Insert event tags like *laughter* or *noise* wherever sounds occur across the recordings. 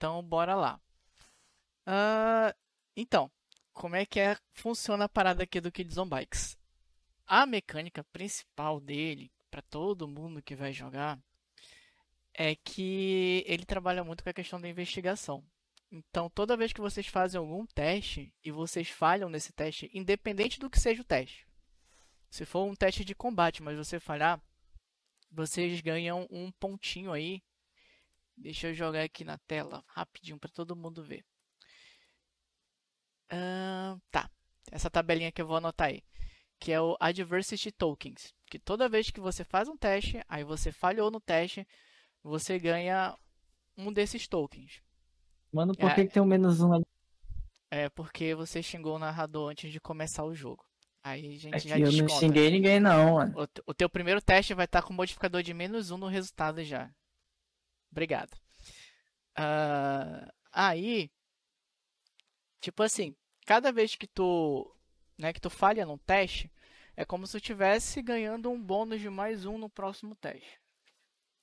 Então, bora lá. Uh, então, como é que é, funciona a parada aqui do Kids on Bikes? A mecânica principal dele, para todo mundo que vai jogar, é que ele trabalha muito com a questão da investigação. Então, toda vez que vocês fazem algum teste e vocês falham nesse teste, independente do que seja o teste, se for um teste de combate, mas você falhar, vocês ganham um pontinho aí. Deixa eu jogar aqui na tela rapidinho para todo mundo ver. Uh, tá, essa tabelinha que eu vou anotar aí, que é o Adversity Tokens, que toda vez que você faz um teste, aí você falhou no teste, você ganha um desses tokens. Mano, por é, que, tem um menos um ali? É porque você xingou o narrador antes de começar o jogo. Aí a gente é já eu desconta. não xinguei ninguém não, mano. O, o teu primeiro teste vai estar com modificador de menos um no resultado já. Obrigado. Uh, aí, tipo assim, cada vez que tu, né, que tu falha num teste, é como se tu estivesse ganhando um bônus de mais um no próximo teste.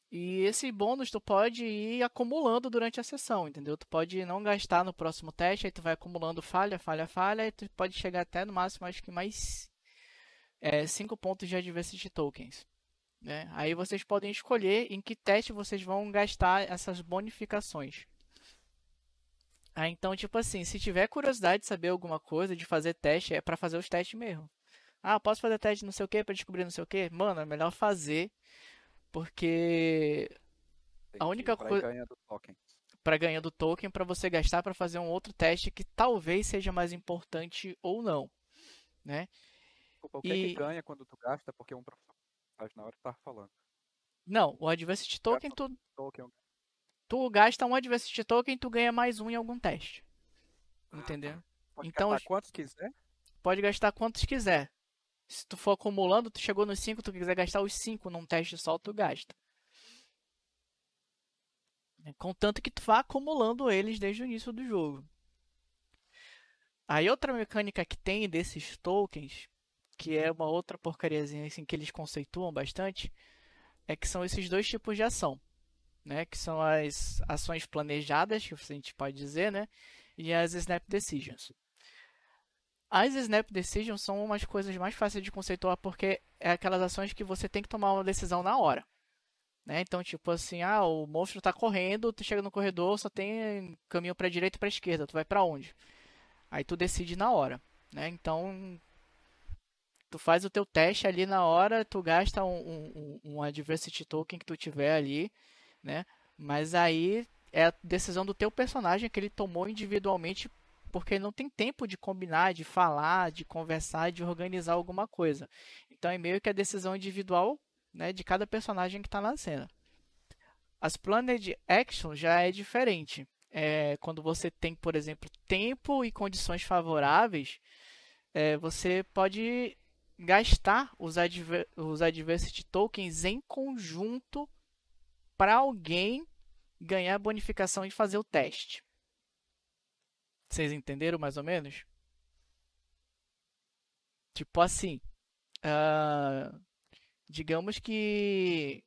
E esse bônus tu pode ir acumulando durante a sessão, entendeu? Tu pode não gastar no próximo teste, aí tu vai acumulando falha, falha, falha, e tu pode chegar até no máximo, acho que mais 5 é, pontos de Adversity Tokens. Né? Aí vocês podem escolher em que teste vocês vão gastar essas bonificações. Ah, então, tipo assim, se tiver curiosidade de saber alguma coisa, de fazer teste, é para fazer os testes mesmo. Ah, posso fazer teste não sei o que para descobrir não sei o que? Mano, é melhor fazer porque a única coisa para ganhar do token para você gastar para fazer um outro teste que talvez seja mais importante ou não, né? o que e... é que ganha quando tu gasta? Porque um professor na hora que tava falando. Não, o Adversity Token tu token. tu gasta um Adversity Token, tu ganha mais um em algum teste. Entendeu? Ah, pode então gastar quantos quiser? Pode gastar quantos quiser. Se tu for acumulando, tu chegou nos 5, tu quiser gastar os 5 num teste só, tu gasta. É, contanto que tu vá acumulando eles desde o início do jogo. Aí outra mecânica que tem desses tokens, que é uma outra porcariazinha assim, que eles conceituam bastante, é que são esses dois tipos de ação. Né, que são as ações planejadas, que a gente pode dizer, né, e as Snap Decisions. As Snap Decisions são umas coisas mais fáceis de conceituar porque é aquelas ações que você tem que tomar uma decisão na hora. Né? Então, tipo assim, ah, o monstro está correndo, tu chega no corredor, só tem caminho para direita e para esquerda, tu vai para onde? Aí tu decide na hora, né? Então, tu faz o teu teste ali na hora, tu gasta um, um, um adversity token que tu tiver ali, né? Mas aí é a decisão do teu personagem que ele tomou individualmente porque ele não tem tempo de combinar, de falar, de conversar, de organizar alguma coisa. Então é meio que a decisão individual né, de cada personagem que está na cena. As Planned Action já é diferente. É, quando você tem, por exemplo, tempo e condições favoráveis, é, você pode gastar os, adver os Adversity Tokens em conjunto para alguém ganhar bonificação e fazer o teste. Vocês entenderam mais ou menos? Tipo assim, uh, digamos que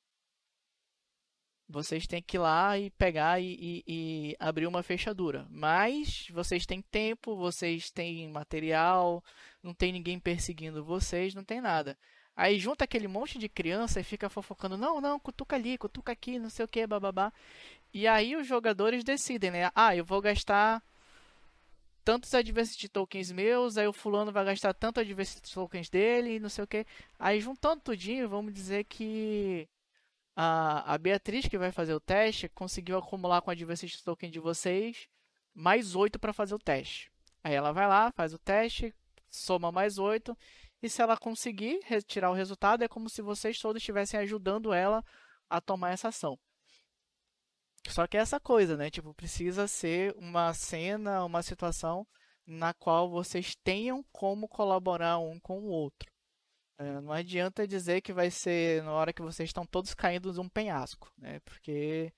vocês têm que ir lá e pegar e, e, e, abrir uma fechadura. Mas vocês têm tempo, vocês têm material, não tem ninguém perseguindo vocês, não tem nada. Aí junta aquele monte de criança e fica fofocando, não, não, cutuca ali, cutuca aqui, não sei o que, bababá. E aí os jogadores decidem, né? Ah, eu vou gastar tantos adversity tokens meus, aí o fulano vai gastar tanto adversity tokens dele, não sei o que. Aí juntando tudinho, vamos dizer que a, a Beatriz que vai fazer o teste conseguiu acumular com a adversity token de vocês mais 8 para fazer o teste. Aí ela vai lá, faz o teste, soma mais 8, e se ela conseguir retirar o resultado, é como se vocês todos estivessem ajudando ela a tomar essa ação. Só que é essa coisa, né? Tipo, precisa ser uma cena, uma situação na qual vocês tenham como colaborar um com o outro. É, não adianta dizer que vai ser na hora que vocês estão todos caindo de um penhasco, né? Porque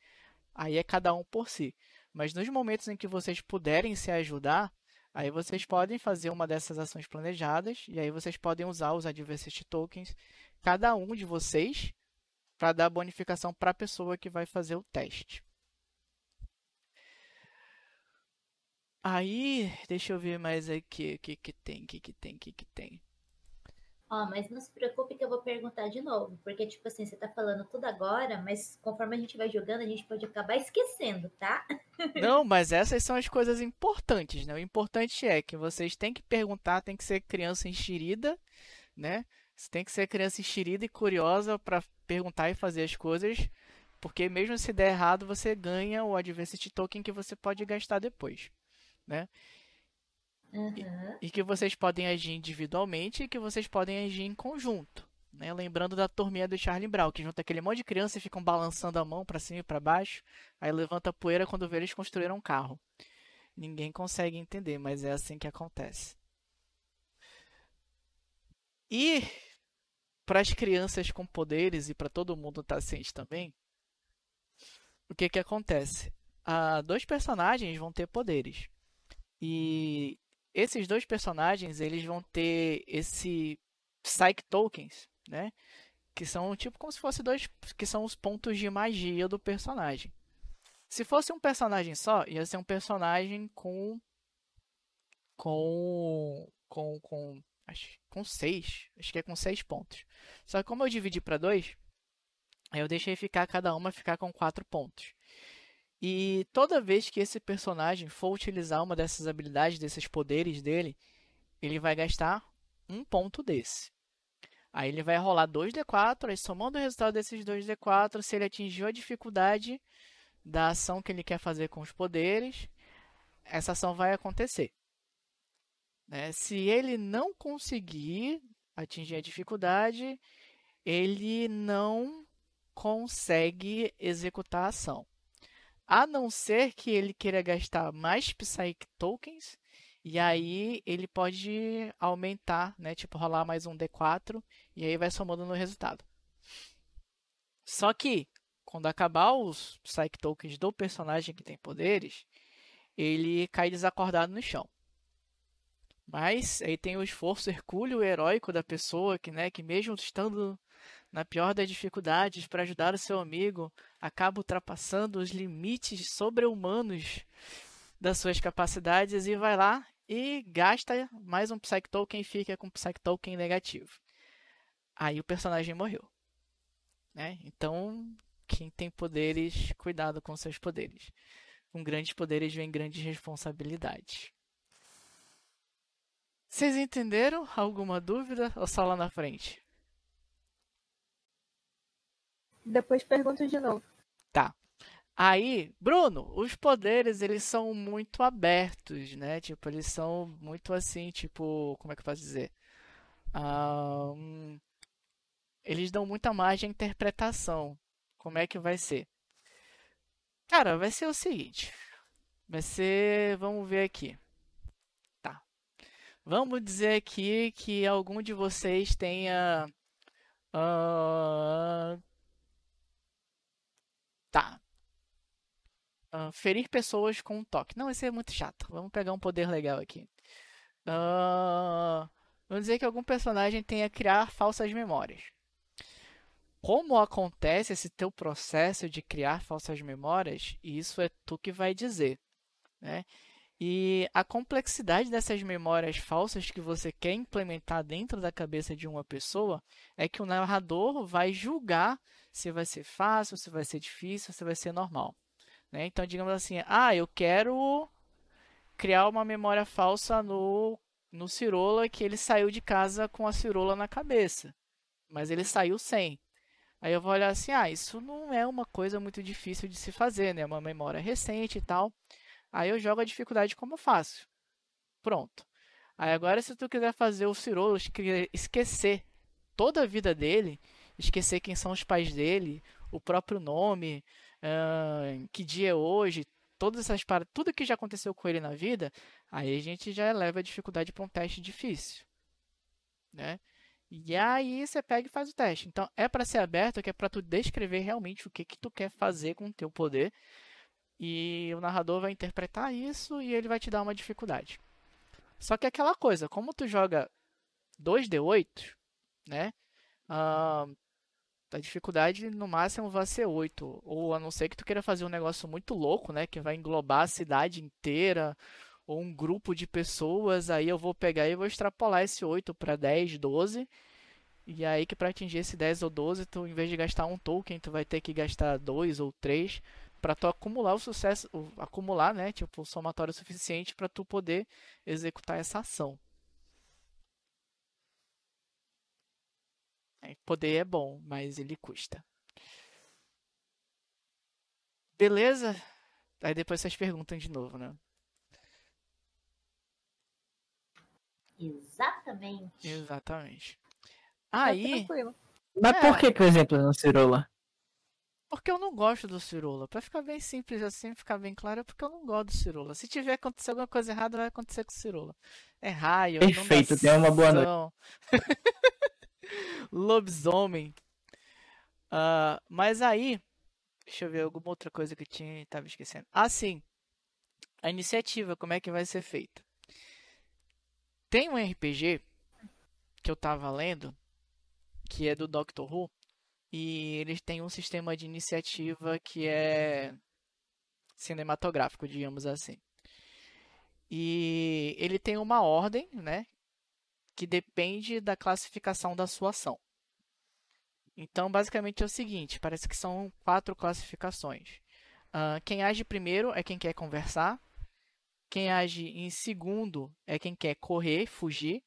aí é cada um por si. Mas nos momentos em que vocês puderem se ajudar, aí vocês podem fazer uma dessas ações planejadas e aí vocês podem usar os Adversity Tokens, cada um de vocês, para dar bonificação para a pessoa que vai fazer o teste. Aí, deixa eu ver mais aqui, o que que tem, o que que tem, o que que tem. Ó, mas não se preocupe que eu vou perguntar de novo, porque, tipo assim, você tá falando tudo agora, mas conforme a gente vai jogando, a gente pode acabar esquecendo, tá? *laughs* Não, mas essas são as coisas importantes, né? O importante é que vocês têm que perguntar, tem que ser criança enxerida, né? Você tem que ser criança enxerida e curiosa para perguntar e fazer as coisas, porque mesmo se der errado, você ganha o Adversity Token que você pode gastar depois, né? Uhum. E, e que vocês podem agir individualmente e que vocês podem agir em conjunto. Né? Lembrando da turminha do Charlie Brown, que junta aquele monte de criança e ficam balançando a mão para cima e para baixo, aí levanta a poeira quando vê eles construíram um carro. Ninguém consegue entender, mas é assim que acontece. E para as crianças com poderes e para todo mundo tá ciente também, o que que acontece? Ah, dois personagens vão ter poderes. E esses dois personagens, eles vão ter esse Psych Tokens, né? Que são tipo como se fosse dois, que são os pontos de magia do personagem. Se fosse um personagem só, ia ser um personagem com com com com acho, com seis, acho que é com seis pontos. Só que como eu dividi para dois, eu deixei ficar cada uma ficar com quatro pontos. E toda vez que esse personagem for utilizar uma dessas habilidades, desses poderes dele, ele vai gastar um ponto desse. Aí ele vai rolar 2d4, aí somando o resultado desses 2d4, se ele atingiu a dificuldade da ação que ele quer fazer com os poderes, essa ação vai acontecer. Né? Se ele não conseguir atingir a dificuldade, ele não consegue executar a ação. A não ser que ele queira gastar mais Psychic Tokens. E aí ele pode aumentar, né? Tipo, rolar mais um D4. E aí vai somando no resultado. Só que, quando acabar os Psychic Tokens do personagem que tem poderes, ele cai desacordado no chão. Mas aí tem o esforço hercúleo heróico da pessoa que, né, que mesmo estando na pior das dificuldades para ajudar o seu amigo, acaba ultrapassando os limites sobre-humanos das suas capacidades e vai lá e gasta mais um Psych Token e fica com Psych Token negativo. Aí o personagem morreu. Né? Então, quem tem poderes, cuidado com seus poderes. Com grandes poderes vem grandes responsabilidades. Vocês entenderam? Alguma dúvida ou só lá na frente? Depois pergunto de novo. Tá. Aí, Bruno, os poderes eles são muito abertos, né? Tipo, eles são muito assim, tipo, como é que eu posso dizer? Um, eles dão muita margem à interpretação. Como é que vai ser? Cara, vai ser o seguinte. Vai ser, vamos ver aqui. Tá. Vamos dizer aqui que algum de vocês tenha uh, Tá. Uh, ferir pessoas com um toque. Não, esse é muito chato. Vamos pegar um poder legal aqui. Uh, vamos dizer que algum personagem tenha criar falsas memórias. Como acontece esse teu processo de criar falsas memórias? Isso é tu que vai dizer, né? E a complexidade dessas memórias falsas que você quer implementar dentro da cabeça de uma pessoa é que o narrador vai julgar se vai ser fácil, se vai ser difícil, se vai ser normal. Né? Então, digamos assim, ah, eu quero criar uma memória falsa no, no Cirola que ele saiu de casa com a Cirola na cabeça, mas ele saiu sem. Aí eu vou olhar assim, ah, isso não é uma coisa muito difícil de se fazer, né? Uma memória recente e tal. Aí eu jogo a dificuldade como fácil. Pronto. Aí agora se tu quiser fazer o Cirola esquecer toda a vida dele, esquecer quem são os pais dele, o próprio nome, uh, que dia é hoje, todas essas tudo que já aconteceu com ele na vida, aí a gente já eleva a dificuldade para um teste difícil, né? E aí você pega e faz o teste. Então é para ser aberto, que é para tu descrever realmente o que que tu quer fazer com o teu poder. E o narrador vai interpretar isso e ele vai te dar uma dificuldade. Só que é aquela coisa, como tu joga 2d8, né? Uh, a dificuldade no máximo vai ser 8. Ou a não ser que tu queira fazer um negócio muito louco, né? Que vai englobar a cidade inteira. ou um grupo de pessoas, aí eu vou pegar e vou extrapolar esse 8 para 10, 12. E aí que para atingir esse 10 ou 12, tu em vez de gastar um token, tu vai ter que gastar dois ou três para tu acumular o sucesso, acumular, né, tipo, somatório suficiente para tu poder executar essa ação. Poder é bom, mas ele custa. Beleza? Aí depois vocês perguntam de novo, né? Exatamente. Exatamente. Tá Aí. tranquilo. Mas É. por que que o exemplo não Cirola? Porque eu não gosto do Cirola. Pra ficar bem simples assim, ficar bem claro, é porque eu não gosto do Cirola. Se tiver acontecer alguma coisa errada, vai acontecer com o Cirola. É raio, Perfeito, tenha uma boa noite. *laughs* Lobisomem. Ah, mas aí, deixa eu ver alguma outra coisa que eu tinha tava esquecendo. Ah, sim. A iniciativa, como é que vai ser feita? Tem um RPG que eu tava lendo, que é do Doctor Who, e eles têm um sistema de iniciativa que é cinematográfico, digamos assim. E ele tem uma ordem, né, que depende da classificação da sua ação. Então, basicamente é o seguinte: parece que são quatro classificações. Ah, quem age primeiro é quem quer conversar. Quem age em segundo é quem quer correr, fugir.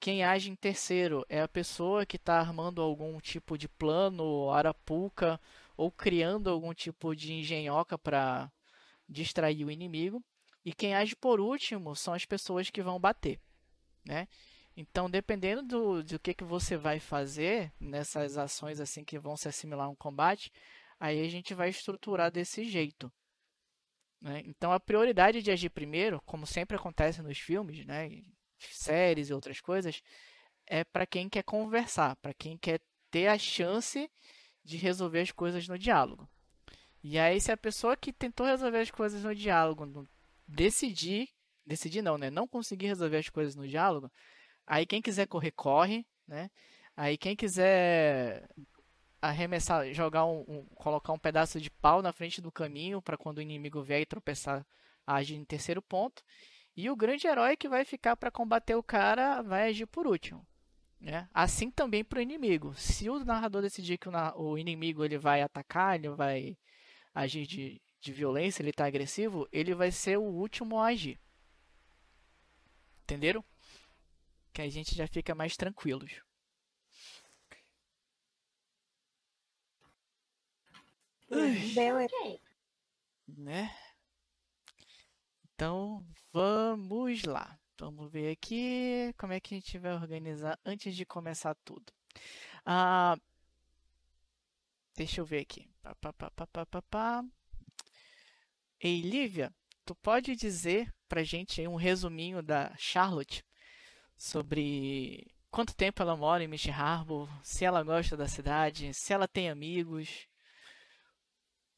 Quem age em terceiro é a pessoa que está armando algum tipo de plano, arapuca, ou criando algum tipo de engenhoca para distrair o inimigo. E quem age por último são as pessoas que vão bater, né? Então, dependendo do, do que, que você vai fazer nessas ações assim que vão se assimilar a um combate, aí a gente vai estruturar desse jeito. né? Então, a prioridade de agir primeiro, como sempre acontece nos filmes, né, séries e outras coisas, é para quem quer conversar, para quem quer ter a chance de resolver as coisas no diálogo. E aí, se a pessoa que tentou resolver as coisas no diálogo decidir, decidir não, né, não conseguir resolver as coisas no diálogo, Aí quem quiser correr, corre, né? Aí quem quiser arremessar, jogar um, um- colocar um pedaço de pau na frente do caminho para quando o inimigo vier e tropeçar, agir em terceiro ponto. E o grande herói que vai ficar para combater o cara vai agir por último, né? Assim também para o inimigo. Se o narrador decidir que o, o inimigo ele vai atacar, ele vai agir de, de violência, ele tá agressivo, ele vai ser o último a agir. Entenderam? Que a gente já fica mais tranquilos. Beleza. Ok. né? Então, vamos lá. Vamos ver aqui como é que a gente vai organizar antes de começar tudo. Ah, deixa eu ver aqui. Pá, pá, pá, pá, pá, pá, pá. Ei, Lívia, tu pode dizer pra gente aí um resuminho da Charlotte sobre quanto tempo ela mora em Michi Harbor, se ela gosta da cidade, se ela tem amigos,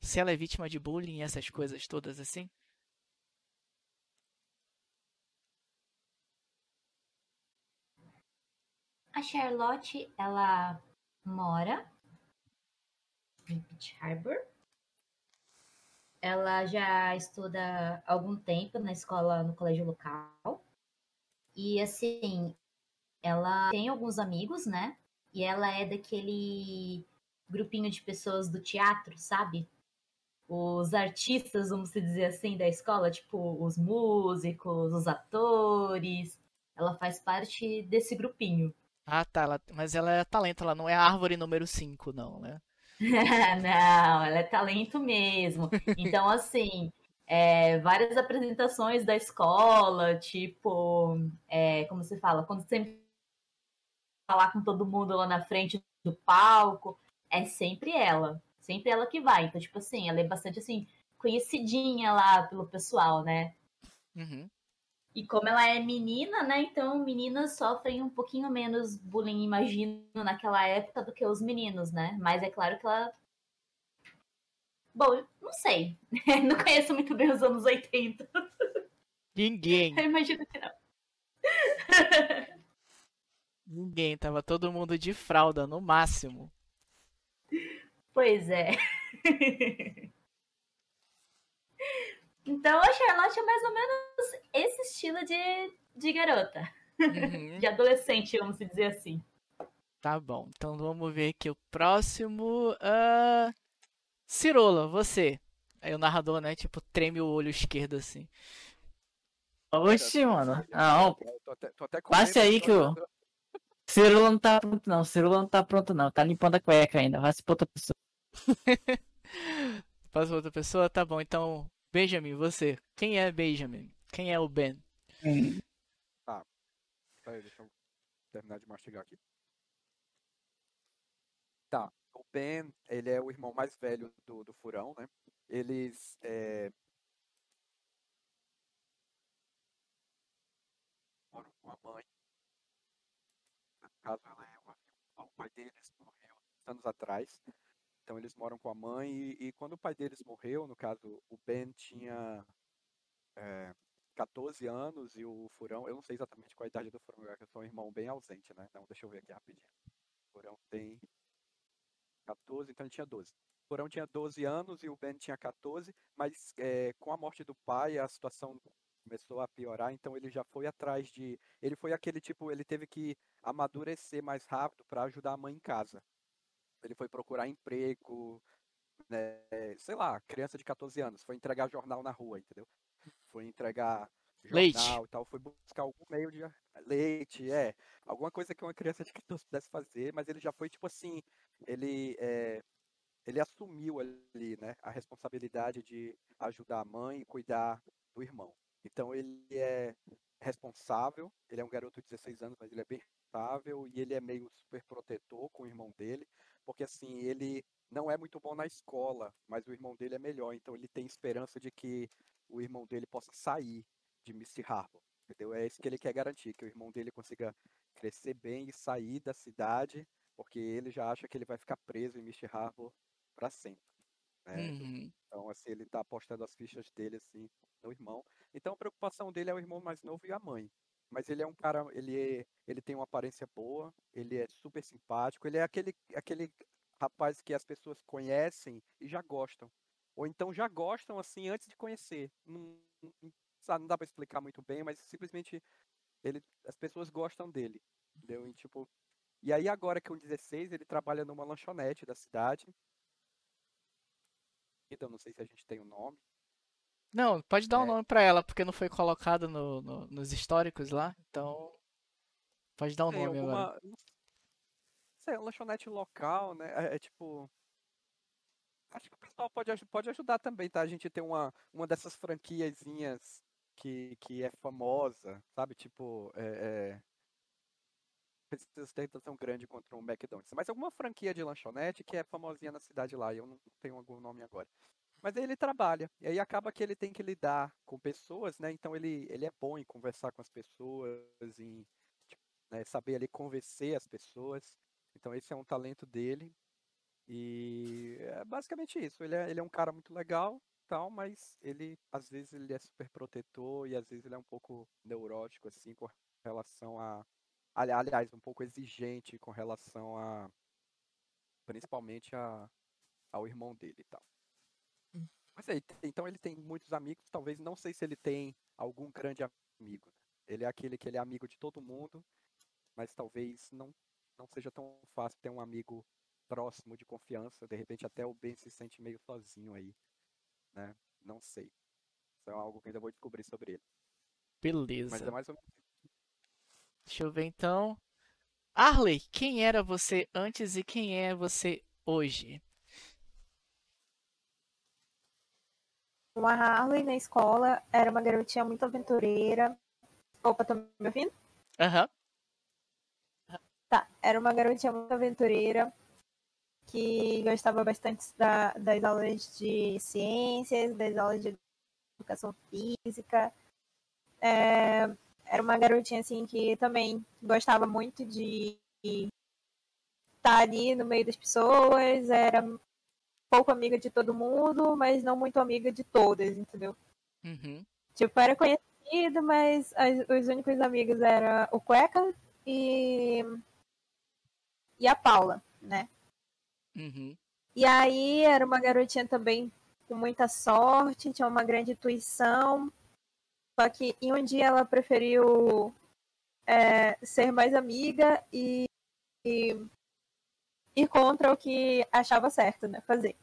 se ela é vítima de bullying, essas coisas todas assim? A Charlotte, ela mora em Peach Harbor. Ela já estuda há algum tempo na escola, no colégio local. E assim, ela tem alguns amigos, né? E ela é daquele grupinho de pessoas do teatro, sabe? Os artistas, vamos dizer assim, da escola, tipo os músicos, os atores. Ela faz parte desse grupinho. Ah, tá. ela- mas ela é talento, ela não é a árvore número 5, não, né? *laughs* Não, ela é talento mesmo. Então, assim, é, várias apresentações da escola, tipo, é, como se fala, quando você falar com todo mundo lá na frente do palco, é sempre ela. Sempre ela que vai. Então, tipo assim, ela é bastante assim, conhecidinha lá pelo pessoal, né? Uhum. E como ela é menina, né? Então meninas sofrem um pouquinho menos bullying, imagino, naquela época do que os meninos, né? Mas é claro que ela. Bom, não sei. *laughs* não conheço muito bem os anos 80. Ninguém, Eu imagino que não. ninguém. Tava todo mundo de fralda, no máximo. Pois é. Então a Charlotte é mais ou menos esse estilo de, de garota. Uhum. de adolescente, vamos dizer assim. Tá bom, então vamos ver aqui o próximo. Uh... Cirola, você. Aí o narrador, né, tipo, treme o olho esquerdo assim. Oxi, mano. Não, passe aí que o. Cirula não tá pronto não. Cirula não tá pronto não. Tá limpando a cueca ainda. Vai se pra outra pessoa. *laughs* Passa pra outra pessoa? Tá bom, então, Benjamin, você. Quem é Benjamin? Quem é o Ben? Peraí, deixa eu terminar de mastigar aqui. Tá, o Ben, ele é o irmão mais velho do, do Furão, né? Eles é, moram com a mãe. No caso, ela é uma. O pai deles morreu anos atrás. Então eles moram com a mãe e, e quando o pai deles morreu, no caso, o Ben tinha é, 14 anos e o Furão, eu não sei exatamente qual a idade do Furão, eu sou um irmão bem ausente, né? Então deixa eu ver aqui rapidinho. O Furão tem 14, então ele tinha 12. O Furão tinha 12 anos e o Ben tinha 14, mas é, com a morte do pai a situação começou a piorar, então ele já foi atrás de. Ele foi aquele tipo, ele teve que amadurecer mais rápido para ajudar a mãe em casa. Ele foi procurar emprego, né? sei lá, criança de 14 anos, foi entregar jornal na rua, entendeu? Foi entregar jornal Leite. e tal, foi buscar algum meio de leite, é, alguma coisa que uma criança de 14 pudesse fazer, mas ele já foi tipo assim, ele é, ele assumiu ali, né, a responsabilidade de ajudar a mãe e cuidar do irmão. Então ele é responsável, ele é um garoto de 16 anos, mas ele é bem responsável e ele é meio super protetor com o irmão dele, porque assim, ele não é muito bom na escola, mas o irmão dele é melhor, então ele tem esperança de que o irmão dele possa sair de Misty Harbor, entendeu? É isso que ele quer garantir, que o irmão dele consiga crescer bem e sair da cidade, porque ele já acha que ele vai ficar preso em Misty Harbor para sempre. né? Uhum. Então, assim, ele tá apostando as fichas dele, assim, no irmão. Então, a preocupação dele é o irmão mais novo e a mãe. Mas ele é um cara, ele, é, ele tem uma aparência boa, ele é super simpático, ele é aquele, aquele rapaz que as pessoas conhecem e já gostam. Ou então já gostam, assim, antes de conhecer. Não, não, não dá pra explicar muito bem, mas simplesmente ele, as pessoas gostam dele. Entendeu? E, tipo, e aí agora que é um 16, ele trabalha numa lanchonete da cidade. Então, não sei se a gente tem o nome. Não, pode dar um É. nome pra ela, porque não foi colocado no, no- nos históricos lá, então. Pode dar um Tem nome agora. alguma. Não sei, uma lanchonete local, né? É, é tipo. Acho que o pessoal pode, pode ajudar também, tá? A gente tem uma, uma dessas franquiazinhas que, que é famosa, sabe? Tipo, é, é... Precisa ter tão grande contra um McDonald's. Mas alguma franquia de lanchonete que é famosinha na cidade lá, eu não tenho algum nome agora. Mas aí ele trabalha, e aí acaba que ele tem que lidar com pessoas, né? Então ele, ele é bom em conversar com as pessoas, em tipo, né, saber ali convencer as pessoas. Então esse é um talento dele. E é basicamente isso. Ele é, ele é um cara muito legal, tal, mas ele às vezes ele é super protetor e às vezes ele é um pouco neurótico assim com relação a aliás, um pouco exigente com relação a principalmente a ao irmão dele e tal. Mas aí, t- então ele tem muitos amigos, talvez não sei se ele tem algum grande amigo. né? Ele é aquele que ele é amigo de todo mundo, mas talvez não não seja tão fácil ter um amigo próximo de confiança, de repente até o Ben se sente meio sozinho aí, né? Não sei. Isso é algo que ainda vou descobrir sobre ele. Mas Beleza. é mais ou menos Deixa eu ver então. Arley, quem era você antes e quem é você hoje? Uma Harley na escola era uma garotinha muito aventureira. Opa, tá me ouvindo? Aham. Tá, era uma garotinha muito aventureira que gostava bastante da- das aulas de ciências, das aulas de educação física. É, era uma garotinha assim que também gostava muito de estar ali no meio das pessoas, era pouco amiga de todo mundo, mas não muito amiga de todas, entendeu? Uhum. Tipo, era conhecido, mas as- os únicos amigos eram o Cueca e, e a Paula, né? Uhum. E aí era uma garotinha também com muita sorte, tinha uma grande intuição. Só que em um dia ela preferiu é, ser mais amiga e, e ir contra o que achava certo, né? Fazer.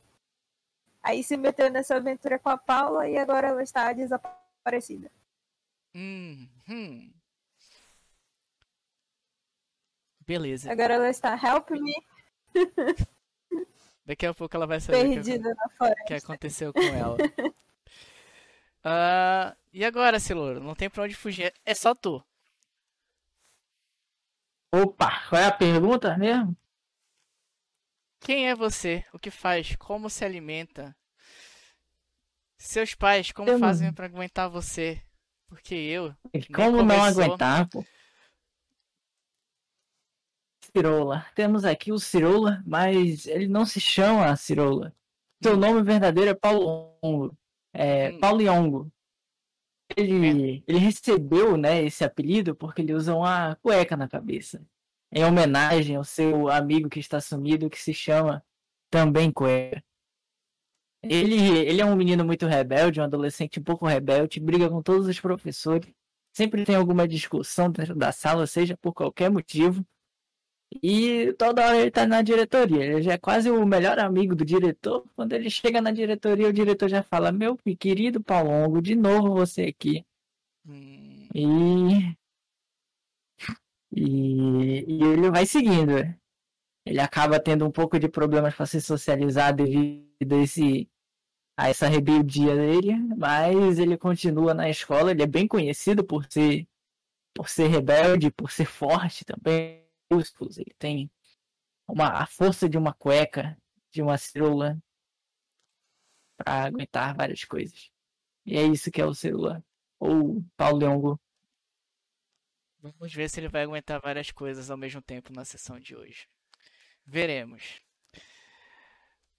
Aí se meteu nessa aventura com a Paula e agora ela está desaparecida. Hum, hum. Beleza. Agora ela está help me *laughs* Daqui a pouco ela vai saber o que, que aconteceu com ela. *laughs* Ah, e agora, Siluro? Não tem pra onde fugir. É só tu. Opa, qual é a pergunta mesmo? Quem é você? O que faz? Como se alimenta? Seus pais, como Eu fazem pra aguentar você? Porque eu. Como não aguentar, pô? Cirola. Temos aqui o Cirola, mas ele não se chama Cirola. Seu nome verdadeiro é Paulo Longo. É, Hum. Paulo Yongo. Ele, ele recebeu, né, esse apelido porque ele usa uma cueca na cabeça. Em homenagem ao seu amigo que está sumido, que se chama também Cueca. Ele, ele é um menino muito rebelde, um adolescente um pouco rebelde, briga com todos os professores, sempre tem alguma discussão dentro da sala, seja por qualquer motivo. E toda hora ele tá na diretoria. Ele já é quase o melhor amigo do diretor. Quando ele chega na diretoria, o diretor já fala: Meu querido Paulongo, de novo você aqui. Hum, E. E, e ele vai seguindo. Ele acaba tendo um pouco de problemas para se socializar devido a, esse, a essa rebeldia dele, mas ele continua na escola. Ele é bem conhecido por ser, por ser rebelde, por ser forte também. Músculos, Ele tem uma, a força de uma cueca, de uma cirola, para aguentar várias coisas. E é isso que é o Cirula, ou Paulo Leongo. vamos ver se ele vai aguentar várias coisas ao mesmo tempo na sessão de hoje. Veremos.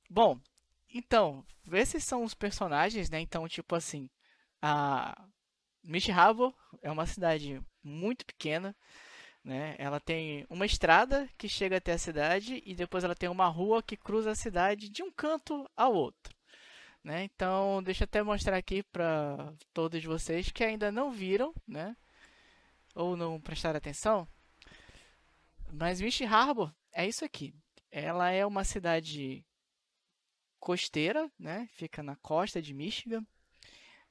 Bom, então, esses são os personagens, né? Então, tipo assim, a Mish Harbor é uma cidade muito pequena, né? Ela tem uma estrada que chega até a cidade e depois ela tem uma rua que cruza a cidade de um canto ao outro, né? Então, deixa eu até mostrar aqui para todos vocês que ainda não viram, né? Ou não prestaram atenção. Mas Mish Harbor é isso aqui. Ela é uma cidade costeira, né? Fica na costa de Michigan.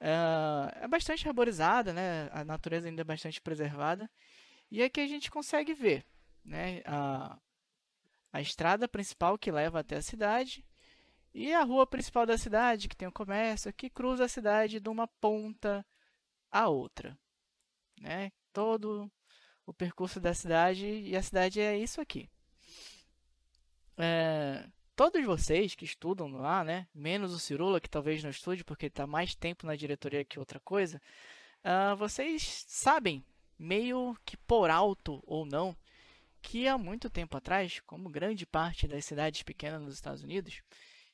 Ah, é bastante arborizada, né? A natureza ainda é bastante preservada. E aqui a gente consegue ver, né? A, a estrada principal que leva até a cidade e a rua principal da cidade, que tem o comércio, que cruza a cidade de uma ponta à outra, né? Todo o percurso da cidade e a cidade é isso aqui. É, todos vocês que estudam lá, né? Menos o Cirula, que talvez não estude porque está mais tempo na diretoria que outra coisa. ah, vocês sabem, meio que por alto ou não, que há muito tempo atrás, como grande parte das cidades pequenas nos Estados Unidos,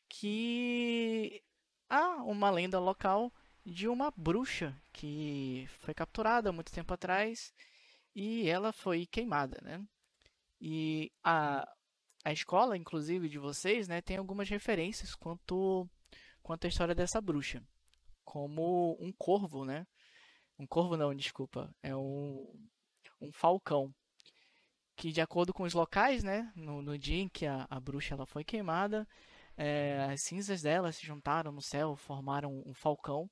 que há uma lenda local de uma bruxa que foi capturada há muito tempo atrás e ela foi queimada, né? E a, a escola, inclusive, de vocês, né, tem algumas referências quanto, quanto à história dessa bruxa. Como um corvo, né? Um corvo não, desculpa. É um, um falcão. Que de acordo com os locais, né? No, no dia em que a, a bruxa ela foi queimada, é, as cinzas dela se juntaram no céu, formaram um falcão.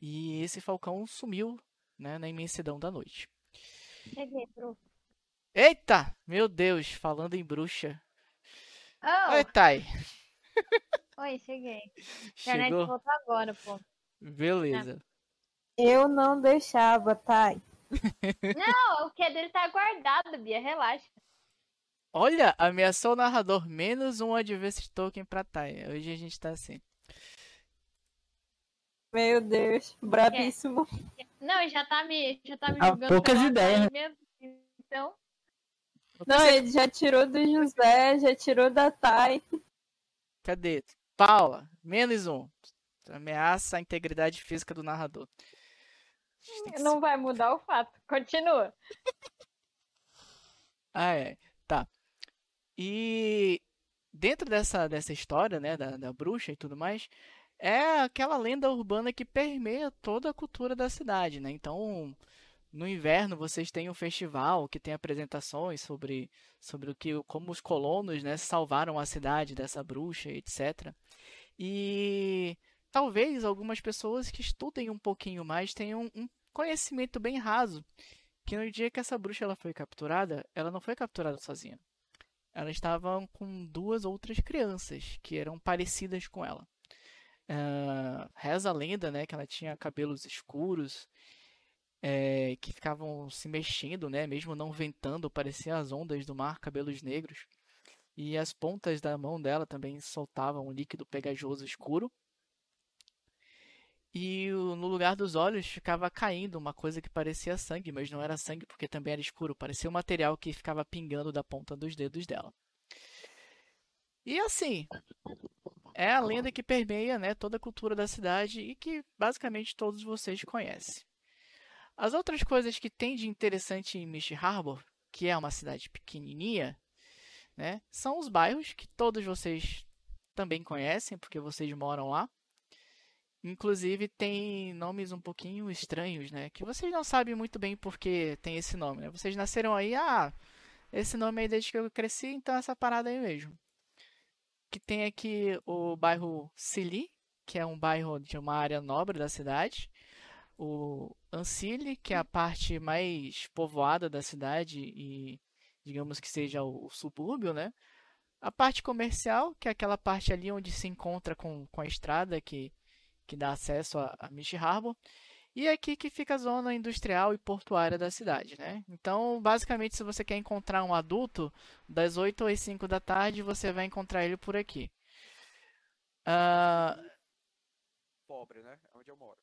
E esse falcão sumiu, né, na imensidão da noite. Cheguei, pro. Eita! Meu Deus, falando em bruxa. Oh, Oi, Thay. oi, cheguei. *laughs* Internet Chegou? voltou agora, pô. Beleza. Eu não deixava, tá? Não, o que dele tá guardado, Bia, relaxa. Olha, ameaçou o narrador. Menos um adverse token pra Thay. Hoje a gente tá assim. Meu Deus, brabíssimo. Não, já tá me, já tá me Há julgando poucas ideias. Thay mesmo. Então, Não, ele já tirou do José, já tirou da Thay. Cadê? Paula, menos um. Ameaça a integridade física do narrador. A gente tem que não vai mudar o fato. Continua. Ah, é. Tá. E dentro dessa, dessa história, né, da, da bruxa e tudo mais, é aquela lenda urbana que permeia toda a cultura da cidade, né? Então, no inverno vocês têm um festival que tem apresentações sobre, sobre o que, como os colonos, né, salvaram a cidade dessa bruxa, etc. E talvez algumas pessoas que estudem um pouquinho mais tenham um conhecimento bem raso que no dia que essa bruxa ela foi capturada, ela não foi capturada sozinha. Ela estava com duas outras crianças que eram parecidas com ela. Uh, reza a lenda, né, que ela tinha cabelos escuros, é, que ficavam se mexendo, né, mesmo não ventando, pareciam as ondas do mar, cabelos negros. E as pontas da mão dela também soltavam um líquido pegajoso escuro. E no lugar dos olhos ficava caindo uma coisa que parecia sangue, mas não era sangue porque também era escuro, parecia um material que ficava pingando da ponta dos dedos dela. E assim, é a lenda que permeia né, toda a cultura da cidade e que basicamente todos vocês conhecem. As outras coisas que tem de interessante em Misty Harbor, que é uma cidade pequenininha, né, são os bairros que todos vocês também conhecem, porque vocês moram lá. Inclusive tem nomes um pouquinho estranhos, né? Que vocês não sabem muito bem porque tem esse nome, né? Vocês nasceram aí, ah, esse nome aí desde que eu cresci, então essa parada aí mesmo que tem aqui o bairro Sili, que é um bairro de uma área nobre da cidade. O Ancile, que é a parte mais povoada da cidade e digamos que seja o, subúrbio, né? A parte comercial, que é aquela parte ali onde se encontra com, com a estrada que, que dá acesso a, a Michi Harbor. E é aqui que fica a zona industrial e portuária da cidade, né? Então, basicamente, se você quer encontrar um adulto, das 8 às 5 da tarde, você vai encontrar ele por aqui. Uh... Pobre, né? É onde eu moro.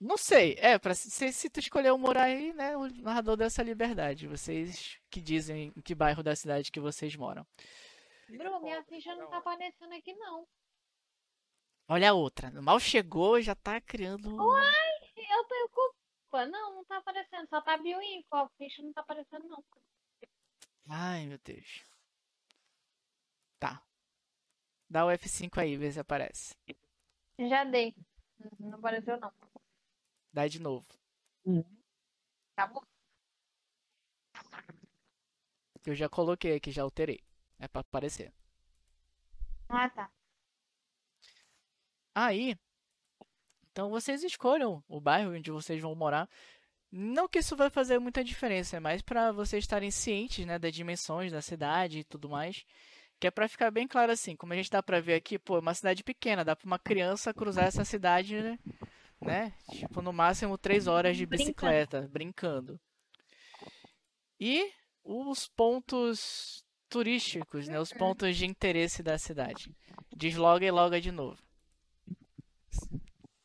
Não sei, é, pra, se, se tu escolheu morar aí, né, o narrador dessa liberdade. Vocês que dizem em que bairro da cidade que vocês moram. Bru, minha ficha não tá aparecendo aqui, não. Olha a outra. Mal chegou, já tá criando. Uai! eu tenho culpa. Não, não tá aparecendo. Só tá bioinfo. A ficha não tá aparecendo, não. Ai, meu Deus. Tá. Dá o F5 aí, vê se aparece. Já dei. Não apareceu, não. Dá de novo. Tá bom. Eu já coloquei aqui, já alterei. É pra aparecer. Ah, tá. Aí, então vocês escolham o bairro onde vocês vão morar. Não que isso vai fazer muita diferença, é mais para vocês estarem cientes, né, das dimensões da cidade e tudo mais. Que é para ficar bem claro assim, como a gente dá para ver aqui, pô, é uma cidade pequena, dá para uma criança cruzar essa cidade, né? né? Tipo, no máximo três horas de bicicleta, brincando. brincando. E os pontos turísticos, né? Os pontos de interesse da cidade. Desloga e loga de novo.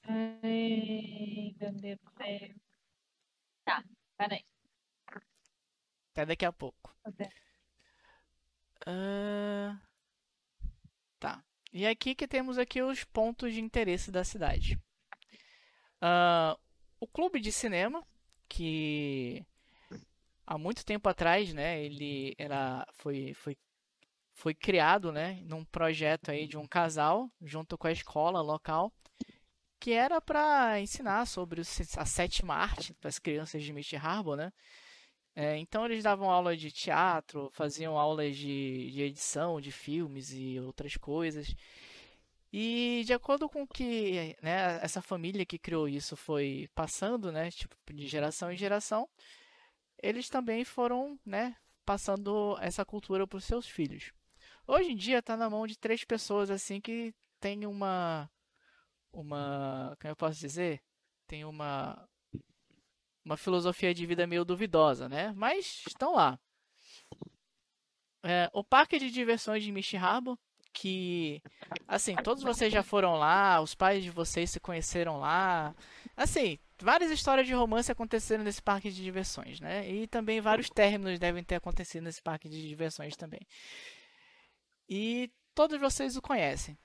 Ai, meu Deus. Tá, peraí. Até daqui a pouco. Uh... Tá. E aqui que temos aqui os pontos de interesse da cidade. Uh, o clube de cinema, que há muito tempo atrás, né, ele era, foi, foi, foi criado, né, num projeto aí de um casal, junto com a escola local, que era para ensinar sobre a sétima arte para as crianças de Misty Harbor, né? É, então eles davam aula de teatro, faziam aulas de, de, edição de filmes e outras coisas. E de acordo com que né, essa família que criou isso foi passando, né, tipo, de geração em geração, eles também foram né, passando essa cultura para os seus filhos. Hoje em dia está na mão de três pessoas assim que têm uma uma, como eu posso dizer, tem uma uma filosofia de vida meio duvidosa, né? Mas estão lá. É, o parque de diversões de Harbor, que assim, todos vocês já foram lá, os pais de vocês se conheceram lá. Assim, várias histórias de romance aconteceram nesse parque de diversões, né? E também vários términos devem ter acontecido nesse parque de diversões também. E todos vocês o conhecem.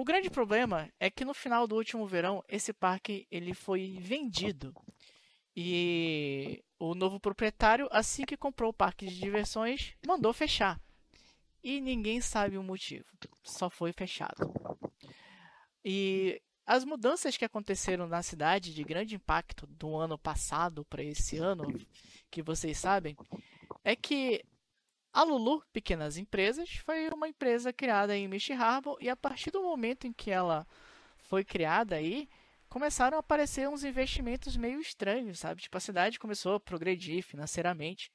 O grande problema é que no final do último verão esse parque ele foi vendido e o novo proprietário, assim que comprou o parque de diversões, mandou fechar. E ninguém sabe o motivo. Só foi fechado. E as mudanças que aconteceram na cidade de grande impacto do ano passado para esse ano, que vocês sabem, é que a Lulu Pequenas Empresas foi uma empresa criada em Michi Harbor e a partir do momento em que ela foi criada aí, começaram a aparecer uns investimentos meio estranhos, sabe? Tipo, a cidade começou a progredir financeiramente,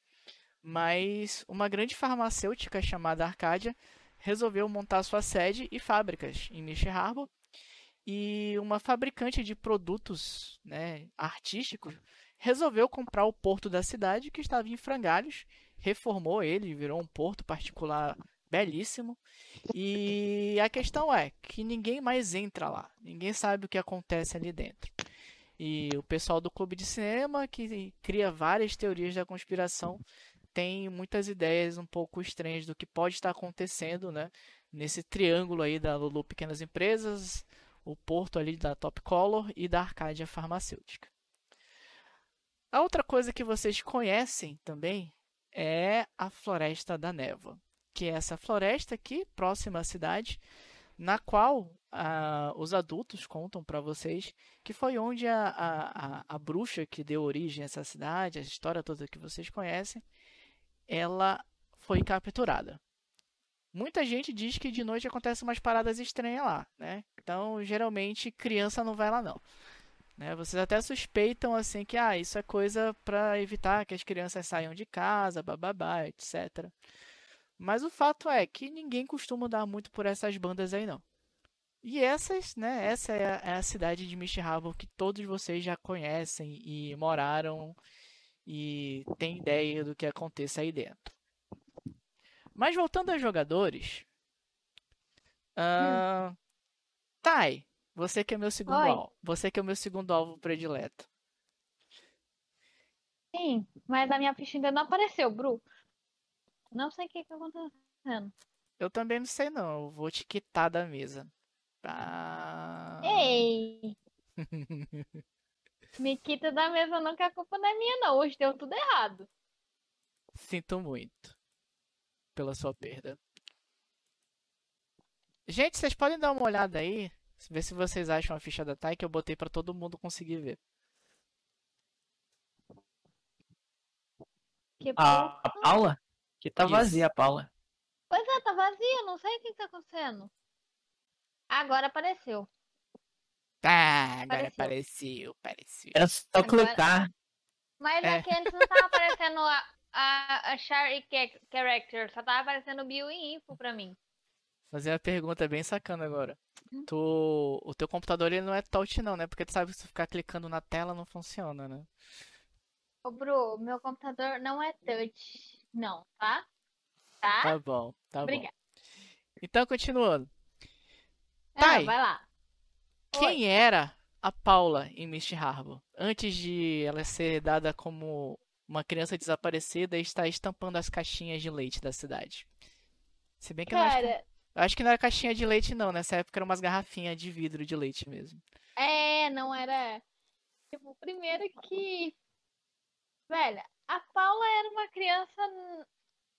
mas uma grande farmacêutica chamada Arcadia resolveu montar sua sede e fábricas em Michi Harbor e uma fabricante de produtos né, artísticos resolveu comprar o porto da cidade que estava em frangalhos, reformou ele, virou um porto particular belíssimo. E a questão é que ninguém mais entra lá, ninguém sabe o que acontece ali dentro. E o pessoal do clube de cinema, que cria várias teorias da conspiração, tem muitas ideias um pouco estranhas do que pode estar acontecendo, né? Nesse triângulo aí da Lulu Pequenas Empresas, o porto ali da Top Color e da Arcadia Farmacêutica. A outra coisa que vocês conhecem também é a Floresta da Névoa, que é essa floresta aqui, próxima à cidade, na qual ah, os adultos contam para vocês que foi onde a, a, a, bruxa que deu origem a essa cidade, a história toda que vocês conhecem, ela foi capturada. Muita gente diz que de noite acontecem umas paradas estranhas lá, né? Então, geralmente, criança não vai lá não. Né? Vocês até suspeitam assim que ah, isso é coisa para evitar que as crianças saiam de casa, bababá, etc. Mas o fato é que ninguém costuma dar muito por essas bandas aí não. E essas, né, essa é a, é a cidade de Mist Harbor que todos vocês já conhecem e moraram e têm ideia do que aconteça aí dentro. Mas voltando aos jogadores, uh, hum. Tai, você que é meu segundo Oi. alvo. Você que é o meu segundo alvo predileto. Sim, mas a minha ficha ainda não apareceu, Bru. Não sei o que está acontecendo. Eu também não sei não. Eu vou te quitar da mesa. Ah... Ei! *laughs* Me quita da mesa não, que a culpa não é minha não. Hoje deu tudo errado. Sinto muito pela sua perda. Gente, vocês podem dar uma olhada aí Ver se vocês acham a ficha da Tai que eu botei para todo mundo conseguir ver. Que A, a Paula? Que tá Isso. vazia a Paula. Pois é, tá vazia, não sei o que tá acontecendo. Agora apareceu. Ah, agora Apareceu. apareceu. Era só Agora- clicar. Mas É. aqui antes não tava aparecendo a, a, a Char e Ca- Character, só tava aparecendo o Bio e Info pra mim. Fazer uma pergunta bem sacana agora. Hum. Tu, o teu computador ele não é touch não, né? Porque tu sabe que se tu ficar clicando na tela não funciona, né? Ô, Bru, meu computador não é touch, não, tá? Tá? Tá bom, tá bom. Obrigada. Então, continuando. Ah, Tai. vai lá. Oi. Quem era a Paula em Mist Harbor? Antes de ela ser dada como uma criança desaparecida e estar estampando as caixinhas de leite da cidade. Se bem que, Cara, eu acho que não era caixinha de leite não, nessa época eram umas garrafinhas de vidro de leite mesmo. é, não era. Tipo, primeiro que. Velha, a Paula era uma criança.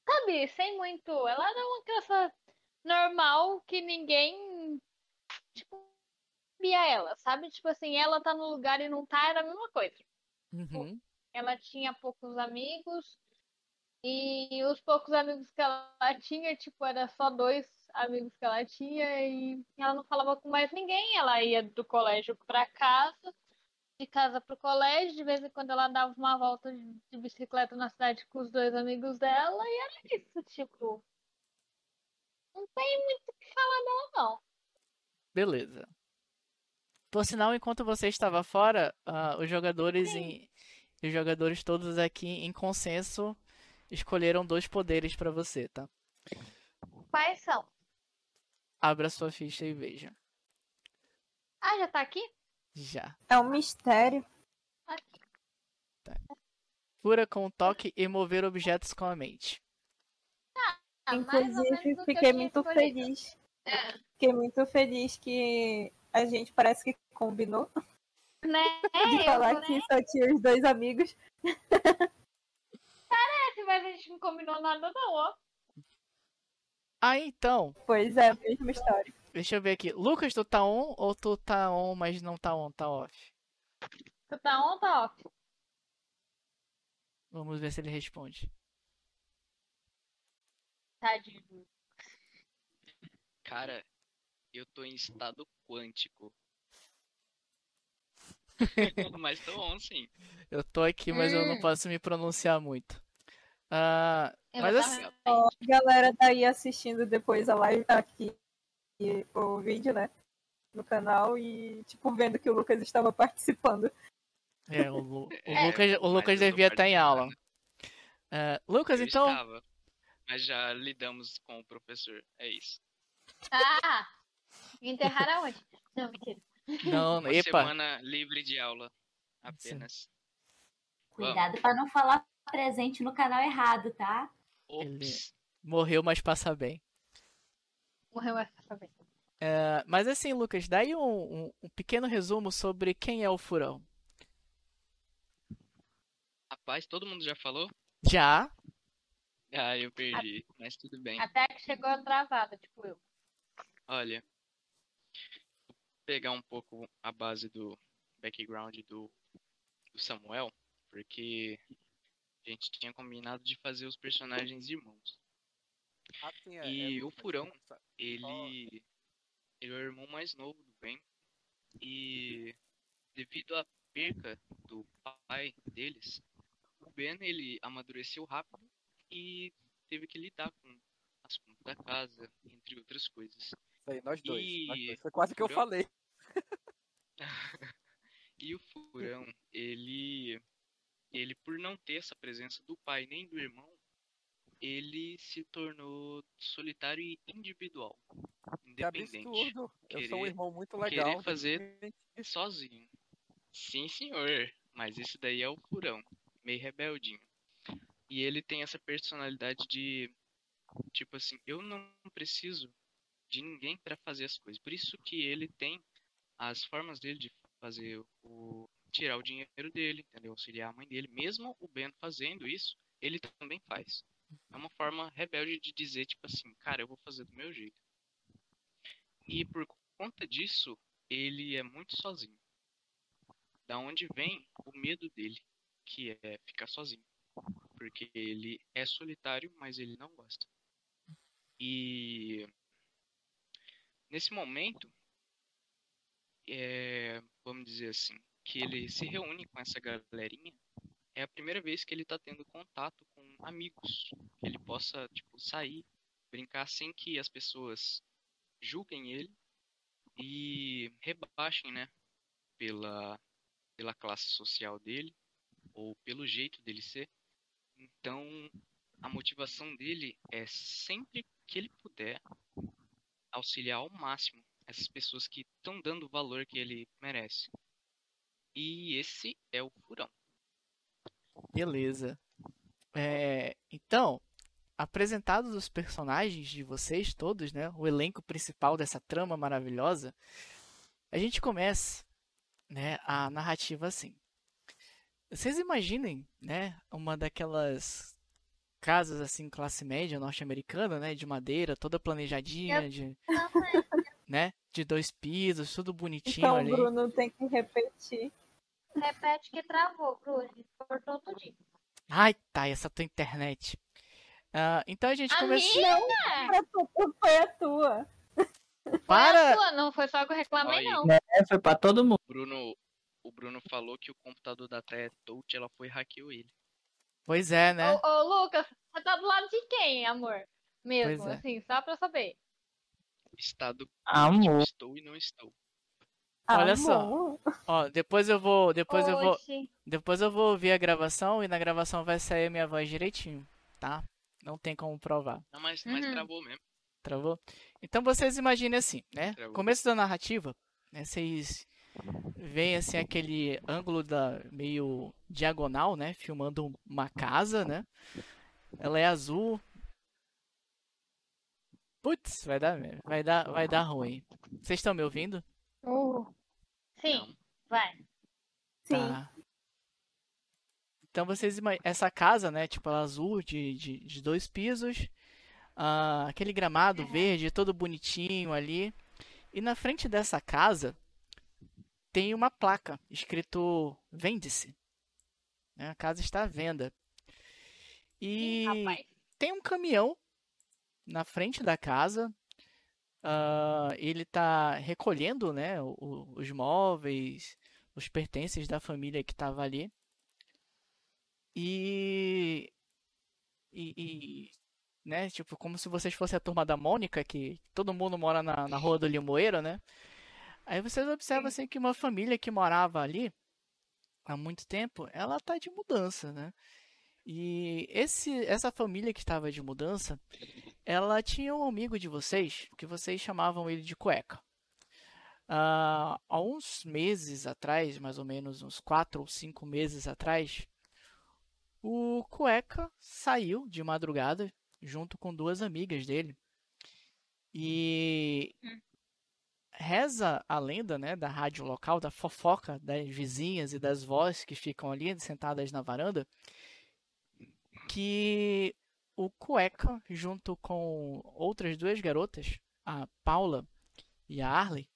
Sabe, sem muito. Ela era uma criança normal que ninguém. Tipo, via ela, sabe? Tipo assim, ela tá no lugar e não tá, era a mesma coisa. Uhum. Ela tinha poucos amigos. E os poucos amigos que ela tinha, tipo, era só dois amigos que ela tinha e ela não falava com mais ninguém. Ela ia do colégio pra casa, de casa pro colégio, de vez em quando ela dava uma volta de bicicleta na cidade com os dois amigos dela e era isso, tipo. Não tem muito o que falar dela, não. Beleza. Por sinal, enquanto você estava fora, ah, os jogadores em, os jogadores todos aqui em consenso escolheram dois poderes para você, tá? Quais são? Abra sua ficha e veja. Ah, já tá aqui? Já. É um mistério. Aqui. Cura com toque e mover objetos com a mente. Ah, Inclusive, eu fiquei muito escolhido. feliz. Fiquei muito feliz que a gente parece que combinou Né? *laughs* de eu, falar né? que só tinha os dois amigos. Parece, mas a gente não combinou nada não, ó. Ah, então, Pois é, mesma história. Deixa eu ver aqui. Lucas, tu tá on ou tu tá on, mas não tá on, tá off? Tu tá on ou tá off? Vamos ver se ele responde. Tadinho. Cara, eu tô em estado quântico. *laughs* Mas tô on, sim. Eu tô aqui, mas eu não Hum. posso me pronunciar muito. Ah, mas assim. Ó, a galera tá aí assistindo depois a live aqui, e o vídeo, né? No canal e, tipo, vendo que o Lucas estava participando. é, o, Lu- o É, Lucas, o Lucas devia estar em aula. Ah, Lucas, Eu então. estava, mas já lidamos com o professor. É isso. Ah! Enterrar aonde? Não, mentira. Não, Uma epa. semana livre de aula. Apenas. Cuidado pra não falar presente no canal errado, tá? Ops. Morreu, mas passa bem. Morreu mais pra saber. Ah, mas assim, Lucas, dá aí um, um- um pequeno resumo sobre quem é o Furão. Rapaz, todo mundo já falou? Já, Ah, eu perdi, mas tudo bem. Até que chegou atrasada, tipo eu. Olha, vou pegar um pouco a base do background do, do Samuel, porque a gente tinha combinado de fazer os personagens irmãos. Ah, sim, é- E é- o Furão, Ele, ele é o irmão mais novo do Ben e devido à perca do pai deles, o Ben ele amadureceu rápido e teve que lidar com as contas da casa, entre outras coisas. Aí, nós dois. nós E- dois. Foi quase que eu Furão? falei. *laughs* E o Furão, ele, ele por não ter essa presença do pai nem do irmão, ele se tornou solitário e individual, Que independente, absurdo. Eu sou um Querer- irmão muito querer legal. fazer- definitivamente. sozinho. Sim, senhor, mas isso daí é o Furão, meio rebeldinho. E ele tem essa personalidade de tipo assim, eu não preciso de ninguém para fazer as coisas. Por isso que ele tem as formas dele de fazer o tirar o dinheiro dele, entendeu? Auxiliar a mãe dele, mesmo o Ben fazendo isso, ele também faz. É uma forma rebelde de dizer tipo assim, cara, eu vou fazer do meu jeito. E por conta disso, ele é muito sozinho. Da onde vem o medo dele, que é ficar sozinho. Porque ele é solitário, mas ele não gosta. E nesse momento, é, vamos dizer assim, que ele se reúne com essa galerinha, é a primeira vez que ele está tendo contato com amigos, que ele possa tipo sair, brincar sem que as pessoas julguem ele e rebaixem, né, pela pela classe social dele ou pelo jeito dele ser. Então, a motivação dele é sempre que ele puder auxiliar ao máximo essas pessoas que estão dando o valor que ele merece. E esse é o furão. beleza. É, então, apresentados os personagens de vocês todos, né? O elenco principal dessa trama maravilhosa, a gente começa, né, a narrativa assim. Vocês imaginem, né, uma daquelas casas assim classe média norte-americana, né, de madeira, toda planejadinha, de, *laughs* né, de dois pisos, tudo bonitinho Então o ali. Bruno tem que repetir. Repete que travou, Cruz. Cortou tudinho. Ai, tá, essa tua internet. Ah, então a gente A começa. minha? Foi a tua. Foi Para! a sua, não foi só que eu reclamei, aí. não. É, foi pra todo mundo. O Bruno, o Bruno falou que o computador da Té touch, ela foi e hackeou ele. Pois é, né? Ô, ô, Lucas, você tá do lado de quem, amor? Mesmo, Pois é. assim, só pra saber. Estado Amor. estou e não estou. Olha só. Ó, depois eu vou, depois eu vou, Oxi. depois eu vou ouvir a gravação e na gravação vai sair a minha voz direitinho, tá? Não tem como provar. Não, mas, mas Uhum. travou mesmo. Travou? Então vocês imaginem assim, né? Travou. Começo da narrativa, né? Vocês veem assim aquele ângulo da meio diagonal, né? Filmando uma casa, né? Ela é azul. Putz, vai dar, vai dar, vai dar ruim. Vocês estão me ouvindo? Uh. Sim, Não. vai. Sim. Tá. Então vocês imaginam essa casa, né? Tipo ela azul de, de, de dois pisos, ah, aquele gramado verde todo bonitinho ali. E na frente dessa casa tem uma placa escrito vende-se. Né? A casa está à venda. E Rapaz. tem um caminhão na frente da casa. Ah, ele está recolhendo né, o- o- os móveis, os pertences da família que estava ali. E, e, e, né, tipo, como se vocês fossem a turma da Mônica, que todo mundo mora na, na rua do Limoeiro, né? Aí vocês observam assim que uma família que morava ali há muito tempo, ela tá de mudança, né? E esse, essa família que estava de mudança, ela tinha um amigo de vocês, que vocês chamavam ele de cueca. Ah, há uns meses atrás, mais ou menos uns quatro ou cinco meses atrás, o cueca saiu de madrugada junto com duas amigas dele. E reza a lenda, né, da rádio local, da fofoca das vizinhas e das vozes que ficam ali sentadas na varanda, que o Cueca, junto com outras duas garotas, a Paula e a Arley,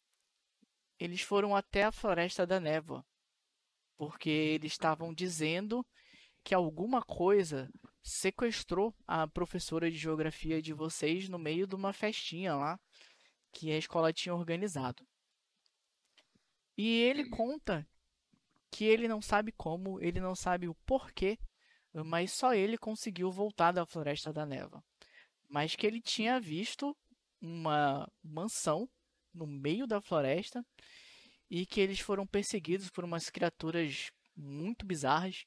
eles foram até a Floresta da Névoa, porque eles estavam dizendo que alguma coisa sequestrou a professora de geografia de vocês no meio de uma festinha lá que a escola tinha organizado. E ele conta que ele não sabe como, ele não sabe o porquê, mas só ele conseguiu voltar da Floresta da Neva. Mas que ele tinha visto uma mansão no meio da floresta e que eles foram perseguidos por umas criaturas muito bizarras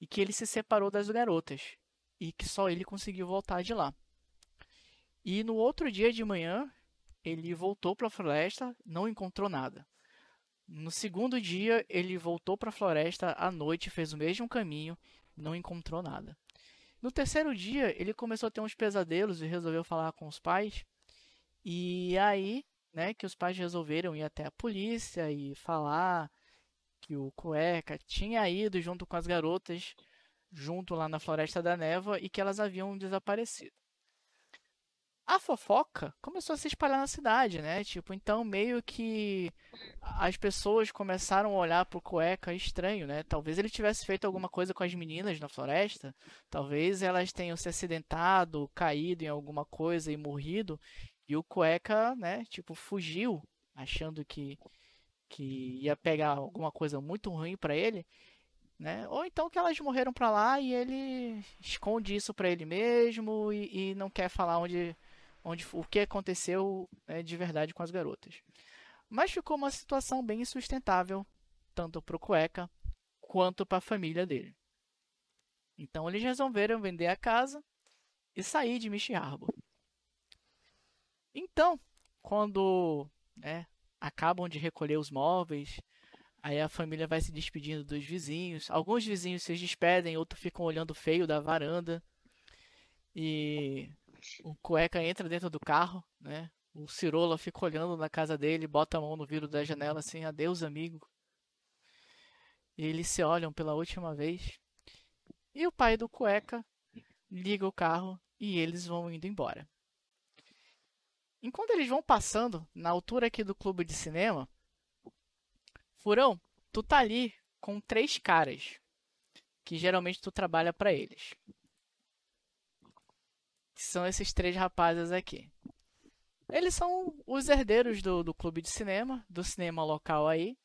e que ele se separou das garotas e que só ele conseguiu voltar de lá. E no outro dia de manhã, ele voltou para a floresta, não encontrou nada. No segundo dia, ele voltou para a floresta à noite, fez o mesmo caminho, não encontrou nada. No terceiro dia, ele começou a ter uns pesadelos e resolveu falar com os pais. E aí, né, que os pais resolveram ir até a polícia e falar que o cueca tinha ido junto com as garotas junto lá na Floresta da Neva e que elas haviam desaparecido. A fofoca começou a se espalhar na cidade, né? Tipo, então meio que as pessoas começaram a olhar pro cueca estranho, né? Talvez ele tivesse feito alguma coisa com as meninas na floresta, talvez elas tenham se acidentado, caído em alguma coisa e morrido, e o cueca, né, tipo, fugiu, achando que que ia pegar alguma coisa muito ruim pra ele, né? Ou então que elas morreram pra lá e ele esconde isso pra ele mesmo e, e não quer falar onde, onde o que aconteceu né, de verdade com as garotas. Mas ficou uma situação bem insustentável, tanto pro cueca quanto para a família dele. Então eles resolveram vender a casa e sair de Michi. Então, quando né, acabam de recolher os móveis, aí a família vai se despedindo dos vizinhos. Alguns vizinhos se despedem, outros ficam olhando feio da varanda. E o cueca entra dentro do carro, né? O Cirola fica olhando na casa dele, bota a mão no vidro da janela assim, adeus amigo. E eles se olham pela última vez. E o pai do cueca liga o carro e eles vão indo embora. Enquanto eles vão passando na altura aqui do clube de cinema, Furão, tu tá ali com três caras que geralmente tu trabalha para eles. Que são esses três rapazes aqui. Eles são os herdeiros do, do clube de cinema, do cinema local aí.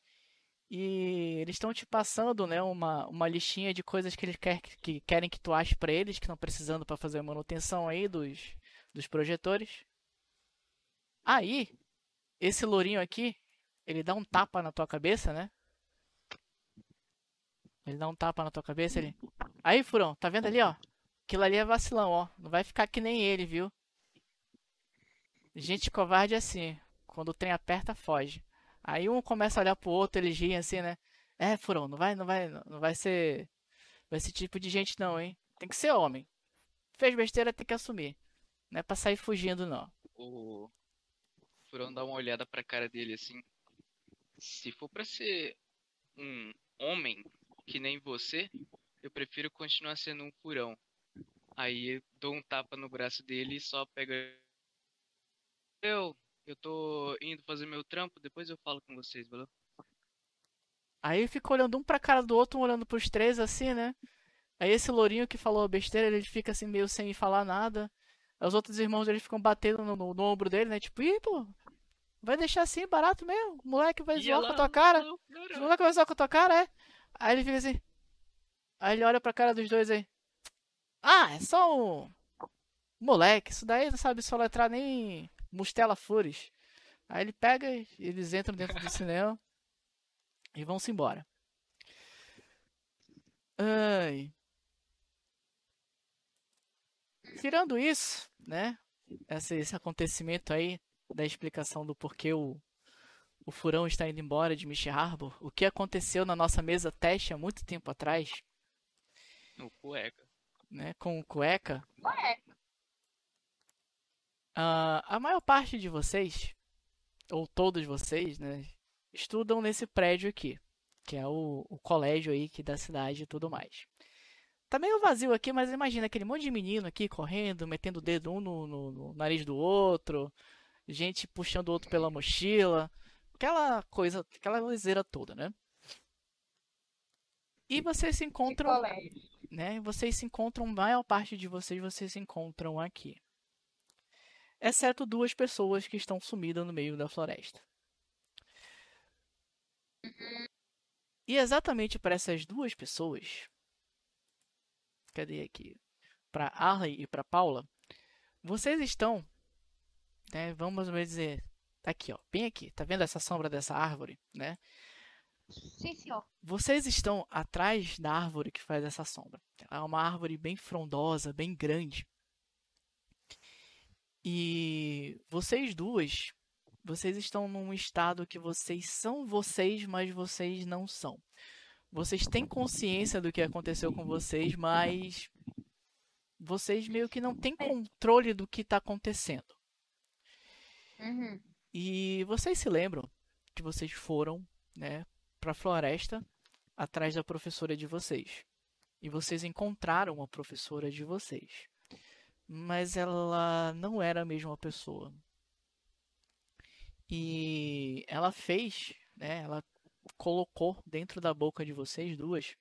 E eles estão te passando, né, uma, uma listinha de coisas que eles quer, que querem que tu ache para eles, que estão precisando para fazer a manutenção aí dos, dos projetores. Aí, esse lourinho aqui, ele dá um tapa na tua cabeça, né? Ele dá um tapa na tua cabeça, ele. Aí, furão, tá vendo ali, ó? Aquilo ali é vacilão, ó. Não vai ficar que nem ele, viu? Gente covarde é assim. Quando o trem aperta, foge. Aí um começa a olhar pro outro, eles riem assim, né? É, furão, não vai, não vai, não vai ser. Vai ser tipo de gente não, hein? Tem que ser homem. Fez besteira, tem que assumir. Não é pra sair fugindo, não. O Furão dá uma olhada pra cara dele assim. Se for pra ser um homem que nem você, eu prefiro continuar sendo um furão. Aí dou um tapa no braço dele e só pega. Eu, Eu tô indo fazer meu trampo, depois eu falo com vocês, valeu? Aí fica olhando um pra cara do outro, um olhando pros três assim, né? Aí esse lourinho que falou a besteira, ele fica assim meio sem falar nada. Aí os outros irmãos eles ficam batendo no, no, no ombro dele, né? Tipo, ih, pô, vai deixar assim barato mesmo? O moleque vai E zoar ela com a tua cara? não, O não, moleque vai zoar com a tua cara, é? Aí ele fica assim. Aí ele olha pra cara dos dois aí. Ah, é só um. Moleque, isso daí não sabe soletrar nem Mustela Flores. Aí ele pega eles entram dentro do cinema e vão-se embora. Ai. Tirando isso, né? Esse, esse acontecimento aí da explicação do porquê o, o furão está indo embora de Michi Harbour, o que aconteceu na nossa mesa teste há muito tempo atrás, O cueca. Né, com o Cueca, Ué, ah, a maior parte de vocês, ou todos vocês, né, estudam nesse prédio aqui, que é o, o colégio aí que da cidade e tudo mais. Tá meio vazio aqui, mas imagina aquele monte de menino aqui correndo, metendo o dedo um no, no- no nariz do outro, gente puxando o outro pela mochila, aquela coisa, aquela liseira toda, né? E vocês se que encontram colégio. Né? Vocês se encontram, a maior parte de vocês, vocês se encontram aqui. Exceto duas pessoas que estão sumidas no meio da floresta. E exatamente para essas duas pessoas, cadê aqui? Para Arley e para Paula, vocês estão, né, vamos dizer, aqui, ó, bem aqui. Tá vendo essa sombra dessa árvore, né? Sim, senhor. Vocês estão atrás da árvore que faz essa sombra. Ela é uma árvore bem frondosa, bem grande. E vocês duas, vocês estão num estado que vocês são vocês, mas vocês não são. Vocês têm consciência do que aconteceu com vocês, mas vocês meio que não têm controle do que está acontecendo. Uhum. E vocês se lembram que vocês foram, né, para a floresta atrás da professora de vocês. E vocês encontraram a professora de vocês. Mas ela não era a mesma pessoa. E ela fez, né, ela colocou dentro da boca de vocês duas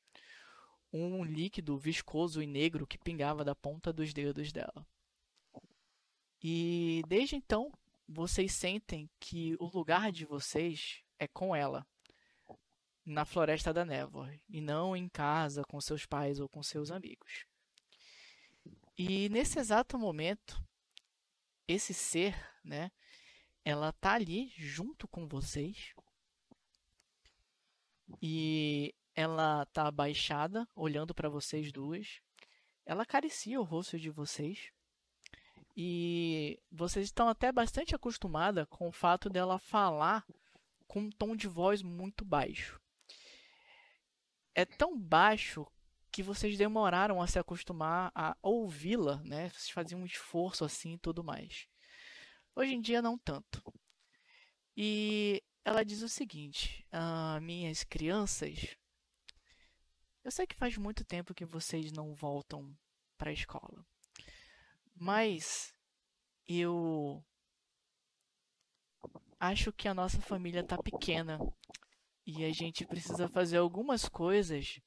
um líquido viscoso e negro que pingava da ponta dos dedos dela. E desde então, vocês sentem que o lugar de vocês é com ela, na Floresta da Névoa, e não em casa com seus pais ou com seus amigos. E nesse exato momento, esse ser, né, ela tá ali junto com vocês. E ela tá abaixada, olhando para vocês duas. Ela acaricia o rosto de vocês. E vocês estão até bastante acostumadas com o fato dela falar com um tom de voz muito baixo. É tão baixo que vocês demoraram a se acostumar a ouvi-la, né? Vocês faziam um esforço assim e tudo mais. Hoje em dia não tanto. E ela diz o seguinte: ah, minhas crianças, eu sei que faz muito tempo que vocês não voltam para a escola. Mas eu acho que a nossa família tá pequena e a gente precisa fazer algumas coisas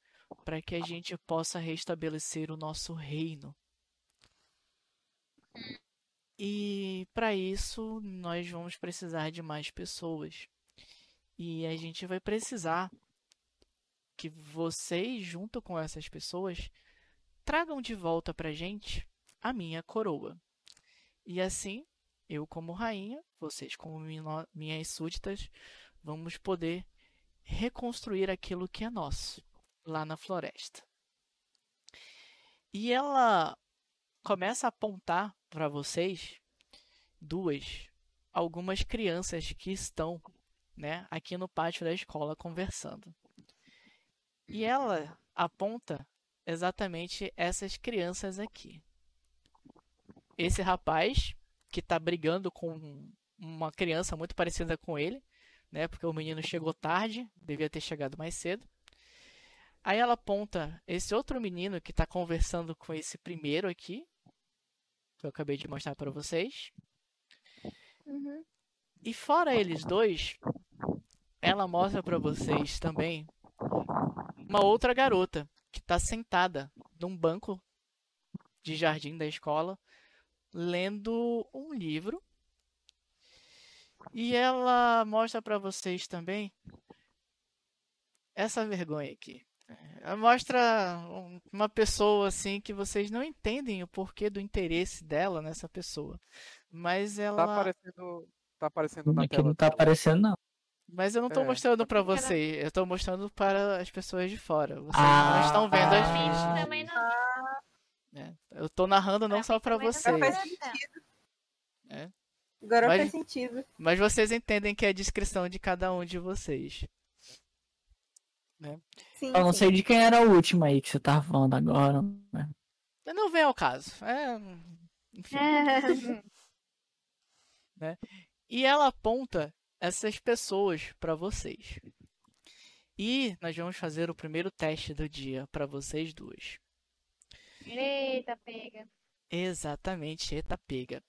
para que a gente possa restabelecer o nosso reino. E para isso nós vamos precisar de mais pessoas. E a gente vai precisar que vocês, junto com essas pessoas, tragam de volta pra gente a minha coroa. E assim, eu como rainha, vocês como minhas súditas, vamos poder reconstruir aquilo que é nosso lá na floresta. E ela começa a apontar para vocês duas, algumas crianças que estão, né, aqui no pátio da escola conversando. E ela aponta exatamente essas crianças aqui. Esse rapaz que tá brigando com uma criança muito parecida com ele, né? Porque o menino chegou tarde, devia ter chegado mais cedo. Aí ela aponta esse outro menino que tá conversando com esse primeiro aqui, que eu acabei de mostrar para vocês. Uhum. E fora eles dois, ela mostra pra vocês também uma outra garota que tá sentada num banco de jardim da escola, lendo um livro. E ela mostra pra vocês também essa vergonha aqui. Ela mostra um- uma pessoa assim que vocês não entendem o porquê do interesse dela nessa pessoa. Mas Tá ela. aparecendo, tá aparecendo na Aqui tela. não tá aparecendo, não. Mas eu não tô É. mostrando pra Porque ela- você, eu tô mostrando para as pessoas de fora. Vocês Ah, não estão vendo as ah. minhas. Também não. né? Eu tô narrando não só não vocês, faz tá sentido. É. Agora Mas- faz sentido. mas vocês entendem que é a descrição de cada um de vocês. Sim, Eu não sim. sei de quem era o último aí que você tava falando agora. né? Não vem ao caso. É, enfim. *laughs* E ela aponta essas pessoas pra vocês. E nós vamos fazer o primeiro teste do dia pra vocês duas. Eita, pega. Exatamente, eita pega.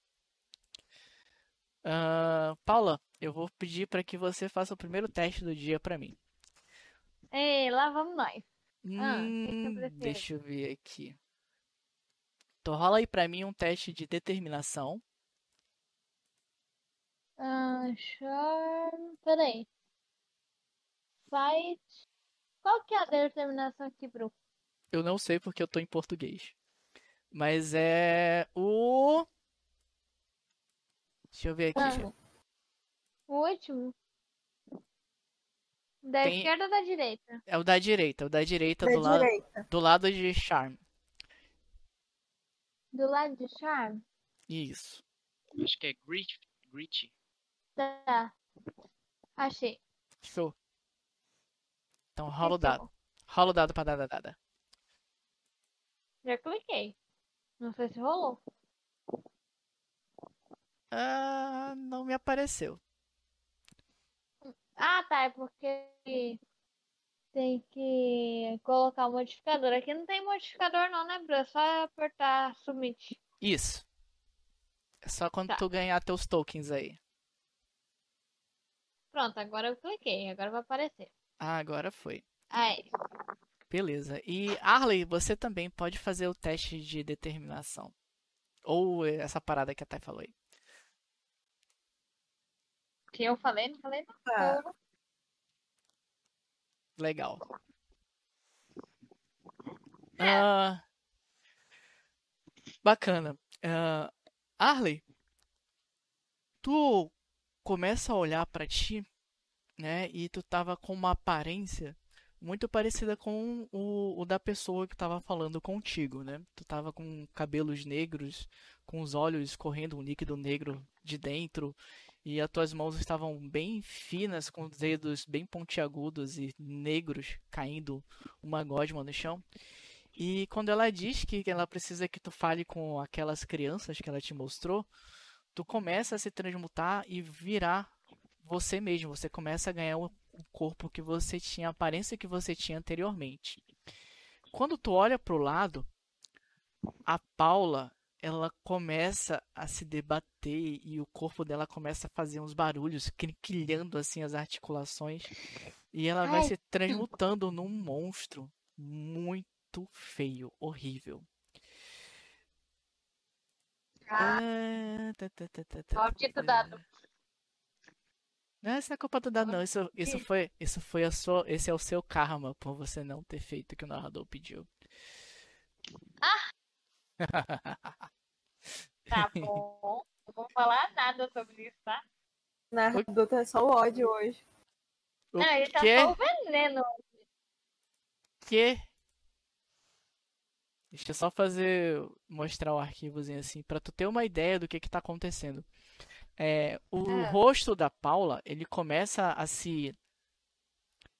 Ah, Paula, eu vou pedir para que você faça o primeiro teste do dia para mim. Ei, lá vamos nós. Ah, Hum, preciso? deixa eu ver aqui. Então rola aí para mim um teste de determinação. Ah, charm. Peraí. Fight. Qual que é a determinação aqui, Bru? Eu não sei porque eu tô em português. Mas é o Deixa eu ver aqui. Ah, o último? Da Tem- esquerda ou da direita? É o da direita, o da direita Da do lado direita. do lado de Charm. Do lado de charm? Isso. Acho que é Grit. Grit. Tá. Achei. Show. Então rola o Fechou. dado. Rola o dado pra dar dada. Já cliquei. Não sei se rolou. Ah, não me apareceu. Ah, tá. É porque tem que colocar o modificador. Aqui não tem modificador não, né, Bru? É só apertar submit. Isso. É só quando Tá. tu ganhar teus tokens aí. Pronto, agora eu cliquei. Agora vai aparecer. Ah, agora foi. Aí. Beleza. E Arley, você também pode fazer o teste de determinação. Ou essa parada que a Thay falou aí. Que eu falei, não falei não. Tá. Legal. Ah, bacana. Ah, Arley, tu começa a olhar pra ti, né? E tu tava com uma aparência muito parecida com o, o da pessoa que tava falando contigo, né? Tu tava com cabelos negros, com os olhos escorrendo um líquido negro de dentro, e as tuas mãos estavam bem finas, com os dedos bem pontiagudos e negros caindo uma gosma no chão. E quando ela diz que ela precisa que tu fale com aquelas crianças que ela te mostrou, tu começa a se transmutar e virar você mesmo. Você começa a ganhar o o corpo que você tinha, a aparência que você tinha anteriormente. Quando tu olha pro lado, a Paula, ela começa a se debater e o corpo dela começa a fazer uns barulhos, crinquilhando assim as articulações, e ela vai Ai. se transmutando num monstro muito feio, horrível. Ah, Ah, tá, tá, tá, tá, tá, maldito tá. dado. Não, isso não é culpa do dado, não. Isso, isso foi, isso foi a sua, esse é o seu karma por você não ter feito o que o narrador pediu. Tá *laughs* bom. Não vou falar nada sobre isso, tá? Narrador tá só o ódio hoje. O Não, ele tá quê? só o veneno. Que? Deixa eu só fazer, mostrar o arquivozinho assim, pra tu ter uma ideia do que que tá acontecendo. É, o Ah. rosto da Paula, ele começa a se,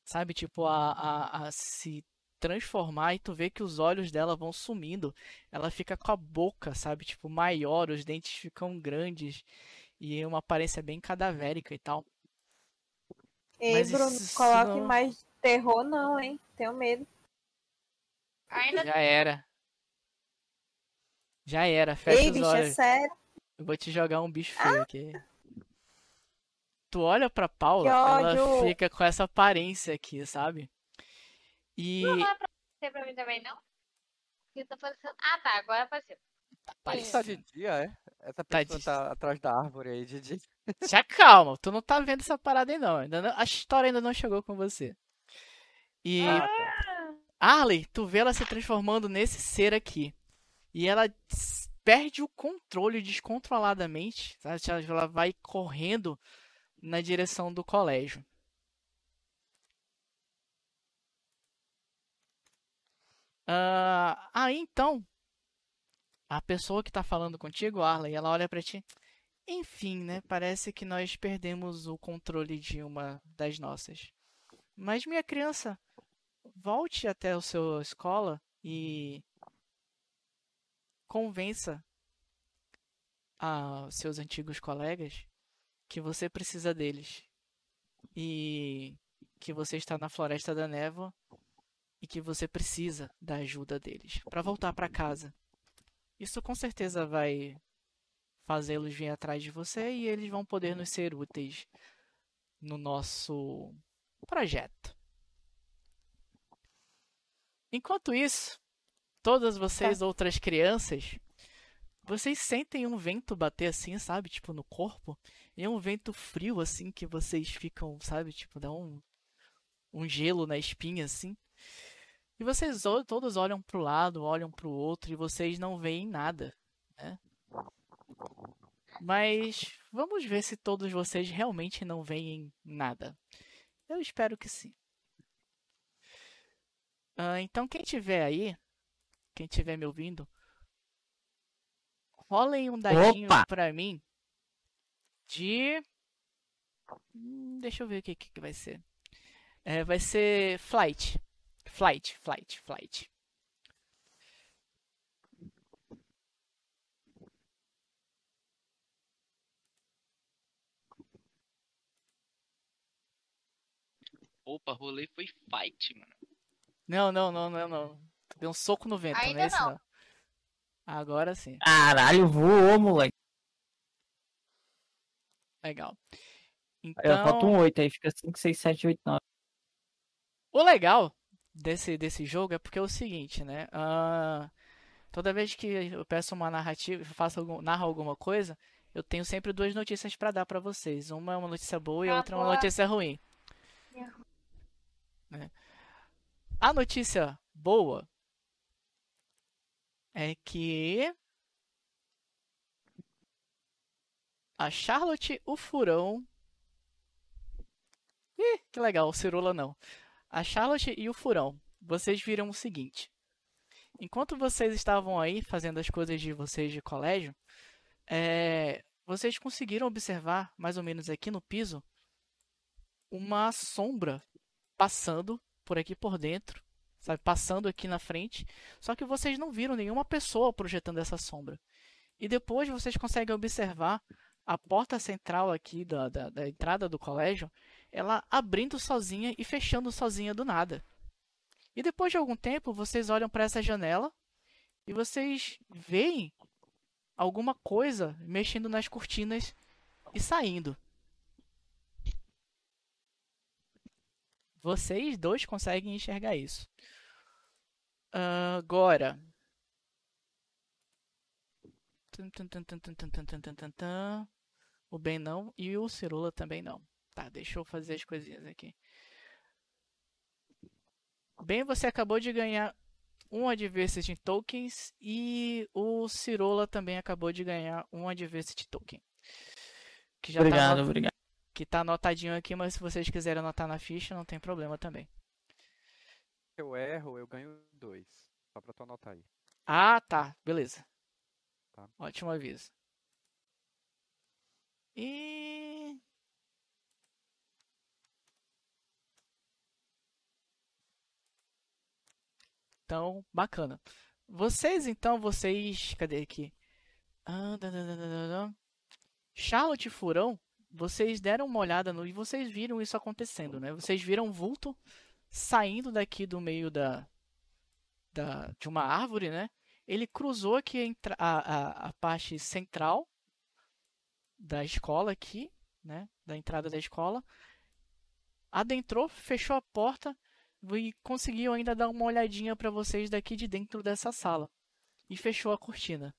sabe, tipo, a, a, a se transformar e tu vê que os olhos dela vão sumindo. Ela fica com a boca, sabe, tipo, maior, os dentes ficam grandes e é uma aparência bem cadavérica e tal. Ei, Mas Bruno, isso coloque mais terror não, hein? Tenho medo. Ainda Já era. Já era, fecha Ei, os bicho, é olhos. sério. Eu vou te jogar um bicho feio aqui. tu olha pra Paula, ela fica com essa aparência aqui, sabe? E Não vai aparecer pra mim também, não? Porque tá parecendo. Ah, tá, agora apareceu. Isso tá de dia, é? Essa Tá de pessoa tá atrás da árvore aí de dia. *laughs* se acalma, tu não tá vendo essa parada aí não. Ainda não- a história ainda não chegou com você. E Ah, tá. Arley, tu vê ela se transformando nesse ser aqui. E ela perde o controle descontroladamente. Sabe? Ela vai correndo na direção do colégio. Ah, aí então, a pessoa que tá falando contigo, Arley, ela olha pra ti. Enfim, né? Parece que nós perdemos o controle de uma das nossas. Mas minha criança, volte até a sua escola e convença a seus antigos colegas que você precisa deles e que você está na Floresta da Névoa e que você precisa da ajuda deles para voltar para casa. Isso com certeza vai fazê-los vir atrás de você e eles vão poder nos ser úteis no nosso projeto. Enquanto isso, todas vocês outras crianças, vocês sentem um vento bater assim, sabe, tipo no corpo, e é um vento frio assim que vocês ficam, sabe, tipo dá um um gelo na espinha assim. E vocês o- todos olham pro lado, olham pro outro e vocês não veem nada, né? Mas vamos ver se todos vocês realmente não veem nada. Eu espero que sim. Ah, então quem tiver aí, quem tiver me ouvindo, rolem um dadinho Opa! pra mim de. Hum, deixa eu ver o que, que que vai ser. É, vai ser flight. Flight, flight, flight. Opa, rolê foi fight, mano. Não, não, não, não, não. Tu deu um soco no vento, não Ainda é esse não. não. Agora sim. Caralho, voou, moleque. Legal. Aí, ó, falta Então, um 8, aí fica 5, 6, 7, 8, 9. o legal desse, desse jogo é porque é o seguinte, né? Ah, toda vez que eu peço uma narrativa, faço algum, narro alguma coisa, eu tenho sempre duas notícias pra dar pra vocês. Uma é uma notícia boa e a outra é uma notícia ruim. né? A notícia boa é que a Charlotte, o Furão. Ih, que legal, o Cirula não. A Charlotte e o Furão. Vocês viram o seguinte. Enquanto vocês estavam aí fazendo as coisas de vocês de colégio, é, vocês conseguiram observar, mais ou menos aqui no piso, uma sombra passando por aqui por dentro, sabe? Passando aqui na frente. Só que vocês não viram nenhuma pessoa projetando essa sombra. E depois vocês conseguem observar a porta central aqui da, da, da entrada do colégio, ela abrindo sozinha e fechando sozinha do nada. E depois de algum tempo, vocês olham para essa janela e vocês veem alguma coisa mexendo nas cortinas e saindo. Vocês dois conseguem enxergar isso. Agora. O Ben não e o Cirula também não. Tá, deixa eu fazer as coisinhas aqui. Bem, você acabou de ganhar um Adversity Tokens e o Cirola também acabou de ganhar um Adversity Token. Que já tá Obrigado, anot- obrigado. que tá anotadinho aqui, mas se vocês quiserem anotar na ficha, não tem problema também. Se eu erro, eu ganho dois. Só pra tu anotar aí. Ah, tá, beleza. Tá. Ótimo aviso. E Então, bacana. Vocês, então, vocês. Cadê aqui? Dan, dan, dan, dan. Charlotte Furão, vocês deram uma olhada no. E vocês viram isso acontecendo, né? Vocês viram um vulto saindo daqui do meio da. da de uma árvore, né? Ele cruzou aqui a, a, a parte central da escola aqui, né? da entrada da escola, adentrou, fechou a porta e conseguiu ainda dar uma olhadinha para vocês daqui de dentro dessa sala e fechou a cortina.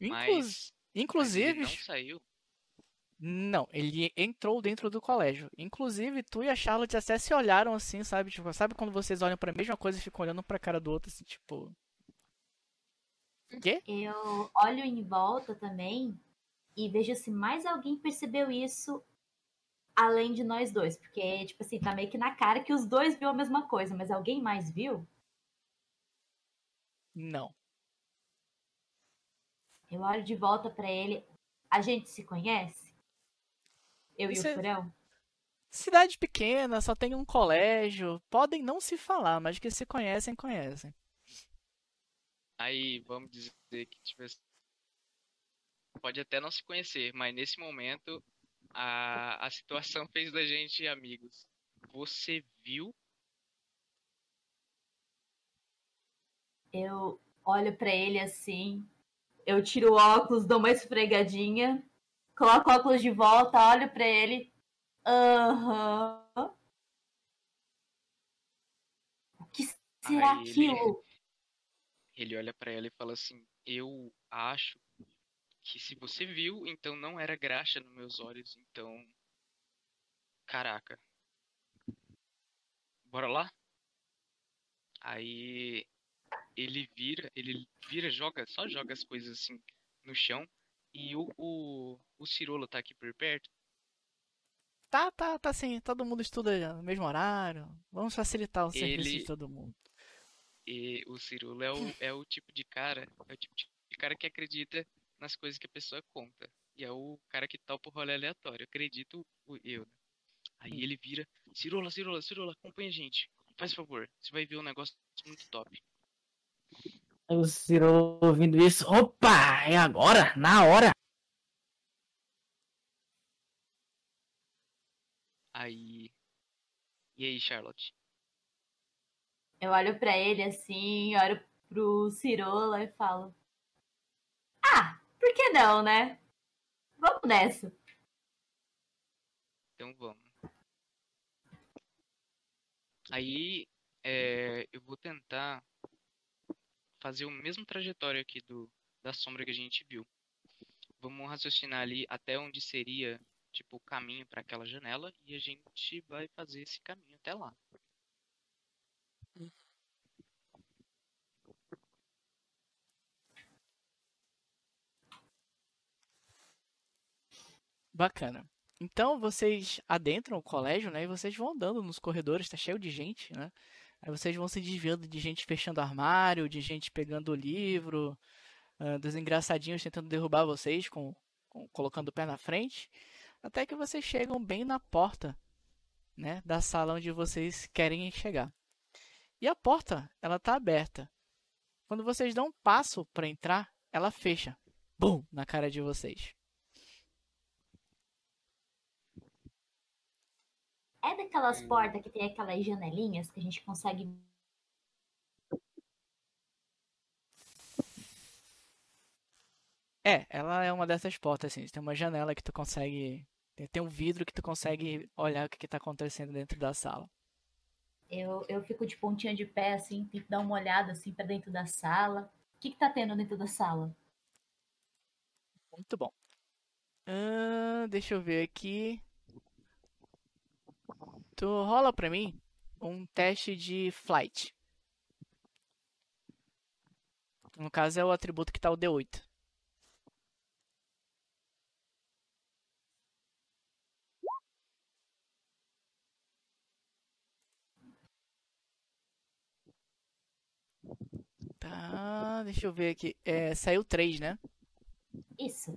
Inclu- Mas, mas inclusive, ele não saiu. Não, ele entrou dentro do colégio. Inclusive, tu e a Charlotte até se olharam assim, sabe? Tipo, sabe quando vocês olham pra mesma coisa e ficam olhando pra cara do outro, assim, tipo. Quê? Eu olho em volta também e vejo se mais alguém percebeu isso além de nós dois. Porque, tipo assim, tá meio que na cara que os dois viu a mesma coisa, mas alguém mais viu? Não. Eu olho de volta pra ele. A gente se conhece? Eu e Você- o Furão? Cidade pequena, só tem um colégio. Podem não se falar, mas que se conhecem, conhecem. Aí vamos dizer que tipo, pode até não se conhecer, mas nesse momento a, a situação *laughs* fez da gente amigos. Você viu? Eu olho pra ele assim. Eu tiro o óculos, dou uma esfregadinha. Coloco o óculos de volta, olho pra ele. Aham. O que será Aí ele- aquilo? *laughs* Ele olha pra ela e fala assim: Eu acho que se você viu, então não era graxa nos meus olhos, então. Caraca. Bora lá? Aí ele vira, ele vira, joga, só joga as coisas assim no chão. E o, o, o Cirola tá aqui por perto. Tá, tá, tá sim. Todo mundo estuda no mesmo horário. Vamos facilitar o serviço Ele- de todo mundo. E o Cirola é o, é o tipo de cara, é o tipo de cara que acredita nas coisas que a pessoa conta. E é o cara que topa o rolê aleatório. Acredito o- eu, né? Aí ele vira, Cirola, Cirola, Cirola, acompanha a gente. Faz favor, você vai ver um negócio muito top. Aí o Ciro ouvindo isso, opa, é agora, na hora. Aí. E aí, Charlotte? Eu olho pra ele assim, olho pro Cirola e falo: por que não, né? Vamos nessa. Então vamos. Aí é, eu vou tentar fazer o mesmo trajetório aqui do da sombra que a gente viu. Vamos raciocinar ali até onde seria tipo o caminho para aquela janela e a gente vai fazer esse caminho até lá. Bacana. Então vocês adentram o colégio, né? E vocês vão andando nos corredores, tá cheio de gente, né? Aí vocês vão se desviando de gente fechando armário, de gente pegando livro, ah, dos engraçadinhos tentando derrubar vocês com, com- colocando o pé na frente, até que vocês chegam bem na porta, né, da sala onde vocês querem chegar. E a porta, ela tá aberta. Quando vocês dão um passo para entrar, ela fecha. Bum, na cara de vocês. É daquelas portas que tem aquelas janelinhas que a gente consegue. É, ela é uma dessas portas, assim. Tem uma janela que tu consegue. Tem, um vidro que tu consegue olhar o que, que tá acontecendo dentro da sala. Eu, eu fico de pontinha de pé, assim, tento dar uma olhada assim pra dentro da sala. O que, que tá tendo dentro da sala? Muito bom. Deixa eu ver aqui. Tu rola pra mim um teste de flight. No caso é o atributo que tá o D8. Tá, deixa eu ver aqui. É, saiu 3, né? Isso.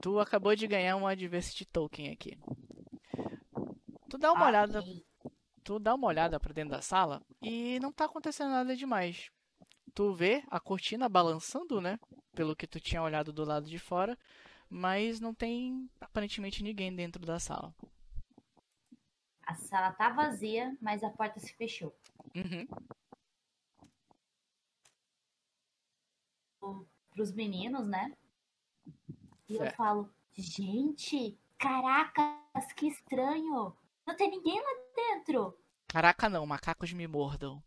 Tu acabou de ganhar um Adversity Token aqui. Tu dá uma olhada, Ok. tu dá uma olhada pra dentro da sala e não tá acontecendo nada demais. Tu vê a cortina balançando, né? Pelo que tu tinha olhado do lado de fora, mas não tem aparentemente ninguém dentro da sala. A sala tá vazia, mas a porta se fechou. Uhum. pros meninos, né? E eu Certo. falo, gente, caracas, que estranho. Não tem ninguém lá dentro. Caraca, não, macacos me mordam.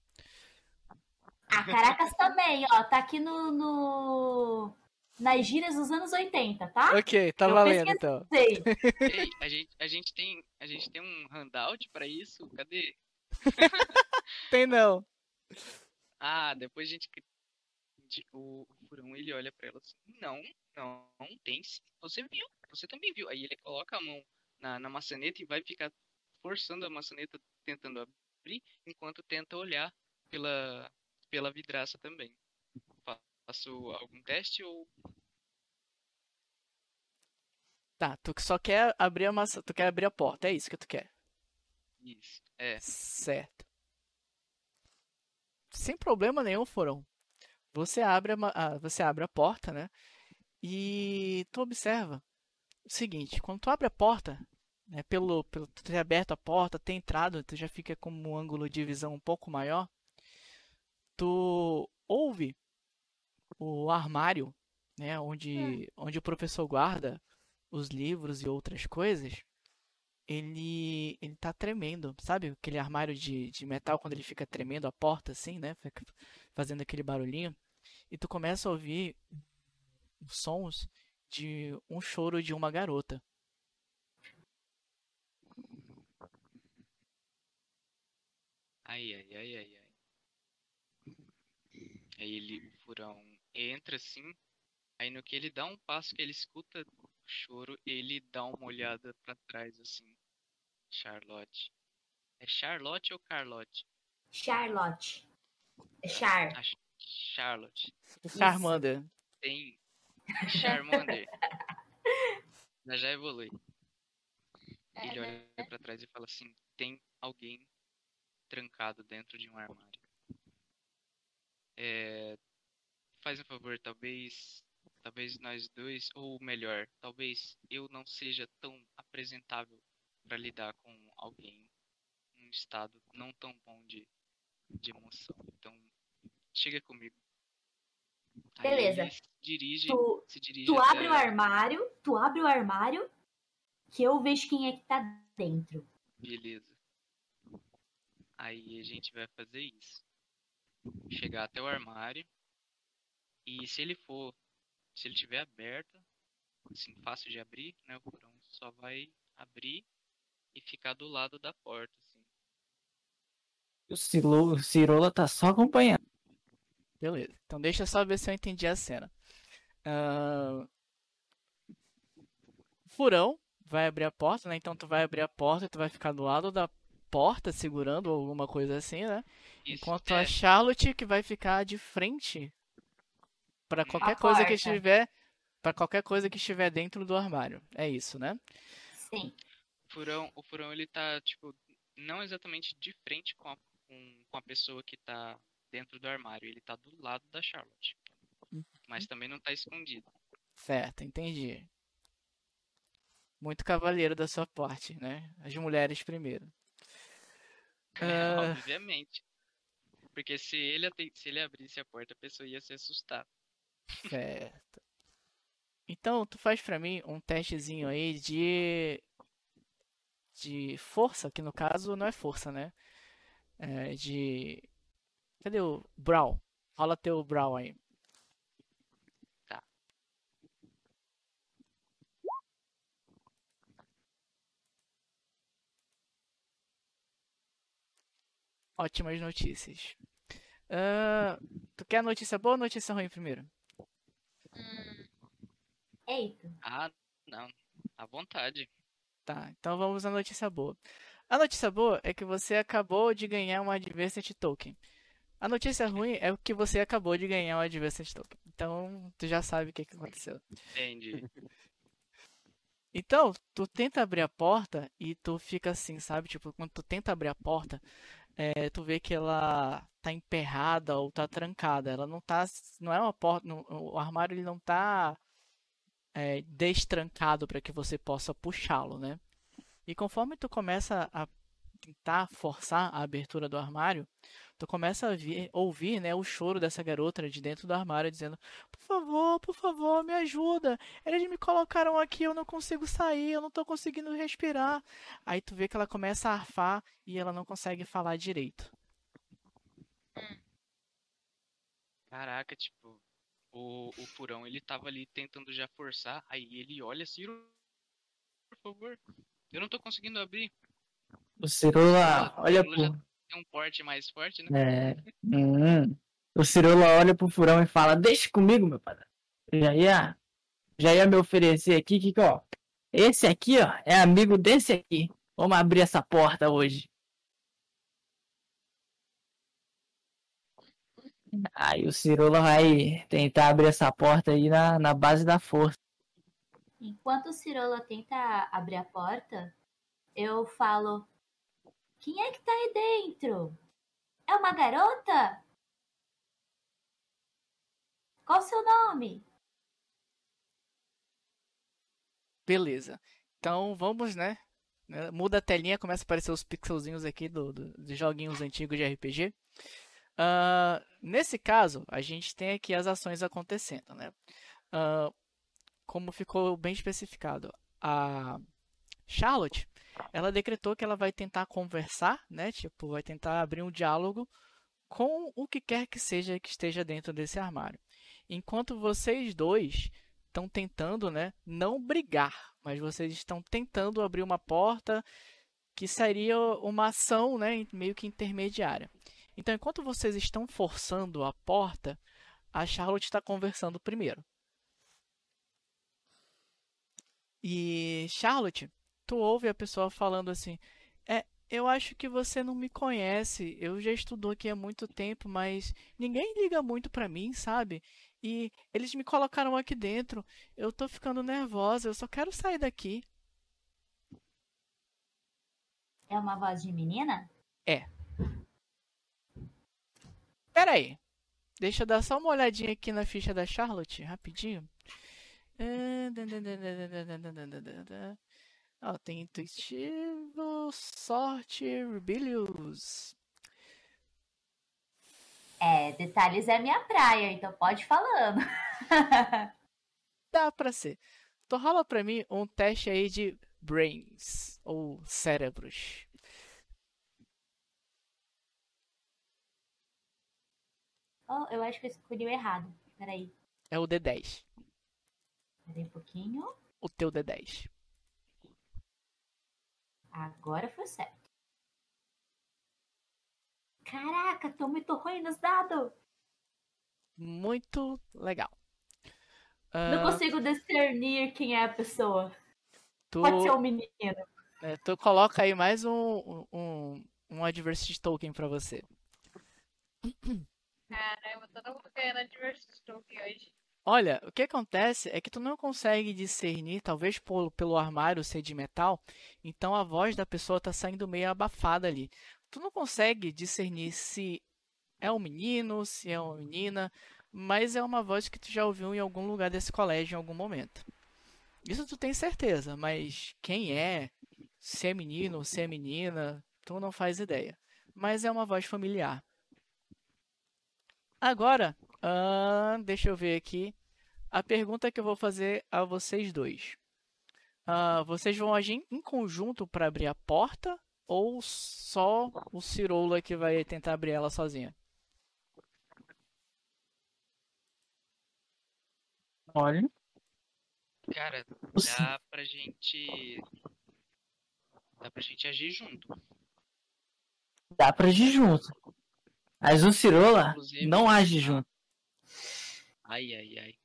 Ah, Caracas *laughs* também, ó. Tá aqui no, no... nas gírias dos anos 80, tá? Ok, tá Eu valendo então. *laughs* Ei, a gente, a gente tem, a gente tem um handout pra isso? Cadê? *laughs* Tem não. Ah, depois a gente. o furão ele olha pra ela assim: Não, não, tem sim. Você viu, você também viu. Aí ele coloca a mão na, na maçaneta e vai ficar forçando a maçaneta, tentando abrir, enquanto tenta olhar pela, pela vidraça também. Fa- Faço algum teste ou. Tá, tu só quer abrir a maçã, tu quer abrir a porta, é isso que tu quer. Isso. É. Certo. Sem problema nenhum, Furão. Você abre a, ma- a- você abre a porta, né? E tu observa o seguinte, quando tu abre a porta, né, pelo, pelo tu ter aberto a porta, ter entrado, tu já fica com um ângulo de visão um pouco maior. Tu ouve o armário, né, onde, onde o professor guarda os livros e outras coisas ele ele tá tremendo, sabe? Aquele armário de, de metal quando ele fica tremendo a porta assim, né? Fazendo aquele barulhinho. E tu começa a ouvir sons de um choro de uma garota. Ai, ai, ai, ai, ai. Aí ele, o furão, entra assim. Aí no que ele dá um passo que ele escuta o choro, ele dá uma olhada pra trás assim. Charlotte. É Charlotte ou Carlotte? Charlotte. É Char. Acho Charlotte. Charmander. Tem Charmander. Já *laughs* já evolui. É, Ele né? olha pra trás e fala assim: tem alguém trancado dentro de um armário. É, faz um favor, talvez, talvez nós dois, ou melhor, talvez eu não seja tão apresentável para lidar com alguém num estado não tão bom de, de emoção. Então, chega comigo. Beleza. dirige, Tu, se dirige tu abre o armário, tu abre o armário, que eu vejo quem é que tá dentro. Beleza. Aí a gente vai fazer isso. Chegar até o armário. E se ele for, se ele tiver aberto, assim, fácil de abrir, né? O porão só vai abrir e ficar do lado da porta, assim. O Cirola tá só acompanhando. Beleza. Então deixa eu só ver se eu entendi a cena. O furão vai abrir a porta, né? Então tu vai abrir a porta e tu vai ficar do lado da porta segurando alguma coisa assim, né? Isso Enquanto é, a Charlotte que vai ficar de frente para qualquer A coisa que porta. estiver para qualquer coisa que estiver dentro do armário. É isso, né? Sim. o furão, o furão ele tá, tipo, não exatamente de frente com a, com, com a pessoa que tá dentro do armário. Ele tá do lado da Charlotte. Mas também não tá escondido. Certo, entendi. Muito cavalheiro da sua parte, né? As mulheres primeiro. Ah. Obviamente. Porque se ele, se ele abrisse a porta, a pessoa ia se assustar. Certo. Então, tu faz pra mim um testezinho aí de de força, que no caso não é força, né? É de Cadê o Brawl? Rola teu Brawl aí. Tá. Ótimas notícias. Ah, tu quer notícia boa ou notícia ruim primeiro? Hum, Eita. Ah, não. À vontade. Tá, então vamos à notícia boa. A notícia boa é que você acabou de ganhar um Adversity Token. A notícia ruim é que você acabou de ganhar um Adversity Token. Então, tu já sabe o que, que aconteceu. Entendi. *laughs* Então, tu tenta abrir a porta e tu fica assim, sabe? Tipo, quando tu tenta abrir a porta, é, tu vê que ela tá emperrada ou tá trancada. Ela não tá, não é uma porta, não- o armário ele não tá é, destrancado para que você possa puxá-lo, né? E conforme tu começa a tentar forçar a abertura do armário, tu começa a vir- ouvir, né, o choro dessa garota de dentro do armário dizendo: "Por favor, por favor, me ajuda. Eles me colocaram aqui, eu não consigo sair, eu não tô conseguindo respirar". Aí tu vê que ela começa a arfar e ela não consegue falar direito. Caraca, tipo, o, o furão ele tava ali tentando já forçar, aí ele olha assim, por favor, eu não tô conseguindo abrir. O Cirola olha já pro. Tem um porte mais forte, né? É. Hum. O Cirola olha pro furão e fala: Deixa comigo, meu padrão. Eu Já ia, já ia me oferecer aqui que, ó. Esse aqui, ó, é amigo desse aqui. Vamos abrir essa porta hoje. Aí o Cirola vai tentar abrir essa porta aí na, na base da força. Enquanto o Cirola tenta abrir a porta, eu falo: Quem é que tá aí dentro? É uma garota? Qual o seu nome? Beleza. Então vamos, né? né, Muda a telinha, começa a aparecer os pixelzinhos aqui do, do- dos joguinhos antigos de RPG. Ah, nesse caso, a gente tem aqui as ações acontecendo, né? Ah, como ficou bem especificado, a Charlotte, ela decretou que ela vai tentar conversar, né? Tipo, vai tentar abrir um diálogo com o que quer que seja que esteja dentro desse armário. Enquanto vocês dois estão tentando, né, não brigar, mas vocês estão tentando abrir uma porta que seria uma ação, né, meio que intermediária. Então, enquanto vocês estão forçando a porta, a Charlotte está conversando primeiro. E Charlotte, tu ouve a pessoa falando assim: "É, eu acho que você não me conhece. Eu já estou aqui há muito tempo, mas ninguém liga muito pra mim, sabe? E eles me colocaram aqui dentro. Eu tô ficando nervosa, eu só quero sair daqui." É uma voz de menina? Pera aí. Deixa eu dar só uma olhadinha aqui na ficha da Charlotte, rapidinho. Ó, tem intuitivo, sorte, rebellious. É, detalhes é minha praia, então pode ir falando. *laughs* Dá pra ser. Então rola pra mim um teste aí de brains, ou cérebros. Oh, eu acho que eu escolhi o errado. Peraí, É o D10. peraí um pouquinho. O teu D10. Agora foi certo. Caraca, tô muito ruim nos dados. Muito legal. Não Ah, consigo discernir quem é a pessoa. tu, Pode ser um menino. é, tu coloca aí mais um, um, um adversity token pra você. Caramba, todo mundo ganhando Adversity Token hoje. Olha, o que acontece é que tu não consegue discernir, talvez por, pelo armário ser de metal, então a voz da pessoa tá saindo meio abafada ali. Tu não consegue discernir se é um menino, se é uma menina, mas é uma voz que tu já ouviu em algum lugar desse colégio em algum momento. Isso tu tem certeza, mas quem é, se é menino ou se é menina, tu não faz ideia. Mas é uma voz familiar. Agora, ah, deixa eu ver aqui. A pergunta que eu vou fazer a vocês dois. Ah, vocês vão agir em conjunto para abrir a porta ou só o Cirola que vai tentar abrir ela sozinha? Olha. Cara, dá pra gente. Dá pra gente agir junto. Dá pra agir junto. Mas o Cirola Inclusive, não age junto. Ai, ai, ai.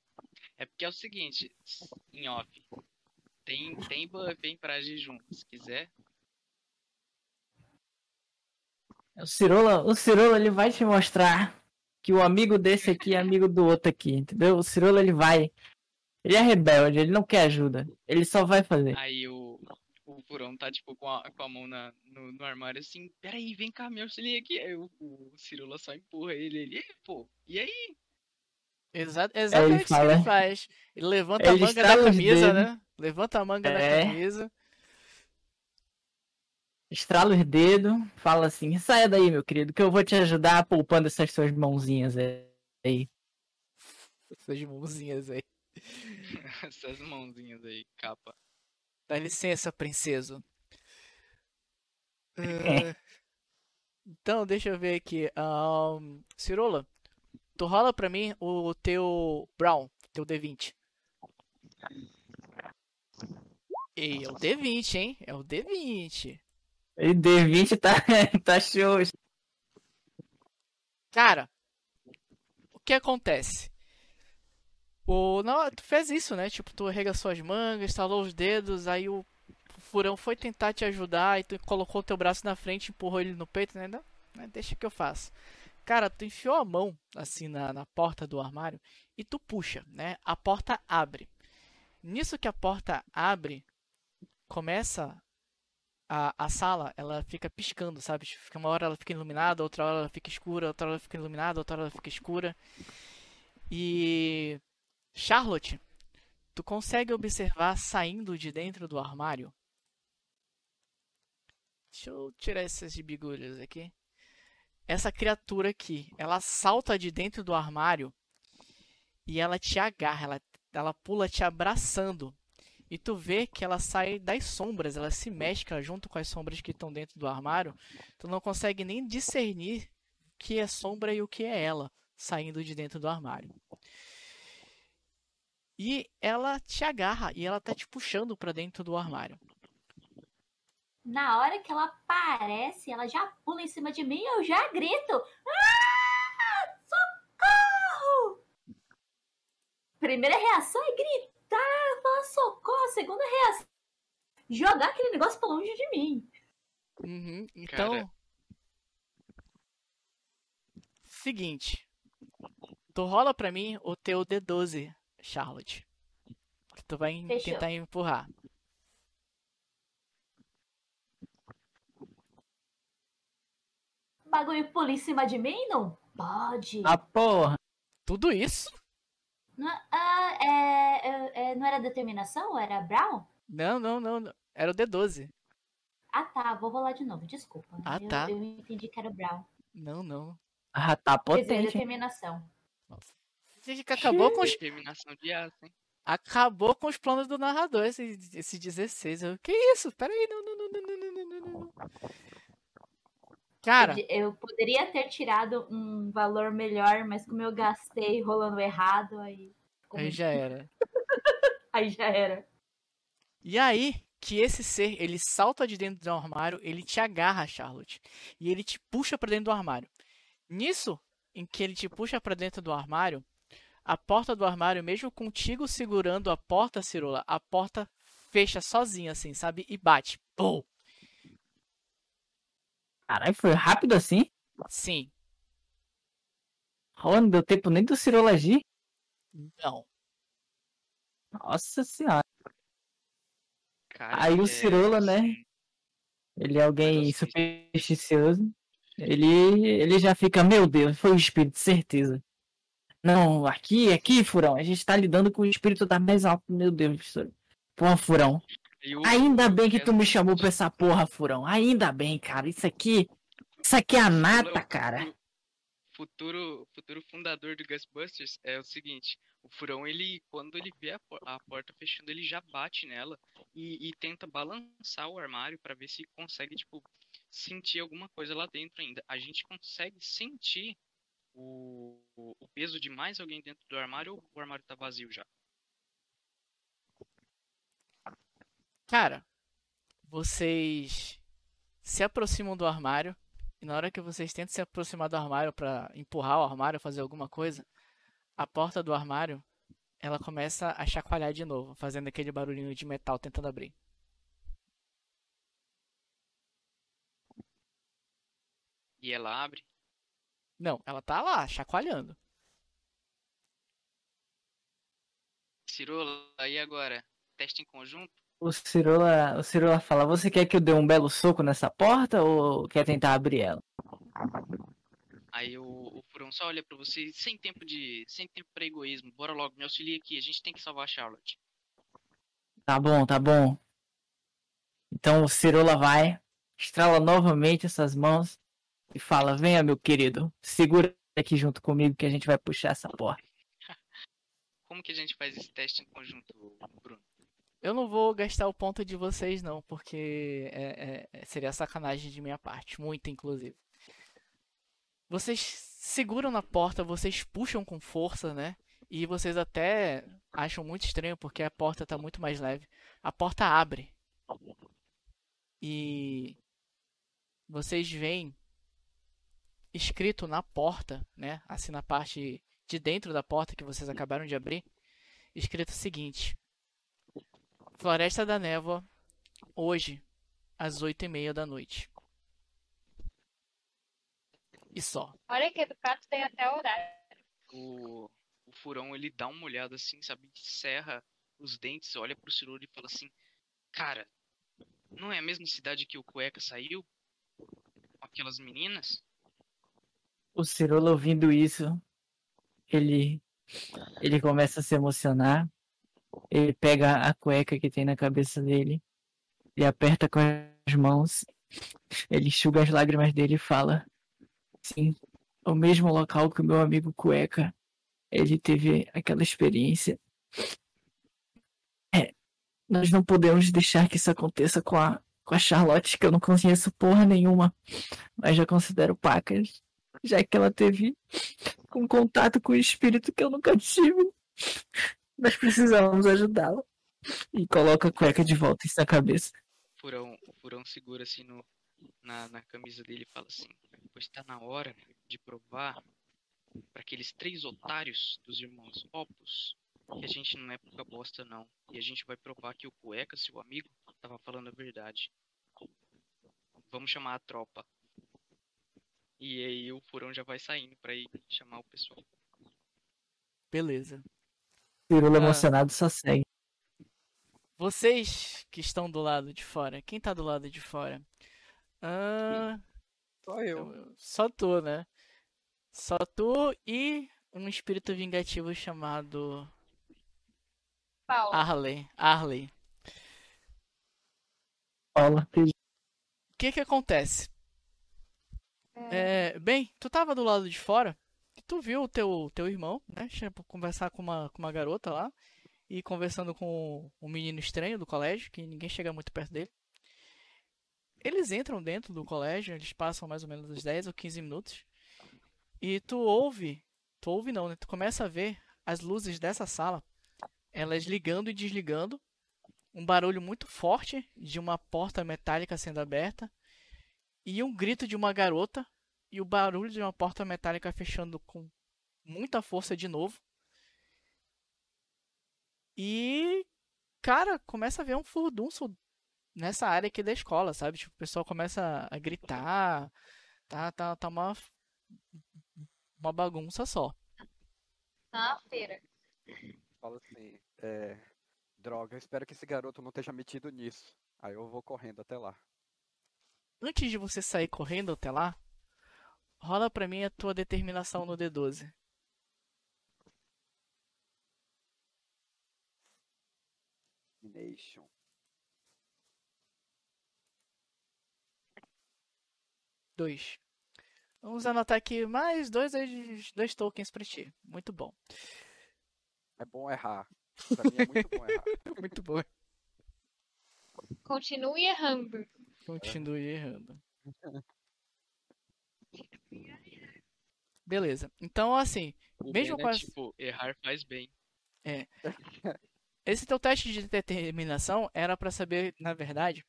É porque é o seguinte, em off. Tem, tem buff, hein, pra agir junto. Se quiser. O Cirola, o Cirola ele vai te mostrar que o amigo desse aqui é amigo do outro aqui, entendeu? O Cirola ele vai. Ele é rebelde, ele não quer ajuda. Ele só vai fazer. Aí o, o furão tá, tipo, com a, com a mão na, no, no armário assim. Peraí, vem cá, me auxilia aqui. Aí o, o Cirula só empurra ele. Ele, "Ih, pô, e aí? Exa exatamente o que ele faz. Ele levanta a Ele manga da camisa, dedos. né? Levanta a manga da É. camisa. estrala os dedos, fala assim: saia daí, meu querido, que eu vou te ajudar poupando essas suas mãozinhas aí. Essas mãozinhas aí. *laughs* Essas mãozinhas aí, capa. Dá licença, princeso. É. *laughs* Ah, Então, deixa eu ver aqui. Ahn, Cirola, tu rola pra mim o teu Brown, teu D20. E é o D20, hein? É o D20. E D20 tá, *laughs* tá show. Cara, o que acontece? O, não, tu fez isso, né? Tipo, tu arregaçou as mangas, estalou os dedos, aí o furão foi tentar te ajudar e tu colocou o teu braço na frente, empurrou ele no peito, né? Não, né, Deixa que eu faço. Cara, tu enfiou a mão assim na, na porta do armário e tu puxa, né? A porta abre. Nisso que a porta abre, começa a, a sala, ela fica piscando, sabe? Fica uma hora ela fica iluminada, outra hora ela fica escura, outra hora ela fica iluminada, outra hora ela fica escura. E Charlotte, tu consegue observar saindo de dentro do armário? Deixa eu tirar essas bigulhas aqui. Essa criatura aqui, ela salta de dentro do armário e ela te agarra, ela, ela pula te abraçando. E tu vê que ela sai das sombras, ela se mescla junto com as sombras que estão dentro do armário. Tu não consegue nem discernir o que é sombra e o que é ela saindo de dentro do armário. E ela te agarra e ela tá te puxando pra dentro do armário. Na hora que ela aparece, ela já pula em cima de mim e eu já grito: Ah! Socorro! Primeira reação é gritar, falar socorro. Segunda reação, jogar aquele negócio pra longe de mim. Uhum, Então, Cara. seguinte, tu rola pra mim o teu D12, Charlotte. Que tu vai Fechou. tentar empurrar. bagulho pula em cima de mim? Não pode. Ah, porra. Tudo isso? Não, ah, é, é, é, não era determinação? Era Brown? Não, não, não, não. Era o D12. Ah, tá. Vou rolar de novo. Desculpa. Ah, eu, tá. Eu entendi que era o Brown. Não, não. Ah, tá potente. Dizer, determinação. Você que acabou com os... Determinação de aço, hein? Acabou com os planos do narrador, esse, esse 16. Eu, que isso? Peraí, não, não, não, não, não, não, não. Cara, Eu poderia ter tirado um valor melhor, mas como eu gastei rolando errado, aí. ficou aí já era. *laughs* Aí já era. E aí que esse ser, ele salta de dentro do armário, ele te agarra, Charlotte, e ele te puxa pra dentro do armário. Nisso, em que ele te puxa pra dentro do armário, a porta do armário, mesmo contigo segurando a porta, Cirula, a porta fecha sozinha assim, sabe? E bate. Pum! Caralho, foi rápido assim? Sim. Oh, não deu tempo nem do Cirola agir. Não. Nossa senhora. Cara, Aí o é, Cirola, né? assim, Ele é alguém sei. supersticioso. Ele, ele já fica, meu Deus, foi o espírito, certeza. Não, aqui, aqui, furão. A gente tá lidando com o espírito da mais alta, meu Deus. Porra, furão. E o- Ainda bem que tu me chamou pra essa porra, furão. Ainda bem, cara. Isso aqui. Isso aqui é a nata, cara. o Futuro, futuro fundador do Ghostbusters é o seguinte: o furão, ele, quando ele vê a, a porta fechando, ele já bate nela e, e tenta balançar o armário pra ver se consegue, tipo, sentir alguma coisa lá dentro ainda. A gente consegue sentir o, o, o peso de mais alguém dentro do armário ou o armário tá vazio já? Cara, vocês se aproximam do armário e na hora que vocês tentam se aproximar do armário pra empurrar o armário, fazer alguma coisa, a porta do armário ela começa a chacoalhar de novo, fazendo aquele barulhinho de metal tentando abrir. E ela abre. Não, ela tá lá, chacoalhando. Cirola, aí agora? Teste em conjunto? O Cirola, o Cirola fala: Você quer que eu dê um belo soco nessa porta ou quer tentar abrir ela? Aí o, o furão só olha pra você sem tempo de. sem tempo pra egoísmo. Bora logo, me auxilia aqui, a gente tem que salvar a Charlotte. Tá bom, tá bom. Então o Cirola vai, estrala novamente essas mãos e fala: Venha, meu querido, segura aqui junto comigo que a gente vai puxar essa porta. *laughs* Como que a gente faz esse teste em conjunto, Bruno? Eu não vou gastar o ponto de vocês, não, porque é, é, seria sacanagem de minha parte, muito inclusive. Vocês seguram na porta, vocês puxam com força, né? E vocês até acham muito estranho porque a porta está muito mais leve. A porta abre. E vocês veem escrito na porta, né? Assim na parte de dentro da porta que vocês acabaram de abrir, escrito o seguinte: Floresta da Névoa, hoje, às oito e meia da noite. E só. Olha que educado tem até horário. O, o furão ele dá uma olhada assim, sabe? Cerra os dentes, olha pro Cirolo e fala assim: Cara, não é a mesma cidade que o Cueca saiu? Com aquelas meninas? O Cirola ouvindo isso, ele ele começa a se emocionar. Ele pega a cueca que tem na cabeça dele e aperta com as mãos. Ele enxuga as lágrimas dele e fala: Sim, o mesmo local que o meu amigo Cueca. Ele teve aquela experiência. É, nós não podemos deixar que isso aconteça com a, com a Charlotte, que eu não conheço porra nenhuma, mas já considero pacas, já que ela teve um contato com o espírito que eu nunca tive. Nós precisamos ajudá-la. E coloca a cueca de volta em sua cabeça. O furão, o furão segura assim no, na, na camisa dele e fala assim: Pois tá na hora de provar para aqueles três otários dos irmãos Opus que a gente não é pouca bosta, não. E a gente vai provar que o Cueca, seu amigo, tava falando a verdade. Vamos chamar a tropa. E aí o furão já vai saindo pra ir chamar o pessoal. Beleza. Cirula Ah. emocionado só segue. Vocês que estão do lado de fora, quem tá do lado de fora? Ah, Só eu. eu- só tu, né? Só tu e um espírito vingativo chamado Paulo. Arley. Arley. Paula. O que que acontece? É, bem, tu tava do lado de fora tu viu o teu, teu irmão, né? Conversar com uma, com uma garota lá e conversando com um menino estranho do colégio, que ninguém chega muito perto dele. Eles entram dentro do colégio, eles passam mais ou menos uns 10 ou 15 minutos. E tu ouve, tu ouve não, né? Tu começa a ver as luzes dessa sala, elas ligando e desligando. Um barulho muito forte de uma porta metálica sendo aberta e um grito de uma garota e o barulho de uma porta metálica fechando com muita força de novo. E cara, começa a ver um furdunço nessa área aqui da escola, sabe? Tipo, o pessoal começa a gritar, tá tá tá uma uma bagunça só. Na feira. Fala assim, é. Droga, eu espero que esse garoto não esteja metido nisso. Aí eu vou correndo até lá. Antes de você sair correndo até lá, rola pra mim a tua determinação no D12. Nation. Dois. Vamos anotar aqui mais dois, dois tokens pra ti. Muito bom. É bom errar. Pra mim é muito bom errar. *laughs* Muito bom. Continue errando. Continue errando. *laughs* Beleza. Então, assim, O Mesmo Ben com é as- tipo, errar faz bem. esse teu teste de determinação era pra saber, na verdade,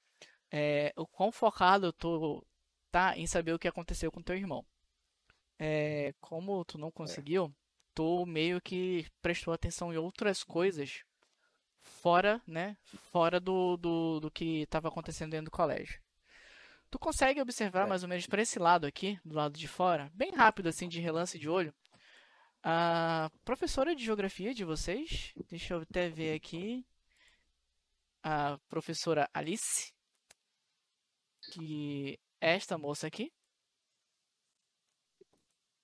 é, o quão focado tu tá em saber o que aconteceu com teu irmão. É, como tu não conseguiu, tu meio que prestou atenção em outras coisas fora, né? Fora do, do, do que estava acontecendo dentro do colégio. Tu consegue observar É. mais ou menos para esse lado aqui, do lado de fora, bem rápido assim, de relance de olho, a professora de geografia de vocês, deixa eu até ver aqui, a professora Alice, que é esta moça aqui.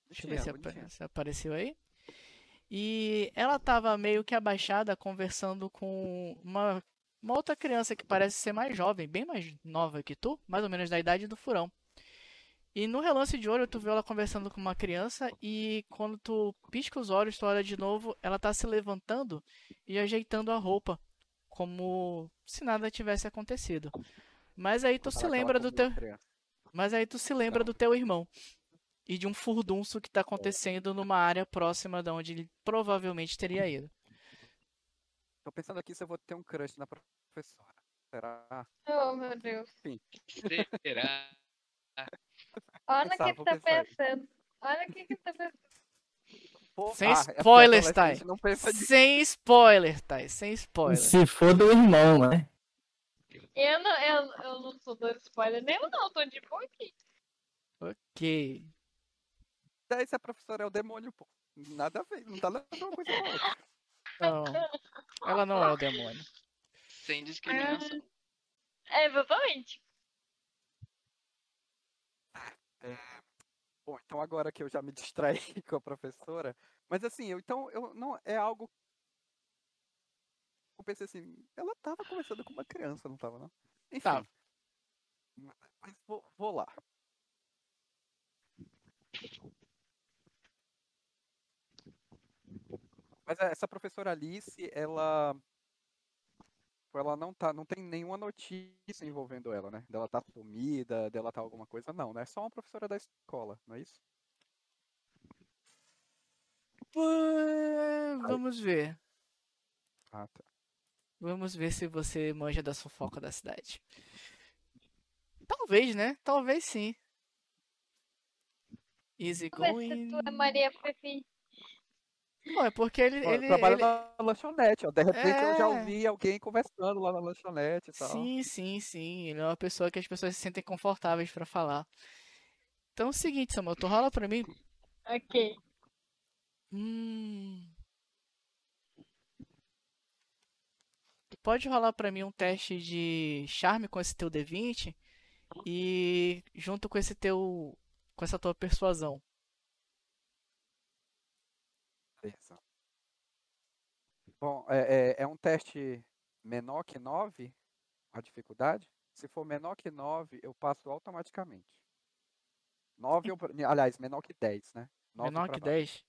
Deixa eu ver se, apa- bonitinha. se apareceu aí. E ela estava meio que abaixada conversando com uma, uma outra criança que parece ser mais jovem, bem mais nova que tu, mais ou menos da idade do furão. E no relance de olho, tu vê ela conversando com uma criança e quando tu pisca os olhos, tu olha de novo, ela tá se levantando e ajeitando a roupa, como se nada tivesse acontecido. Mas aí tu se lembra do teu, mas aí tu se lembra do teu irmão e de um furdunço que tá acontecendo numa área próxima de onde ele provavelmente teria ido. Tô pensando aqui se eu vou ter um crush na professora. Será? Oh, meu Deus. Será? *laughs* Olha o que vou tá pensando. Olha o que que tá pensando. Sem spoilers, Thay. Sem spoiler, Thay, sem spoiler. Se for do irmão, né? Eu não, eu, eu não sou do spoiler nenhum, não. Tô de boa aqui. Ok. Daí se a professora é o demônio, pô. Nada a ver. Não tá levando uma coisa outra. *laughs* Não, ela não é o demônio. Sem discriminação. É, exatamente. Bom, então agora que eu já me distraí *laughs* com a professora, mas assim, eu, então eu não é algo eu pensei assim, ela tava conversando com uma criança, não tava não? Enfim. Tava. Mas vou, vou lá. Mas essa professora Alice, ela ela não tá, não tem nenhuma notícia envolvendo ela, né? Dela tá sumida, dela tá alguma coisa, não, né? É só uma professora da escola, não é isso? Vamos ver. Ah, tá. Vamos ver se você manja da fofoca da cidade. Talvez, né? Talvez sim. Easy ver se going. tu é Maria Fefi. Não, é porque ele. Ele, trabalha ele- na lanchonete, ó. De repente eu já É. ouvi alguém conversando lá na lanchonete e tal. Sim, sim, sim. Ele é uma pessoa que as pessoas se sentem confortáveis pra falar. Então é o seguinte, Samuel, tu rola pra mim. Ok. Hum. Tu pode rolar pra mim um teste de charme com esse teu D20 e junto com esse teu com essa tua persuasão. Beleza. Bom, é, é, é um teste menor que 9, a dificuldade. Se for menor que 9, eu passo automaticamente. 9, ou, aliás, menor que 10, né? 9 Menor que baixo. 10.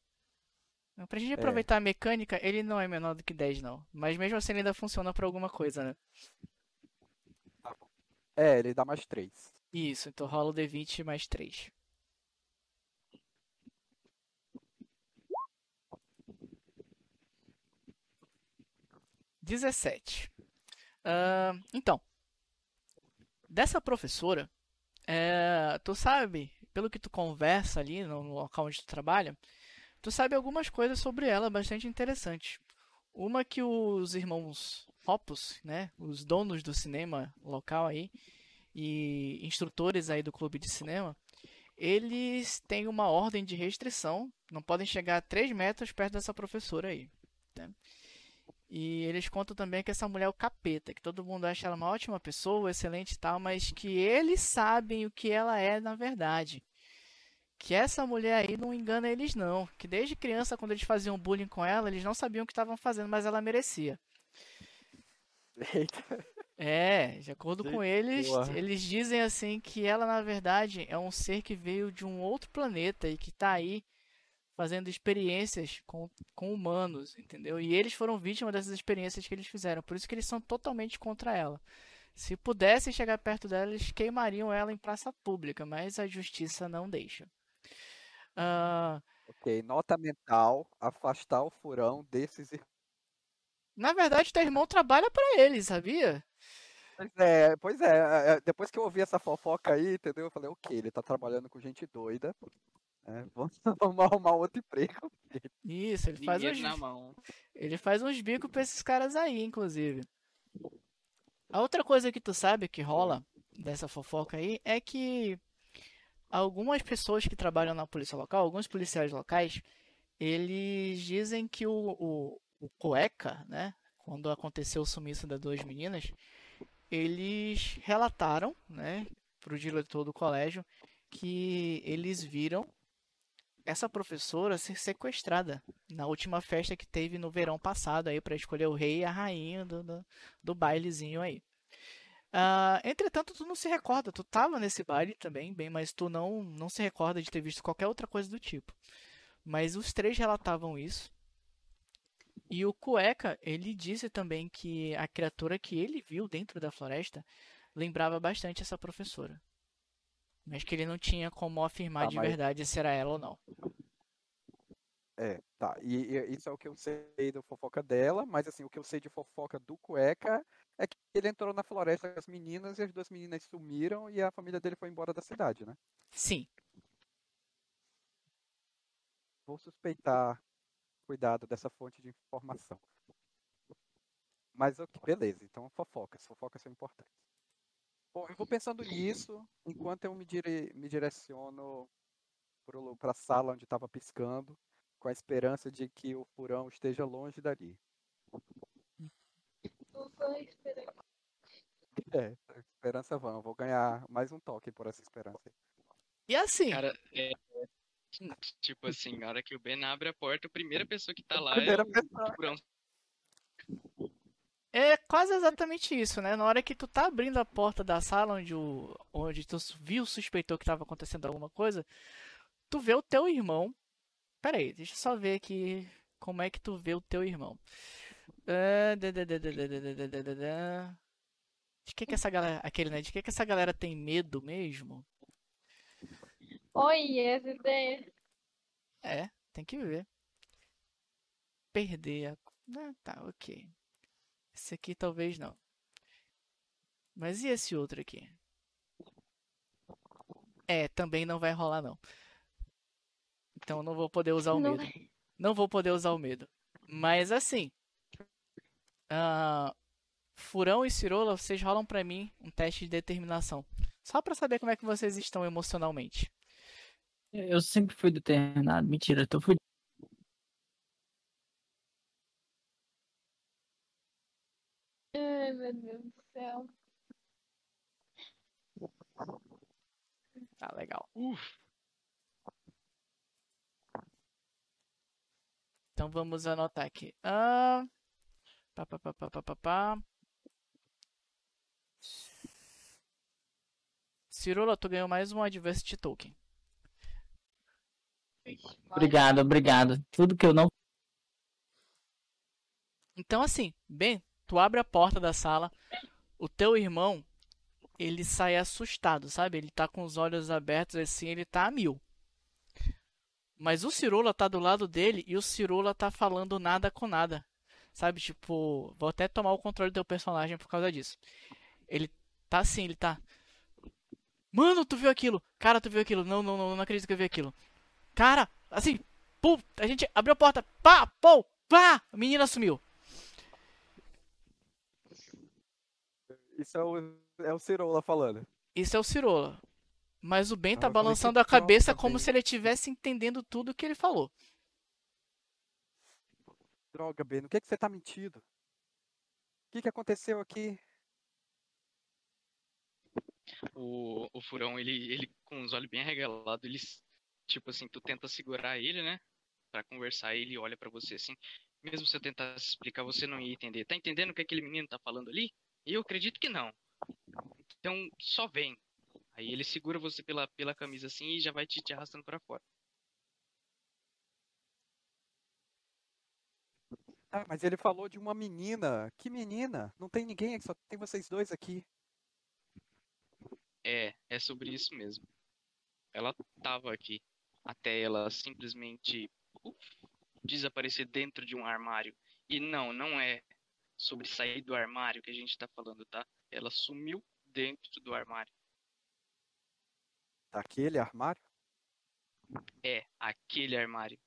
Não, Pra gente aproveitar a mecânica, ele não é menor do que 10 não. Mas mesmo assim ele ainda funciona pra alguma coisa, né? Tá bom. É, ele dá mais 3. Isso, então rola o D20 mais 3. Dezessete. Ahn, então, dessa professora, é, tu sabe, pelo que tu conversa ali no no local onde tu trabalha, tu sabe algumas coisas sobre ela bastante interessantes. Uma que os irmãos Hoppus, né, os donos do cinema local aí, e instrutores aí do clube de cinema, eles têm uma ordem de restrição, não podem chegar a 3 metros perto dessa professora aí. né? E eles contam também que essa mulher é o capeta, que todo mundo acha ela uma ótima pessoa, excelente e tal, mas que eles sabem o que ela é na verdade. Que essa mulher aí não engana eles não, que desde criança quando eles faziam bullying com ela, eles não sabiam o que estavam fazendo, mas ela merecia. Eita. É, de acordo com eles, boa. eles dizem assim que ela na verdade é um ser que veio de um outro planeta e que tá aí fazendo experiências com, com humanos, entendeu? E eles foram vítimas dessas experiências que eles fizeram, por isso que eles são totalmente contra ela. Se pudessem chegar perto dela, eles queimariam ela em praça pública, mas a justiça não deixa. Ah, Ok, nota mental, afastar o furão desses irmãos. na verdade, teu irmão trabalha pra eles, sabia? Pois é, pois é, é, depois que eu ouvi essa fofoca aí, entendeu? Eu falei, ok, ele tá trabalhando com gente doida. Né, vamos, *laughs* vamos arrumar outro emprego. Isso, ele faz Dinheiro uns, na mão. Ele faz uns bicos pra esses caras aí, inclusive. A outra coisa que tu sabe que rola dessa fofoca aí é que algumas pessoas que trabalham na polícia local, alguns policiais locais, eles dizem que o, o, o cueca, né? Quando aconteceu o sumiço das duas meninas, eles relataram, né, pro diretor do colégio que eles viram essa professora ser sequestrada na última festa que teve no verão passado aí para escolher o rei e a rainha do, do, do bailezinho aí. Ah, entretanto, tu não se recorda, tu tava nesse baile também, bem, mas tu não, não se recorda de ter visto qualquer outra coisa do tipo. Mas os três relatavam isso. E o Cueca, ele disse também que a criatura que ele viu dentro da floresta lembrava bastante essa professora. Mas que ele não tinha como afirmar Tá, de mas- verdade se era ela ou não. É, tá. E, e isso é o que eu sei da fofoca dela, mas assim, o que eu sei de fofoca do Cueca é que ele entrou na floresta com as meninas e as duas meninas sumiram e a família dele foi embora da cidade, né? Sim, Vou suspeitar cuidado dessa fonte de informação. Mas ok, beleza, então fofocas, fofocas são importantes. Bom, eu vou pensando nisso enquanto eu me, dire... me direciono para a sala onde estava piscando, com a esperança de que o furão esteja longe dali. É, esperança vã, eu vou ganhar mais um toque por essa esperança. aí. E assim, Cara, é. Tipo assim, na hora que o Ben abre a porta, a primeira pessoa que tá lá Primeira é o pessoa. furão quase exatamente isso, né? Na hora que tu tá abrindo a porta da sala onde, o, onde tu viu, suspeitou que tava acontecendo alguma coisa, tu vê o teu irmão. Pera aí, deixa eu só ver aqui como é que tu vê o teu irmão. De que que essa galera, aquele, né? De que que essa galera tem medo mesmo? Oi, SD. É, tem que ver. Perder a... Ah, tá, ok. Esse aqui talvez não. Mas e esse outro aqui? É, também não vai rolar não. Então eu não vou poder usar o Não medo. Não vou poder usar o medo. Mas assim. ah, Furão e Cirola, vocês rolam pra mim um teste de determinação. Só pra saber como é que vocês estão emocionalmente. Eu sempre fui determinado. Mentira, eu tô fudido. Ai, meu Deus do céu. Tá legal. Então vamos anotar aqui. Ah, pá, pá, pá, pá, pá, pá, pá. Cirola, tu ganhou mais um Adversity Token. Obrigado, obrigado. Tudo que eu não. Então assim, bem, tu abre a porta da sala, o teu irmão, ele sai assustado, sabe? Ele tá com os olhos abertos assim, ele tá a mil. Mas o Cirola tá do lado dele e o Cirola tá falando nada com nada. Sabe? Tipo, vou até tomar o controle do teu personagem por causa disso. Ele tá assim, ele tá. Mano, tu viu aquilo? Cara, tu viu aquilo? Não, não, não, não acredito que eu vi aquilo. Cara, assim, pum, a gente abriu a porta, pá, pô, pá, a menina sumiu. Isso é o, é o Cirola falando. Isso é o Cirola. Mas o Ben tá Ah, balançando a cabeça droga, como Ben. se ele estivesse entendendo tudo que ele falou. Droga, Ben, o que, que você tá mentindo? O que, que aconteceu aqui? O, o furão, ele, ele com os olhos bem arregalados, ele, tipo assim, tu tenta segurar ele, né? Pra conversar, ele olha pra você assim. Mesmo se eu tentasse explicar, você não ia entender. Tá entendendo o que aquele menino tá falando ali? Eu acredito que não. Então, só vem. Aí ele segura você pela, pela camisa assim e já vai te, te arrastando pra fora. Ah, mas ele falou de uma menina. Que menina? Não tem ninguém aqui, só tem vocês dois aqui. É, é sobre isso mesmo. Ela tava aqui até ela simplesmente uf, desaparecer dentro de um armário. E não, não é sobre sair do armário que a gente tá falando, tá? Ela sumiu dentro do armário. Daquele armário? É, aquele armário.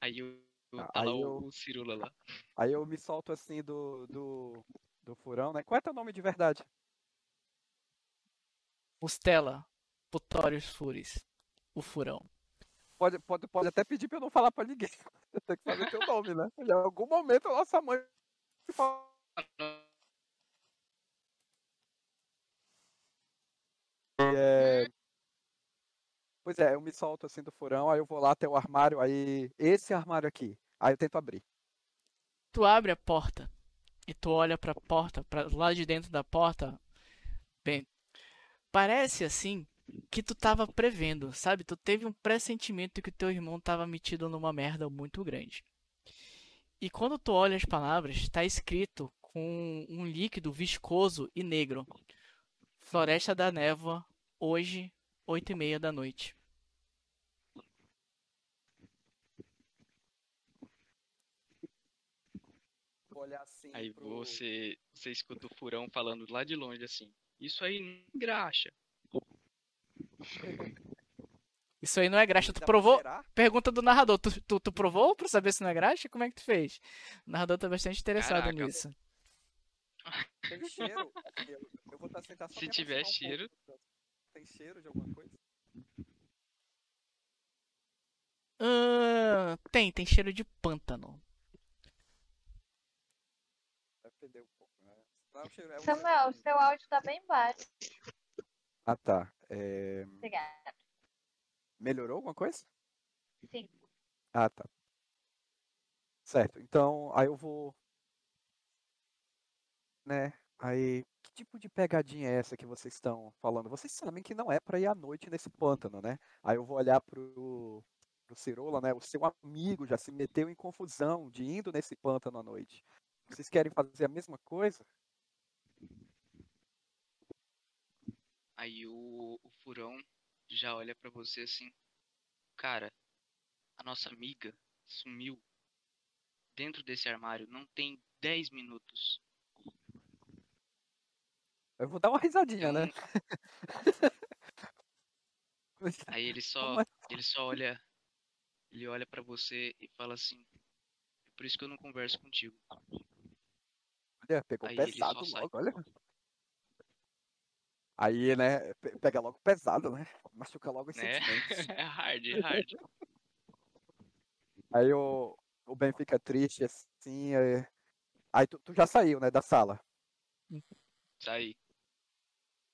Aí eu, Ah, tá lá aí o, eu- o Cirula lá. Aí eu me solto assim do, do, do furão, né? Qual é teu nome de verdade? Mustela, Putórios Furis, o furão. Pode, pode, pode até pedir pra eu não falar pra ninguém. *laughs* Tem que fazer teu nome, né? Em algum momento a nossa mãe. É... Pois é, eu me solto assim do furão, aí eu vou lá até o armário, aí. Esse armário aqui. Aí eu tento abrir. Tu abre a porta e tu olha pra porta, para lá de dentro da porta. Bem, parece assim que tu tava prevendo, sabe? Tu teve um pressentimento que teu irmão tava metido numa merda muito grande. E quando tu olha as palavras, está escrito com um líquido viscoso e negro. Floresta da Névoa, hoje, oito e meia da noite. Assim. Aí pro- você, você escuta o furão falando lá de longe assim. Isso aí não engraxa. *laughs* Isso aí não é graxa. Tu provou? Pergunta do narrador. Tu, tu, tu provou pra saber se não é graxa? Como é que tu fez? O narrador tá bastante interessado Caraca. nisso. Tem cheiro? Eu, eu vou tá- tentar só Se tiver um cheiro. pouco. Tem cheiro de alguma coisa? Ah, tem, tem cheiro de pântano. Vai perder um pouco, né? Não, o cheiro é Samuel, seu áudio tá bem baixo. Ah, tá. É, Obrigada. Melhorou alguma coisa? Sim. Ah, tá. Certo. Então, aí eu vou. Né? Aí, que tipo de pegadinha é essa que vocês estão falando? Vocês sabem que não é pra ir à noite nesse pântano, né? Aí eu vou olhar pro, pro Cirola, né? O seu amigo já se meteu em confusão de indo nesse pântano à noite. Vocês querem fazer a mesma coisa? Aí o, o furão já olha pra você assim. Cara, a nossa amiga sumiu dentro desse armário. Não tem 10 minutos. Eu vou dar uma risadinha, né? *laughs* Aí ele só, é? ele só olha, ele olha para você e fala assim: "É por isso que eu não converso contigo". Olha, pegou Aí pesado logo, olha. Aí, né, pe- pega logo pesado, né? Machuca logo os Né? sentimentos. É *laughs* hard, é hard. Aí o, o Ben fica triste, assim. é- Aí tu, tu já saiu, né, da sala. Saí.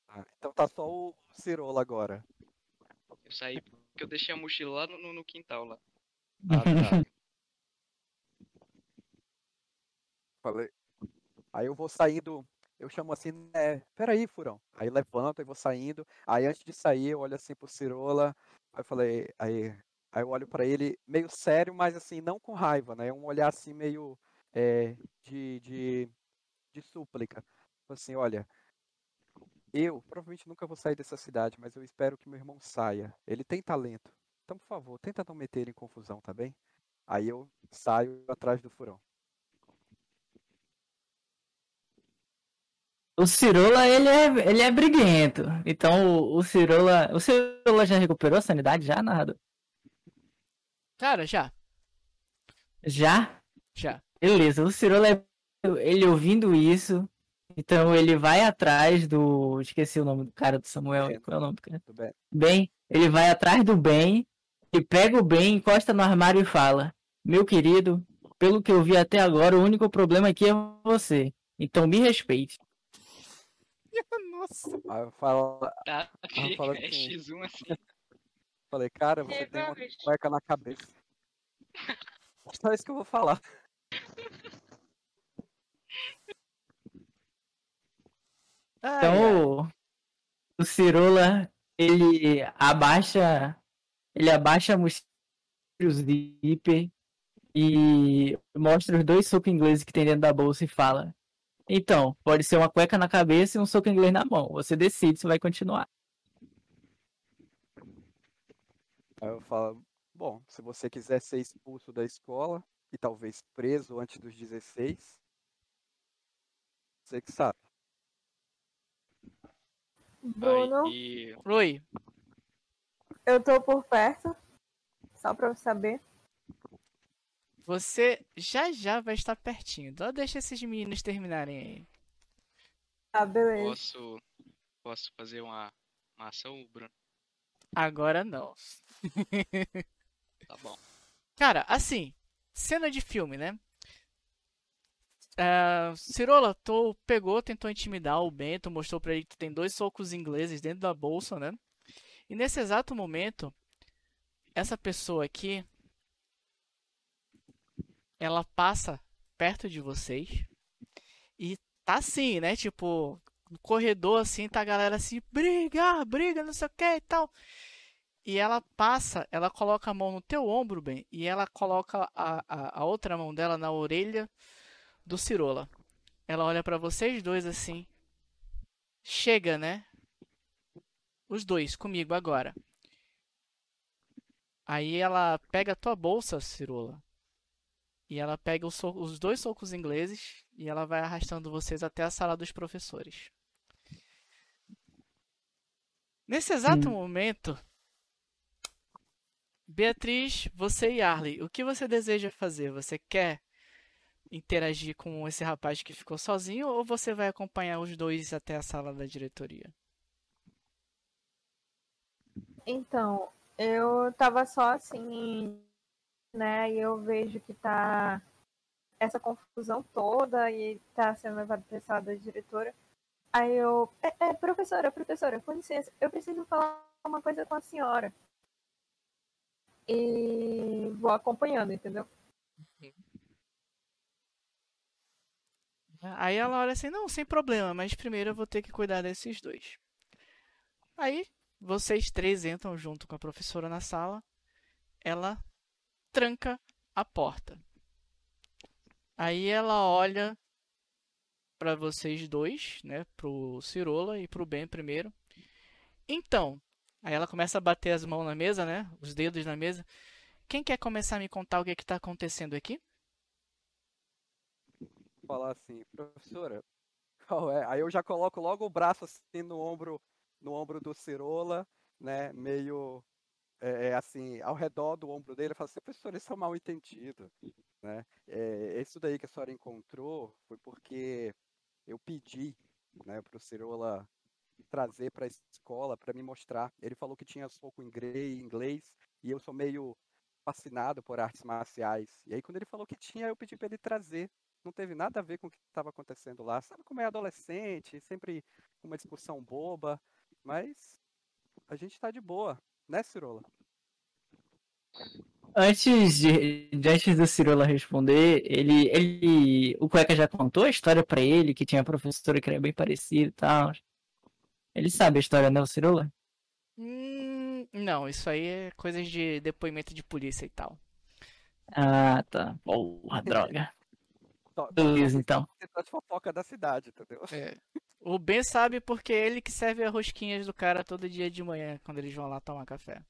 Ah, Então tá só o Cirola agora. Eu saí porque eu deixei a mochila lá no, no- no quintal lá. Ah, tá. *laughs* Falei. Aí eu vou saindo, eu chamo assim, né? Peraí, furão. Aí levanto e vou saindo. Aí antes de sair, eu olho assim pro Cirola. Aí eu falei, aí, aí eu olho pra ele meio sério, mas assim, não com raiva, né? Um olhar assim meio é, de, de, de súplica. Assim, olha, eu provavelmente nunca vou sair dessa cidade, mas eu espero que meu irmão saia. Ele tem talento. Então, por favor, tenta não meter ele em confusão, tá bem? Aí eu saio atrás do furão. O Cirola, ele é, ele é briguento. Então, o, o Cirola... O Cirola já recuperou a sanidade já, narrador? Cara, já, Já? já. Beleza, o Cirola, é- ele ouvindo isso, então ele vai atrás do... Esqueci o nome do cara do Samuel. Ben. Qual é o nome do cara? Bem? Ben, ele vai atrás do Ben e pega o Ben, encosta no armário e fala: Meu querido, pelo que eu vi até agora, o único problema aqui é você. Então me respeite. *laughs* Nossa. Aí eu falo, Tá? Fala *laughs* é assim. X1 assim. falei, cara, você Ei, tem uma cueca na cabeça. *laughs* Só isso que eu vou falar. Então o, o Cirola, ele abaixa. Ele abaixa a mochila, o zíper e mostra os dois socos ingleses que tem dentro da bolsa e fala: Então, pode ser uma cueca na cabeça e um soco inglês na mão. Você decide se vai continuar. Aí eu falo, bom, se você quiser ser expulso da escola e talvez preso antes dos 16, você que sabe. Bruno, Aí, Oi, eu tô por perto. Só pra eu saber. Você já já vai estar pertinho. Só deixa esses meninos terminarem aí. Ah, beleza. posso posso fazer uma, uma ação, Bruno? Agora não. Tá bom. *laughs* Cara, assim, cena de filme, né? Ah, Cirola, tu pegou, tentou intimidar o Bento, mostrou pra ele que tu tem dois socos ingleses dentro da bolsa, né? E nesse exato momento, essa pessoa aqui ela passa perto de vocês e tá assim, né? Tipo, no corredor assim, tá a galera assim, briga, briga, não sei o que e tal. E ela passa, ela coloca a mão no teu ombro, bem, e ela coloca a, a, a outra mão dela na orelha do Cirola. Ela olha pra vocês dois assim. Chega, né? Os dois comigo agora. Aí ela pega a tua bolsa, Cirola. E ela pega os, so- os dois socos ingleses e ela vai arrastando vocês até a sala dos professores. Nesse exato Hum. momento, Beatriz, você e Arley, o que você deseja fazer? Você quer interagir com esse rapaz que ficou sozinho ou você vai acompanhar os dois até a sala da diretoria? Então, eu tava só assim, né? E eu vejo que tá essa confusão toda e tá sendo levado pra sala da diretora. Aí eu. É, é, professora, professora, com licença, eu preciso falar uma coisa com a senhora. E vou acompanhando, entendeu? Aí ela olha assim, não, sem problema, mas primeiro eu vou ter que cuidar desses dois. Aí vocês três entram junto com a professora na sala. Ela tranca a porta. Aí ela olha para vocês dois, né, pro Cirola e pro Ben primeiro. Então, aí ela começa a bater as mãos na mesa, né, os dedos na mesa. Quem quer começar a me contar o que que tá acontecendo aqui? falar assim, professora, qual é? Aí eu já coloco logo o braço assim no ombro, no ombro do Cirola, né? Meio é, é, assim, ao redor do ombro dele, eu falo assim, professora, isso é um mal entendido, né? É, isso daí que a senhora encontrou foi porque eu pedi, né, para o Cirola trazer para a escola para me mostrar. Ele falou que tinha pouco inglês, e eu sou meio fascinado por artes marciais. E aí quando ele falou que tinha, eu pedi para ele trazer não teve nada a ver com o que estava acontecendo lá. Sabe como é adolescente, sempre uma discussão boba, mas a gente tá de boa, né, Cirola? Antes de, de antes do Cirola responder, ele, ele, o Cueca já contou a história pra ele, que tinha a professora que era bem parecida e tal. Ele sabe a história, né, o Cirola? Hum, não, isso aí é coisas de depoimento de polícia e tal. Ah, tá. Porra, droga. *laughs* Beleza, então. Você tá de fofoca da cidade, entendeu? É. O Ben sabe porque é ele que serve as rosquinhas do cara todo dia de manhã, quando eles vão lá tomar café.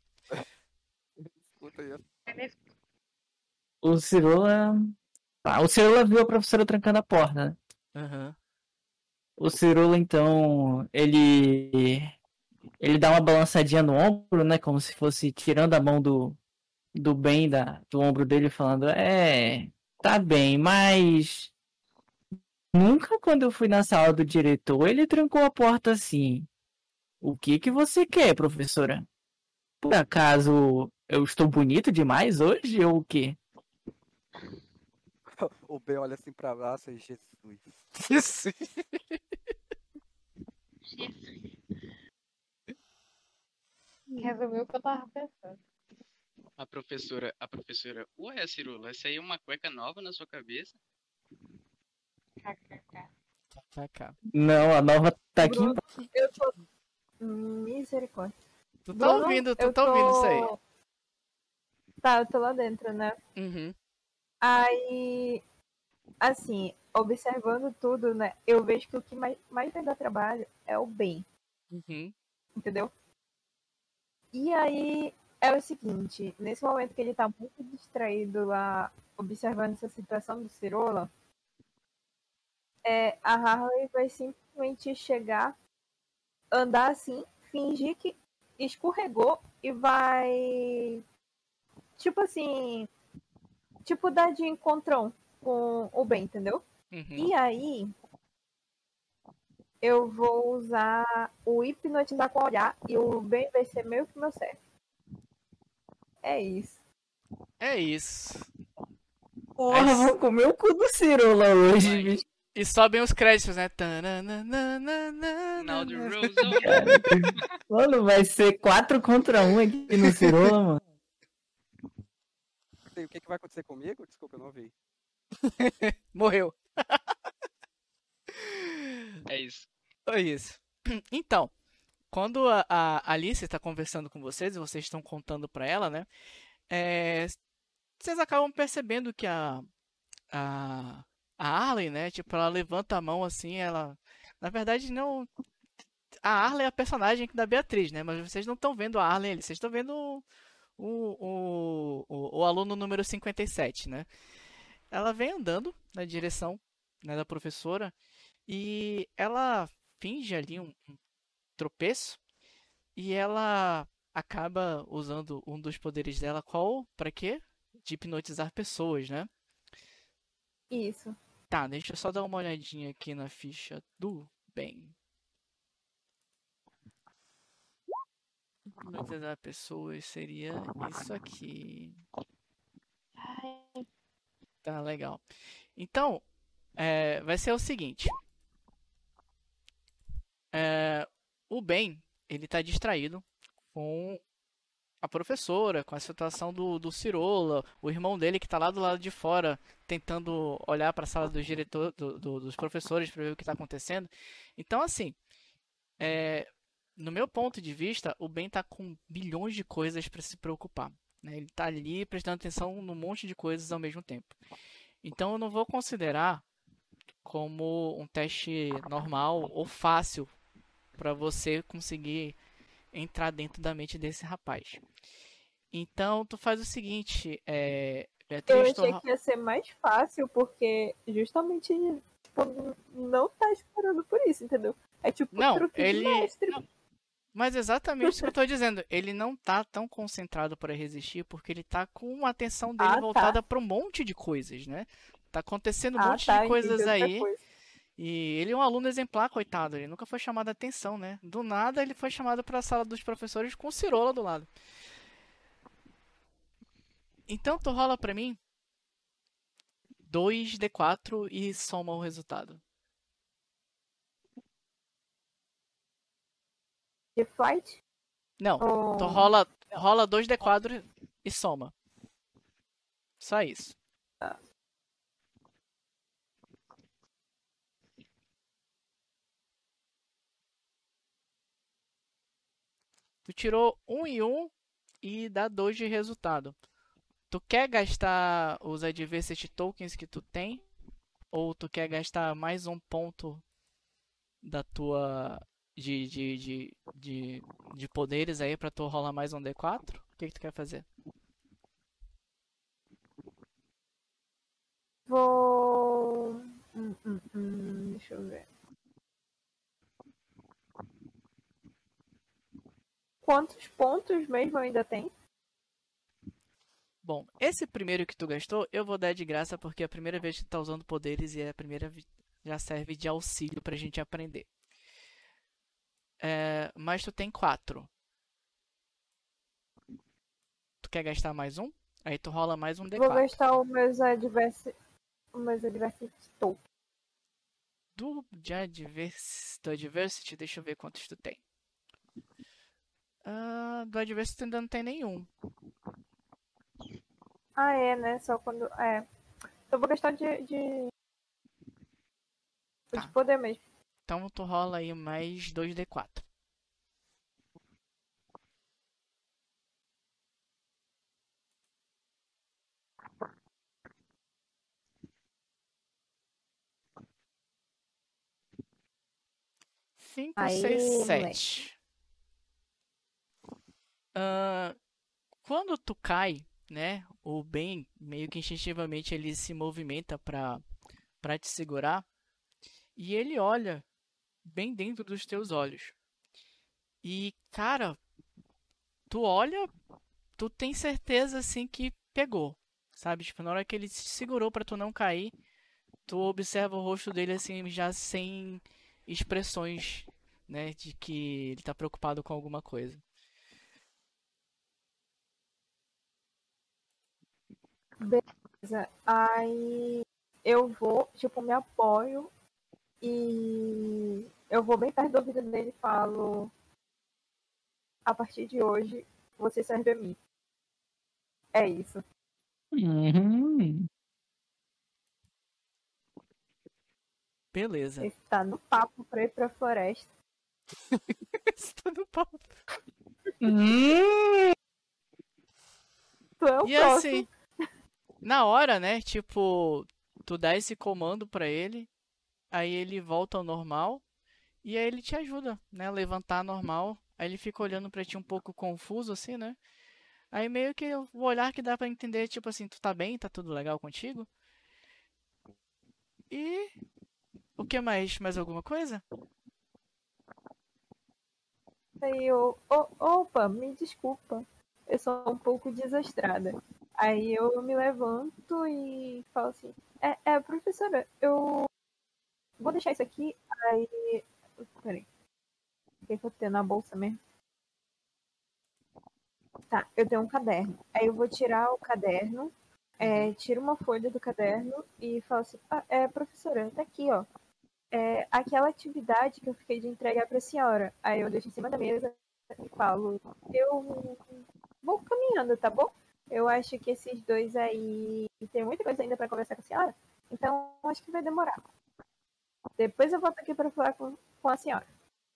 Escuta aí. O Cirola. Ah, o Cirola viu a professora trancando a porta, né? Aham. O Cirola, então, ele. Ele dá uma balançadinha no ombro, né? Como se fosse tirando a mão do, do bem da, do ombro dele, falando: É, tá bem, mas. Nunca quando eu fui na sala do diretor, ele trancou a porta assim. O que que você quer, professora? Por acaso eu estou bonito demais hoje ou o quê? *laughs* O Ben olha assim pra baixo e Jesus. *laughs* Jesus. Resumiu o que eu tava pensando. A professora, a professora, ué, Cirula, essa aí é uma cueca nova na sua cabeça? KKK. Não, a nova tá aqui. Bruno, eu tô. Misericórdia. Tu tá Bruno, ouvindo, tu tá ouvindo isso aí. tô- Tá, eu tô lá dentro, né? Uhum. Aí, assim, observando tudo, né? Eu vejo que o que mais, mais vai dar trabalho é o bem, Uhum. entendeu? E aí é o seguinte, nesse momento que ele tá muito distraído lá, observando essa situação do Cirola, é, a Harley vai simplesmente chegar, andar assim, fingir que escorregou e vai. Tipo assim. Tipo dar de encontrão com o Ben, entendeu? Uhum. E aí. Eu vou usar o hipnotizar com o olhar e o Ben vai ser meio que meu certo. É isso. É isso. Porra, Aí- vou comer o cu do Cirola hoje, bicho. E sobem os créditos, né? Now Mano, vai ser 4 contra 1 aqui no Cirola, mano. o que, que vai acontecer comigo? Desculpa, eu não ouvi. Morreu. É isso. É isso. Então, quando a, a Alice está conversando com vocês e vocês estão contando para ela, né? é, vocês acabam percebendo que a, a, a Arlen, né? Tipo, ela levanta a mão assim, ela. Na verdade, não. A Arlen é a personagem da Beatriz, né? Mas vocês não estão vendo a Arlen ali, vocês estão vendo o, o, o, o aluno número 57, né? Ela vem andando na direção né, da professora e ela finge ali um, um tropeço e ela acaba usando um dos poderes dela, qual? Pra quê? De hipnotizar pessoas, né? Isso. Tá, deixa eu só dar uma olhadinha aqui na ficha do bem. Hipnotizar pessoas seria isso aqui. Tá, legal. Então, é, vai ser o seguinte. É, o Ben, ele tá distraído com a professora, com a situação do, do Cirola, o irmão dele que tá lá do lado de fora, tentando olhar para a sala dos diretor, do- do- dos professores para ver o que tá acontecendo. Então, assim, é, no meu ponto de vista, o Ben tá com bilhões de coisas para se preocupar. né? Ele tá ali prestando atenção num monte de coisas ao mesmo tempo. Então, eu não vou considerar como um teste normal ou fácil para você conseguir entrar dentro da mente desse rapaz. Então, tu faz o seguinte, é, Eu Beatriz, tu achei ro- que ia ser mais fácil, porque justamente tipo, não tá esperando por isso, entendeu? É tipo Não, truque de ele- mestre. Mas exatamente isso que eu tô dizendo. Ele não tá tão concentrado para resistir porque ele tá com a atenção dele Ah, tá. voltada para um monte de coisas, né? Tá acontecendo um Ah, monte tá, de coisas aí. coisa. E ele é um aluno exemplar, coitado. Ele nunca foi chamado a atenção, né? Do nada ele foi chamado para a sala dos professores com cirola do lado. Então tu rola pra mim 2d4 e soma o resultado. De flight? Não, Ou... tu rola, rola 2d4 e soma. Só isso. Tu tirou 1 e 1 e dá 2 de resultado. Tu quer gastar os Adversity Tokens que tu tem? Ou tu quer gastar mais um ponto da tua. de, de, de, de, de poderes aí pra tu rolar mais um D4? O que, que tu quer fazer? Vou. Hum, hum, hum, deixa eu ver. Quantos pontos mesmo ainda tem? Bom, esse primeiro que tu gastou, eu vou dar de graça porque é a primeira vez que tu tá usando poderes e é a primeira já serve de auxílio pra gente aprender. É, mas tu tem quatro. Tu quer gastar mais um? Aí tu rola mais um Vou D4. gastar os meus adversi... os meus adversity tokens. Do, de advers, do Adversity, deixa eu ver quantos tu tem. Ah, do Adversity ainda não tem nenhum. Ah, é, né? Só quando. É. Então vou gastar de. de... Tá. De poder mesmo. Então tu rola aí mais 2d4. Cinco, Aê, seis, moleque. sete. Ah, quando tu cai, né? O Ben meio que instintivamente ele se movimenta pra para te segurar e ele olha bem dentro dos teus olhos. E, cara, tu olha, tu tem certeza assim que pegou, sabe? Tipo, na hora que ele se segurou pra tu não cair, tu observa o rosto dele assim já sem expressões, né, de que ele tá preocupado com alguma coisa. Beleza. Aí eu vou, tipo, me apoio e eu vou bem perto do ouvido dele e falo: A partir de hoje, você serve a mim. É isso. Uhum. Beleza. Esse tá no papo pra ir pra floresta. *laughs* Estou no papo. Hum. *laughs* Tu é o E próximo. assim, na hora, né? Tipo, tu dá esse comando pra ele, aí ele volta ao normal e aí ele te ajuda, né? Levantar normal. Aí ele fica olhando pra ti um pouco confuso, assim, né? Aí meio que o olhar que dá pra entender, tipo assim, tu tá bem, tá tudo legal contigo? E o que mais? Mais alguma coisa? Aí eu, "O- opa, me desculpa, eu sou um pouco desastrada. Aí eu me levanto e falo assim, é, é professora, eu vou deixar isso aqui, aí. Peraí. O que, que eu tenho na bolsa mesmo? Tá, eu tenho um caderno. Aí eu vou tirar o caderno, é, tiro uma folha do caderno e falo assim, ah, é, professora, tá aqui, ó é, aquela atividade que eu fiquei de entregar para a senhora. Aí eu deixo em cima da mesa e falo, eu vou caminhando, tá bom? Eu acho que esses dois aí tem muita coisa ainda para conversar com a senhora, então acho que vai demorar. Depois eu volto aqui para falar com, com a senhora.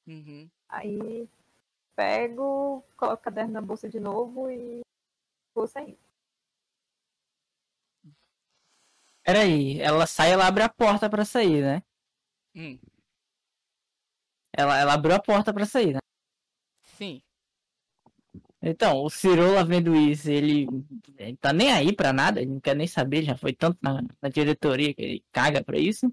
Uhum. Aí pego, coloco o caderno na bolsa de novo e vou saindo. Peraí, ela sai, ela abre a porta pra sair, né? Hum, Ela, ela abriu a porta pra sair, né? sim. Então, o Cirola vendo isso, ele, ele tá nem aí pra nada, ele não quer nem saber, já foi tanto na, na diretoria que ele caga pra isso.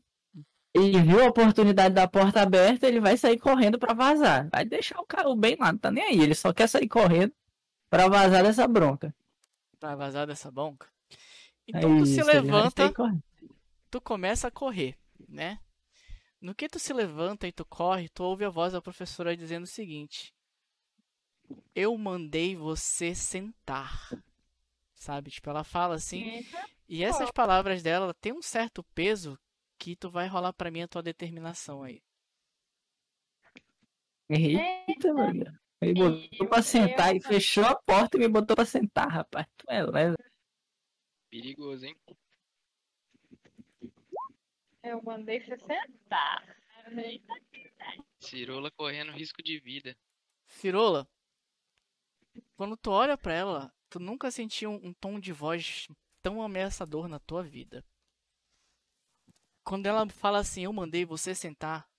Ele viu a oportunidade da porta aberta, ele vai sair correndo pra vazar. Vai deixar o carro bem lá, não tá nem aí, ele só quer sair correndo pra vazar dessa bronca. Pra vazar dessa bonca. Então tu É se isso, vai levanta. tu começa a correr, né? No que tu se levanta e tu corre, tu ouve a voz da professora dizendo o seguinte: Eu mandei você sentar. Sabe? Tipo, ela fala assim, Eita, e essas palavras dela têm um certo peso que tu vai rolar pra mim a tua determinação aí. Eita, mano. Ele botou pra sentar eu- e fechou a porta e me botou pra sentar, rapaz. Tu é leve. Perigoso, hein? Eu mandei você sentar. Eita. Cirola correndo risco de vida. Cirola, quando tu olha pra ela, tu nunca sentiu um, tom de voz tão ameaçador na tua vida. Quando ela fala assim, eu mandei você sentar,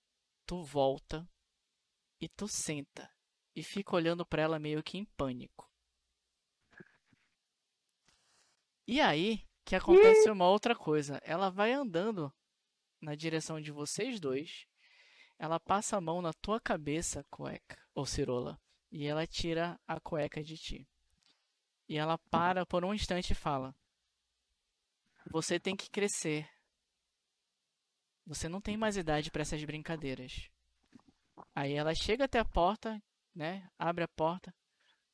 tu volta e tu senta e fica olhando pra ela meio que em pânico. E aí que acontece uma outra coisa. Ela vai andando na direção de vocês dois. Ela passa a mão na tua cabeça, cueca, ou cirola, e ela tira a cueca de ti. E ela para por um instante e fala: Você tem que crescer. Você não tem mais idade para essas brincadeiras. Aí ela chega até a porta, né? Abre a porta.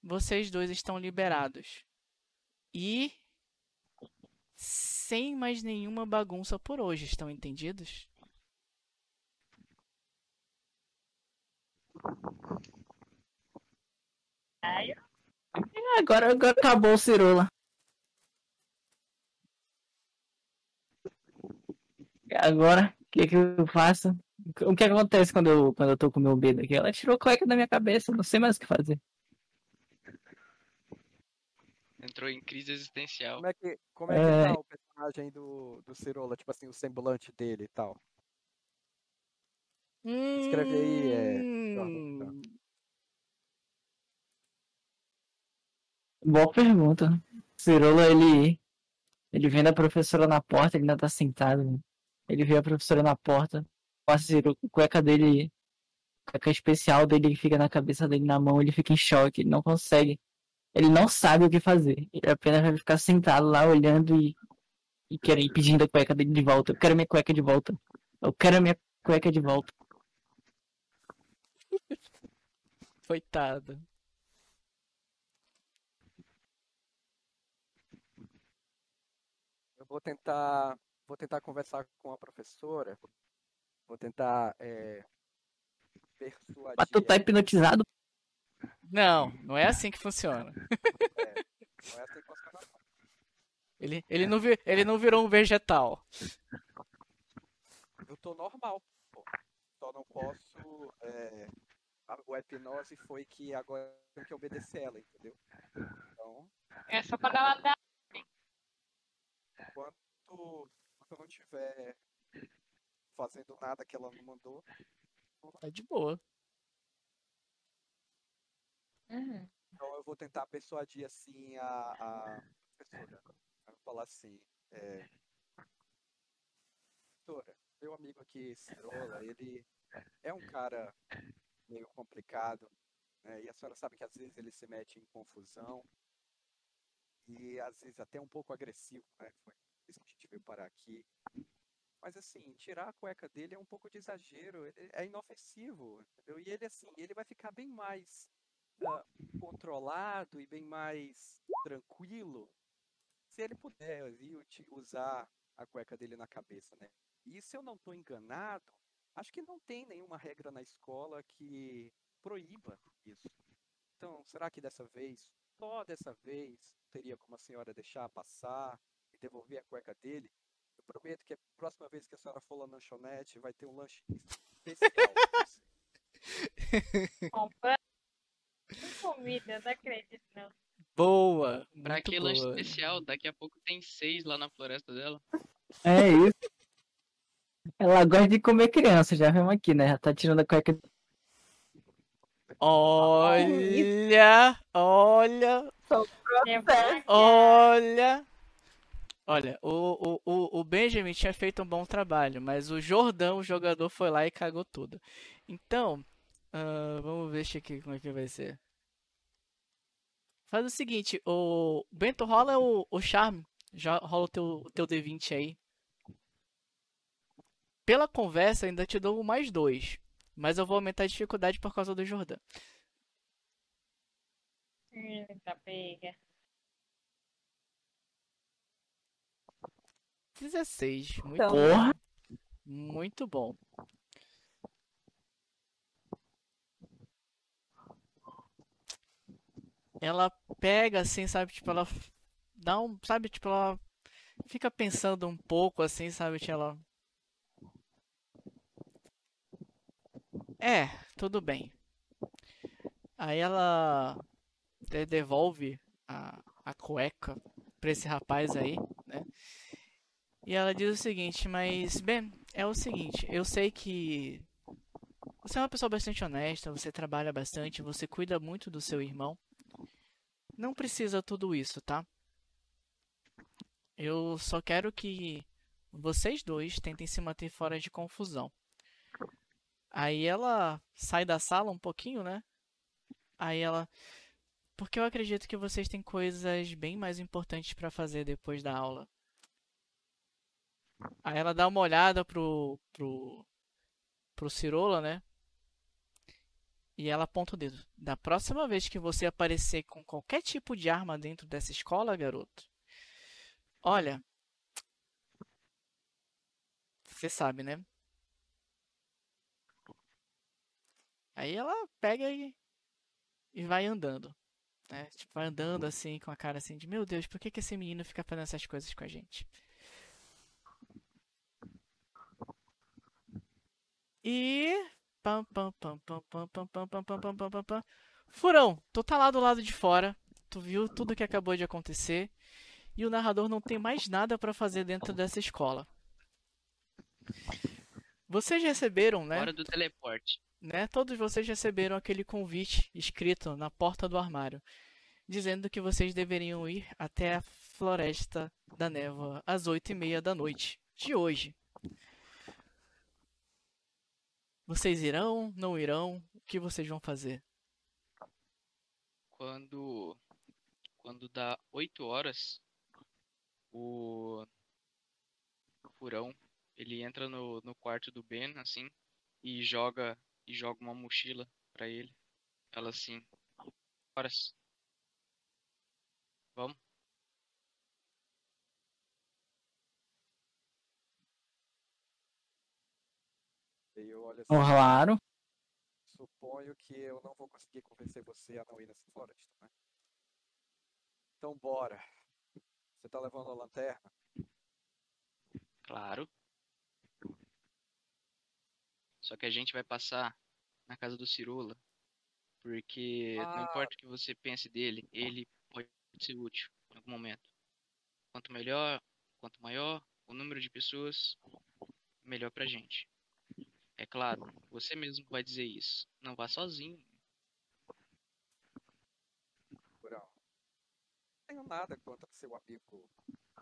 Vocês dois estão liberados. E sem mais nenhuma bagunça por hoje, estão entendidos? Ai, Agora, agora acabou o Cirola. Agora, o que que eu faço? O que acontece quando eu, quando eu tô com meu medo aqui? Ela tirou a cueca da minha cabeça, não sei mais o que fazer. Entrou em crise existencial. Como é que, como é que É. tá o personagem do, do Cirola? Tipo assim, o semblante dele e tal. Escreve aí, é, Boa pergunta. Cirola, ele. Ele vendo a professora na porta, ele ainda tá sentado. né? Ele vê a professora na porta, passa a cueca dele, a cueca especial dele que fica na cabeça dele na mão, ele fica em choque, ele não consegue. Ele não sabe o que fazer. Ele apenas vai ficar sentado lá olhando e, e querendo, pedindo a cueca dele de volta. Eu quero minha cueca de volta. Eu quero minha cueca de volta. *laughs* coitado. Vou tentar, vou tentar conversar com a professora. Vou tentar é, persuadir. Mas tu tá hipnotizado? Não, não é assim que funciona. Não é assim que funciona. Ele, ele, não, vi, ele não virou um vegetal. Eu tô normal, pô. Só não posso. É... A a hipnose foi que agora eu tenho que obedecer ela, entendeu? Então, É só pra dar uma enquanto, eu não estiver fazendo nada que ela não mandou, Tá de boa. Uhum. então eu vou tentar persuadir assim a, a professora. Eu vou falar assim, é, professora, meu amigo aqui, Cirola, ele é um cara meio complicado, né? E a senhora sabe que às vezes ele se mete em confusão e às vezes até um pouco agressivo, né? Foi isso que a gente veio parar aqui. Mas assim, tirar a cueca dele é um pouco de exagero, é inofensivo, entendeu? E ele assim, ele vai ficar bem mais ah, controlado e bem mais tranquilo se ele puder uti- usar a cueca dele na cabeça, né? E se eu não estou enganado, acho que não tem nenhuma regra na escola que proíba isso. Então, será que dessa vez, só dessa vez, teria como a senhora deixar passar e devolver a cueca dele? Eu prometo que a próxima vez que a senhora for lá na lanchonete, vai ter um lanche especial. *laughs* Compra comida, não acredito não. Boa. Pra que lanche boa. especial? Daqui a pouco tem seis lá na floresta dela. É isso. Ela gosta de comer criança, já vemos aqui, né? Já tá tirando a cueca. Olha, olha, É olha. Olha, o, o, o, Benjamin tinha feito um bom trabalho, mas o Jordão, o jogador, foi lá e cagou tudo. Então, ah, vamos ver isso aqui como é que vai ser. Faz o seguinte, o Bento rola o, o charme, já rola o teu, o teu D20 aí. Pela conversa, ainda te dou mais dois, mas eu vou aumentar a dificuldade por causa do Jordão. Eita, pega. 16, muito Então. bom. Porra! Muito bom. Ela pega assim, sabe, tipo, ela dá um, sabe, tipo, ela fica pensando um pouco assim, sabe, tipo, ela É, tudo bem. Aí ela de- devolve a, a cueca pra esse rapaz aí, né? E ela diz o seguinte, mas, Ben, é o seguinte, eu sei que você é uma pessoa bastante honesta, você trabalha bastante, você cuida muito do seu irmão. Não precisa tudo isso, tá? Eu só quero que vocês dois tentem se manter fora de confusão. Aí ela sai da sala um pouquinho, né? Aí ela. Porque eu acredito que vocês têm coisas bem mais importantes pra fazer depois da aula. Aí ela dá uma olhada pro, pro, pro Cirola, né? E ela aponta o dedo. Da próxima vez que você aparecer com qualquer tipo de arma dentro dessa escola, garoto, olha. Você sabe, né? Aí ela pega e, e vai andando. Né? Tipo, vai andando assim, com a cara assim de: Meu Deus, por que, que esse menino fica fazendo essas coisas com a gente? E. Pam, pam, pam, pam, pam, pam, pam, pam, pam, pam, pam. Furão, tu tá lá do lado de fora. Tu viu tudo que acabou de acontecer. E o narrador não tem mais nada pra fazer dentro dessa escola. Vocês receberam, né? Hora do teleporte. né? Todos vocês receberam aquele convite escrito na porta do armário, dizendo que vocês deveriam ir até a Floresta da Névoa às oito e meia da noite de hoje. Vocês irão? Não irão? O que vocês vão fazer? Quando. Quando dá 8 horas, o. o Furão, ele entra no, no quarto do Ben, assim, e joga. E joga uma mochila pra ele. Ela assim. Horas. Vamos? Eu olho assim, Claro. suponho que eu não vou conseguir convencer você a não ir nessa floresta, né? Então bora. Você tá levando a lanterna? Claro. Só que a gente vai passar na casa do Cirula. Porque não Ah. importa o que você pense dele, ele pode ser útil em algum momento. Quanto melhor, quanto maior o número de pessoas, melhor pra gente. É claro, você mesmo vai dizer isso. Não vá sozinho. Não tenho nada contra seu amigo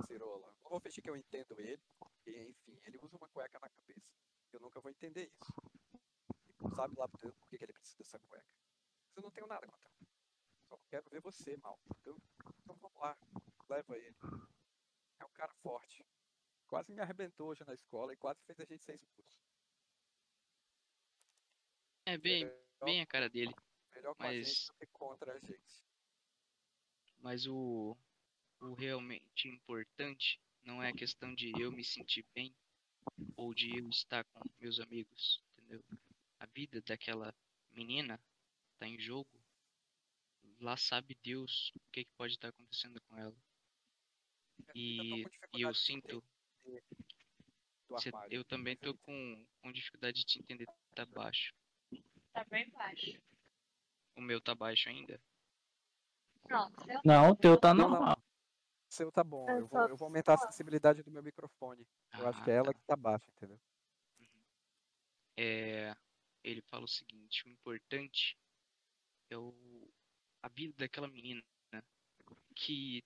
Cirola. Não vou fingir que eu entendo ele. E, enfim, ele usa uma cueca na cabeça. Eu nunca vou entender isso. E sabe lá por Deus por que ele precisa dessa cueca. Mas eu não tenho nada contra ele. Só quero ver você mal. Então, então vamos lá. Leva ele. É um cara forte. Quase me arrebentou hoje na escola e quase fez a gente ser expulso. É bem, Melhor, bem a cara dele. melhor com a gente mas- do que contra a gente. Mas o, o realmente importante não é a questão de eu me sentir bem ou de eu estar com meus amigos, entendeu? A vida daquela menina tá em jogo. Lá sabe Deus o que, que pode estar acontecendo com ela. Com E, e eu sinto, cê- eu também tô com, com dificuldade de te entender, tá baixo. Tá bem baixo. O meu tá baixo ainda? Não, o teu tá Não, não. normal. Seu tá bom. Eu vou, eu vou aumentar a sensibilidade do meu microfone. Eu acho Ah, que é ela tá. que tá baixa, entendeu? é, ele fala o seguinte, o importante é o, a vida daquela menina, né? que,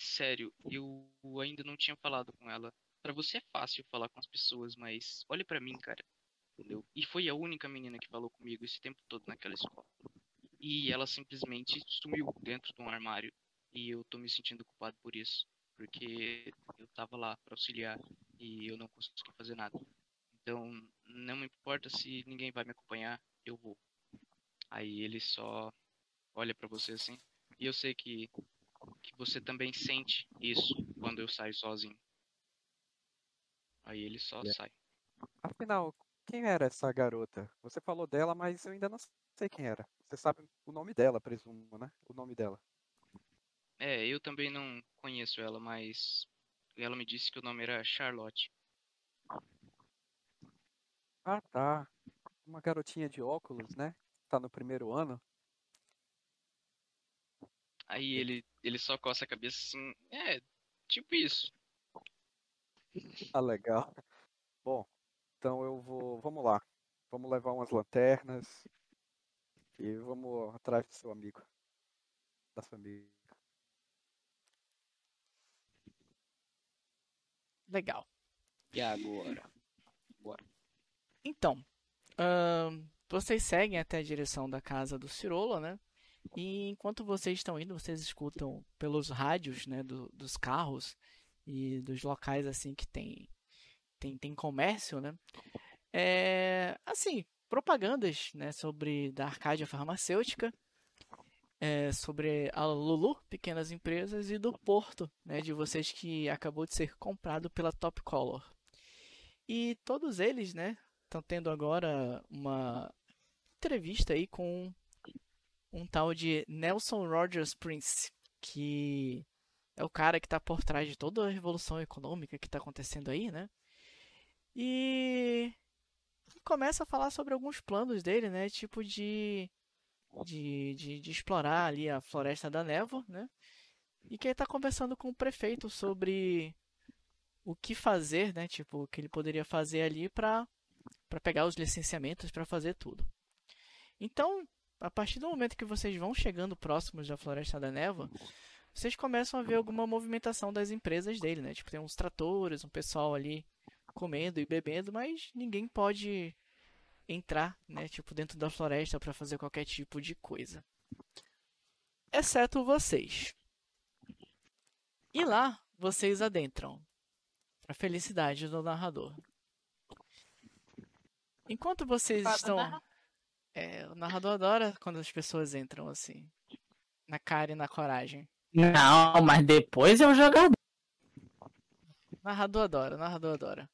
sério, eu ainda não tinha falado com ela. Pra você é fácil falar com as pessoas, mas olha pra mim, cara, entendeu? E foi a única menina que falou comigo esse tempo todo naquela escola. E ela simplesmente sumiu dentro de um armário. E eu tô me sentindo culpado por isso, porque eu tava lá pra auxiliar e eu não consegui fazer nada. Então, não me importa se ninguém vai me acompanhar, eu vou. Aí ele só olha pra você assim. E eu sei que, que você também sente isso quando eu saio sozinho. Aí ele só Yeah. sai. Afinal, quem era essa garota? Você falou dela, mas eu ainda não sei quem era. Você sabe o nome dela, presumo, né? O nome dela. É, eu também não conheço ela, mas ela me disse que o nome era Charlotte. Ah, tá. Uma garotinha de óculos, né? Tá no primeiro ano. Aí ele, ele só coça a cabeça assim, é, tipo isso. Ah, legal. Bom, então eu vou. Vamos lá. Vamos levar umas lanternas. E vamos atrás do seu amigo. Da sua amiga. Legal. E agora? Então, ahn, vocês seguem até a direção da casa do Cirola, né? E enquanto vocês estão indo, vocês escutam pelos rádios, né, do- dos carros e dos locais assim que tem tem, tem comércio, né? É, assim, propagandas, né, sobre da Arcádia Farmacêutica, é, sobre a Lulu, pequenas empresas e do Porto, né, de vocês que acabou de ser comprado pela Top Color. E todos eles, né, estão tendo agora uma entrevista aí com um tal de Nelson Rogers Prince, que é o cara que está por trás de toda a revolução econômica que está acontecendo aí, né? E começa a falar sobre alguns planos dele, né? Tipo de, de, de, de explorar ali a Floresta da Névoa, né? E que ele está conversando com o prefeito sobre o que fazer, né? Tipo, o que ele poderia fazer ali para para pegar os licenciamentos para fazer tudo. Então, a partir do momento que vocês vão chegando próximos da Floresta da Névoa, vocês começam a ver alguma movimentação das empresas dele, né? Tipo, tem uns tratores, um pessoal ali comendo e bebendo, mas ninguém pode entrar, né, tipo dentro da floresta para fazer qualquer tipo de coisa. Exceto vocês. E lá vocês adentram. Para felicidade do narrador. Enquanto vocês estão é, o narrador adora quando as pessoas entram assim, na cara e na coragem. Não, mas depois é o jogador. Narrador adora, narrador adora.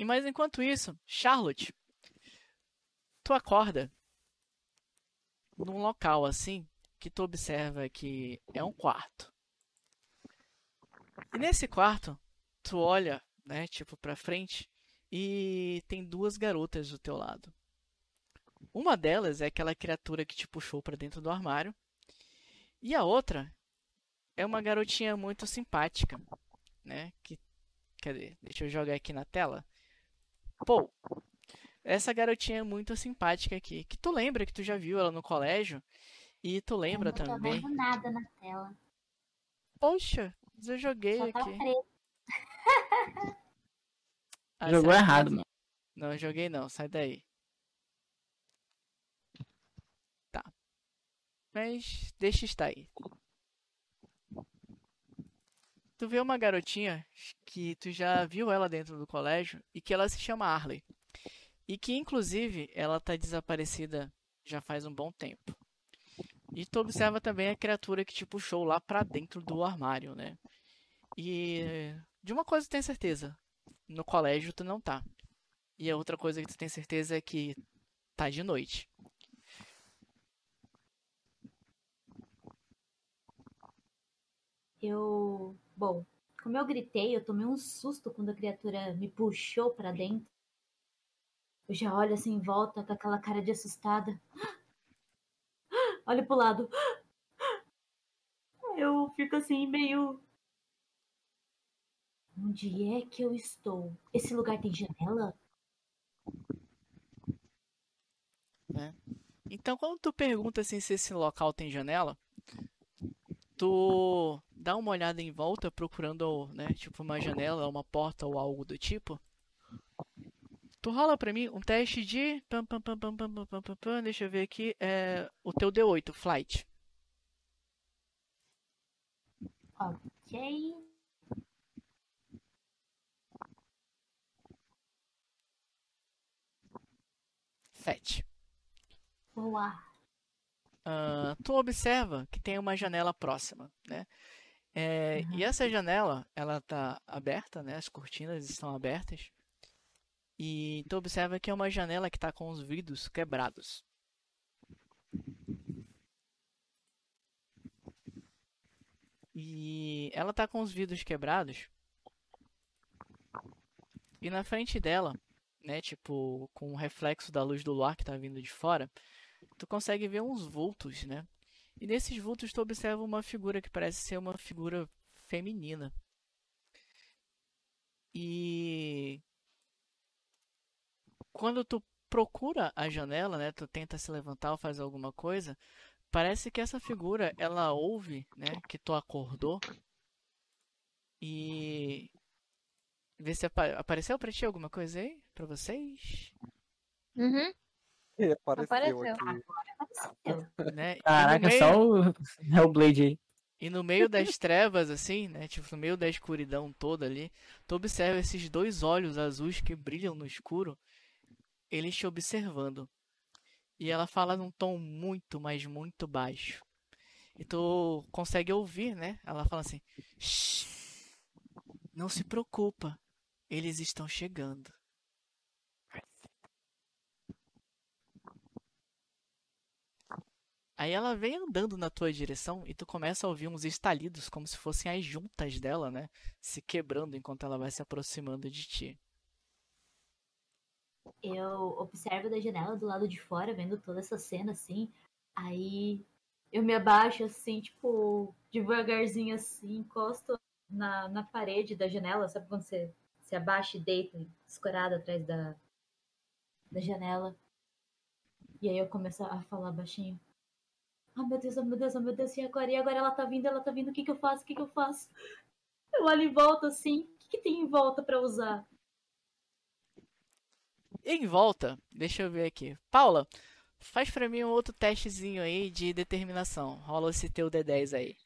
E mas enquanto isso, Charlotte, tu acorda num local assim que tu observa que é um quarto. E nesse quarto, tu olha, né, tipo pra frente e tem duas garotas do teu lado. Uma delas é aquela criatura que te puxou pra dentro do armário. E a outra é uma garotinha muito simpática, né? Que, cadê? Deixa eu jogar aqui na tela. Pô, essa garotinha é muito simpática aqui, que tu lembra que tu já viu ela no colégio e tu lembra eu não tô também. vendo nada na tela. Poxa, mas eu joguei Só tá aqui. Ah, Jogou errado, mano. Não, eu joguei não, sai daí. Tá. Mas deixa estar aí. Tu vê uma garotinha que tu já viu ela dentro do colégio e que ela se chama Arley. E que inclusive ela tá desaparecida já faz um bom tempo. E tu observa também a criatura que te puxou lá pra dentro do armário, né? E de uma coisa tu tem certeza, no colégio tu não tá. E a outra coisa que tu tem certeza é que tá de noite. Eu. Bom, como eu gritei, eu tomei um susto quando a criatura me puxou pra dentro. Eu já olho assim em volta com aquela cara de assustada. *gasps* Olho pro lado. *gasps* Eu fico assim meio. Onde é que eu estou? Esse lugar tem janela? Então, quando tu pergunta assim se esse local tem janela, tu dá uma olhada em volta procurando, né, tipo uma janela, uma porta ou algo do tipo. Tu rola pra mim um teste de. Pam, pam, pam, pam, pam, pam, pam, pam, deixa eu ver aqui. É, o teu D8, flight. Ok. Sete. Boa. Ah, tu observa que tem uma janela próxima, né? É, e essa janela, ela tá aberta, né? As cortinas estão abertas. E tu observa que é uma janela que tá com os vidros quebrados. E ela tá com os vidros quebrados. E na frente dela, né, tipo, com o reflexo da luz do luar que tá vindo de fora, tu consegue ver uns vultos, né? E nesses vultos tu observa uma figura que parece ser uma figura feminina. E quando tu procura a janela, né, tu tenta se levantar ou fazer alguma coisa, parece que essa figura ela ouve, né, que tu acordou e vê se apa- apareceu pra ti alguma coisa aí pra vocês, Uhum. Ele *laughs* apareceu, Apareceu. aqui. Né? E no Caraca, meio- só o *laughs* Hellblade aí. E no meio das trevas, assim, né? Tipo, no meio da escuridão toda ali, tu observa esses dois olhos azuis que brilham no escuro, eles te observando. E ela fala num tom muito, mas muito baixo. E tu consegue ouvir, né? Ela fala assim: Shh, não se preocupa, eles estão chegando. Aí ela vem andando na tua direção e tu começa a ouvir uns estalidos como se fossem as juntas dela, né? Se quebrando enquanto ela vai se aproximando de ti. Eu observo da janela do lado de fora, vendo toda essa cena assim. Aí eu me abaixo assim, tipo, devagarzinho assim, encosto na, na parede da janela, sabe quando você se abaixa e deita escorado atrás da, da janela. E aí eu começo a falar baixinho. Ah, meu Deus, oh, meu Deus, oh, meu Deus, e agora? E agora ela tá vindo, ela tá vindo, o que que eu faço, o que que eu faço? *laughs* Eu olho em volta assim, o que que tem em volta pra usar? Em volta, deixa eu ver aqui. Paula, faz pra mim um outro testezinho aí de determinação. Rola esse teu D10 aí.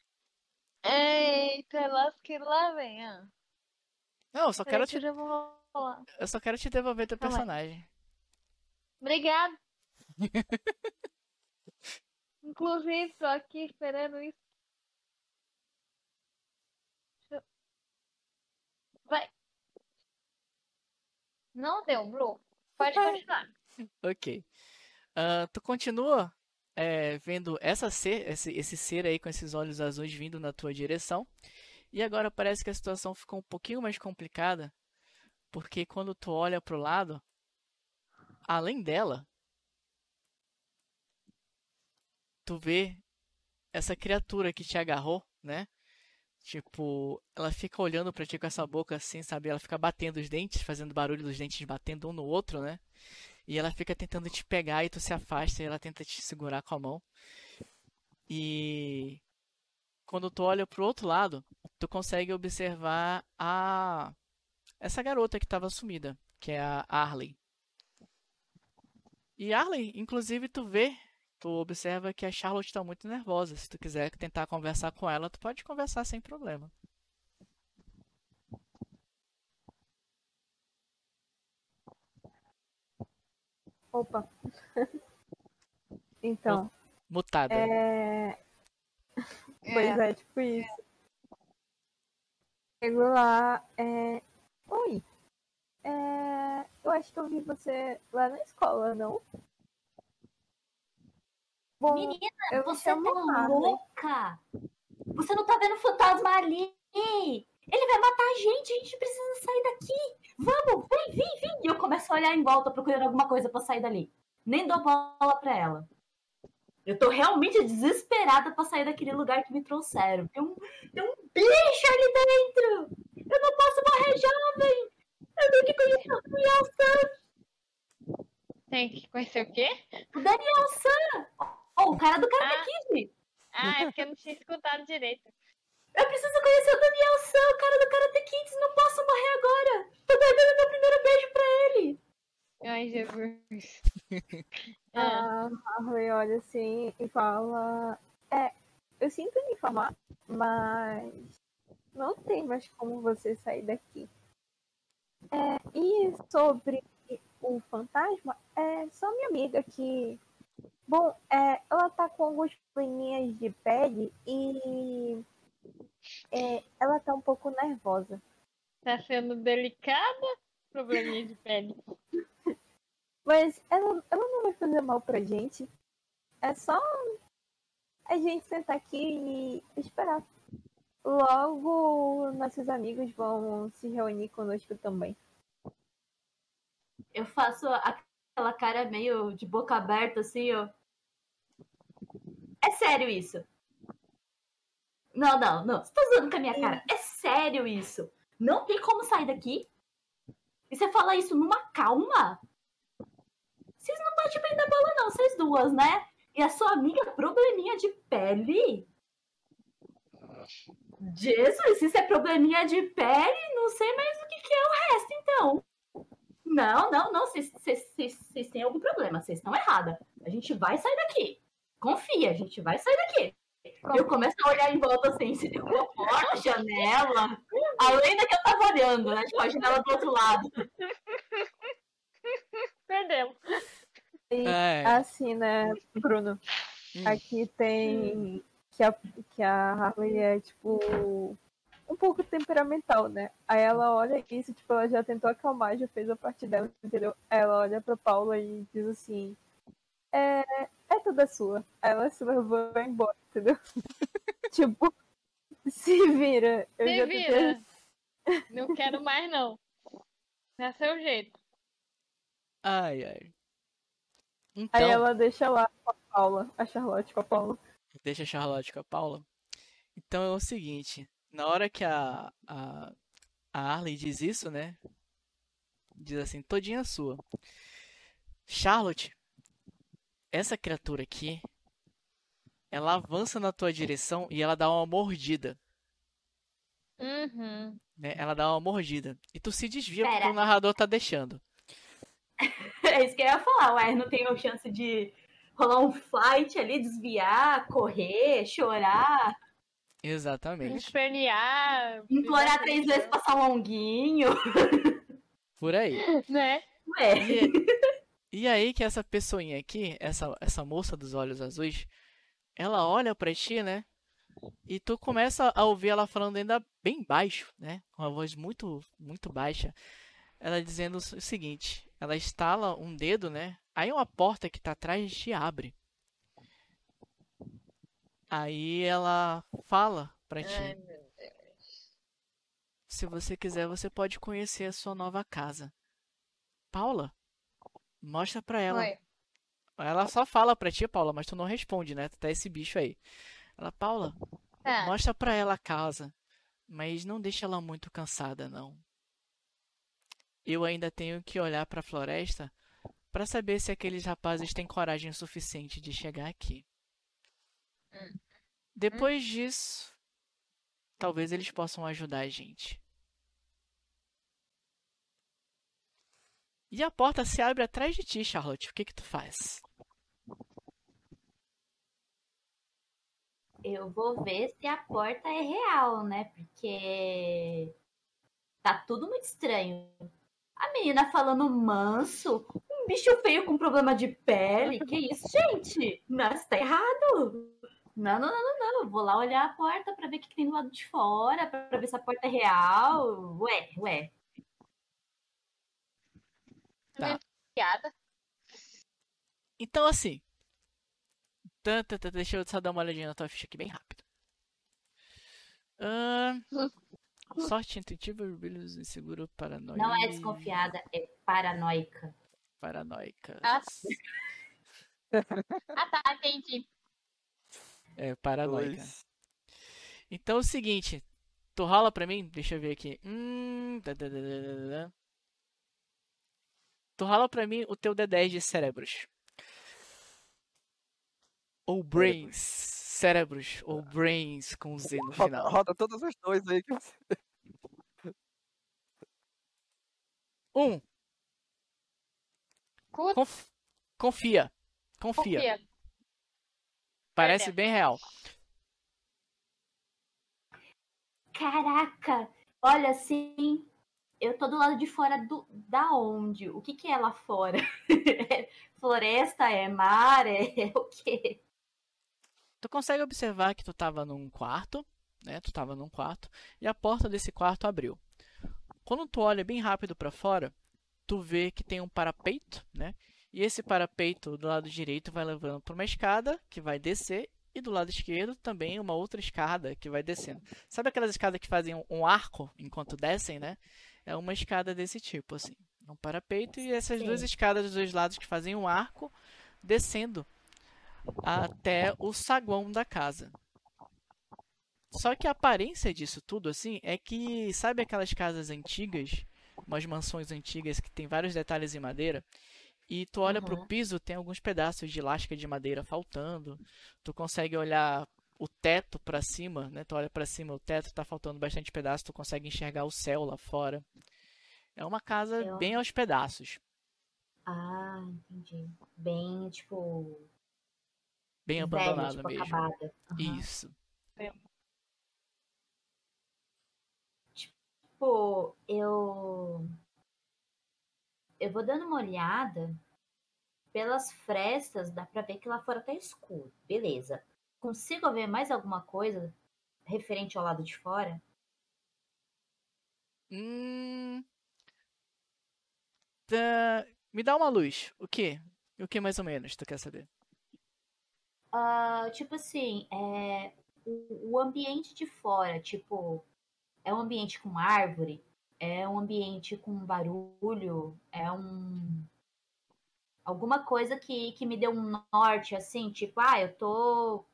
Eita, lasque lá, vem. Ah. Não, eu só quero que te, eu só quero te devolver teu personagem. Obrigada. *laughs* Inclusive, tô aqui esperando isso. Deixa eu- Vai. Não deu, Bru. Pode continuar. Ok. Ah, tu continua é, vendo essa ser, esse, esse ser aí com esses olhos azuis vindo na tua direção. E agora parece que a situação ficou um pouquinho mais complicada, porque quando tu olha pro lado, além dela, tu vê essa criatura que te agarrou, né? Tipo, ela fica olhando pra ti com essa boca assim, sabe? Ela fica batendo os dentes, fazendo barulho dos dentes batendo um no outro, né? E ela fica tentando te pegar e tu se afasta e ela tenta te segurar com a mão. E quando tu olha pro outro lado, tu consegue observar a essa garota que estava sumida, que é a Arley. E Arley, inclusive tu vê, tu observa que a Charlotte está muito nervosa. Se tu quiser tentar conversar com ela, tu pode conversar sem problema. Opa. *laughs* então, Mutada. é. Pois é, tipo isso. Chego lá, é. Oi. É... Eu acho que eu vi você lá na escola, não? Bom, Menina, você tá Harley. louca? Você não tá vendo o fantasma ali? Ele vai matar a gente, a gente precisa sair daqui. Vamos, vem, vem, vem. E eu começo a olhar em volta procurando alguma coisa pra sair dali. Nem dou bola pra ela. Eu tô realmente desesperada pra sair daquele lugar que me trouxeram. Tem um, tem um bicho ali dentro. Eu não posso morrer jovem. Eu tenho que conhecer o Daniel San. Tem que conhecer o quê? O Daniel San. Oh, o cara do Karate Kid. Ah, é porque eu não tinha escutado direito. Eu preciso conhecer o Daniel San, o cara do Karate Kids. Não posso morrer agora. Tô guardando meu primeiro beijo pra ele. Ai, Jesus. *laughs* Ah, A Harley olha assim e fala: É, eu sinto lhe informar, mas não tem mais como você sair daqui. É, e sobre o fantasma, é só minha amiga que. Bom, é, ela tá com alguns probleminhas de pele e. é, ela tá um pouco nervosa. tá sendo delicada? Probleminha de pele. *laughs* Mas ela, ela não vai fazer mal pra gente. É só a gente sentar aqui e esperar. Logo, nossos amigos vão se reunir conosco também. Eu faço aquela cara meio de boca aberta, assim, ó. É sério isso? Não, não, não. Você tá zoando com a minha cara. É sério isso. Não tem como sair daqui. E você fala isso numa calma? Vocês não batem bem da bola, não, vocês duas, né? E a sua amiga, probleminha de pele? Jesus, isso é probleminha de pele, não sei mais o que, que é o resto, então. Não, não, não, vocês- têm algum problema, vocês estão errada. A gente vai sair daqui. Confia, a gente vai sair daqui. Eu começo a olhar em volta assim, se tem uma porta, janela. Além da que eu tava olhando, né? Tipo, a janela do outro lado. *laughs* Perdemos. E É, assim, né, Bruno? Hum. Aqui tem que a, que a Harley é, tipo, um pouco temperamental, né? Aí ela olha isso, tipo, ela já tentou acalmar, já fez a parte dela, entendeu? Aí ela olha pra Paula e diz assim: É, é toda sua. Aí ela se levou e vai embora, entendeu? *laughs* tipo, se vira. Eu Se já vira. Não quero mais, não. Não é seu jeito. ai, ai. Aí Então, ela deixa lá com a Paula, a Charlotte com a Paula. deixa a Charlotte com a Paula. Então é o seguinte, na hora que a, a, a Arley diz isso, né? Diz assim, todinha sua. Charlotte, essa criatura aqui, ela avança na tua direção e ela dá uma mordida, Uhum. né? Ela dá uma mordida. E tu se desvia porque o narrador tá deixando. *laughs* É isso que eu ia falar, ué, não tenho chance de rolar um fight ali, desviar, correr, chorar, Exatamente. Espernear. implorar três vezes passar um longuinho. *laughs* Por aí. Né? Ué, E, e aí que essa pessoinha aqui, essa, essa moça dos olhos azuis, ela olha pra ti, né? E tu começa a ouvir ela falando ainda bem baixo, né? Com uma voz muito, muito baixa. Ela dizendo o seguinte: ela estala um dedo, né? Aí uma porta que tá atrás te abre. Aí ela fala pra ti: Ai, meu Deus. se você quiser, você pode conhecer a sua nova casa. Paula, mostra pra ela. Oi. Ela só fala pra ti, Paula, mas tu não responde, né? Tu tá esse bicho aí. Ela, Paula, Tá. mostra pra ela a casa, mas não deixa ela muito cansada, não. Eu ainda tenho que olhar pra floresta pra saber se aqueles rapazes têm coragem suficiente de chegar aqui. Hum. Depois disso, talvez eles possam ajudar a gente. E a porta se abre atrás de ti, Charlotte. O que que tu faz? Eu vou ver se a porta é real, né? Porque tá tudo muito estranho. A menina falando manso, um bicho feio com problema de pele. Que isso, gente? Não, isso tá errado. Não, não, não, não, não. Eu vou lá olhar a porta pra ver o que que tem do lado de fora, pra ver se a porta é real. Ué, ué. Tá. Piada. Então, assim. Tá, tá, tá, deixa eu só dar uma olhadinha na tua ficha aqui bem rápido. Ahn, *laughs* sorte intuitiva, brilhos inseguro, paranoia. Não é desconfiada, é paranoica. Paranoica. Ah. *laughs* Ah, tá, entendi. É, paranoica. Dois. Então é o seguinte. Tu rola pra mim? Deixa eu ver aqui. Hum. tá, tá, tá. Tu rola pra mim o teu D10 de cérebros. Ou brains. Cérebros. Ou brains com Z no Roda, final. roda todos os dois aí que você. Um. Conf- Confia. Confia. Confia. Parece bem real. Caraca! Olha assim, eu tô do lado de fora do, da onde? O que que é lá fora? É *laughs* floresta? É mar? É *laughs* o quê? Tu consegue observar que tu tava num quarto, né? Tu tava num quarto e a porta desse quarto abriu. Quando tu olha bem rápido para fora, tu vê que tem um parapeito, né? E esse parapeito do lado direito vai levando para uma escada que vai descer e do lado esquerdo também uma outra escada que vai descendo. Sabe aquelas escadas que fazem um- arco enquanto descem, né? É uma escada desse tipo assim, um parapeito e essas duas Sim. escadas dos dois lados que fazem um arco descendo até o saguão da casa. Só que a aparência disso tudo assim é que sabe aquelas casas antigas, umas mansões antigas que tem vários detalhes em madeira, e tu olha pro Uhum. piso, tem alguns pedaços de lasca de madeira faltando. Tu consegue olhar o teto pra cima, né? Tu olha pra cima, o teto tá faltando bastante pedaço, tu consegue enxergar o céu lá fora. É uma casa Eu- bem aos pedaços, Ah, entendi. Bem, tipo, bem abandonada tipo, mesmo. Aham. Isso. Tipo, eu. Eu vou dando uma olhada pelas frestas, dá pra ver que lá fora tá escuro. Beleza. Consigo ver mais alguma coisa referente ao lado de fora? Hum. Tá, Me dá uma luz. O que? O que mais ou menos tu quer saber? Ah, tipo assim, é, o, o ambiente de fora, tipo, é um ambiente com árvore, é um ambiente com barulho, é um. Alguma coisa que, que me deu um norte, assim, tipo, ah, eu tô.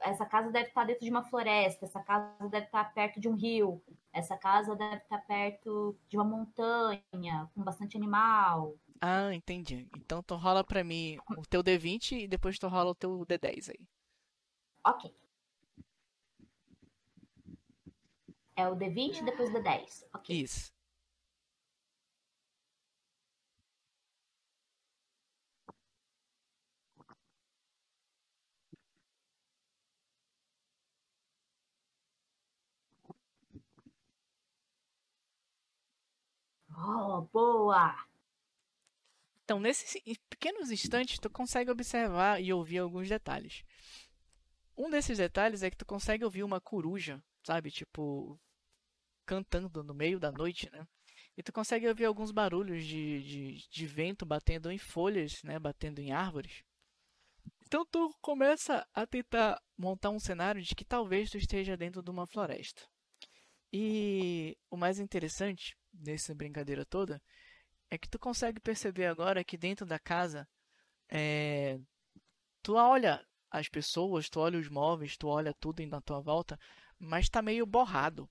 Essa casa deve estar dentro de uma floresta, essa casa deve estar perto de um rio, essa casa deve estar perto de uma montanha, com bastante animal. Ah, entendi. Então tu rola pra mim o teu D20 e depois tu rola o teu D10 aí. Ok. É o D20 depois do D10. Ok. Isso. Oh, boa! Então, nesses pequenos instantes, tu consegue observar e ouvir alguns detalhes. Um desses detalhes é que tu consegue ouvir uma coruja, sabe? Tipo, cantando no meio da noite, né? E tu consegue ouvir alguns barulhos de, de, de vento batendo em folhas, né? Batendo em árvores. Então tu começa a tentar montar um cenário de que talvez tu esteja dentro de uma floresta. E o mais interessante dessa brincadeira toda é que tu consegue perceber agora que dentro da casa é, tu olha as pessoas, tu olha os móveis, tu olha tudo na tua volta, mas tá meio borrado.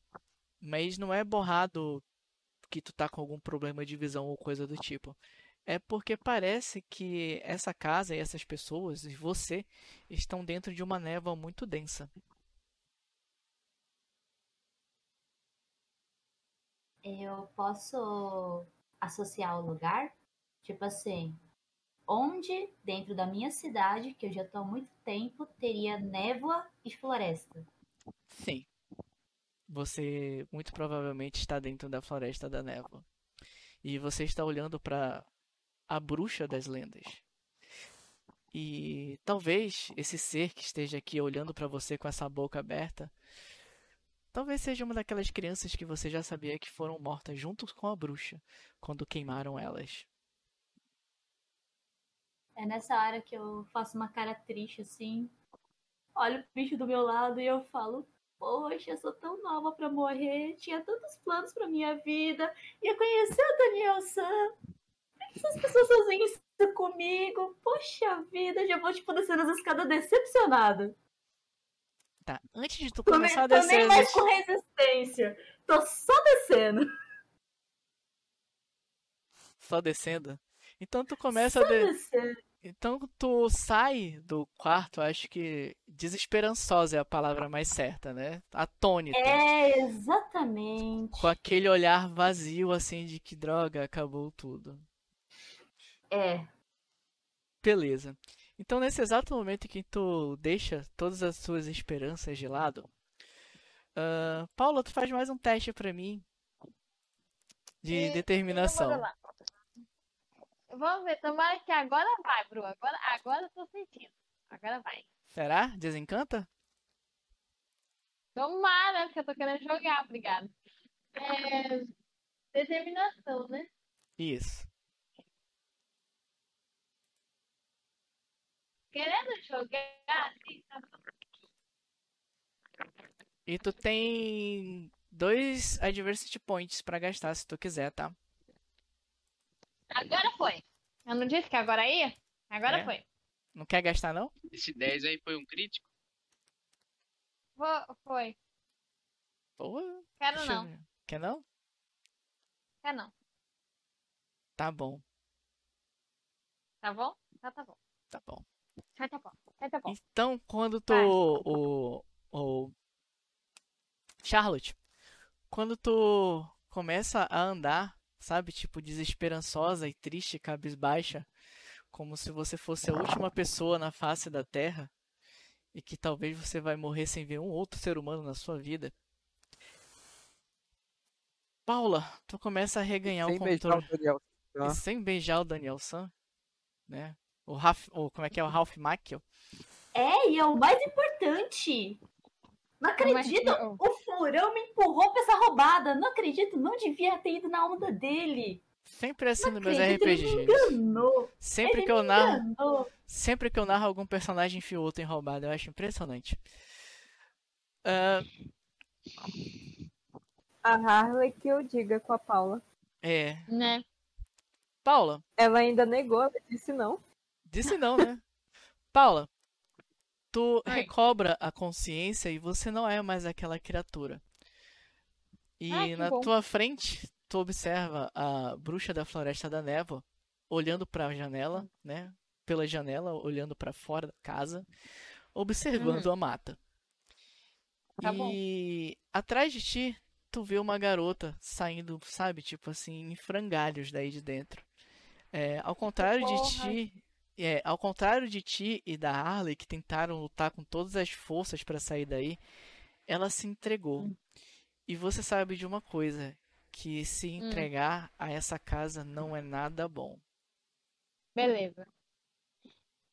Mas não é borrado que tu tá com algum problema de visão ou coisa do tipo. É porque parece que essa casa e essas pessoas e você estão dentro de uma névoa muito densa. Eu posso associar o lugar? Tipo assim, onde dentro da minha cidade, que eu já estou há muito tempo, teria névoa e floresta? Sim. Você muito provavelmente está dentro da floresta da névoa. E você está olhando para a bruxa das lendas. E talvez esse ser que esteja aqui olhando para você com essa boca aberta, talvez seja uma daquelas crianças que você já sabia que foram mortas juntos com a bruxa quando queimaram elas. É nessa hora que eu faço uma cara triste assim, olho o bicho do meu lado e eu falo: Poxa, eu sou tão nova para morrer, tinha tantos planos para minha vida, ia conhecer o Daniel San, essas pessoas fazem isso comigo. Poxa vida, já vou tipo descendo as escadas decepcionada. Tá, antes de tu Tô, começar a nem- tô descer nem mais com resistência. Tô só descendo. só descendo. Então tu começa Só a de... descendo. Então tu sai do quarto, acho que desesperançosa é a palavra mais certa, né? Atônita. É, exatamente. Com aquele olhar vazio assim de que droga, acabou tudo. É. Beleza. Então nesse exato momento em que tu deixa todas as suas esperanças de lado, ah, Paula, tu faz mais um teste pra mim de E- determinação. Vamos ver, tomara que agora vai, Bru. Agora, agora eu tô sentindo. Agora vai. Será? Desencanta? Tomara, que eu tô querendo jogar, obrigado. É, Determinação, né? Isso. Querendo jogar, sim, tá bom. E tu tem dois adversity points pra gastar se tu quiser, tá? Agora foi. Eu não disse que agora ia? Agora É. foi. Não quer gastar não? Esse 10 aí foi um crítico? Vo- Foi. Quero deixa não. Quer não? Quero não. Tá bom, Tá bom? Tá, tá bom. tá bom. Tá, tá bom. Tá, tá bom. Então, quando tu. O, o. Charlotte, quando tu começa a andar, sabe, tipo, desesperançosa e triste, cabisbaixa, como se você fosse a última pessoa na face da Terra, e que talvez você vai morrer sem ver um outro ser humano na sua vida. Paula, tu começa a reganhar o Sem beijar controle. o Daniel. Sem beijar o Daniel San, né? O Ralph, o, como é que é o Ralph Macchio? É, e é o mais importante. Não acredito. Mas- O furão me empurrou pra essa roubada. Não acredito. Não devia ter ido na onda dele. Sempre assim nos meus acredito, ele me RPGs. enganou. Sempre ele que eu me narro, enganou. sempre que eu narro algum personagem enfia outro em roubada, eu acho impressionante. Ah, A Harley que eu diga com a Paula. é, Né? Paula, Ela ainda negou, disse não. disse não, né? Paula, tu recobra a consciência e você não é mais aquela criatura. E na bom. tua frente, tu observa a bruxa da Floresta da Névoa olhando para a janela, né? Pela janela, olhando para fora da casa, observando a mata. Tá bom. e atrás de ti, tu vê uma garota saindo, sabe, tipo assim, em frangalhos daí de dentro. É, ao contrário de Porra. ti, é, ao contrário de ti e da Harley que tentaram lutar com todas as forças para sair daí, ela se entregou. Hum. E você sabe de uma coisa, que se Hum. entregar a essa casa não é nada bom. Beleza.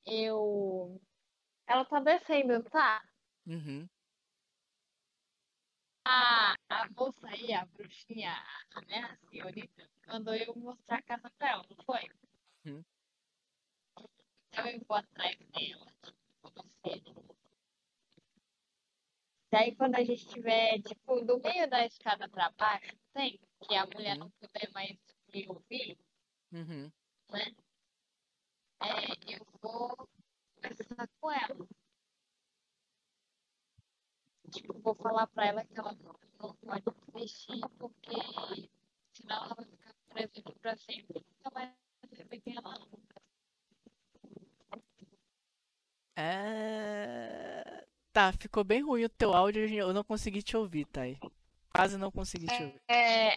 Eu. Ela tá descendo, tá? Uhum. A, a moça aí, a bruxinha, né? A senhorita, mandou eu mostrar a casa pra ela, não foi? Uhum. Então eu vou atrás dela, tipo. Daí quando a gente estiver, tipo, do meio da escada pra baixo, tem, que a mulher não puder mais me ouvir, Uhum. é, eu vou conversar com ela. Tipo, vou falar pra ela que ela não pode desistir, porque senão ela vai ficar presa aqui pra sempre. Nunca mais vai ver quem ela é. É... Tá, ficou bem ruim o teu áudio, eu não consegui te ouvir, Thay. Quase não consegui te ouvir. É,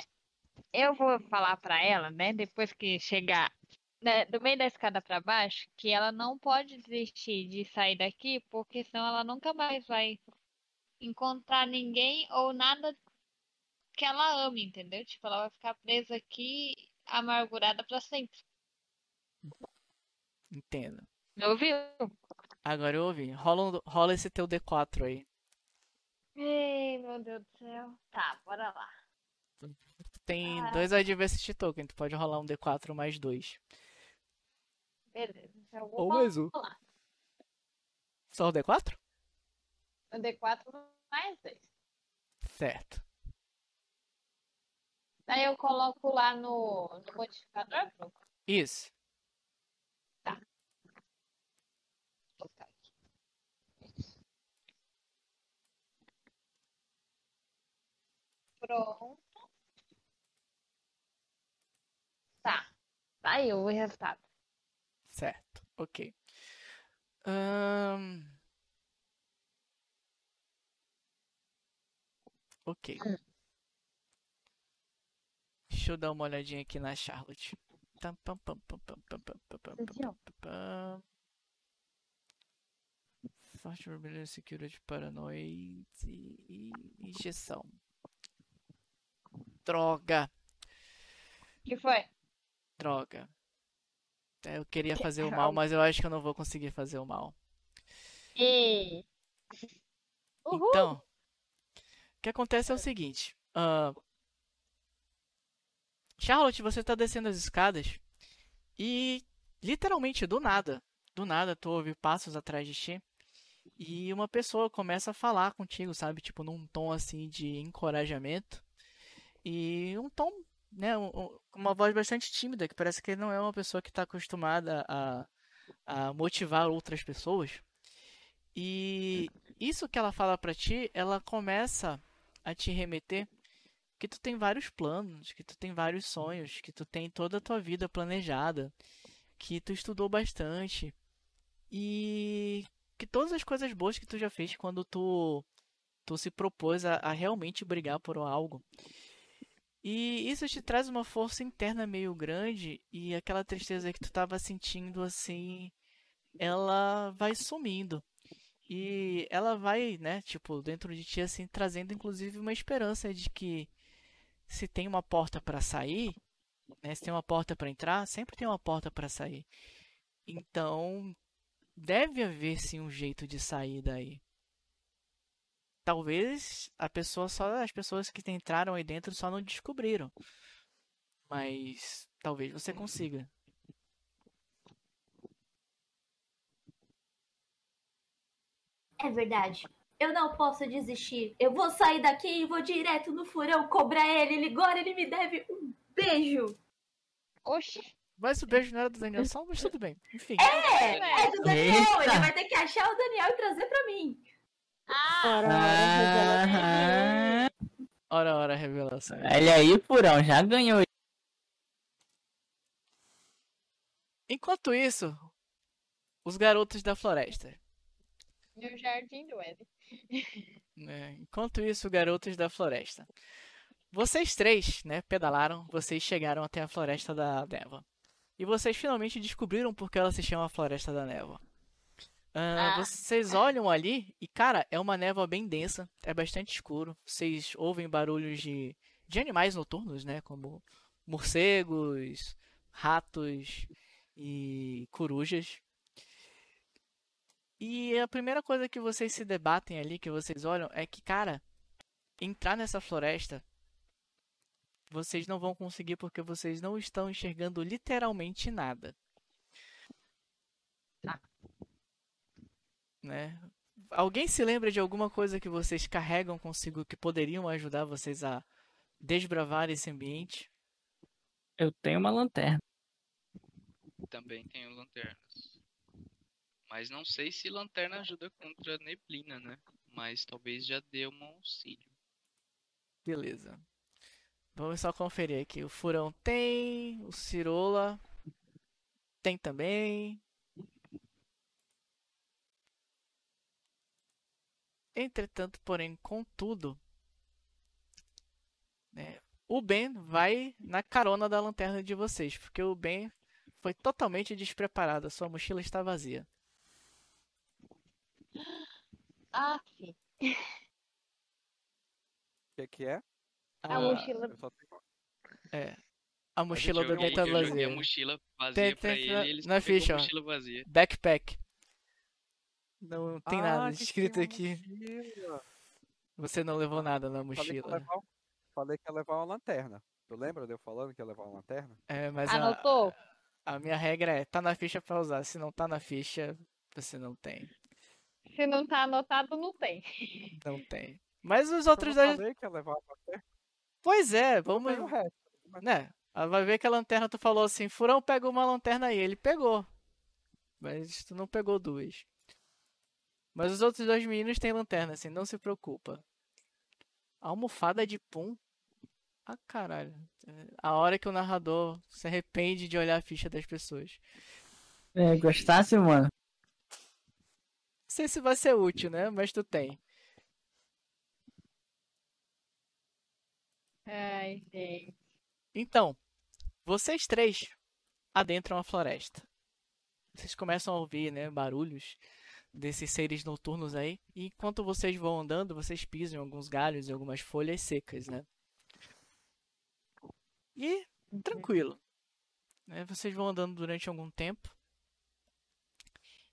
eu vou falar pra ela, né, depois que chegar né, do meio da escada pra baixo, que ela não pode desistir de sair daqui, porque senão ela nunca mais vai encontrar ninguém ou nada que ela ame, entendeu? Tipo, ela vai ficar presa aqui, amargurada pra sempre. Entendo. Me ouviu? Agora eu ouvi. Rola, um- rola esse teu D4 aí. Ei, meu Deus do céu. Tá, bora lá. Tu tem Caraca. dois Adversity Token, tu pode rolar um D4 mais dois. Beleza. Eu vou Ou mais um. rolar. Só o D4? O D4 mais dois. Certo. Daí eu coloco lá no, no modificador. Vou Isso. Pronto. Tá. Aí o resultado. Certo, ok. Hum... Ok. Hum. Deixa eu dar uma olhadinha aqui na Charlotte. Software Security Paranoid e injeção. Droga, O que foi? droga. É, Eu queria fazer o mal, mas eu acho que eu não vou conseguir fazer o mal. E... Uhul! Então, o que acontece é o seguinte. ah, Charlotte, você tá descendo as escadas e literalmente do nada, do nada tu ouve passos atrás de ti e uma pessoa começa a falar contigo, sabe? Tipo num tom assim de encorajamento e um tom, né, um- um- uma voz bastante tímida, que parece que não é uma pessoa que está acostumada a, a motivar outras pessoas. E isso que ela fala pra ti, ela começa a te remeter que tu tem vários planos, que tu tem vários sonhos, que tu tem toda a tua vida planejada, que tu estudou bastante e que todas as coisas boas que tu já fez quando tu tu se propôs a, a realmente brigar por algo. E isso te traz uma força interna meio grande e aquela tristeza que tu tava sentindo assim, ela vai sumindo. E ela vai, né, tipo, dentro de ti, assim, trazendo inclusive uma esperança de que se tem uma porta para sair, né, se tem uma porta para entrar, sempre tem uma porta para sair. Então, deve haver sim um jeito de sair daí. Talvez a pessoa só, as pessoas que entraram aí dentro só não descobriram. Mas talvez você consiga. É verdade. Eu não posso desistir. Eu vou sair daqui e vou direto no furão cobrar ele. Ele agora ele me deve um beijo. Oxi. Mas o beijo não era do Daniel só, mas tudo bem. Enfim. É, é do Daniel. Eita. Ele vai ter que achar o Daniel e trazer pra mim. Ah, Ora, ora, revela Ah, Ora, ora, revelação. olha aí, Furão, já ganhou. Enquanto isso, os garotos da floresta. meu jardim do Éden. né? *laughs* Enquanto isso, garotos da floresta. Vocês três, né, pedalaram, vocês chegaram até a Floresta da Névoa. E vocês finalmente descobriram por que ela se chama Floresta da Névoa. Ah, Ah. Vocês olham ali e, cara, é uma névoa bem densa, é bastante escuro. Vocês ouvem barulhos de, de animais noturnos, né, como morcegos, ratos e corujas. E a primeira coisa que vocês se debatem ali, que vocês olham, é que, cara, entrar nessa floresta vocês não vão conseguir porque vocês não estão enxergando literalmente nada. Né? alguém se lembra de alguma coisa que vocês carregam consigo que poderiam ajudar vocês a desbravar esse ambiente? Eu tenho uma lanterna. Também tenho lanternas. Mas não sei se lanterna ajuda contra a neblina, né? Mas talvez já dê um auxílio. Beleza. Vamos só conferir aqui. O Furão tem, o Cirola tem também. Entretanto, porém, contudo, né, o Ben vai na carona da lanterna de vocês, porque o Ben foi totalmente despreparado, a sua mochila está vazia. Ah, sim. O que, que é? A Ah, mochila. Eu. É. A mochila eu do Ben tá eu joguei a vazia. mochila vazia Tem- pra tem- ele ele na ficha, a ó. vazia. Backpack. Não tem Ah, *laughs* nada escrito aqui. mochila. Você não levou nada na Falei que, mochila. levar... Falei que ia levar uma lanterna. Tu lembra de eu falando que ia levar uma lanterna? É, mas a, Anotou? a minha regra é, tá na ficha pra usar. Se não tá na ficha, você não tem. Se não tá anotado, não tem. *laughs* Não tem. Mas os Eu outros dois. falei que ia levar uma lanterna. Pois é, Não vamos. tem o resto. Mas Né? Ela vai ver que a lanterna tu falou assim, Furão pega uma lanterna aí. Ele pegou. Mas tu não pegou duas. Mas os outros dois meninos têm lanterna, assim, não se preocupa. Almofada de pum. Ah, caralho. É A hora que o narrador se arrepende de olhar a ficha das pessoas. É, gostasse, mano? Não sei se vai ser útil, né? Mas tu tem. Ai, gente. Então, vocês três adentram a floresta. Vocês começam a ouvir, né, barulhos desses seres noturnos aí. E enquanto vocês vão andando, vocês pisam em alguns galhos e algumas folhas secas, né? E tranquilo. Né? Vocês vão andando durante algum tempo.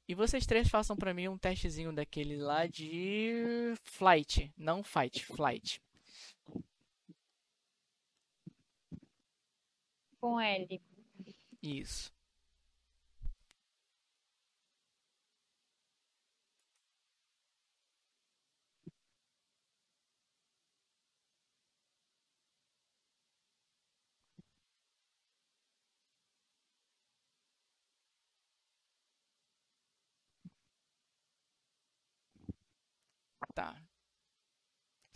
E vocês três façam pra mim um testezinho daquele lá de flight, não fight, flight. Com L. Isso. Tá.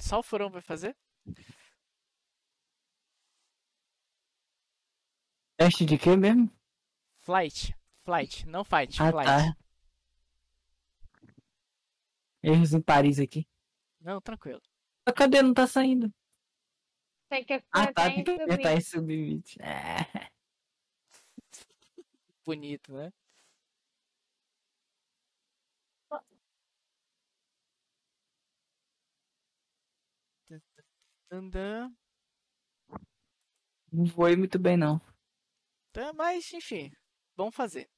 Só o furão vai fazer? Teste de quê mesmo? Flight. Flight, não fight, Ah, flight. tá. Erros em Paris aqui. Não, tranquilo. Ah, Cadê? Não tá saindo. Tem que Ah, tá. apertar Tem em que subir. apertar esse submit. É. Bonito, né? Tandã. Não foi muito bem, não. Tá, mas, enfim, vamos fazer.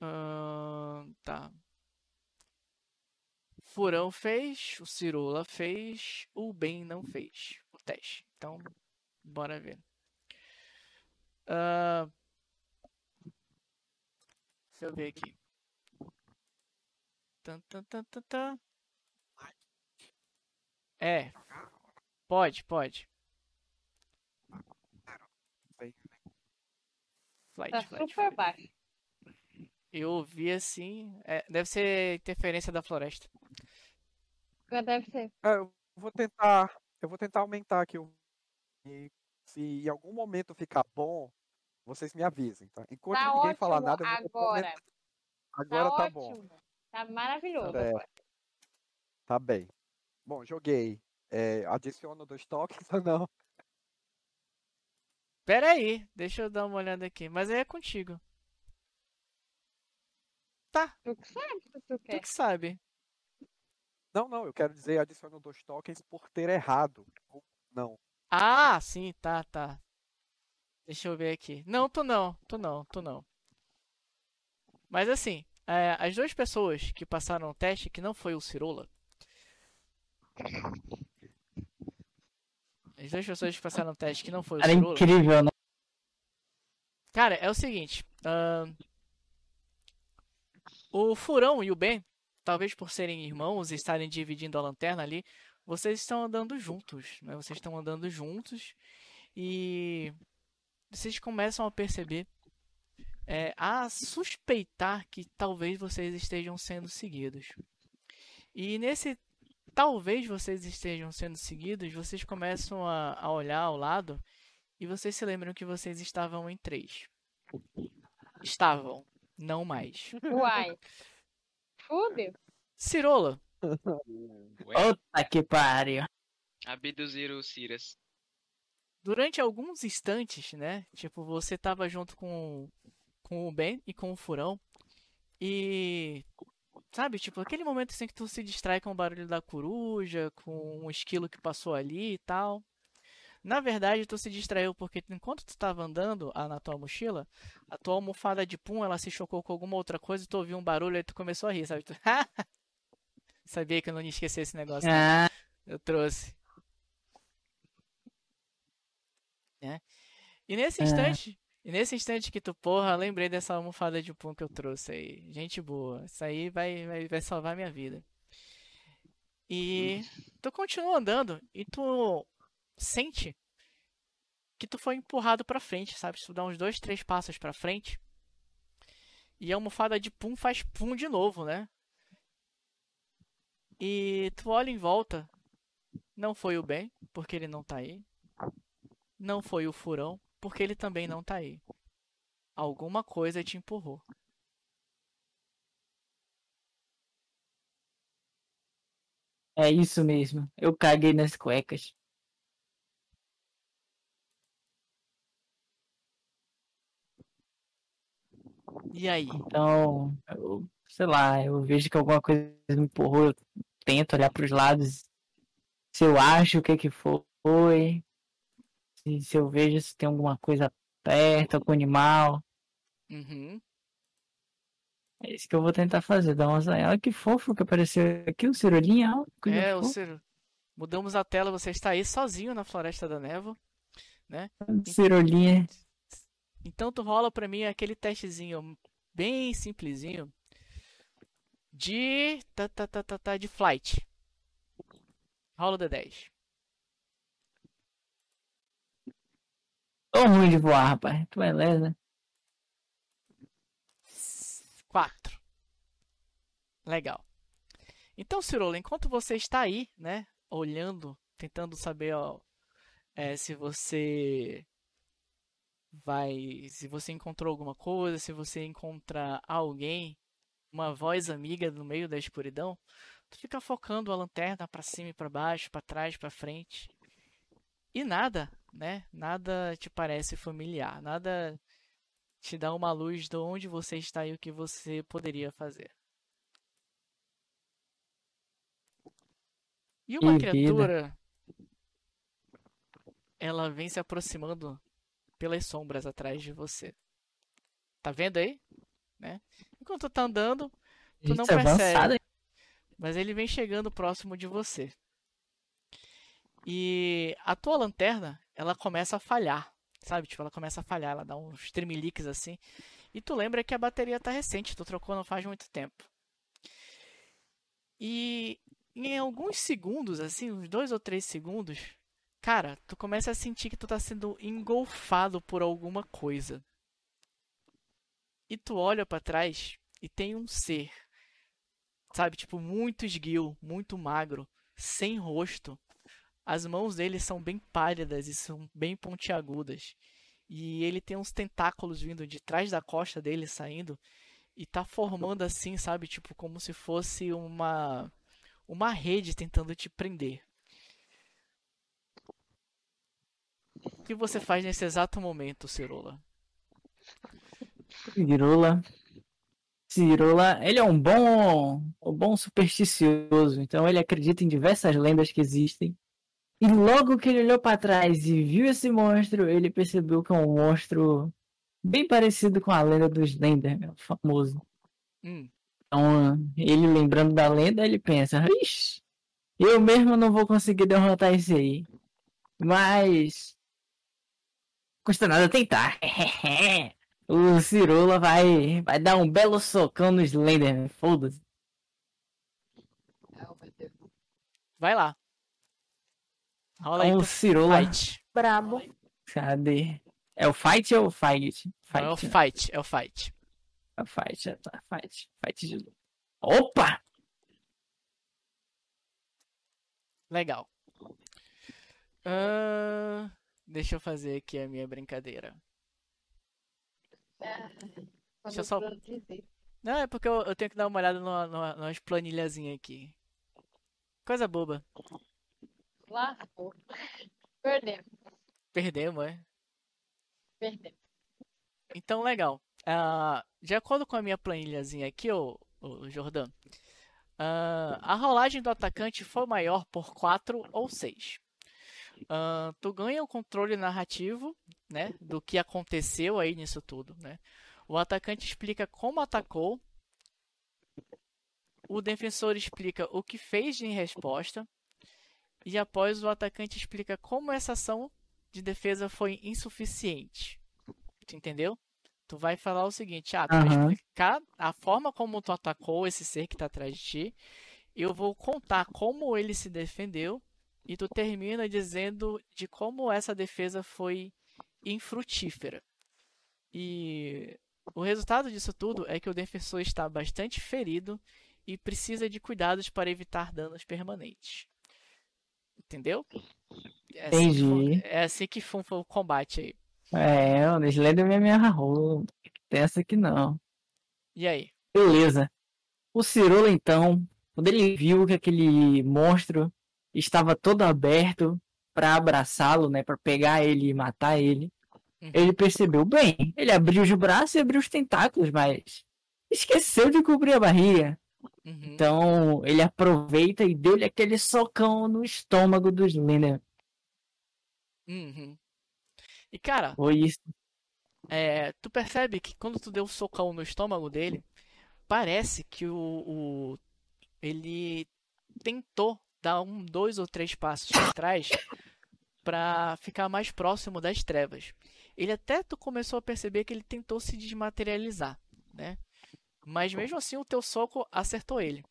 Ahn, tá. Furão fez, o Cirula fez, o Ben não fez o teste. Então, bora ver. Ahn, deixa eu ver aqui. Tan, tan, tan, tan, tan. É, pode, pode. Flight, Tá flight, super flight. baixo. Eu ouvi assim. é, deve ser interferência da floresta. Deve ser. É, eu vou tentar. Eu vou tentar aumentar aqui o. E se em algum momento ficar bom, vocês me avisem, tá? Enquanto Tá ninguém ótimo falar nada, eu vou agora. aumentar. Agora tá, tá, ótimo. bom. Tá maravilhoso agora. Tá bem. Bom, joguei. É, adiciono dois toques *laughs* ou não? Pera aí, deixa eu dar uma olhada aqui. Mas aí é contigo. Tá, Tu que sabe se tu tu quer. que sabe. Não, não, eu quero dizer adiciono dois tokens por ter errado. Ou Não. Ah, sim, tá, tá. Deixa eu ver aqui. Não, tu não, tu não, tu não. Mas assim, é, as duas pessoas que passaram o teste, que não foi o Cirola. As duas pessoas que passaram o teste, que não foi o Cirola. incrível, né? Cara, é o seguinte. ahn, O Furão e o Ben, talvez por serem irmãos e estarem dividindo a lanterna ali, vocês estão andando juntos, né? Vocês estão andando juntos e vocês começam a perceber, é, a suspeitar que talvez vocês estejam sendo seguidos. E nesse talvez vocês estejam sendo seguidos, vocês começam a, a olhar ao lado e vocês se lembram que vocês estavam em três. Estavam, não mais. Uai. Fudeu. Cirola, Puta que pariu. abduzir o Ciras. durante alguns instantes, né? Tipo, você tava junto com, com o Ben e com o Furão. E. Sabe, tipo, aquele momento assim que tu se distrai com o barulho da coruja, com um esquilo que passou ali e tal. Na verdade, tu se distraiu porque enquanto tu tava andando ah, na tua mochila, a tua almofada de pum, ela se chocou com alguma outra coisa e tu ouviu um barulho e tu começou a rir, sabe? Tu, *laughs* Sabia que eu não ia esquecer esse negócio. Ah, Eu trouxe. Né? E nesse É. instante, e nesse instante que tu, porra, lembrei dessa almofada de pum que eu trouxe aí. Gente boa. Isso aí vai, vai, vai salvar minha vida. E tu continua andando e tu sente que tu foi empurrado pra frente, sabe? Tu dá uns dois, três passos pra frente. E a almofada de pum faz pum de novo, né? E tu olha em volta não foi o Ben, porque ele não tá aí. Não foi o Furão, porque ele também não tá aí. Alguma coisa te empurrou. é isso mesmo. Eu caguei nas cuecas. E aí? Então, eu, sei lá, eu vejo que alguma coisa me empurrou, eu tento olhar pros lados, se eu acho o que que foi, se, se eu vejo se tem alguma coisa perto, algum animal. Uhum. É isso que eu vou tentar fazer, dar uma olha que fofo que apareceu aqui, o coisa É, o. Ciro. Mudamos a tela, você está aí sozinho na Floresta da Névoa. Cirolinha. Então tu rola pra mim aquele testezinho bem simplesinho de tá, tá, tá, tá, tá, de flight. Rola o D10. Tô ruim de voar, rapaz. Tu é lesa. 4. Legal. Então, Cirola, enquanto você está aí, né, olhando, tentando saber ó, é, se você vai, se você encontrou alguma coisa, se você encontra alguém, uma voz amiga no meio da escuridão, tu fica focando a lanterna para cima e para baixo, para trás, para frente. E nada, né? Nada te parece familiar, nada te dá uma luz de onde você está e o que você poderia fazer. E uma Que vida. criatura, ela vem se aproximando pelas sombras atrás de você. Tá vendo aí? Né? Enquanto tu tá andando, tu não Isso é percebe. avançado? Mas ele vem chegando próximo de você. E a tua lanterna, ela começa a falhar. Sabe? Tipo, ela começa a falhar, ela dá uns tremeliques assim. E tu lembra que a bateria tá recente, tu trocou não faz muito tempo. E em alguns segundos, assim, uns dois ou três segundos, cara, tu começa a sentir que tu tá sendo engolfado por alguma coisa. E tu olha pra trás e tem um ser sabe? Tipo, muito esguio, muito magro, sem rosto. As mãos dele são bem pálidas e são bem pontiagudas. E ele tem uns tentáculos vindo de trás da costa dele, saindo. E tá formando assim, sabe? Tipo, como se fosse uma, uma rede tentando te prender. O que você faz nesse exato momento, Cirola? Cirola. Cirola, ele é um bom, um bom supersticioso, então ele acredita em diversas lendas que existem. E logo que ele olhou para trás e viu esse monstro, ele percebeu que é um monstro bem parecido com a lenda dos Slenderman, o famoso. Hum, Então, ele lembrando da lenda, ele pensa, ixi, eu mesmo não vou conseguir derrotar esse aí. Mas custa nada tentar. *laughs* O Cirola vai, vai dar um belo socão no Slenderman. Foda-se. Oh, meu Deus. Vai lá. Rola aí O pro Cirola. fight. Brabo. Cadê? É o fight ou o fight? Não, é o fight, é o fight. É o fight, é, tá. Fight. Fight de luta. Opa! Legal. Ahn, deixa eu fazer aqui a minha brincadeira. Quando eu só-. Não, é porque eu, eu tenho que dar uma olhada numa, numa, numas planilhazinhas aqui. Coisa boba. Lascou. Perdemos. Perdemos, é? Perdemos. Então, legal. Ah, de acordo com a minha planilhazinha aqui, ô, ô Jordan, ah, a rolagem do atacante foi maior por 4 ou 6. tu ganha o controle narrativo né, do que aconteceu aí nisso tudo. Né? O atacante explica como atacou, o defensor explica o que fez em resposta, e após o atacante explica como essa ação de defesa foi insuficiente. Tu entendeu? Tu vai falar o seguinte, ah, tu vai Aham. explicar a forma como tu atacou esse ser que tá atrás de ti. Eu vou contar como ele se defendeu e tu termina dizendo de como essa defesa foi infrutífera. E o resultado disso tudo é que o defensor está bastante ferido e precisa de cuidados para evitar danos permanentes. Entendeu? É assim que Entendi. é assim que foi o combate aí. É, o Slenderman me agarrou. Tem essa aqui não. E aí? Beleza. O Cirola, então, quando ele viu que aquele monstro estava todo aberto para abraçá-lo, né, para pegar ele e matar ele, Uhum. ele percebeu bem. Ele abriu os braços e abriu os tentáculos, mas esqueceu de cobrir a barriga. Uhum. Então, ele aproveita e deu-lhe aquele socão no estômago do Slender. Uhum. E cara, Foi isso. é, tu percebe que quando tu deu o socão no estômago dele, parece que o, o- ele tentou dar um, dois ou três passos para trás para ficar mais próximo das trevas. Ele até tu começou a perceber que ele tentou se desmaterializar, né? Mas mesmo assim o teu soco acertou ele.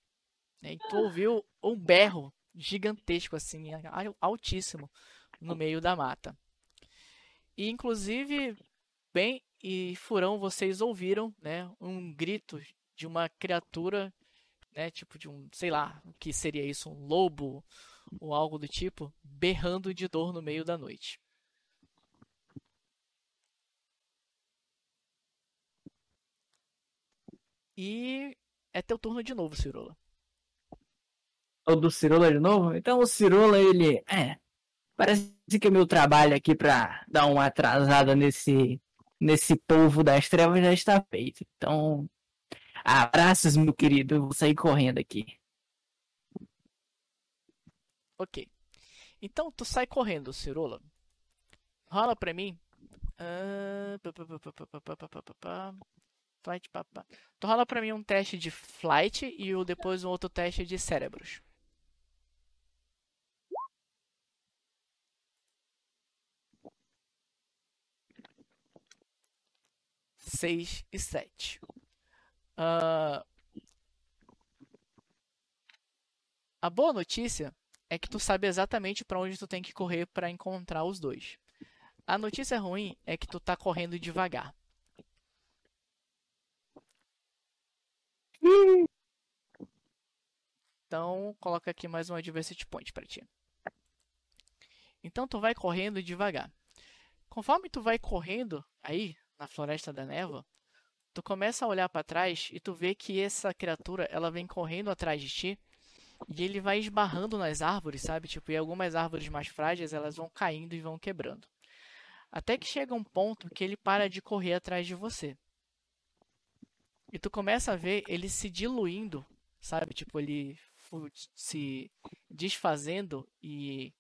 né? E tu ouviu um berro gigantesco assim, al- altíssimo no meio da mata. E inclusive bem e Furão, vocês ouviram, né, um grito de uma criatura, né, tipo de um, sei lá, o que seria isso, um lobo ou algo do tipo, berrando de dor no meio da noite. E é teu turno de novo, Cirola. O do Cirola de novo? Então o Cirola, ele. É. Parece que o meu trabalho aqui pra dar uma atrasada nesse. Nesse povo das trevas já está feito. Então. Abraços, meu querido. Eu vou sair correndo aqui. Ok. Então tu sai correndo, Cirola. Rola pra mim. Ah, flight, pá, pá. Então rola pra mim um teste de flight e o, depois um outro teste de cérebros. Seis e sete. Uh... A boa notícia é que tu sabe exatamente para onde tu tem que correr para encontrar os dois. A notícia ruim é que tu tá correndo devagar. Então, coloca aqui mais um Adversity Point pra ti. Então, tu vai correndo devagar. Conforme tu vai correndo aí na Floresta da Névoa, tu começa a olhar pra trás e tu vê que essa criatura, ela vem correndo atrás de ti e ele vai esbarrando nas árvores, sabe? Tipo, e algumas árvores mais frágeis, elas vão caindo e vão quebrando. Até que chega um ponto que ele para de correr atrás de você. E tu começa a ver ele se diluindo, sabe? Tipo, ele se desfazendo e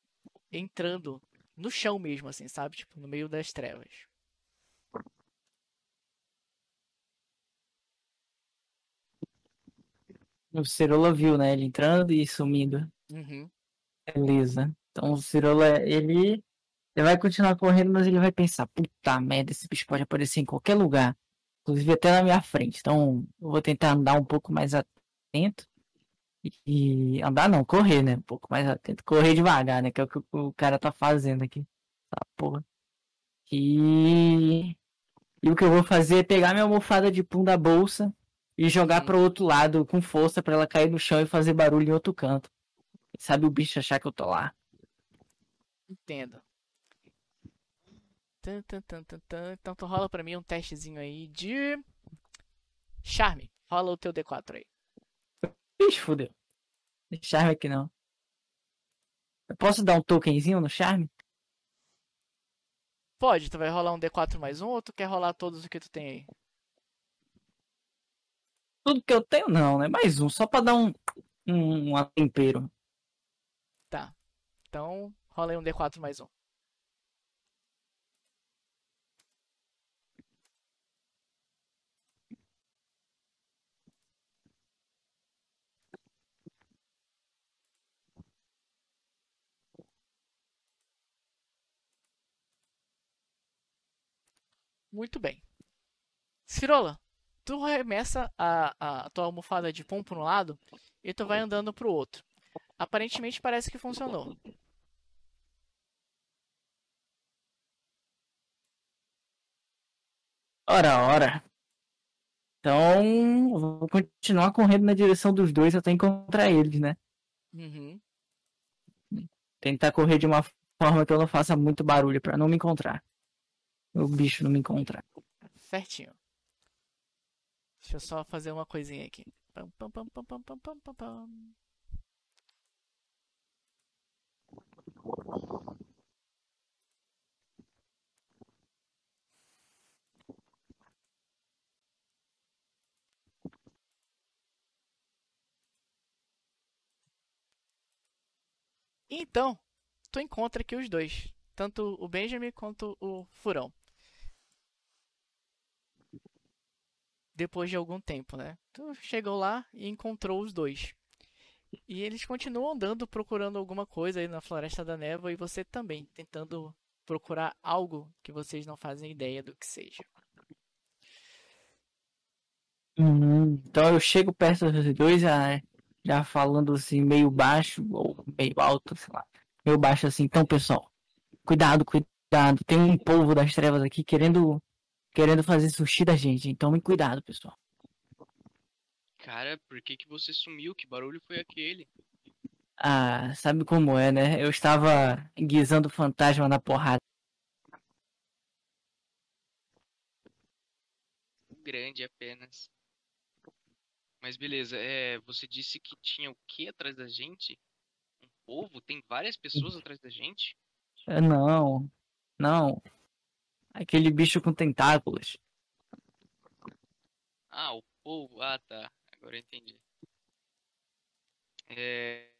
entrando no chão mesmo, assim, sabe? Tipo, no meio das trevas. O Cirola viu, né? Ele entrando e sumindo. Uhum. Beleza. Então o Cirola, ele. Ele vai continuar correndo, mas ele vai pensar: puta merda, esse bicho pode aparecer em qualquer lugar. Inclusive até na minha frente. Então, eu vou tentar andar um pouco mais atento. E andar não, correr, né? Um pouco mais atento. Correr devagar, né? Que é o que o cara tá fazendo aqui. Tá, porra. E... e o que eu vou fazer é pegar minha almofada de pum da bolsa e jogar Hum. pro outro lado com força pra ela cair no chão e fazer barulho em outro canto. Sabe o bicho achar que eu tô lá. Entendo. Tan, tan, tan, tan, tan. Então tu rola pra mim um testezinho aí de. Charme. Rola o teu D4 aí. Ixi, fudeu. Charme aqui não. Eu posso dar um tokenzinho no charme? Pode, tu vai rolar um D4 mais um ou tu quer rolar todos o que tu tem aí? Tudo que eu tenho não, né? Mais um, só pra dar um, um, um tempero. Tá. Então, rola aí um D4 mais um. Muito bem. Cirola, tu arremessa a, a tua almofada de pão para um lado e tu vai andando pro outro. Aparentemente parece que funcionou. Ora, ora. Então, vou continuar correndo na direção dos dois até encontrar eles, né? Uhum. Tentar correr de uma forma que eu não faça muito barulho pra não me encontrar o bicho não me encontrar. Certinho. Deixa eu só fazer uma coisinha aqui. Pam, pam, pam, pam, pam, pam, pam, pam. Então, tu encontra aqui os dois, tanto o Benjamin quanto o Furão. Depois de algum tempo, né? Tu chegou lá e encontrou os dois. E eles continuam andando procurando alguma coisa aí na Floresta da Névoa e você também, tentando procurar algo que vocês não fazem ideia do que seja. Hum, então eu chego perto dos dois, já, já falando assim, meio baixo ou meio alto, sei lá. Meio baixo assim, então pessoal, cuidado, cuidado. Tem um povo das trevas aqui querendo querendo fazer sushi da gente, então me cuidado, pessoal. Cara, por que que você sumiu? Que barulho foi aquele? Ah, sabe como é, né? Eu estava guisando fantasma na porrada. Grande apenas. Mas beleza, é, você disse que tinha o que atrás da gente? Um povo? Tem várias pessoas atrás da gente? Não, não. Aquele bicho com tentáculos. Ah, o povo. Ah, tá. Agora eu entendi. É.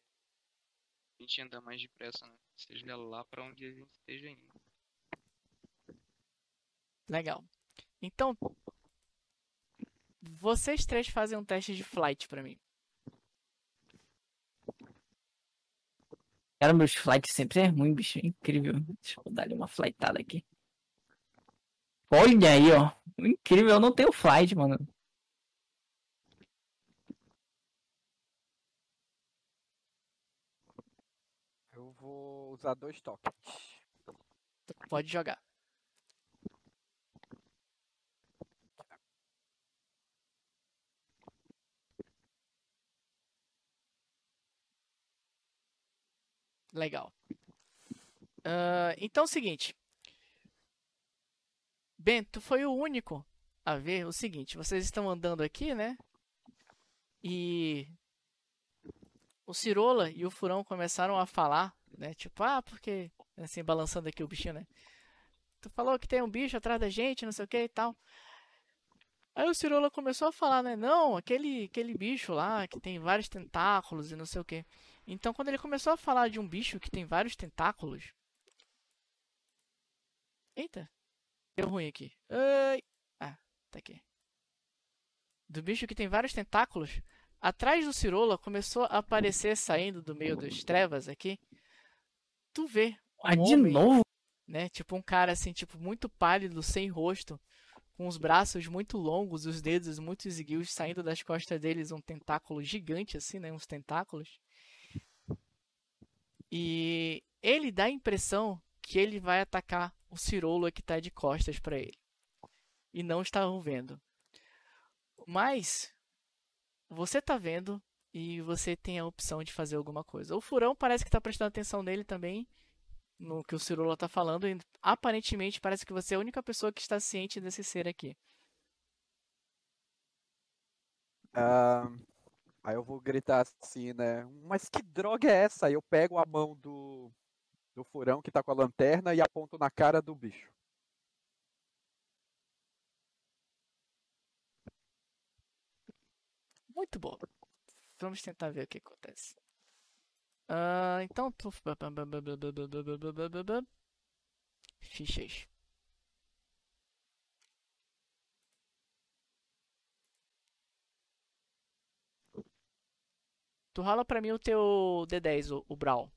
A gente anda mais depressa, né? Seja lá pra onde a gente esteja indo. Legal. Então, vocês três fazem um teste de flight pra mim. Cara, meus flights sempre é ruim, bicho. É incrível. Deixa eu dar ali uma flightada aqui. Olha aí, ó. Incrível, eu não tenho flight, mano. Eu vou usar dois tokens. Pode jogar. Legal. Ah, então é o seguinte. Bento foi o único a ver o seguinte. Vocês estão andando aqui, né? E o Cirola e o Furão começaram a falar, né? Tipo, ah, porque. Assim, balançando aqui o bichinho, né? Tu falou que tem um bicho atrás da gente, não sei o que e tal. Aí o Cirola começou a falar, né? Não, aquele, aquele bicho lá que tem vários tentáculos e não sei o que. Então, quando ele começou a falar de um bicho que tem vários tentáculos. Eita, deu ruim aqui. Ai. Ah, tá aqui. Do bicho que tem vários tentáculos. Atrás do Cirola começou a aparecer saindo do meio das trevas aqui. Tu vê Ah, um de homem, novo? né? Tipo um cara assim, tipo muito pálido, sem rosto, com os braços muito longos, os dedos muito esguios, saindo das costas deles um tentáculo gigante, assim, né? Uns tentáculos. E ele dá a impressão que ele vai atacar o Cirolo que está de costas para ele. E não estavam vendo. Mas você está vendo e você tem a opção de fazer alguma coisa. O Furão parece que está prestando atenção nele também, no que o Cirolo está falando, e aparentemente parece que você é a única pessoa que está ciente desse ser aqui. Ah, aí eu vou gritar assim, né? Mas que droga é essa? Aí eu pego a mão do, do furão que tá com a lanterna e aponto na cara do bicho. Muito bom. Vamos tentar ver o que acontece. Ah, então. Fichas. Tu rola pra mim o teu D10, o, o Brawl.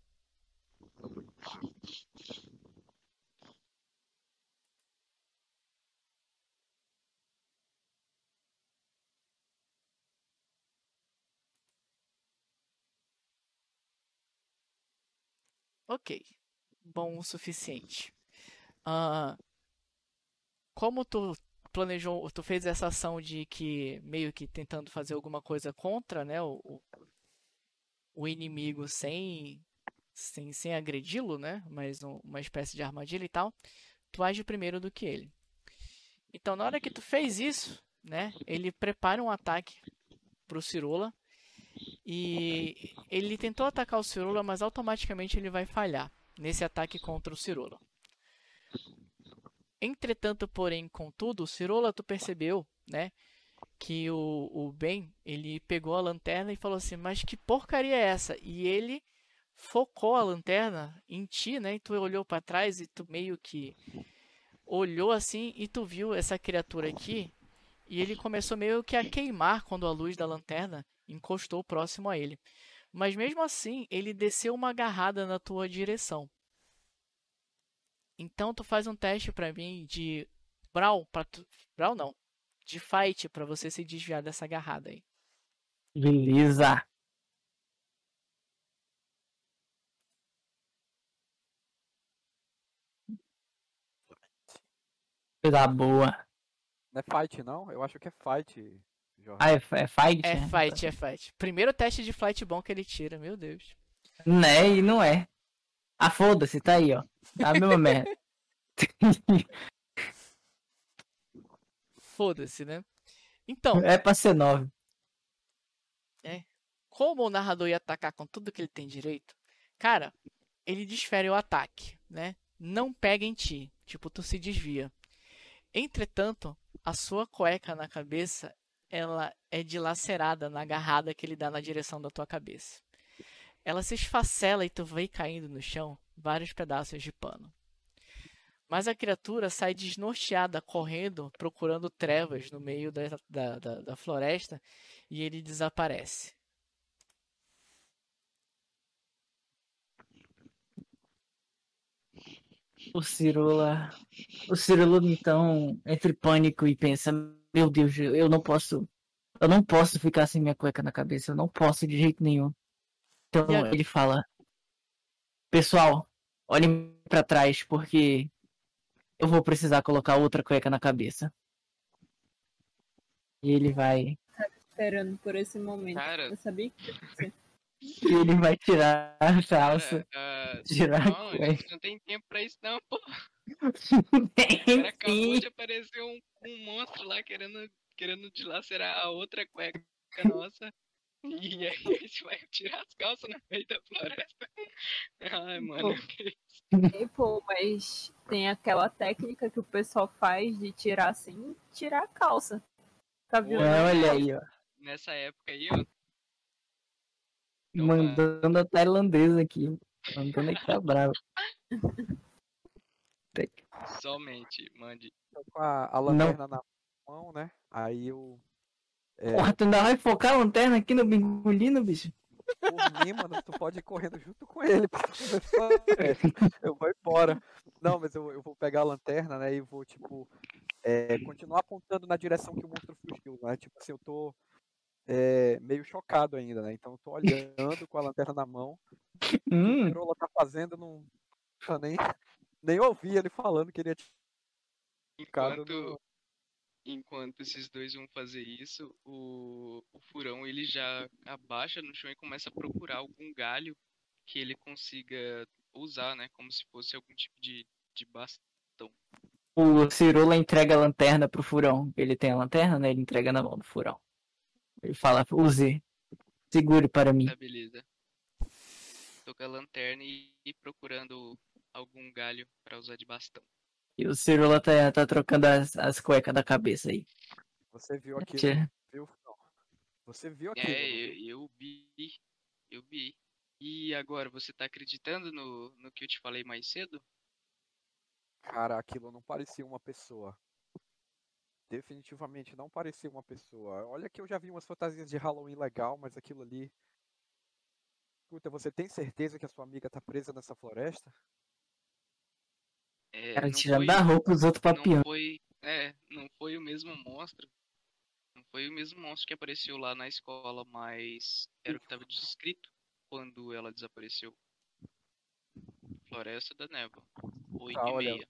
Ok. Bom o suficiente. Ah, como tu planejou, tu fez essa ação de que meio que tentando fazer alguma coisa contra, né, o- o inimigo sem sem, sem agredi-lo, né, mas um- uma espécie de armadilha e tal, tu age primeiro do que ele. Então, na hora que tu fez isso, né, ele prepara um ataque pro Cirola e ele tentou atacar o Cirola, mas automaticamente ele vai falhar nesse ataque contra o Cirola. Entretanto, porém, contudo, o Cirola, tu percebeu, né, que o, o Ben, ele pegou a lanterna e falou assim, mas que porcaria é essa? E ele focou a lanterna em ti, né, e tu olhou para trás e tu meio que olhou assim e tu viu essa criatura aqui e ele começou meio que a queimar quando a luz da lanterna encostou próximo a ele. Mas mesmo assim, ele desceu uma agarrada na tua direção. Então tu faz um teste pra mim de Brawl, pra tu... Brawl não, de fight pra você se desviar dessa agarrada aí. Beleza. Coisa boa. Não é fight, não? Eu acho que é fight, Jorge. Ah, é, é fight? É né? fight, é fight. Primeiro teste de flight bom que ele tira, meu Deus. Né, e não é. Ah, foda-se, tá aí, ó. A mesma merda. *laughs* Foda-se, né? Então, É pra ser 9. como o narrador ia atacar com tudo que ele tem direito, cara, ele desfere o ataque, né? Não pega em ti, tipo, tu se desvia. Entretanto, a sua cueca na cabeça, ela é dilacerada na agarrada que ele dá na direção da tua cabeça. Ela se esfacela e tu vê caindo no chão vários pedaços de pano. Mas a criatura sai desnorteada, correndo, procurando trevas no meio da, da, da, da floresta e ele desaparece. O Cirula. O Cirula, então, entre pânico e pensa: Meu Deus, eu não posso. Eu não posso ficar sem minha cueca na cabeça. Eu não posso de jeito nenhum. Então ele fala: Pessoal, olhem pra trás, porque eu vou precisar colocar outra cueca na cabeça. E ele vai. Esperando por esse momento. Cara, Eu sabia que E ele vai tirar a calça. cara, ah, Tirar a não, a gente não tem tempo pra isso não, pô. Cara acabou de aparecer um, um monstro lá querendo, querendo dilacerar a outra cueca nossa. E aí a gente vai tirar as calças no meio da floresta. Ai, mano. E, pô, mas tem aquela técnica que o pessoal faz de tirar assim, tirar a calça. Tá vendo? É, olha aí, ó. Nessa época aí, ó. Mandando a tailandesa aqui. Mandando que tá bravo. Somente, mande. Tô com a, a lanterna na mão, né? Aí eu. É, Porra, tu ainda vai focar a lanterna aqui no bingolino, bicho? por mim, mano, tu pode ir correndo junto com ele. *laughs* eu vou embora. Não, mas eu, eu vou pegar a lanterna, né? E vou, tipo, é, continuar apontando na direção que o monstro fugiu, né? Tipo assim, eu tô é, meio chocado ainda, né? Então eu tô olhando com a lanterna na mão. *laughs* O Hum, que o Cirola tá fazendo, não eu nem, *laughs* nem ouvi ele falando que ele tinha ficado Enquanto, no... enquanto esses dois vão fazer isso, o, o furão ele já abaixa no chão e começa a procurar algum galho que ele consiga usar, né? Como se fosse algum tipo de, de bastão. o Cirola entrega a lanterna pro furão. Ele tem a lanterna, né? Ele entrega na mão do furão. Ele fala, use, segure para mim. Tá, beleza. Tô com a lanterna e, e procurando algum galho pra usar de bastão. E o Cirola tá, tá trocando as, as cuecas da cabeça aí. Você viu aquilo, Tira. viu? Não. Você viu aquilo, É, não viu? eu, eu vi, eu vi. E agora, você tá acreditando no, no que eu te falei mais cedo? Cara, aquilo não parecia uma pessoa. Definitivamente não parecia uma pessoa. Olha que eu já vi umas fantasias de Halloween legal, mas aquilo ali. Escuta, você tem certeza que a sua amiga tá presa nessa floresta? É, Cara, tirando foi, da roupa os outros não papiando. foi, é, não foi o mesmo monstro. Não foi o mesmo monstro que apareceu lá na escola, mas era o que estava descrito quando ela desapareceu. Floresta da Névoa. Oito Tá, e olha, meia.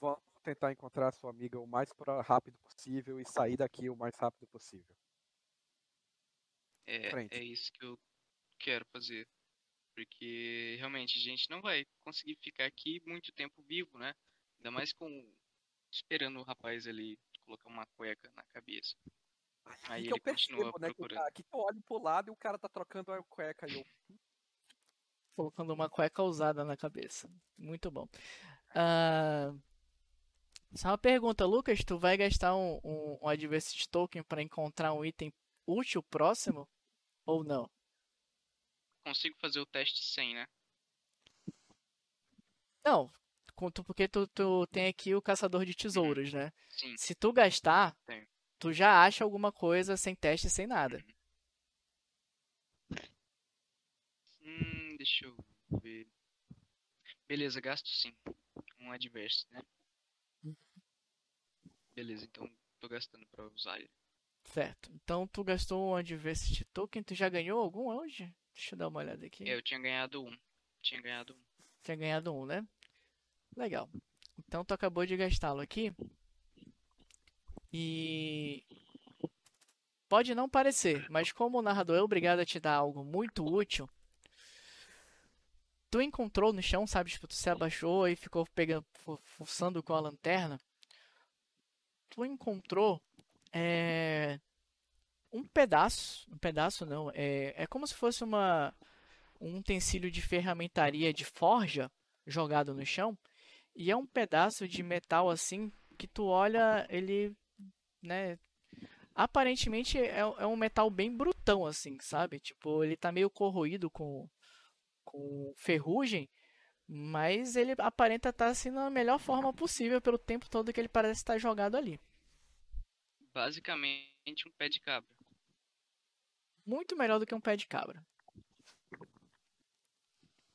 Vamos tentar encontrar a sua amiga o mais rápido possível e sair daqui o mais rápido possível. É, frente. é isso que eu quero fazer. Porque realmente a gente não vai conseguir ficar aqui muito tempo vivo, né? Ainda mais com esperando o rapaz ali colocar uma cueca na cabeça. Aí E que eu ele continua percebo, né? Que, cara, que eu olho pro lado e o cara tá trocando a cueca e eu. Colocando uma cueca usada na cabeça. Muito bom. Ah, só uma pergunta, Lucas, tu vai gastar um, um, um Adversity Token para encontrar um item útil próximo? Ou não? Consigo fazer o teste sem, né? Não, porque tu, tu tem aqui o caçador de tesouros, né? Sim. Se tu gastar, Tenho. tu já acha alguma coisa sem teste, sem nada. Hum, deixa eu ver. Beleza, gasto sim. Um adverso, né? Beleza, então tô gastando pra usar ele. Certo. Então tu gastou um Adversity Token, tu já ganhou algum hoje? Deixa eu dar uma olhada aqui. É, eu tinha ganhado um. Tinha ganhado um. Tinha ganhado um, né? Legal. Então tu acabou de gastá-lo aqui. E pode não parecer, mas como o narrador é obrigado a te dar algo muito útil, tu encontrou no chão, sabe? Tipo, tu se abaixou e ficou pegando, fuçando com a lanterna. Tu encontrou é, um pedaço, um pedaço não, é, é como se fosse uma um utensílio de ferramentaria de forja jogado no chão e é um pedaço de metal assim que tu olha ele, né? Aparentemente é, é um metal bem brutão assim, sabe? Tipo, ele tá meio corroído com, com ferrugem, mas ele aparenta estar assim na melhor forma possível pelo tempo todo que ele parece estar jogado ali. Basicamente um pé de cabra. Muito melhor do que um pé de cabra.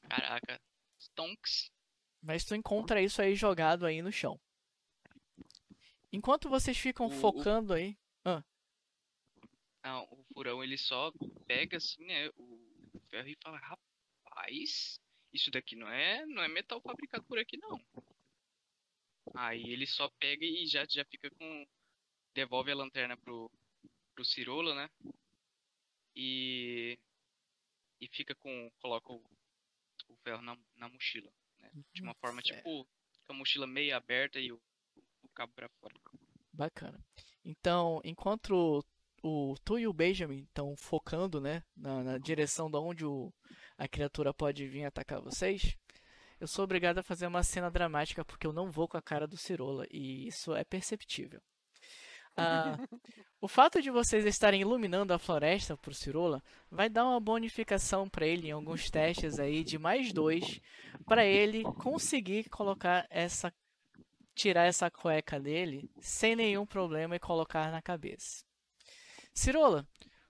Caraca. Stonks. Mas tu encontra isso aí jogado aí no chão. Enquanto vocês ficam O- o- focando aí, Ah, o furão ele só pega assim, né, o ferro e fala, rapaz, isso daqui não é, não é metal fabricado por aqui não. Aí ele só pega e já, já fica com, devolve a lanterna pro, pro Cirola, né, e, e fica com, coloca o, o ferro na, na mochila, né, de uma forma certo. tipo, com a mochila meio aberta e o, o cabo pra fora. Bacana. Então, enquanto o, tu e o Benjamin estão focando, né, na, na direção de onde o, a criatura pode vir atacar vocês, eu sou obrigado a fazer uma cena dramática porque eu não vou com a cara do Cirola e isso é perceptível. Ah, *laughs* o fato de vocês estarem iluminando a floresta pro Cirola vai dar uma bonificação para ele em alguns testes aí de mais dois para ele conseguir colocar essa tirar essa cueca dele sem nenhum problema e colocar na cabeça. Cirola,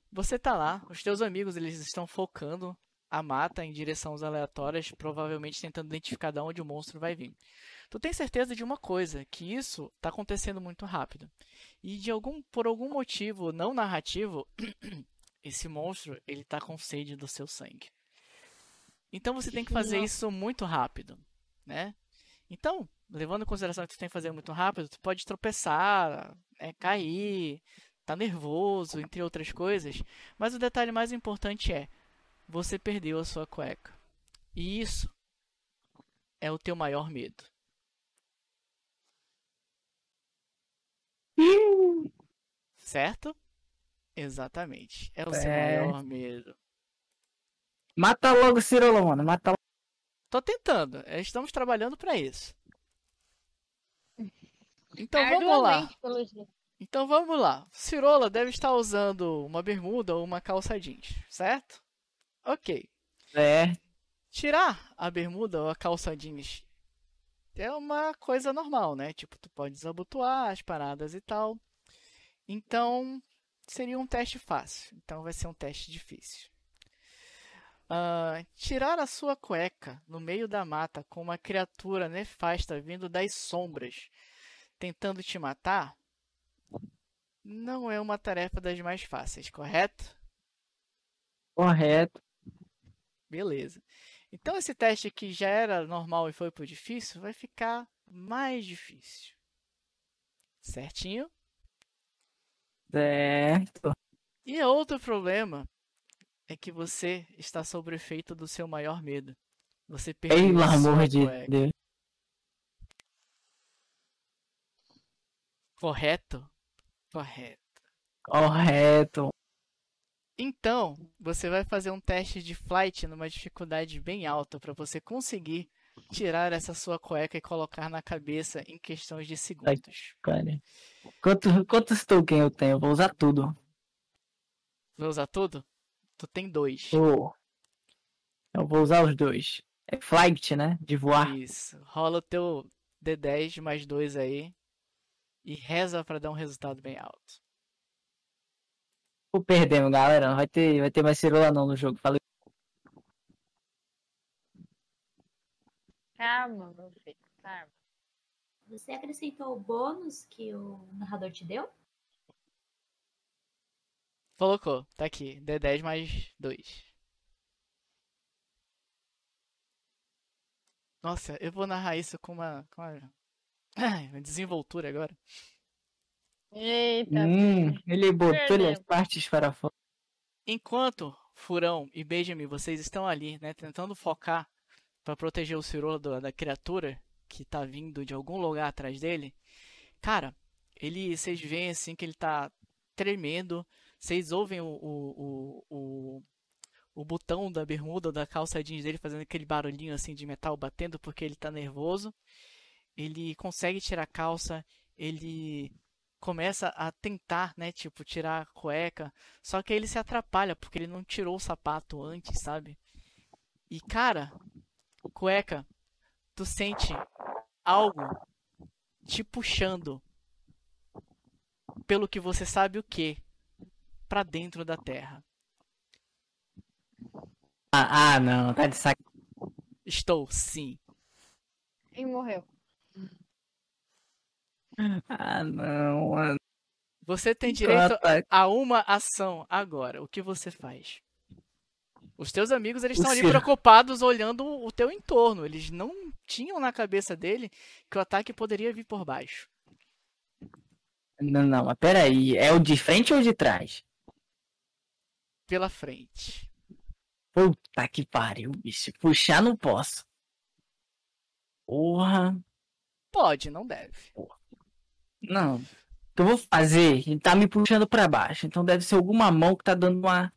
você tá lá, os teus amigos eles estão focando a mata em direções aleatórias, provavelmente tentando identificar de onde o monstro vai vir. Tu tem certeza de uma coisa, que isso está acontecendo muito rápido. E de algum, por algum motivo não narrativo, *clears throat* esse monstro ele tá com sede do seu sangue. Então você tem que fazer isso muito rápido, né? Então, levando em consideração que tu tem que fazer muito rápido, tu pode tropeçar, é, cair, tá nervoso, entre outras coisas. Mas o detalhe mais importante é, você perdeu a sua cueca. E isso é o teu maior medo. Certo? Exatamente. É o seu É. maior medo. Mata logo mano. Mata logo. Tô tentando. é, Estamos trabalhando para isso. Então vamos lá. Então vamos lá. Cirola deve estar usando uma bermuda ou uma calça jeans, certo? Ok. É. Tirar a bermuda ou a calça jeans é uma coisa normal, né? Tipo, tu pode desabotoar as paradas e tal. Então, seria um teste fácil. Então, vai ser um teste difícil. Ah, tirar a sua cueca no meio da mata com uma criatura nefasta vindo das sombras, tentando te matar, não é uma tarefa das mais fáceis, correto? Correto. Beleza. Então esse teste que já era normal e foi pro difícil, vai ficar mais difícil. Certinho? Certo. E outro problema é que você está sob o efeito do seu maior medo. Você perdeu Pelo amor de. Deus. Correto? Correto. Correto. Então, você vai fazer um teste de flight numa dificuldade bem alta para você conseguir tirar essa sua cueca e colocar na cabeça em questões de segundos. Cara. Quanto, quantos tokens eu tenho? Eu vou usar tudo. Vai usar tudo? Tu tem dois. Vou. Eu vou usar os dois. É flight, né? De voar. Isso. Rola o teu D10 mais dois aí. E reza pra dar um resultado bem alto. Vou perdendo, galera. Não vai ter, vai ter mais Cirola não no jogo. Falei. Calma, meu filho. Calma. Você acrescentou o bônus que o narrador te deu? Colocou. Tá aqui. D10 mais dois. Nossa, eu vou narrar isso com uma, com uma... Ai, uma desenvoltura agora. Eita, Hum, ele botou as partes para fora. Enquanto Furão e Benjamin, vocês estão ali, né, tentando focar para proteger o Cirola do- da criatura que tá vindo de algum lugar atrás dele, cara, ele, vocês veem assim que ele tá tremendo, vocês ouvem o, o, o, o, o botão da bermuda ou da calça jeans dele fazendo aquele barulhinho assim de metal batendo porque ele tá nervoso. Ele consegue tirar a calça, ele começa a tentar, né, tipo, tirar a cueca, só que aí ele se atrapalha porque ele não tirou o sapato antes, sabe? E cara, cueca, tu sente algo te puxando pelo que você sabe o que Pra dentro da terra. Ah, ah, não. Tá de sac. Estou, sim. e morreu. *laughs* Ah, não, mano. Você tem direito Ah, tá. a uma ação agora. O que você faz? Os teus amigos eles estão ali preocupados olhando o teu entorno. Eles não tinham na cabeça dele que o ataque poderia vir por baixo. Não, não, mas peraí. É o de frente ou de trás? Pela frente. Puta que pariu, bicho. Puxar não posso. Porra. Pode, não deve. Não. O que eu vou fazer? Ele tá me puxando pra baixo. Então deve ser alguma mão que tá dando uma,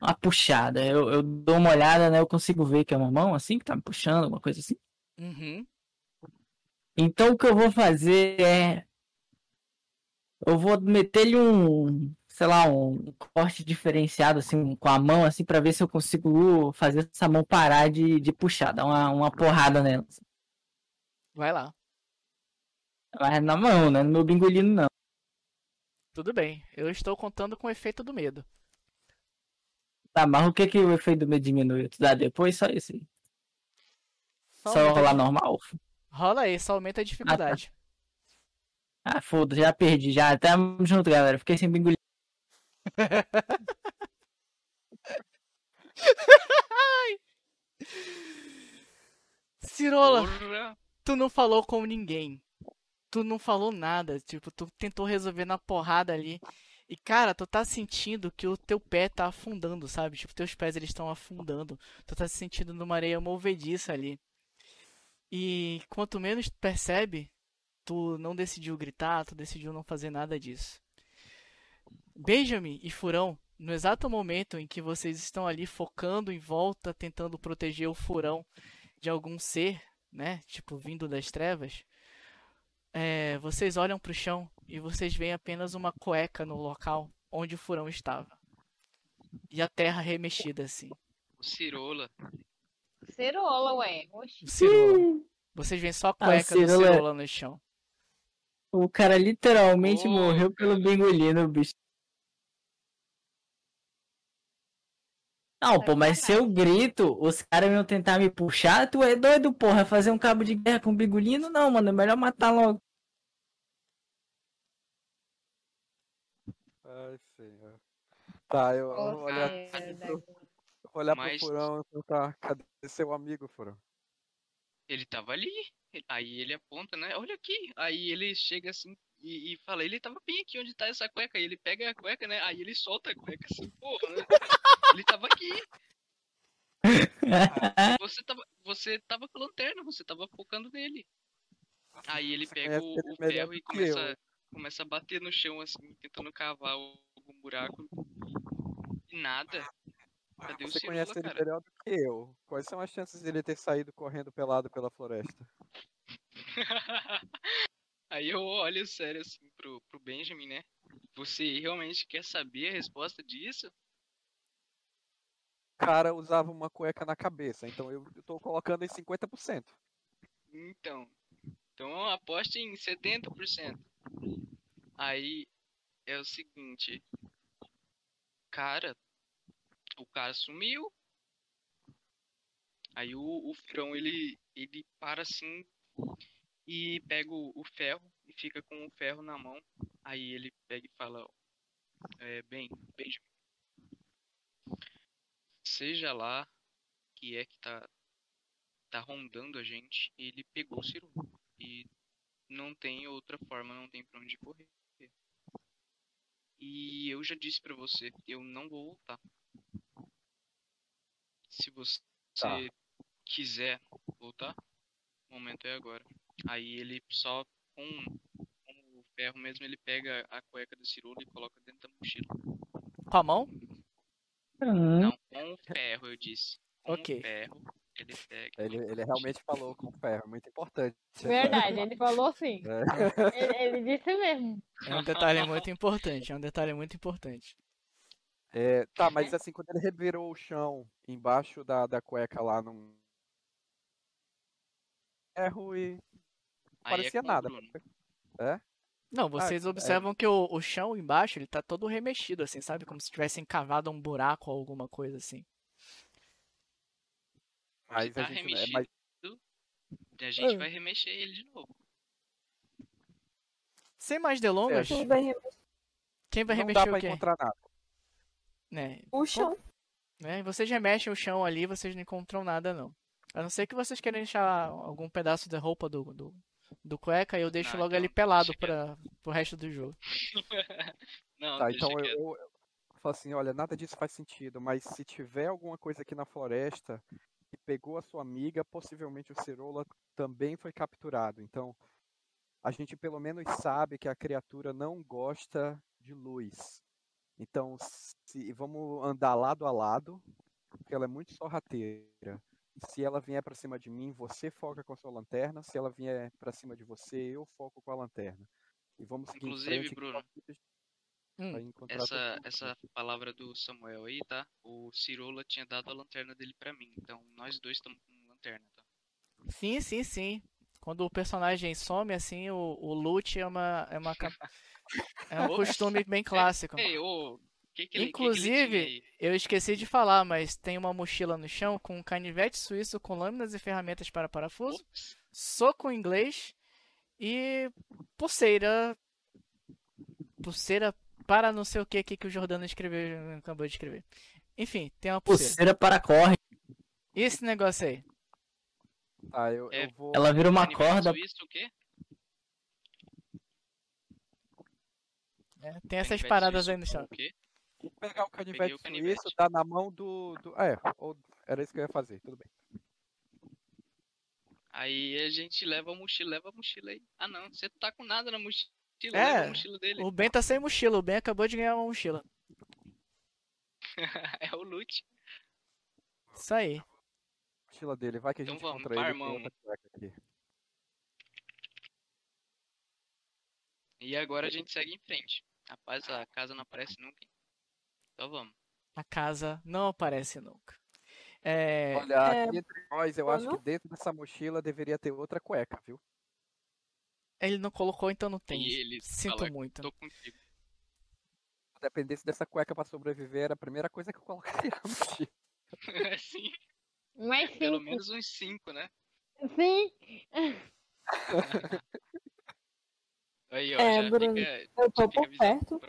uma puxada. Eu, eu dou uma olhada, né? Eu consigo ver que é uma mão assim que tá me puxando, alguma coisa assim. Uhum. Então o que eu vou fazer é. Eu vou meter-lhe um, sei lá, um corte diferenciado assim com a mão assim pra ver se eu consigo fazer essa mão parar de, de puxar, dar uma, uma porrada nela. Vai lá. Mas na mão, né? No meu bingolino não. Tudo bem. Eu estou contando com o efeito do medo. Tá, mas o que que o efeito do medo diminui? Tu dá depois? Só isso aí. Só Só rolar normal? Rola aí, só aumenta a dificuldade. Ah, foda, já perdi, já. Tamo junto, galera. Fiquei sem bingolinho. *laughs* Cirola, Porra! tu não falou com ninguém. Tu não falou nada. Tipo, tu tentou resolver na porrada ali. E, cara, tu tá sentindo que o teu pé tá afundando, sabe? Tipo, teus pés eles estão afundando. Tu tá se sentindo numa areia movediça ali. E quanto menos percebe, tu não decidiu gritar, tu decidiu não fazer nada disso. Benjamin e Furão, no exato momento em que vocês estão ali focando em volta, tentando proteger o Furão de algum ser, né? Tipo, vindo das trevas, é, vocês olham pro chão e vocês veem apenas uma cueca no local onde o Furão estava. E a terra remexida assim. O Cirola. Cerola, ué. Oxi. O Cirola. Vocês veem só a Ah, cueca do Cirola- Cirola no chão. O cara literalmente Ô, morreu pelo cara. bengolino, bicho. Não, pô, mas se eu grito, os caras iam tentar me puxar, tu é doido, porra, fazer um cabo de guerra com bigolino? Não, mano, é melhor matar logo. Ai, senhor. Tá, eu, eu vou olhar, eu vou olhar Mas- pro furão e perguntar, cadê seu amigo, furão? Ele tava ali. Aí ele aponta, né? Olha aqui. Aí ele chega assim e, e fala, ele tava bem aqui onde tá essa cueca. Aí ele pega a cueca, né? Aí ele solta a cueca assim, porra, né? Ele tava aqui. *laughs* Você tava, você tava com a lanterna, você tava focando nele. Aí ele Você pega o, ele o ferro e começa, eu. começa a bater no chão, assim, tentando cavar algum buraco. E nada. Cadê Você conhece ele cara? melhor do que eu. Quais são as chances dele ter saído correndo pelado pela floresta? *laughs* Aí eu olho sério assim pro, pro Benjamin, né? Você realmente quer saber a resposta disso? Cara usava uma cueca na cabeça, então eu, eu tô colocando em 50%. Então. Então aposte em 70%. Aí é o seguinte. Cara, o cara sumiu. Aí o, o Frão ele, ele para assim e pega o, o ferro e fica com o ferro na mão. Aí ele pega e fala, é, bem, Benjamin, seja lá que é que tá, tá rondando a gente, ele pegou o Ciro. E não tem outra forma, não tem pra onde correr. E eu já disse pra você, eu não vou voltar. Se você Tá. quiser voltar, o momento é agora. Aí ele só com, com o ferro mesmo, ele pega a cueca do Cirolo e coloca dentro da mochila. Com a mão? Não, com o ferro, eu disse. Com Ok. o ferro, ele pega. Ele, ele realmente falou com ferro, muito importante. Verdade, ele falou sim. É. *laughs* Ele, ele disse mesmo. É um detalhe muito importante. É um detalhe muito importante. É, tá, mas assim, quando ele revirou o chão embaixo da, da cueca lá num ferro e é parecia o nada. Bruno. Não, vocês é. observam que o, o chão embaixo ele tá todo remexido, assim, sabe? Como se tivessem cavado um buraco ou alguma coisa assim. Mas tá a gente, é, remexido. mas A gente É. vai remexer ele de novo. Sem mais delongas, É, Quem vai remexer quem vai não remexer dá pra o quê? encontrar nada. Né? o chão? né? Vocês remexem o chão ali, vocês não encontram nada não. A não ser que vocês queiram deixar algum pedaço da roupa do, do, do cueca e eu deixo Ah, logo então ele pelado para pro resto do jogo. *laughs* Não, Tá, então eu, eu, eu falo assim, olha, nada disso faz sentido, mas se tiver alguma coisa aqui na floresta que pegou a sua amiga, possivelmente o Cirola também foi capturado. Então, a gente pelo menos sabe que a criatura não gosta de luz. Então, se vamos andar lado a lado, porque ela é muito sorrateira. Se ela vier pra cima de mim, você foca com a sua lanterna. Se ela vier pra cima de você, eu foco com a lanterna. E vamos seguir Inclusive, Bruno, Hum, Essa, essa palavra do Samuel aí, tá? O Cirola tinha dado a lanterna dele pra mim. Então nós dois estamos com lanterna, tá? Sim, sim, sim. Quando o personagem some assim, o, o loot é uma é uma *laughs* é um costume bem clássico. Ei, ô, que que ele, que que ele Inclusive, aí? Eu esqueci de falar, mas tem uma mochila no chão com um canivete suíço com lâminas e ferramentas para parafuso, Ops, soco em inglês e pulseira. Pulseira para não sei o que aqui que o Jordano escreveu, acabou de escrever. Enfim, tem uma pulseira. Pulseira para corre. E esse negócio aí? Tá, eu, É, eu vou. Ela vira uma corda. suíço, o quê? né? Tem essas Canivete paradas suíço aí no chão. O quê? pegar o canivete o canivete. suíço, dar na mão do. do... É, ou- era isso que eu ia fazer, tudo bem. Aí a gente leva a mochila, leva a mochila aí. Ah não, você tá com nada na mochila, É, leva a mochila dele. O Ben tá sem mochila. O Ben acabou de ganhar uma mochila. *laughs* é o loot. Isso aí. Mochila dele, vai que a Então gente vamos, encontra ele par cueca aqui. E agora a gente segue em frente. Rapaz, a casa não aparece nunca. hein? Então vamos. A casa não aparece nunca. É, Olha, É, aqui entre nós, eu acho Bruno? que dentro dessa mochila deveria ter outra cueca, viu? Ele não colocou, então não tem. E ele Sinto fala, muito. tô contigo. Se dependesse dessa cueca pra sobreviver, era a primeira coisa que eu colocaria *laughs* na mochila. Sim, Mais pelo cinco. menos uns cinco, né? Sim. *laughs* Aí, ó, É, já Bruno, fica, Eu tô por perto.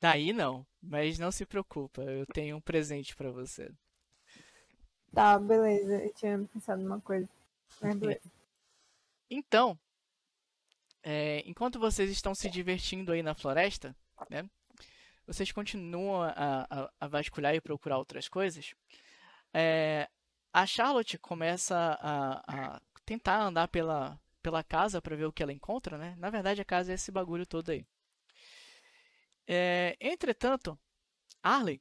Daí não. Mas não se preocupa. Eu tenho um presente pra você. Tá, beleza. Eu tinha pensado numa coisa. Mas beleza. Então, é, enquanto vocês estão se divertindo aí na floresta, né? Vocês continuam a, a- a vasculhar e procurar outras coisas. é, a Charlotte começa a, a tentar andar pela, pela casa para ver o que ela encontra, né? Na verdade, a casa é esse bagulho todo aí. É, entretanto, Arley,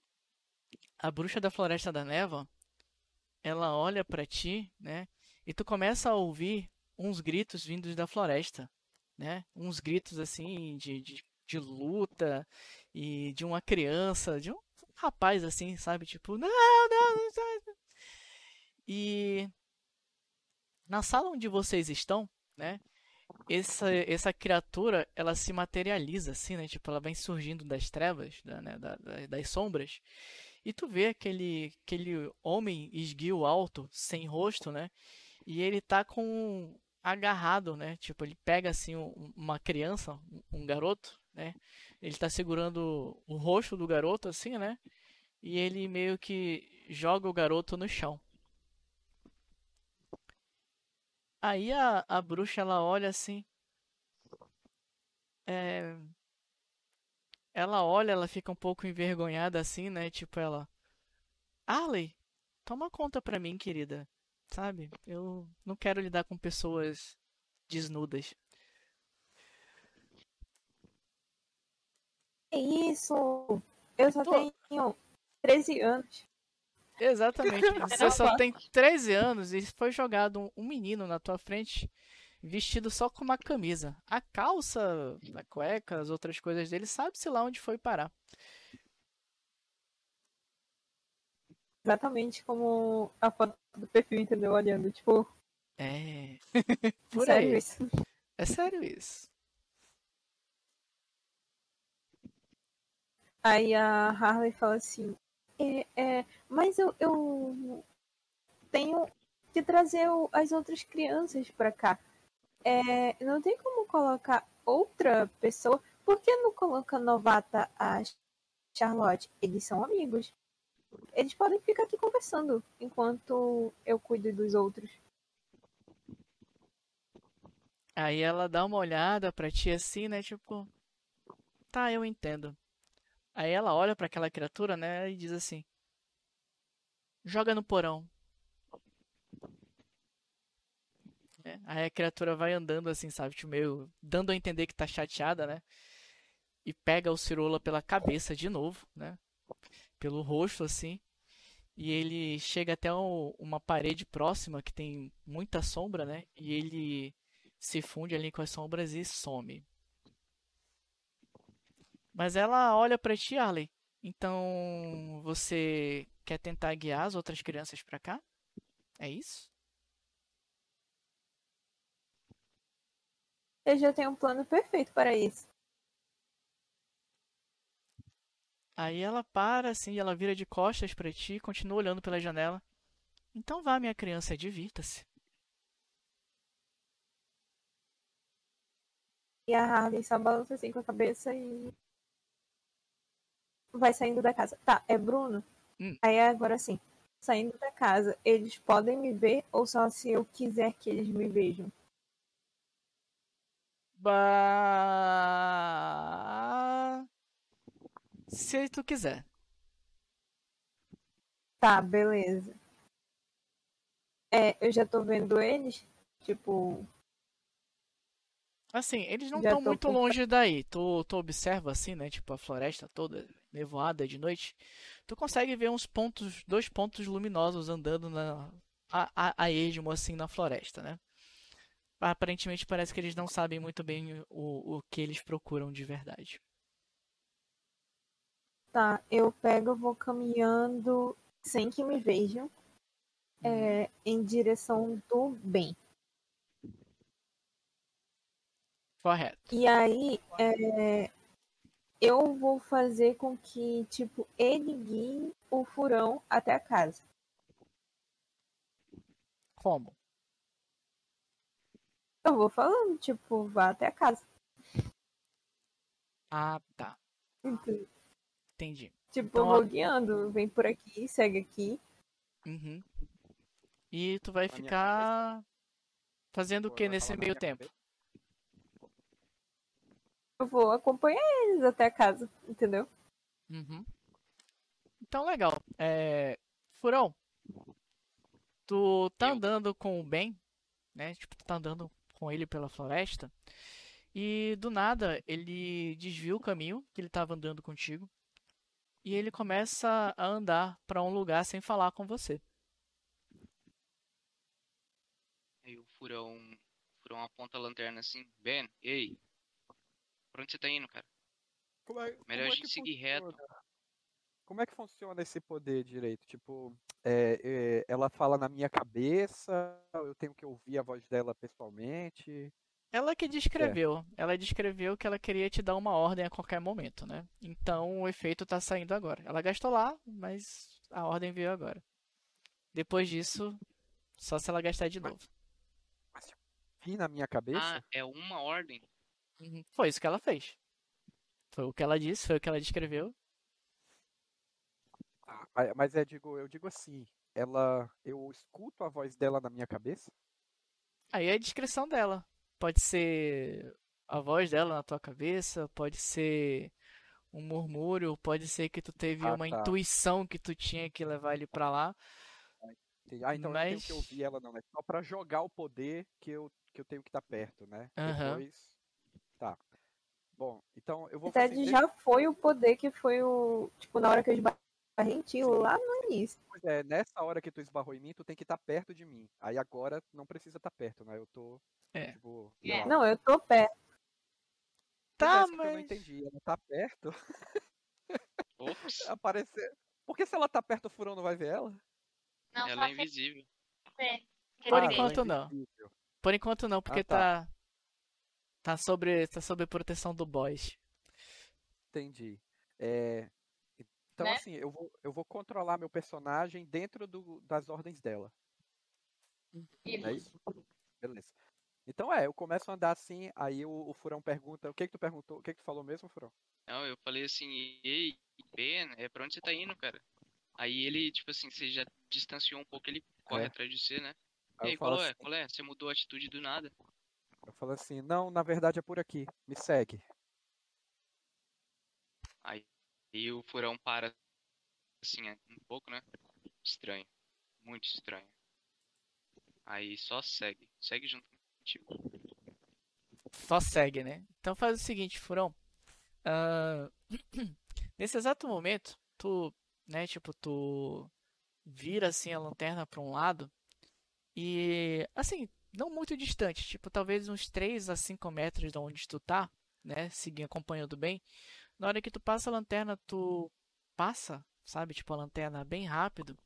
a bruxa da Floresta da Neva, ela olha para ti, né? E tu começa a ouvir uns gritos vindos da floresta, né? Uns gritos assim de, de, de luta e de uma criança, de um rapaz assim, sabe? Tipo, não, não, não. sai." E na sala onde vocês estão, né? Essa, essa criatura, ela se materializa assim, né? Tipo, ela vem surgindo das trevas, da- né? da- da- das sombras. E tu vê aquele, aquele homem esguio alto, sem rosto, né? E ele tá com agarrado, né? Tipo, ele pega assim um- uma criança, um- um garoto, né? Ele tá segurando o rosto do garoto assim, né? E ele meio que joga o garoto no chão. Aí a, a bruxa ela olha assim. É... Ela olha, ela fica um pouco envergonhada assim, né? Tipo ela. Arley, toma conta pra mim, querida. Sabe? Eu não quero lidar com pessoas desnudas. Que isso? Eu só Pô. tenho 13 anos. Exatamente. *laughs* Você só tem 13 anos e foi jogado um, um menino na tua frente vestido só com uma camisa. A calça, a cueca, as outras coisas dele, sabe-se lá onde foi parar. Exatamente como a foto do perfil, entendeu? Olhando, tipo, *laughs* É. Por sério aí. isso. É sério isso. Aí a Harley fala assim, é, é, mas eu, eu tenho que trazer o- as outras crianças pra cá. É, não tem como colocar outra pessoa. Por que não coloca novata a Charlotte? Eles são amigos. Eles podem ficar aqui conversando enquanto eu cuido dos outros. Aí ela dá uma olhada pra ti assim, né? Tipo, tá, eu entendo. Aí ela olha pra aquela criatura, né? E diz assim: Joga no porão. É, Aí a criatura vai andando assim, sabe? Tipo, meio dando a entender que tá chateada, né? E pega o Cirola pela cabeça de novo, né? Pelo rosto, assim. E ele chega até uma parede próxima que tem muita sombra, né? E ele se funde ali com as sombras e some. Mas ela olha pra ti, Arley. Então, você quer tentar guiar as outras crianças pra cá? É isso? Eu já tenho um plano perfeito para isso. Aí ela para assim, ela vira de costas para ti, continua olhando pela janela. Então vá, minha criança, divirta-se. E a Harley só balança assim com a cabeça e vai saindo da casa. Tá, é Bruno? Hum. Aí agora sim, saindo da casa, eles podem me ver ou só se eu quiser que eles me vejam? Bah... Se tu quiser. Tá, beleza. É, eu já tô vendo eles, tipo, Assim, eles não estão muito com- longe daí. Tu, tu observa assim, né? Tipo, a floresta toda nevoada de noite. Tu consegue ver uns pontos, dois pontos luminosos andando na, a, a, a esmo, assim, na floresta, né? Aparentemente parece que eles não sabem muito bem o, o que eles procuram de verdade. Tá, eu pego, vou caminhando sem que me vejam, é, em direção do bem. Correto. E aí, é, eu vou fazer com que, tipo, ele guie o furão até a casa. Como? Eu vou falando, tipo, vá até a casa. Ah, tá. Entendeu? Entendi. Tipo, Então, guiando, vem por aqui, segue aqui. Uhum. E tu vai ficar fazendo o que nesse meio tempo? cabeça? Eu vou acompanhar eles até a casa, entendeu? Uhum. Então, legal. É... Furão, tu tá Eu. andando com o Ben, né? Tipo, tu tá andando com ele pela floresta. E do nada, ele desvia o caminho que ele tava andando contigo. E ele começa a andar pra um lugar sem falar com você. Aí o furão, o furão aponta a lanterna assim. Ben, ei. Pra onde você tá indo, cara? Como é, como Melhor é a que gente seguir reto. funciona? Como é que funciona esse poder direito? Tipo, é, é, ela fala na minha cabeça, eu tenho que ouvir a voz dela pessoalmente. Ela que descreveu. Ela descreveu que ela queria te dar uma ordem a qualquer momento, né? Então o efeito tá saindo agora. Ela gastou lá, mas a ordem veio agora. Depois disso, só se ela gastar de novo. Mas, tipo, vi na minha cabeça? Ah, é uma ordem? Uhum. Foi isso que ela fez. Foi o que ela disse, foi o que ela descreveu. Ah, mas- mas é, digo, eu digo assim, ela, eu escuto a voz dela na minha cabeça? Aí é a descrição dela. Pode ser a voz dela na tua cabeça, pode ser um murmúrio, pode ser que tu teve Ah, uma tá. intuição que tu tinha que levar ele pra lá. Entendi. Ah, então eu não tenho que Mas- ouvir ela não, né? Só pra jogar o poder que eu, que eu tenho que estar perto, né? Aham. Depois. Tá. Bom, então eu vou Na fazer. já foi o poder que foi o. Tipo, na hora que eu esbarrei em ti, lá no início. Pois é, nessa hora que tu esbarrou em mim, tu tem que estar perto de mim. Aí agora não precisa estar perto, né? Eu tô. É. Tipo. É. Não, eu tô perto. É, Tá, que Eu não mas. entendi. Ela tá perto. Ops, *laughs* Aparecer. Porque se ela tá perto, o furão não vai ver ela? Não, ela só é invisível. você. Por Ah, ela é enquanto não. Por enquanto não, porque Ah, tá. tá. Tá sobre, tá sob proteção do boss. Entendi. É, Então, Né? assim, eu vou, eu vou controlar meu personagem dentro do- das ordens dela. É isso? Beleza. Então é, eu começo a andar assim, aí o, o Furão pergunta, o que que tu perguntou? O que que tu falou mesmo, Furão? Não, eu falei assim, ei, Ben, é pra onde você tá indo, cara? Aí ele, tipo assim, você já distanciou um pouco, ele corre É. atrás de você, né? Aí eu falo qual é? assim, Qual é? Você mudou a atitude do nada. eu falo assim, não, na verdade é por aqui, me segue. Aí e o furão para assim, é, um pouco, né? Estranho. Muito estranho. Aí só segue. Segue junto contigo. Só segue, né? Então faz o seguinte, Furão. Ah, *clears throat* nesse exato momento, tu, né, tipo, tu vira assim a lanterna para um lado e, assim, não muito distante, tipo, talvez uns 3 a 5 metros de onde tu tá, né, seguindo acompanhando bem. Na hora que tu passa a lanterna, tu passa, sabe, tipo, a lanterna bem rápido.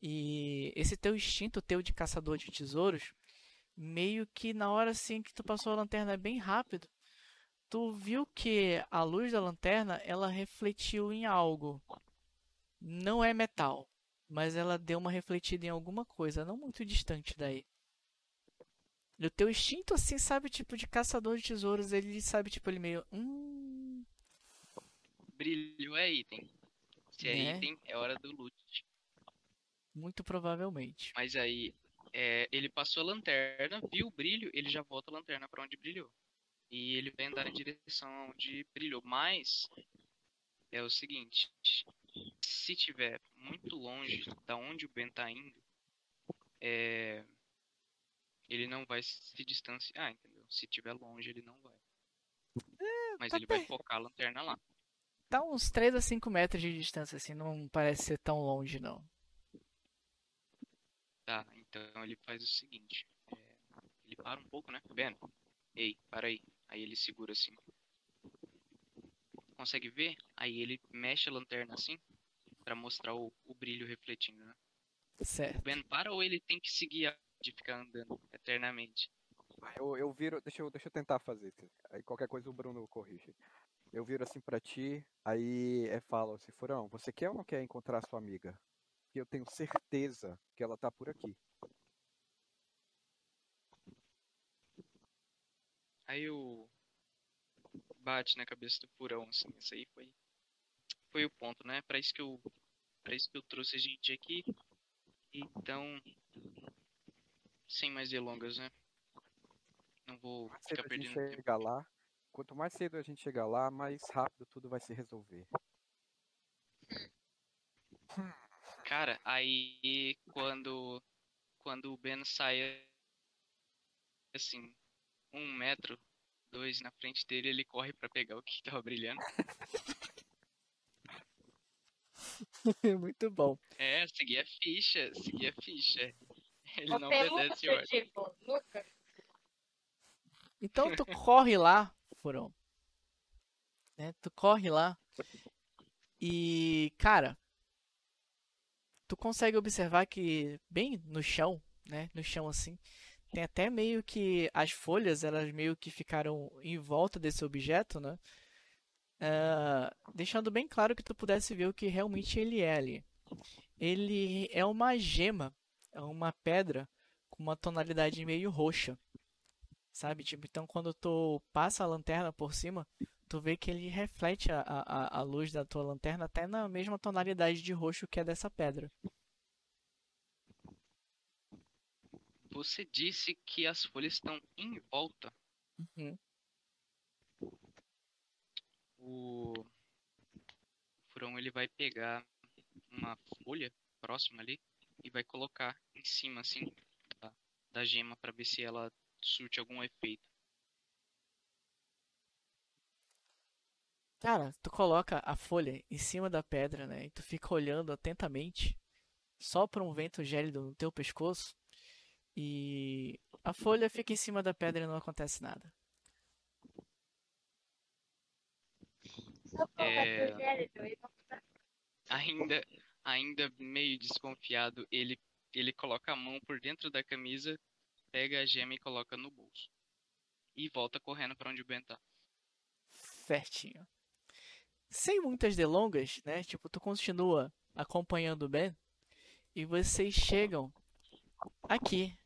E esse teu instinto teu de caçador de tesouros meio que na hora assim que tu passou a lanterna bem rápido, tu viu que a luz da lanterna ela refletiu em algo. Não é metal, mas ela deu uma refletida em alguma coisa, não muito distante daí. E o teu instinto, assim, sabe, tipo, de caçador de tesouros, ele sabe, tipo, ele meio. Hum. Brilho é item. Se é, Né? item, é hora do loot. Muito provavelmente. Mas aí, é, ele passou a lanterna, viu o brilho, ele já volta a lanterna pra onde brilhou. E ele vai andar na direção onde brilhou. Mas, é o seguinte: se tiver muito longe da onde o Ben tá indo, é, ele não vai se distanciar, entendeu? Se tiver longe, ele não vai. Mas tá ele vai focar a lanterna lá. Tá uns 3 a 5 metros de distância, assim, não parece ser tão longe, não. Tá, então ele faz o seguinte. é, ele para um pouco, né? Ben, ei, para aí. Aí ele segura assim. Consegue ver? Aí ele mexe a lanterna assim pra mostrar o, o brilho refletindo, né? O Certo. Ben para ou ele tem que seguir a de ficar andando eternamente? Eu, eu viro, deixa eu, deixa eu tentar fazer. Aí qualquer coisa o Bruno corrige. Eu viro assim pra ti, aí é, falo assim, Furão, você quer ou não quer encontrar sua amiga? Porque eu tenho certeza que ela tá por aqui. Aí o bate na cabeça do furão assim, isso aí foi foi o ponto, né? Pra isso que eu para isso que eu trouxe a gente aqui. Então, sem mais delongas, né? Não vou ficar perdendo tempo. lá. Quanto mais cedo a gente chegar lá, mais rápido tudo vai se resolver. Cara, aí quando quando o Ben sai assim, um metro, dois na frente dele, ele corre pra pegar o que tava brilhando. *laughs* Muito bom. É, seguir a ficha, seguir a ficha. Ele Você não obedece ordem. tipo. Então tu corre lá, Furão. Né? Tu corre lá. E, cara, tu consegue observar que bem no chão, né? No chão assim, tem até meio que as folhas, elas meio que ficaram em volta desse objeto, né? Ah, deixando bem claro que tu pudesse ver o que realmente ele é ali. Ele é uma gema, é uma pedra com uma tonalidade meio roxa. Sabe? Tipo, então quando tu passa a lanterna por cima, tu vê que ele reflete a, a, a luz da tua lanterna até na mesma tonalidade de roxo que é dessa pedra. Você disse que as folhas estão em volta. Uhum. O furão ele vai pegar uma folha próxima ali e vai colocar em cima assim da, da gema para ver se ela surte algum efeito. Cara, tu coloca a folha em cima da pedra, né? E tu fica olhando atentamente, sopra um vento gélido no teu pescoço e a folha fica em cima da pedra e não acontece nada. Só É. e Ainda ainda meio desconfiado, ele ele coloca a mão por dentro da camisa, pega a gema e coloca no bolso. E volta correndo para onde o Ben tá. Certinho. Sem muitas delongas, né? Tipo, tu continua acompanhando o Ben e vocês chegam aqui,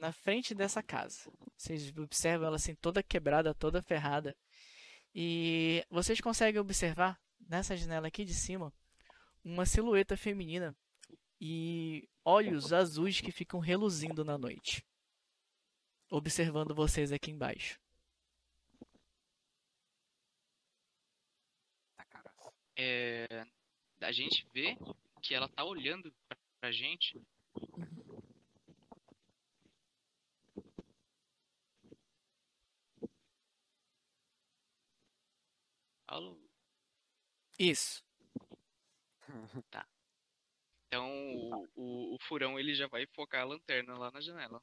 na frente dessa casa. Vocês observam ela assim toda quebrada, toda ferrada. E vocês conseguem observar nessa janela aqui de cima uma silhueta feminina e olhos azuis que ficam reluzindo na noite, observando vocês aqui embaixo. Tá. É, a gente vê que ela tá olhando pra, gente. Alô? Isso. Então o, o, o furão ele já vai focar a lanterna lá na janela.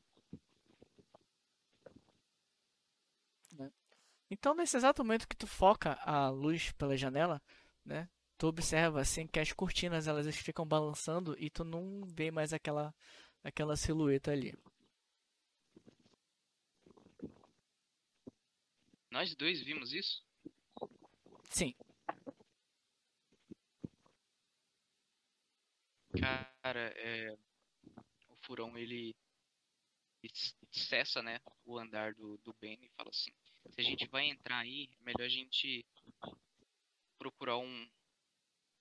Então, nesse exato momento que tu foca a luz pela janela, né? Tu observa assim que as cortinas elas ficam balançando e tu não vê mais aquela aquela silhueta ali. Nós dois vimos isso? Sim. Cara, é, o furão ele cessa, né, o andar do, do Ben e fala assim, se a gente vai entrar aí, é melhor a gente procurar um,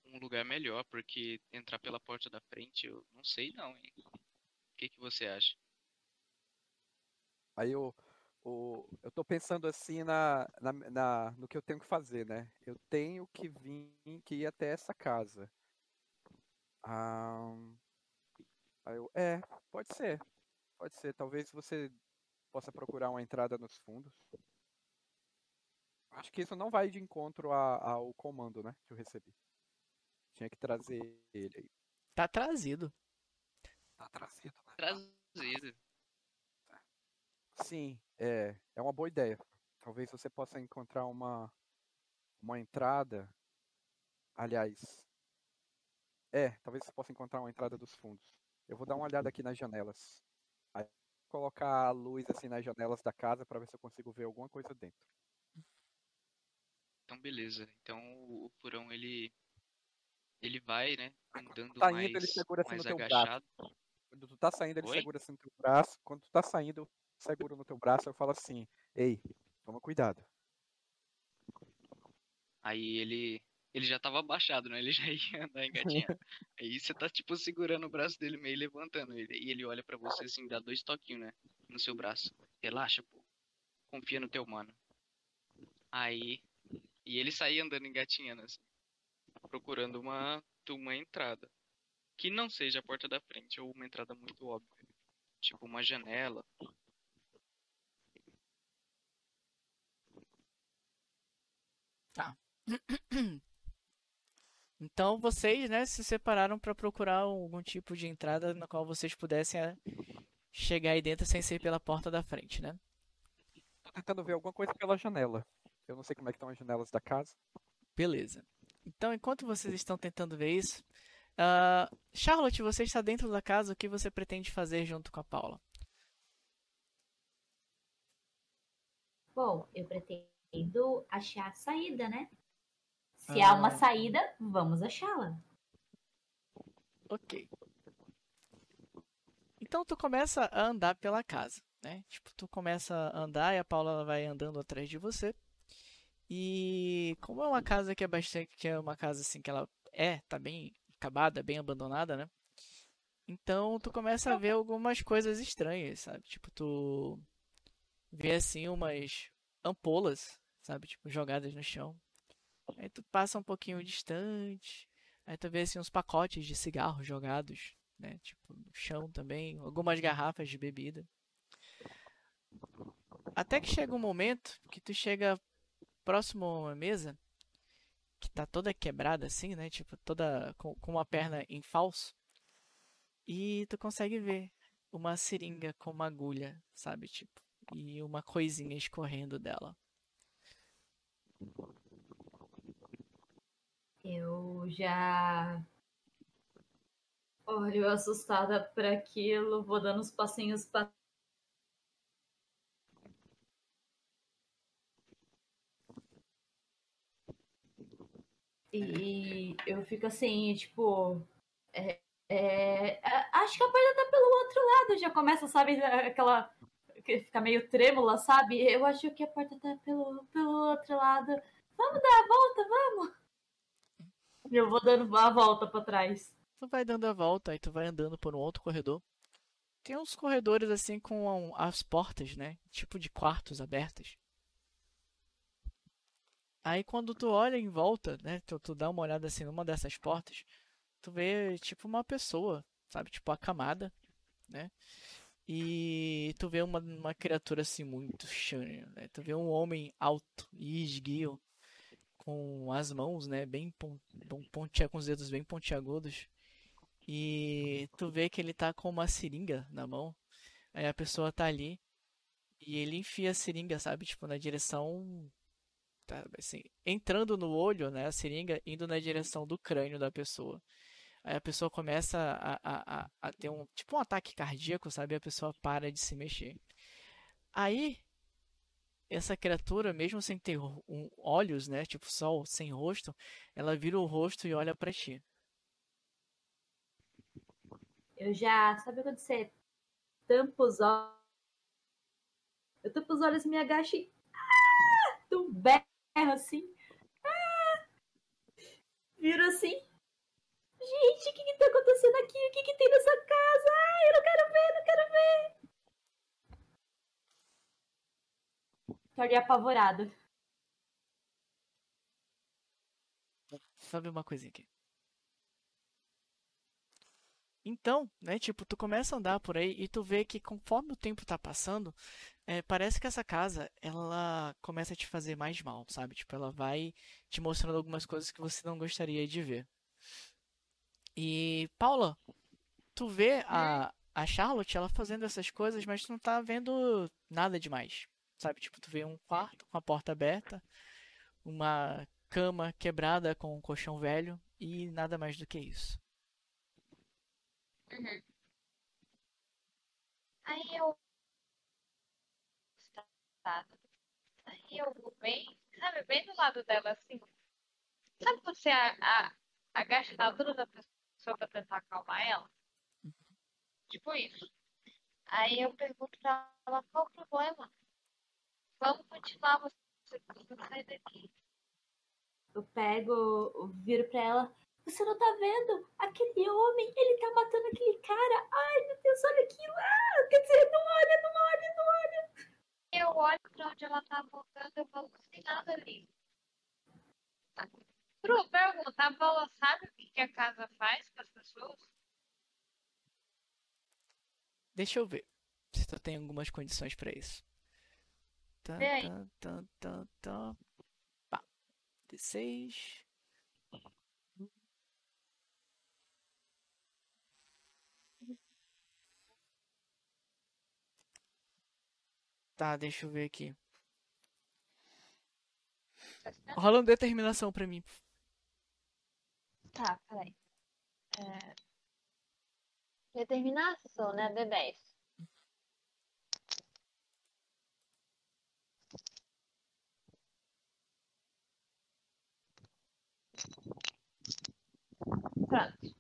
um lugar melhor, porque entrar pela porta da frente, eu não sei não, hein? O que, que você acha? Aí eu, o, eu tô pensando assim na, na, na- no que eu tenho que fazer, né? Eu tenho que vir, que ir até essa casa. Ah, aí eu, é, pode ser. Pode ser. Talvez você possa procurar uma entrada nos fundos. Acho que isso não vai de encontro a- ao comando, né? Que eu recebi. Tinha que trazer ele aí. Tá trazido. Tá trazido, né? Trazido. Sim, é, é uma boa ideia. Talvez você possa encontrar uma, uma entrada. Aliás, é, talvez você possa encontrar uma entrada dos fundos. Eu vou dar uma olhada aqui nas janelas. Aí, colocar a luz assim nas janelas da casa para ver se eu consigo ver alguma coisa dentro. Então, beleza. Então, o, o furão, ele... Ele vai, né, andando tá mais, indo, ele segura assim mais no teu braço. agachado. Quando tu tá saindo, ele Oi? segura assim no teu braço. Quando tu tá saindo, eu seguro no teu braço, eu falo assim: "Ei, toma cuidado". Aí ele... Ele já tava abaixado, né? Ele já *laughs* ia andar engatinhando. *laughs* Aí você tá, tipo, segurando o braço dele, meio levantando ele. E ele olha pra você, assim, dá dois toquinhos, né? No seu braço. Relaxa, pô. Confia no teu mano. Aí... E ele saía andando engatinhando, assim. Procurando uma, uma entrada. Que não seja a porta da frente, ou uma entrada muito óbvia. Tipo, uma janela. *clears throat* Então vocês, né, se separaram para procurar algum tipo de entrada na qual vocês pudessem eh, chegar aí dentro sem ser pela porta da frente, né? Tô tentando ver alguma coisa pela janela. Eu não sei como é que estão as janelas da casa. Beleza. Então, enquanto vocês estão tentando ver isso, ah, Charlotte, você está dentro da casa, o que você pretende fazer junto com a Paula? Bom, eu pretendo achar a saída, né? Se há uma Ah. saída, vamos achá-la. Ok. Então tu começa a andar pela casa, né? Tipo, tu começa a andar e a Paula vai andando atrás de você. E como é uma casa que é bastante, que é uma casa assim que ela é, tá bem acabada, bem abandonada, né? Então tu começa a ver algumas coisas estranhas, sabe? Tipo, tu vê assim umas ampolas, sabe? Tipo, jogadas no chão. Aí tu passa um pouquinho distante. Aí tu vê assim uns pacotes de cigarro jogados, né? Tipo, no chão também, algumas garrafas de bebida. Até que chega um momento que tu chega próximo uma mesa que tá toda quebrada assim, né? Tipo, toda com, com uma perna em falso. E tu consegue ver uma seringa com uma agulha, sabe? Tipo, e uma coisinha escorrendo dela. Eu já olho assustada para aquilo, vou dando uns passinhos para E eu fico assim, tipo. é- é, acho que a porta tá pelo outro lado. Já começa, sabe, aquela. que fica meio trêmula, sabe? Eu acho que a porta tá pelo, pelo outro lado. Vamos dar a volta, vamos! Eu vou dando a volta pra trás. Tu vai dando a volta, aí tu vai andando por um outro corredor. Tem uns corredores assim com as portas, né? Tipo de quartos abertas. Aí quando tu olha em volta, né? Tu, tu dá uma olhada assim numa dessas portas, tu vê tipo uma pessoa, sabe? Tipo acamada, né? E tu vê uma, uma criatura assim muito estranha, né? Tu vê um homem alto e esguio, com as mãos, né? Bem pon- com os dedos bem pontiagudos. E tu vê que ele tá com uma seringa na mão. Aí a pessoa tá ali e ele enfia a seringa, sabe? Tipo, na direção. Tá, assim, entrando no olho, né? A seringa indo na direção do crânio da pessoa. Aí a pessoa começa a, a, a, a ter um. Tipo um ataque cardíaco, sabe? A pessoa para de se mexer. Aí. Essa criatura, mesmo sem ter um- olhos, né? Tipo, só sem rosto, ela vira o rosto e olha pra ti. Eu já. Sabe quando você tampa os Eu tampo os olhos, me agacho e. Ah! Tu berro assim. Ah! Assim. Gente, o que que tá acontecendo aqui? O que que tem nessa casa? Ai, eu não quero ver, não quero ver. Tornei apavorado. Sabe uma coisinha aqui. Então, né, tipo, tu começa a andar por aí e tu vê que conforme o tempo tá passando, é, parece que essa casa, ela começa a te fazer mais mal, sabe? Tipo, ela vai te mostrando algumas coisas que você não gostaria de ver. E, Paula, tu vê a, a Charlotte, ela fazendo essas coisas, mas tu não tá vendo nada demais, sabe? Tipo, tu vê um quarto com a porta aberta, uma cama quebrada com um colchão velho e nada mais do que isso. Uhum. Aí eu. Tá. Aí eu bem, sabe, bem do lado dela assim. Sabe você a, a, agacha na altura da pessoa pra tentar acalmar ela? Tipo isso. Aí eu pergunto pra ela qual o problema. Vamos continuar, você precisa sair daqui. Eu pego, viro pra ela. Você não tá vendo? Aquele homem, ele tá matando aquele cara. Ai, meu Deus, olha aquilo. Ah, quer dizer, não olha, não olha, não olha. Eu olho pra onde ela tá apontando, eu falo, não tem nada ali. Tá. Bru, pergunta, a Paula sabe o que, que a casa faz com as pessoas? Deixa eu ver se tu tem algumas condições pra isso. Tá, tá, tá, tá, tá. Pá. D6. Tá, deixa eu ver aqui. Rola uma determinação pra mim. Tá, peraí. É... Determinação, né? D10. Pronto.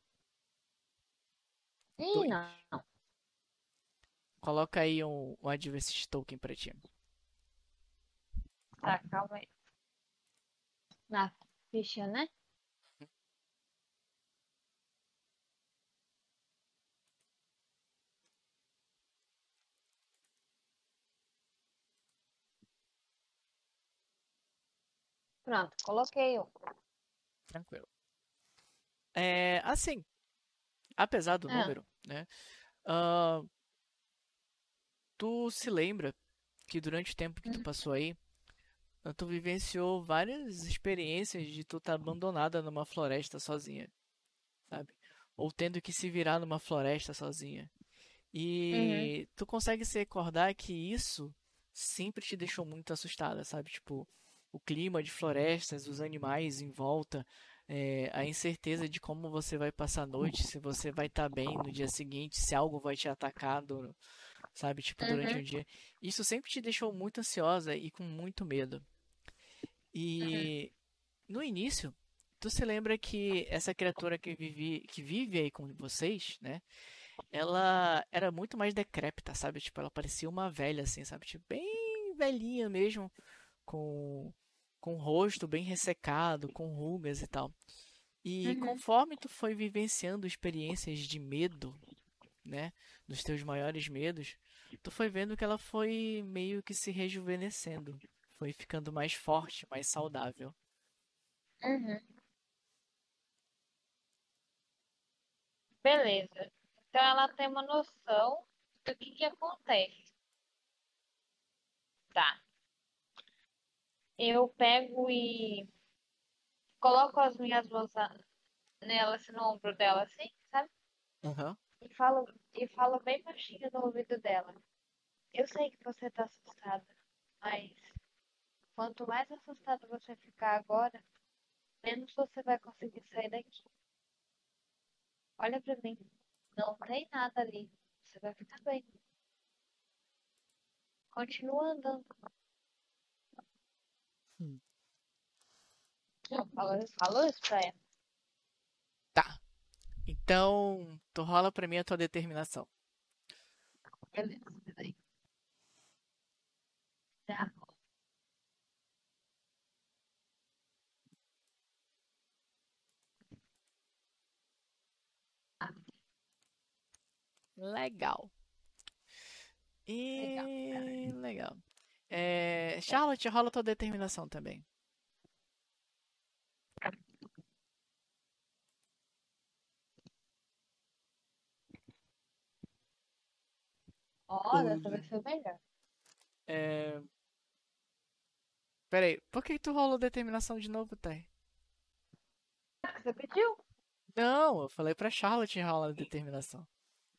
Ih, não. Coloca aí um, um Adversity Token pra ti. Tá, calma aí. Na ficha, né? Pronto, coloquei um. Tranquilo. É, assim, apesar do Ah. número, né? ah, tu se lembra que durante o tempo que tu Uhum. passou aí, ah, tu vivenciou várias experiências de tu estar abandonada numa floresta sozinha, sabe? Ou tendo que se virar numa floresta sozinha. E tu consegue se recordar que isso sempre te deixou muito assustada, sabe? Tipo, o clima de florestas, os animais em volta, é, a incerteza de como você vai passar a noite, se você vai estar bem no dia seguinte, se algo vai te atacar, do- sabe? Tipo, durante Uhum. o dia. Isso sempre te deixou muito ansiosa e com muito medo. E no início, tu se lembra que essa criatura que vive, que vive aí com vocês, né? Ela era muito mais decrépita, sabe? Tipo, ela parecia uma velha, assim, sabe? Tipo, bem velhinha mesmo, com, com o rosto bem ressecado, com rugas e tal. E Uhum. conforme tu foi vivenciando experiências de medo, né? Dos teus maiores medos, tu foi vendo que ela foi meio que se rejuvenescendo. Foi ficando mais forte, mais saudável. Uhum. Beleza. Então ela tem uma noção do que que acontece. Tá. Eu pego e coloco as minhas mãos nela, assim, no ombro dela, assim, sabe? Aham. E falo, e falo bem baixinho no ouvido dela. Eu sei que você tá assustada, mas quanto mais assustada você ficar agora, menos você vai conseguir sair daqui. Olha pra mim. Não tem nada ali. Você vai ficar bem. Continua andando. Hum. Falou, falou isso pra ela. Então, tu rola pra mim a tua determinação. Beleza, peraí. Tá. Legal. E Legal, legal. É, Charlotte, rola tua determinação também. Ó, dessa vai ser melhor. É... Peraí, por que tu rolou determinação de novo, Thay? Porque Você pediu? Não, eu falei pra Charlotte rolar determinação.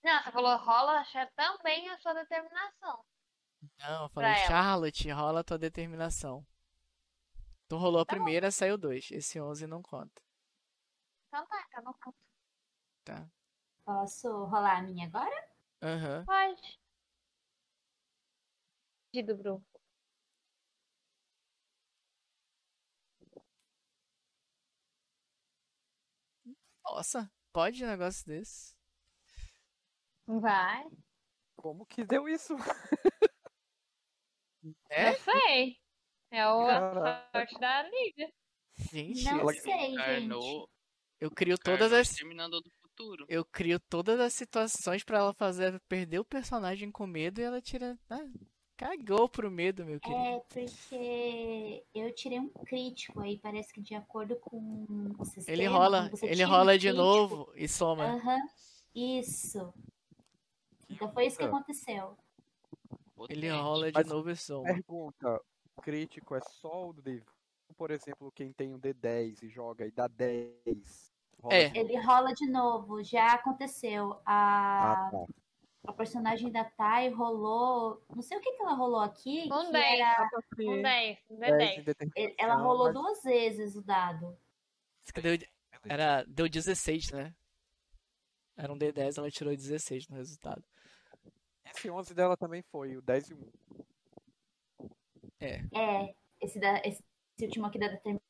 Não, você falou rola achar também a sua determinação. Não, eu falei, Pra ela. Charlotte, rola tua determinação. Tu rolou a Tá bom. primeira, saiu dois. Esse 11 não conta, Então tá, então não conta. tá? Posso rolar a minha agora? Aham. Pode. Pedido, Bruno. Nossa, pode um negócio desse? Vai. Como que deu isso? É? Não sei. É o a Caraca. sorte da Lívia. Gente, Não ela sei, gente. Encarnou, eu crio todas o as Exterminador do Futuro. eu crio todas as situações pra ela fazer perder o personagem com medo e ela tira, ah, cagou pro medo, meu querido. É porque eu tirei um crítico aí, parece que de acordo com o sistema. Ele rola, ele tira um rola de novo e soma. Aham, isso. Então foi isso que aconteceu. Ele rola de Mas- novo e soma. Pergunta: crítico é só o D. Por exemplo, quem tem um D10 e joga e dá 10. rola É. Ele rola de novo, já aconteceu. A, Ah, tá. A personagem da Thay rolou. Não sei o que, que ela rolou aqui. Um que 10. era- Um 10, um 10 em D10. determinação, ela rolou mas- duas vezes o dado. Deu, era, deu 16, né? Era um D10, ela tirou 16 no resultado. Esse 11 dela também foi, o 10 e 1. É, esse, da, esse último aqui da determinação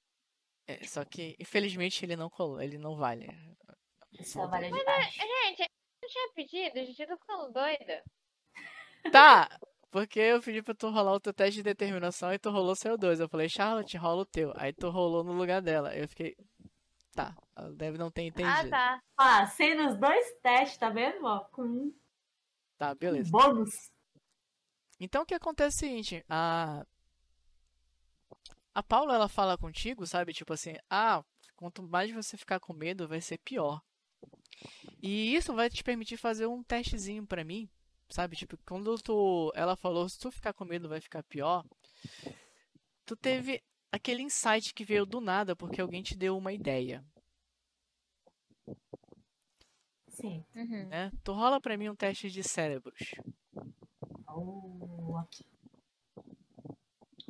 É, só que, infelizmente, ele não colou, ele não vale. só vale de baixo. Gente, eu não tinha pedido, gente, eu tô ficando doida. Tá! Porque eu pedi pra tu rolar o teu teste de determinação e tu rolou seu 2. Eu falei, Charlotte, rola o teu. Aí tu rolou no lugar dela. Eu fiquei. Tá, ela deve não ter Ah, entendido. tá. Ah, sendo os dois testes, tá vendo? Ó, com um Tá, beleza. bônus. Então o que acontece é o seguinte, a a Paula ela fala contigo, sabe? Tipo assim, ah, quanto mais você ficar com medo, vai ser pior. E isso vai te permitir fazer um testezinho pra mim, sabe? Tipo, quando tu ela falou, se tu ficar com medo, vai ficar pior. Tu teve aquele insight que veio do nada porque alguém te deu uma ideia, Sim. Uhum. né? Tu rola pra mim um teste de cérebros. Oh, aqui.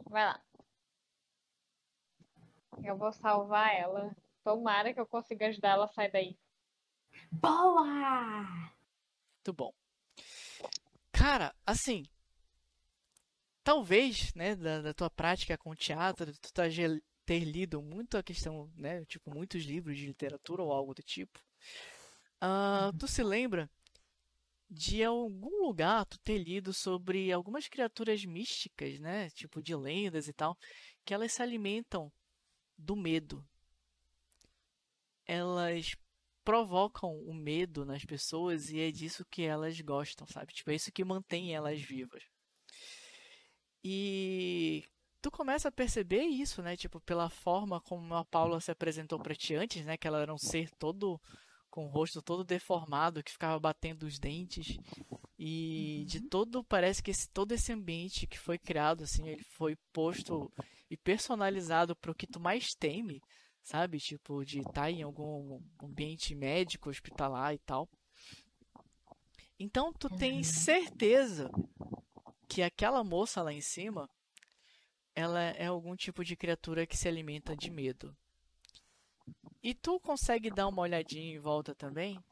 Vai lá. Eu vou salvar ela. Tomara que eu consiga ajudar ela a sair daí. Boa! Muito bom. Cara, assim, talvez, né, da, da tua prática com teatro, tu tá ter lido muito a questão, né, tipo, muitos livros de literatura ou algo do tipo. Ah, tu se lembra de algum lugar tu ter lido sobre algumas criaturas místicas, né, tipo de lendas e tal, que elas se alimentam do medo. Elas provocam o medo nas pessoas e é disso que elas gostam, sabe? Tipo, é isso que mantém elas vivas. E tu começa a perceber isso, né? Tipo, pela forma como a Paula se apresentou pra ti antes, né? Que ela era um ser todo com o rosto todo deformado, que ficava batendo os dentes. E de todo, parece que esse, todo esse ambiente que foi criado, assim, ele foi posto e personalizado pro que tu mais teme, sabe? Tipo, de estar em algum ambiente médico, hospitalar e tal. Então, tu tens certeza que aquela moça lá em cima, ela é algum tipo de criatura que se alimenta de medo. E tu consegue dar uma olhadinha em volta também,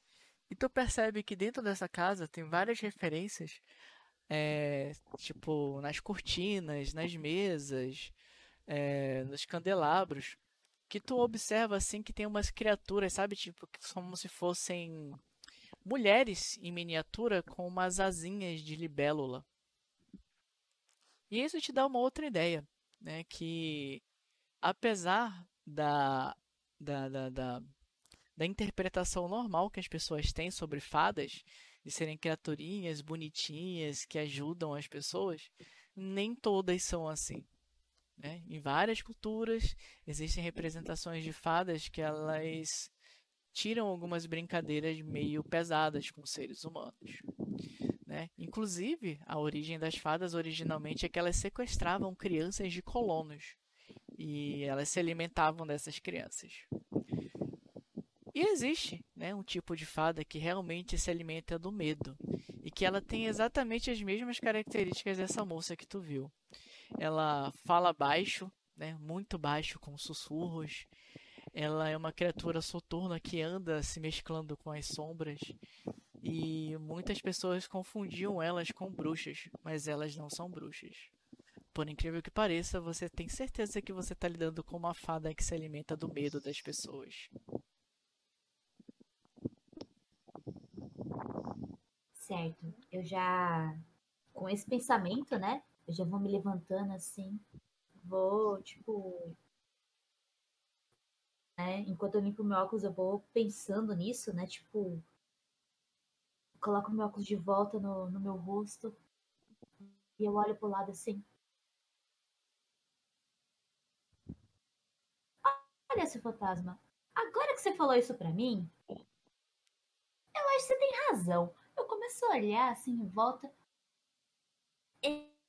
e tu percebe que dentro dessa casa tem várias referências, é, tipo, nas cortinas, nas mesas, é, nos candelabros, que tu observa assim que tem umas criaturas, sabe, tipo, que como se fossem mulheres em miniatura com umas asinhas de libélula. E isso te dá uma outra ideia, né? Que apesar da, da, da, da, da interpretação normal que as pessoas têm sobre fadas, de serem criaturinhas bonitinhas que ajudam as pessoas, nem todas são assim. Né? Em várias culturas existem representações de fadas que elas tiram algumas brincadeiras meio pesadas com seres humanos. Né? Inclusive, a origem das fadas originalmente é que elas sequestravam crianças de colonos e elas se alimentavam dessas crianças. E existe né, um tipo de fada que realmente se alimenta do medo e que ela tem exatamente as mesmas características dessa moça que tu viu. Ela fala baixo, né, muito baixo, com sussurros. Ela é uma criatura soturna que anda se mesclando com as sombras. E muitas pessoas confundiam elas com bruxas, mas elas não são bruxas. Por incrível que pareça, você tem certeza que você está lidando com uma fada que se alimenta do medo das pessoas. Certo. Eu já. Com esse pensamento, né? Eu já vou me levantando assim. Vou, tipo. Né? Enquanto eu limpo meu óculos, eu vou pensando nisso, né? Tipo. Coloco meu óculos de volta no, no meu rosto. E eu olho pro lado assim. Olha, seu fantasma. Agora que você falou isso pra mim, eu acho que você tem razão. Eu começo a olhar assim em volta.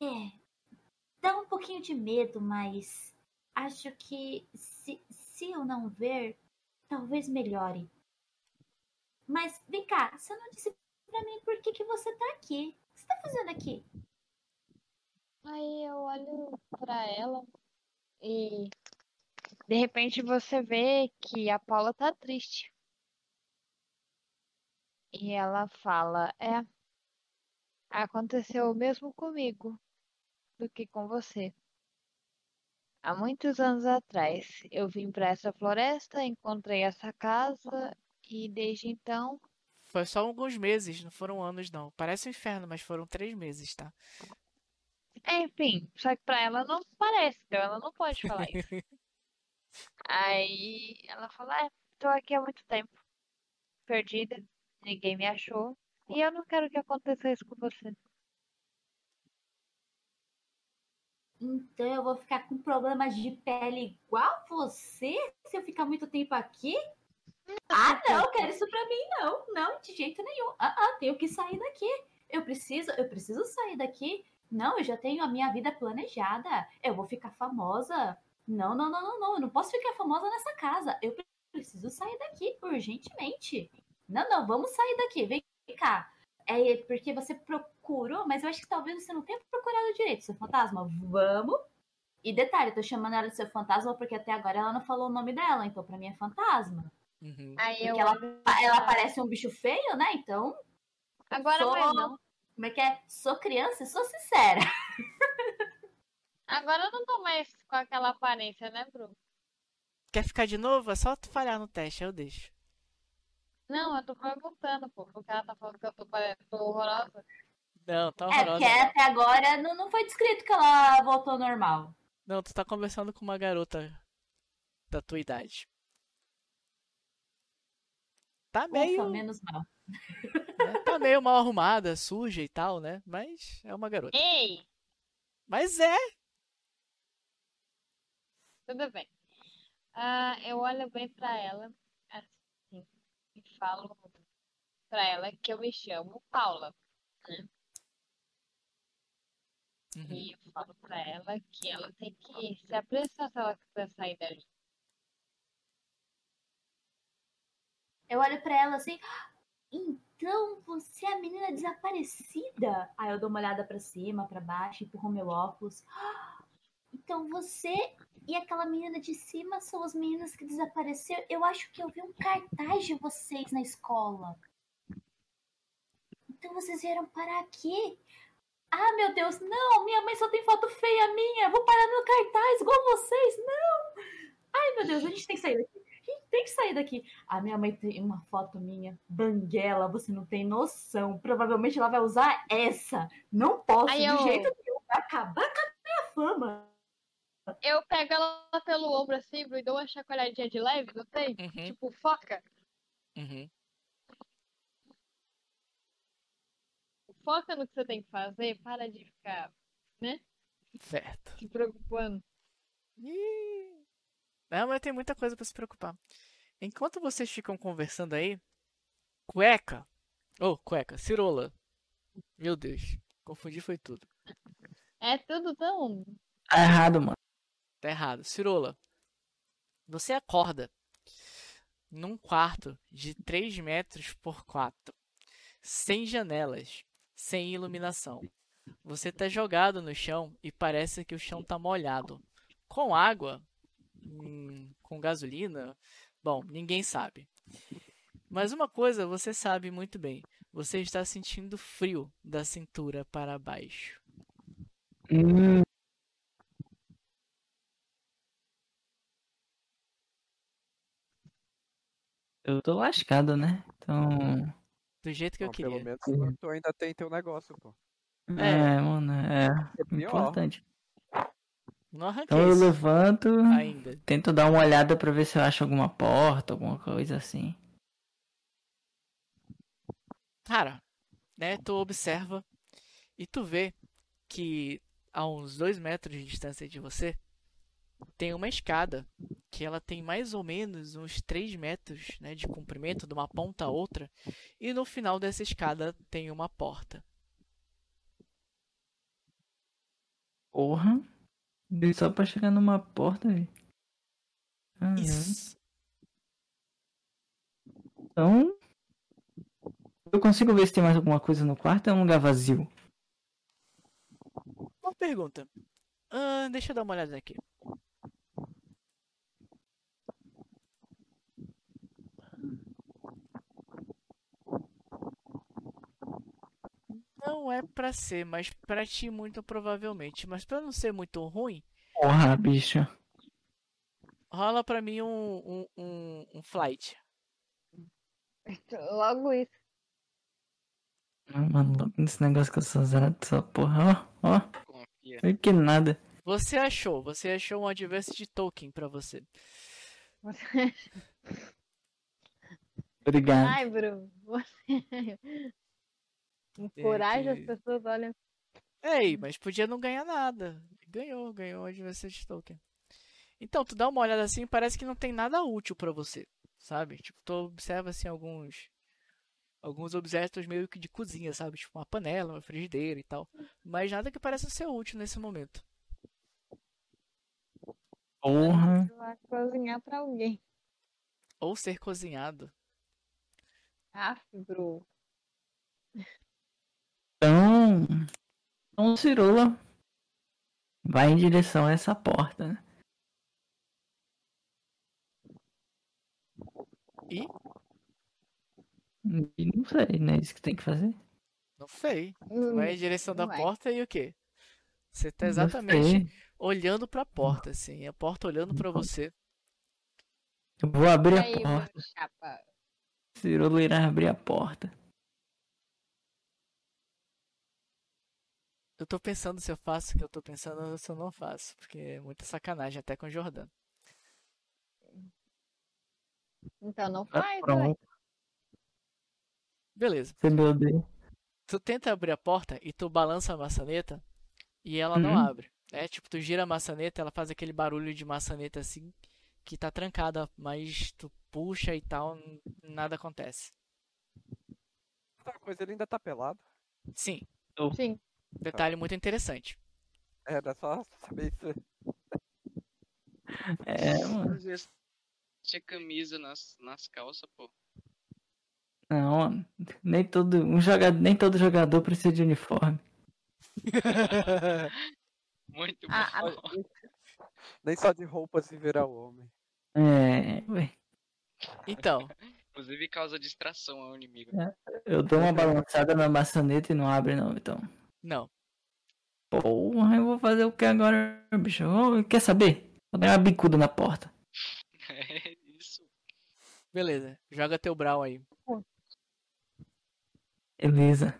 É, dá um pouquinho de medo, mas acho que se, se eu não ver, talvez melhore. Mas vem cá, você não disse pra mim por que, que você tá aqui. O que você tá fazendo aqui? Aí eu olho pra ela e de repente você vê que a Paula tá triste. E ela fala: É, aconteceu o mesmo comigo do que com você. Há muitos anos atrás, eu vim para essa floresta, encontrei essa casa e desde então. Foi só alguns meses, não foram anos, não. Parece um inferno, mas foram três meses, tá? Enfim, só que pra ela não parece, então ela não pode falar isso. *laughs* Aí ela fala: É, tô aqui há muito tempo, perdida, ninguém me achou. E eu não quero que aconteça isso com você. Então eu vou ficar com problemas de pele igual você se eu ficar muito tempo aqui? Ah, não, quero isso pra mim, não. Não, de jeito nenhum. Ah, ah, tenho que sair daqui. Eu preciso, eu preciso sair daqui. Não, eu já tenho a minha vida planejada. Eu vou ficar famosa. Não, não, não, não, não. Eu não posso ficar famosa nessa casa. Eu preciso sair daqui urgentemente. Não, não, vamos sair daqui. Vem cá. É porque você procurou, mas eu acho que talvez você não tenha procurado direito, seu fantasma. Vamos. E detalhe, eu tô chamando ela de seu fantasma porque até agora ela não falou o nome dela, então pra mim é fantasma. Uhum. Aí eu Porque ela, ela parece um bicho feio, né? Então, Agora sou- não. como é que é? Sou criança e sou sincera. *laughs* Agora eu não tô mais com aquela aparência, né, Bruno? Quer ficar de novo? É só tu falhar no teste, eu deixo. Não, eu tô perguntando, pô, porque ela tá falando que eu tô, tô horrorosa. Não, tá É, horrorosa. porque até agora não, não foi descrito que ela voltou ao normal. Não, tu tá conversando com uma garota da tua idade. Tá meio, Ufa, menos mal. *laughs* né, tá meio mal arrumada, suja e tal, né? Mas é uma garota. Ei, Mas é. tudo bem. Ah, eu olho bem pra ela, falo pra ela que eu me chamo Paula. Uhum. E eu falo pra ela que ela tem que se apressar se ela quiser sair dali. Eu olho pra ela assim. "Ah, Então você é a menina desaparecida? Aí eu dou uma olhada pra cima, pra baixo, empurro meu óculos. "Ah, Então você e aquela menina de cima são as meninas que desapareceram? Eu acho que eu vi um cartaz de vocês na escola. Então vocês vieram parar aqui? Ah, meu Deus, não! Minha mãe só tem foto feia minha! Vou parar no cartaz igual vocês! Não! Ai, meu Deus, a gente tem que sair daqui. A gente tem que sair daqui. A minha mãe tem uma foto minha, banguela, você não tem noção. Provavelmente ela vai usar essa. Não posso, Aí de eu- jeito nenhum. Vai acabar com a fama. Eu pego ela pelo ombro assim, bro, e dou uma chacoalhadinha de leve, não sei? Uhum, Tipo, foca. uhum. Foca no que você tem que fazer, para de ficar Certo. se preocupando. Ih. Não, mas tem muita coisa pra se preocupar. Enquanto vocês ficam conversando aí, cueca. Oh, cueca, cirola. Meu Deus, confundi foi tudo. É tudo tão. Tá errado, mano. Tá errado. Cirola, você acorda num quarto de 3 metros por 4, sem janelas, sem iluminação. Você tá jogado no chão e parece que o chão tá molhado. Com água? Hum, com gasolina? Bom, ninguém sabe. Mas uma coisa você sabe muito bem: você está sentindo frio da cintura para baixo. Hum. Eu tô lascado, né? Então. Do jeito que eu Bom, pelo queria. menos tu ainda tem teu negócio, pô. É, mano, é É importante. Não arranquei Então eu levanto, ainda. tento dar uma olhada pra ver se eu acho alguma porta, alguma coisa assim. Cara, né? Tu observa e tu vê que a uns dois metros de distância de você tem uma escada que ela tem mais ou menos uns 3 metros né, de comprimento de uma ponta a outra e no final dessa escada tem uma porta. Porra. E só pra chegar numa porta aí. Isso. Então. Eu consigo ver se tem mais alguma coisa no quarto ou é um lugar vazio? Uma pergunta. Ah, deixa eu dar uma olhada aqui. Não é pra ser, mas pra ti muito provavelmente. Mas pra não ser muito ruim, Porra, bicho. rola pra mim um, um, um, um flight. *laughs* Logo isso. Ah, mano, logo nesse negócio que eu sou zerado dessa porra. Ó, ó. Confia. Que nada. Você achou, você achou um Adversity Token pra você. *laughs* Obrigado. Ai, Bruno, você. *laughs* Encoraja as que- pessoas, olha. Ei, mas podia não ganhar nada. Ganhou, ganhou o Adversity Token. Então, tu dá uma olhada assim, parece que não tem nada útil pra você, sabe? Tipo, tu observa assim alguns alguns objetos meio que de cozinha, sabe? Tipo uma panela, uma frigideira e tal, mas nada que pareça ser útil nesse momento. Porra. Vai cozinhar pra alguém. Ou ser cozinhado. Aff, bro. Então. Então o Cirola vai em direção a essa porta, né? E E não sei, né? Isso que tem que fazer. não sei. Hum, Vai em direção da vai. porta e o quê? Você tá exatamente olhando pra porta, assim, a porta olhando pra você. Eu vou abrir E a aí, porta. Cirola irá abrir a porta. Eu tô pensando se eu faço o que eu tô pensando ou se eu não faço, porque é muita sacanagem até com o Jordano. Então não Ah, faz. Pronto, Beleza. você me odeia. Tu tenta abrir a porta e tu balança a maçaneta e ela não Uhum. abre. É tipo, tu gira a maçaneta, ela faz aquele barulho de maçaneta assim, que tá trancada, mas tu puxa e tal, nada acontece. Outra coisa, ele ainda tá pelado. Sim, Sim. Detalhe muito interessante. Era só saber isso. *laughs* É, mano. Tinha camisa nas, nas calças, pô. Não, mano. Nem todo, um jogador, nem todo jogador precisa de uniforme. *laughs* Muito bom. Ah, *laughs* ah, Nem só de roupas se virar o homem. É, ué. Então, Inclusive causa distração ao inimigo. Eu dou uma balançada na maçaneta e não abre não, então. Não. Porra, eu vou fazer o que agora, bicho? Quer saber? Vou dar uma bicuda na porta. É *laughs* isso. Beleza, joga teu brawl aí. Beleza.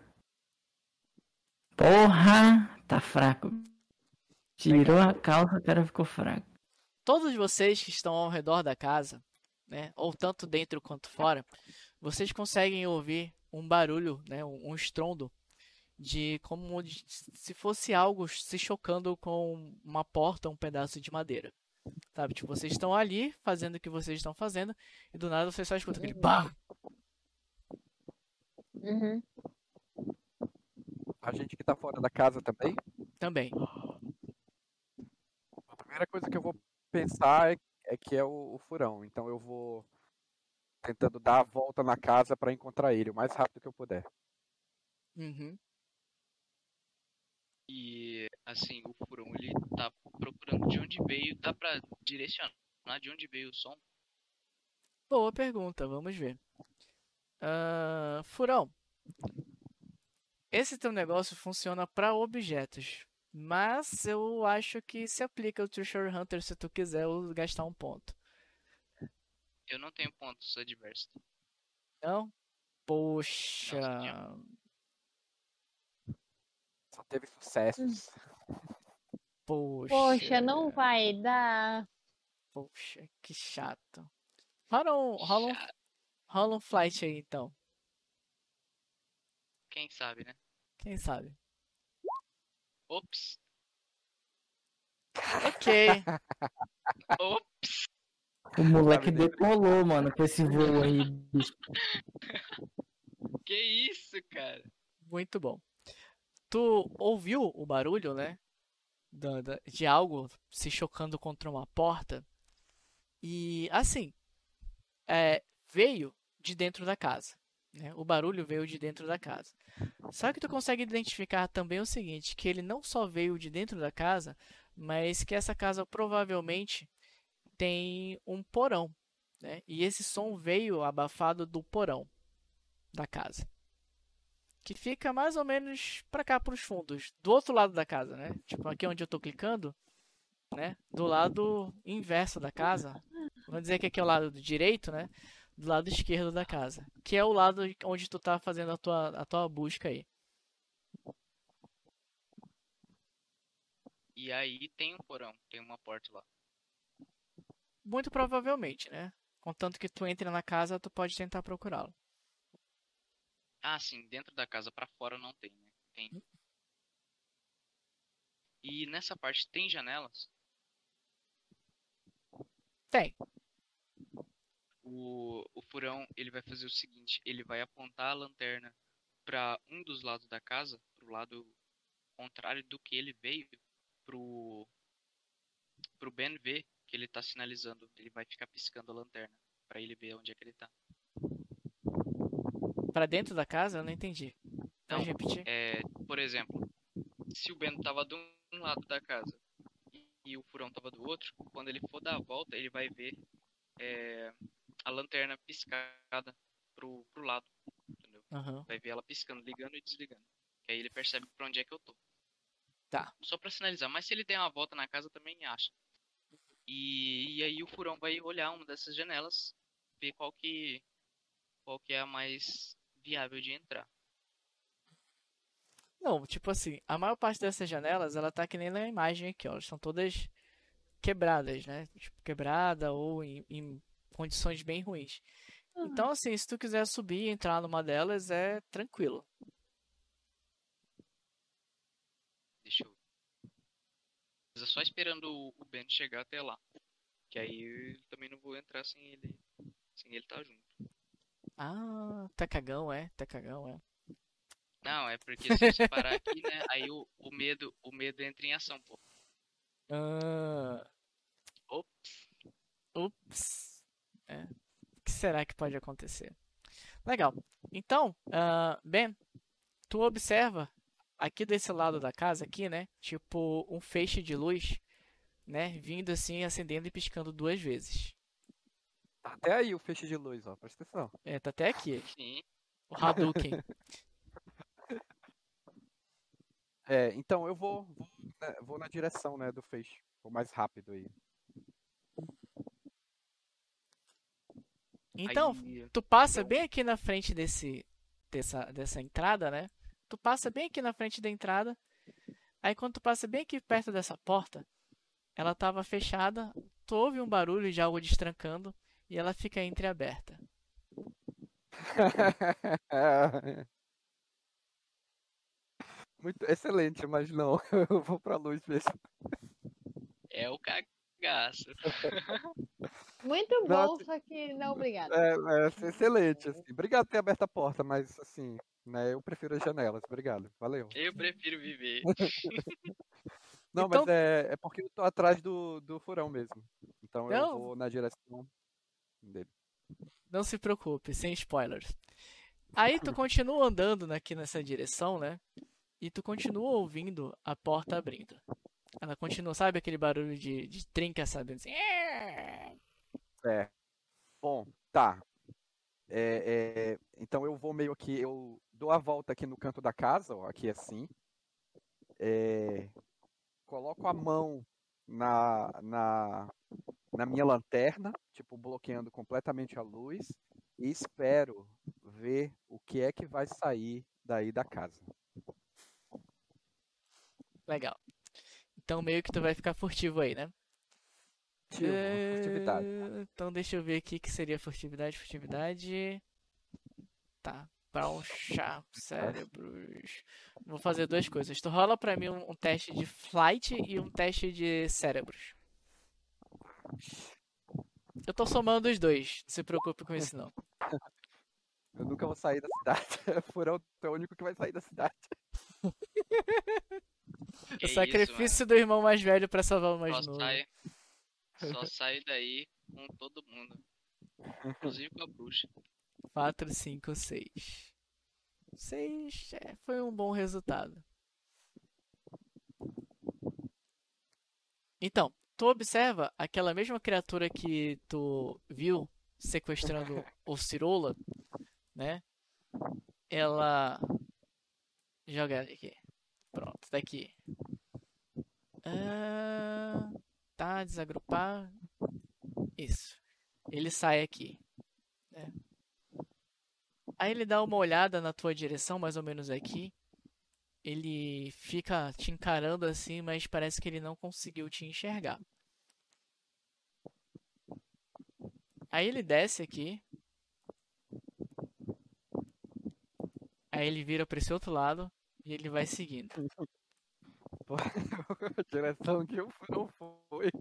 Porra, tá fraco. Tirou a calça, o cara ficou fraco. Todos vocês que estão ao redor da casa, né, ou tanto dentro quanto fora, vocês conseguem ouvir um barulho, né, um estrondo de como se fosse algo se chocando com uma porta, um pedaço de madeira. Sabe? Tipo, vocês estão ali fazendo o que vocês estão fazendo e do nada vocês só escutam aquele BAM! Uhum. A gente que tá fora da casa também. Também. A primeira coisa que eu vou pensar é, é que é o, o furão. Então eu vou tentando dar a volta na casa pra encontrar ele o mais rápido que eu puder. Uhum. E assim, o furão ele tá procurando de onde veio, dá pra direcionar de onde veio o som? Boa pergunta, vamos ver. Ah, Furão, esse teu negócio funciona para objetos, mas eu acho que se aplica o Treasure Hunter se tu quiser gastar um ponto. Eu não tenho pontos adversos. Não? Poxa. Só teve sucessos. Poxa. Poxa, não vai dar. Poxa, que chato. Rola um, rola um, rola um flight aí então. Quem sabe, né? Quem sabe? Ops. Ok. *laughs* Ops. O moleque né? decolou, mano, com esse voo aí. bicho. *laughs* Que isso, cara? Muito bom. Tu ouviu o barulho, né? De algo se chocando contra uma porta. E assim, é, veio de dentro da casa. Né? O barulho veio de dentro da casa. Só que tu consegue identificar também o seguinte, que ele não só veio de dentro da casa, mas que essa casa provavelmente tem um porão. Né? E esse som veio abafado do porão da casa que fica mais ou menos pra cá pros fundos, do outro lado da casa, né? Tipo aqui onde eu tô clicando, né? Do lado inverso da casa. Vamos dizer que aqui é o lado do direito, né? Do lado esquerdo da casa, que é o lado onde tu tá fazendo a tua a tua busca aí. E aí tem um porão, tem uma porta lá. Muito provavelmente, né? Contanto que tu entre na casa, tu pode tentar procurá-lo. Ah, sim, dentro da casa pra fora não tem, né? Tem. E nessa parte tem janelas? Tem. O, o furão, ele vai fazer o seguinte, ele vai apontar a lanterna pra um dos lados da casa, pro lado contrário do que ele veio, pro pro Ben ver que ele tá sinalizando, ele vai ficar piscando a lanterna pra ele ver onde é que ele tá. Pra dentro da casa, eu não entendi. Não, Pode repetir? É, por exemplo, se o Ben tava de um lado da casa e, o furão tava do outro, quando ele for dar a volta, ele vai ver é, a lanterna piscada pro, pro lado, entendeu? Aham. Vai ver ela piscando, ligando e desligando. Aí ele percebe pra onde é que eu tô. Tá. Só pra sinalizar, mas se ele der uma volta na casa também acha. E, e aí o furão vai olhar uma dessas janelas, ver qual que qual que é a mais viável de entrar. Não, tipo assim, a maior parte dessas janelas, ela tá que nem na imagem aqui, ó. Elas são todas quebradas, né? Tipo, quebrada ou em, em condições bem ruins. Então, assim, se tu quiser subir e entrar numa delas, é tranquilo. Deixa eu. Mas é só esperando o o Ben chegar até lá. Que aí eu também não vou entrar sem ele. Sem ele estar junto. Ah, tá cagão, é? Tá cagão, é? Não, é porque se eu separar aqui, né? Aí o, o medo, o medo entra em ação, pô. Ah, Ops. ups. É. O que será que pode acontecer? Legal. Então, ah, Ben, tu observa aqui desse lado da casa, aqui, né? Tipo, um feixe de luz, né? Vindo assim, acendendo e piscando duas vezes. Tá até aí o feixe de luz, ó. Presta atenção. É, tá até aqui. *laughs* Sim. O Hadouken. *laughs* É, então eu vou, vou, né, vou na direção, né, do feixe. Vou mais rápido aí. Então, Aí, tu passa bem aqui na frente desse dessa, dessa entrada, né? Tu passa bem aqui na frente da entrada. Aí quando tu passa bem aqui perto dessa porta, ela tava fechada, tu ouve um barulho de algo destrancando e ela fica entreaberta. *laughs* Muito excelente, mas não, *laughs* eu vou pra luz mesmo. É o cagaço. *laughs* Muito bom, Nossa. só que não obrigado. É, é excelente, assim. Obrigado por ter aberto a porta, mas assim, né, eu prefiro as janelas. Obrigado, valeu. Eu prefiro viver. Não, Então- mas é, é porque eu tô atrás do, do furão mesmo. Então eu Não. vou na direção dele. Não se preocupe, sem spoilers. Aí tu continua andando aqui nessa direção, né? E tu continua ouvindo a porta abrindo. Ela continua, sabe aquele barulho de, de trinca, sabe? Assim, É. Bom, tá. É, é, então eu vou meio aqui, eu dou a volta aqui no canto da casa, ó, aqui assim. É, coloco a mão na, na, na minha lanterna, tipo, bloqueando completamente a luz, e espero ver o que é que vai sair daí da casa. Legal. Então meio que tu vai ficar furtivo aí, né? Furtivo, furtividade. É, Então deixa eu ver aqui que seria furtividade, furtividade. Tá. Brown Sharp, cérebros. Vou fazer duas coisas. Tu rola pra mim um, um teste de flight e um teste de cérebros. Eu tô somando os dois. Não se preocupe com isso não. *laughs* Eu nunca vou sair da cidade. *laughs* Furão, tu é o único que vai sair da cidade. *laughs* Que o isso, sacrifício do irmão mais velho pra salvar o mais Só novo. sai, só sai daí com todo mundo. Inclusive com a bruxa. 4, 5, 6. 6 é, foi um bom resultado. Então, tu observa aquela mesma criatura que tu viu sequestrando o Cirola, né? Ela. Joga aqui. Pronto, tá aqui. Ah, tá, desagrupar. Isso. Ele sai aqui. né? Aí ele dá uma olhada na tua direção, mais ou menos aqui. Ele fica te encarando assim, mas parece que ele não conseguiu te enxergar. Aí ele desce aqui. Aí ele vira para esse outro lado e ele vai seguindo. *laughs* A direção que o furão foi.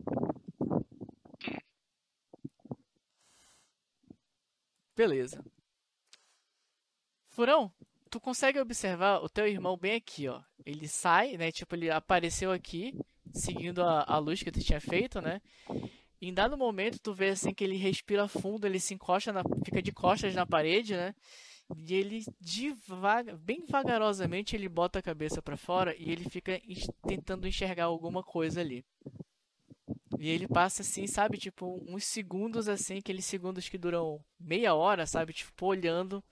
Beleza. Furão, tu consegue observar o teu irmão bem aqui, ó. Ele sai, né? Tipo, ele apareceu aqui, seguindo a, a luz que tu tinha feito, né? Em dado momento, tu vê assim que ele respira fundo, ele se encosta, na, fica de costas na parede, né? E ele bem vagarosamente, ele bota a cabeça pra fora e ele fica tentando enxergar alguma coisa ali. E ele passa assim, sabe, tipo, uns segundos assim, aqueles segundos que duram meia hora, sabe, tipo, olhando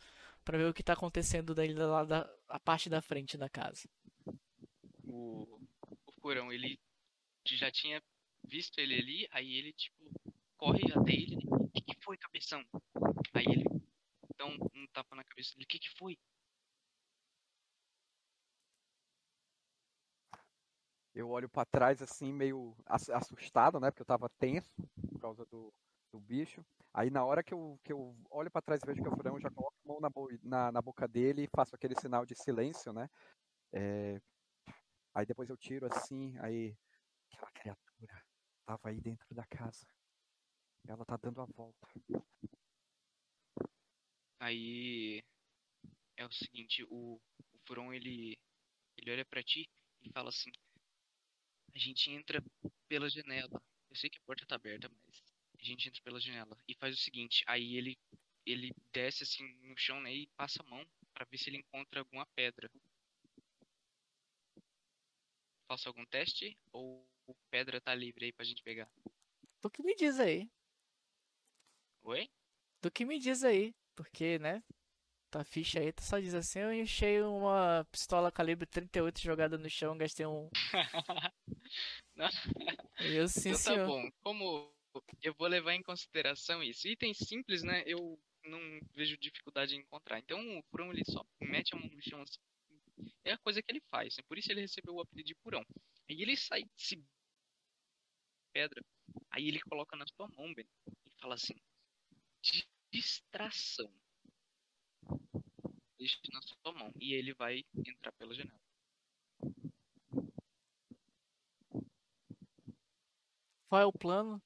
pra ver o que tá acontecendo daí lá da a parte da frente da casa. O, o furão, ele já tinha visto ele ali, aí ele, tipo, corre até ele. né? O que, que foi, cabeção? Aí ele dá um, um tapa na cabeça dele. O que, que foi? Eu olho pra trás assim, meio ass- assustado, né? Porque eu tava tenso por causa do, do bicho. Aí na hora que eu, que eu olho pra trás e vejo que é o furão, eu já coloco a mão na, bo- na, na boca dele e faço aquele sinal de silêncio, né? É, Aí depois eu tiro assim, aí aquela criatura tava aí dentro da casa. Ela tá dando a volta. Aí é o seguinte, o, o ele ele olha pra ti e fala assim: "A gente entra pela janela. Eu sei que a porta tá aberta, mas a gente entra pela janela e faz o seguinte, aí ele ele desce assim no chão, né, e passa a mão pra ver se ele encontra alguma pedra. Faça algum teste ou pedra tá livre aí pra gente pegar? Tu que me diz aí? Oi? Tu que me diz aí? Porque, né? Tua ficha aí, tu só diz assim, eu enchei uma pistola calibre 38 jogada no chão, gastei um. *laughs* Não. Eu sim, Então tá senhor. bom. Como eu vou levar em consideração isso. Itens simples, né? Eu não vejo dificuldade em encontrar. Então o furão ele só mete a mão no chão assim, É a coisa que ele faz. É por isso ele recebeu o apelido de Purão. Aí ele sai se pedra. Aí ele coloca na sua mão, Ben. E fala assim: distração. Deixa na sua mão. E ele vai entrar pela janela. Qual é o plano?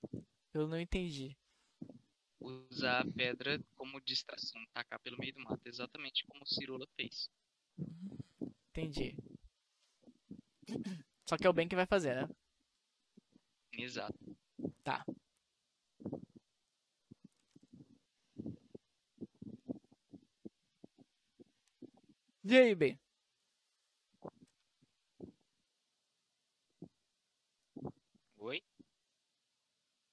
Eu não entendi. Usar a pedra como distração. Tacar pelo meio do mato. Exatamente como o Cirula fez. Entendi. Só que é o Ben que vai fazer, né? Exato. Tá. E aí, Ben? Oi?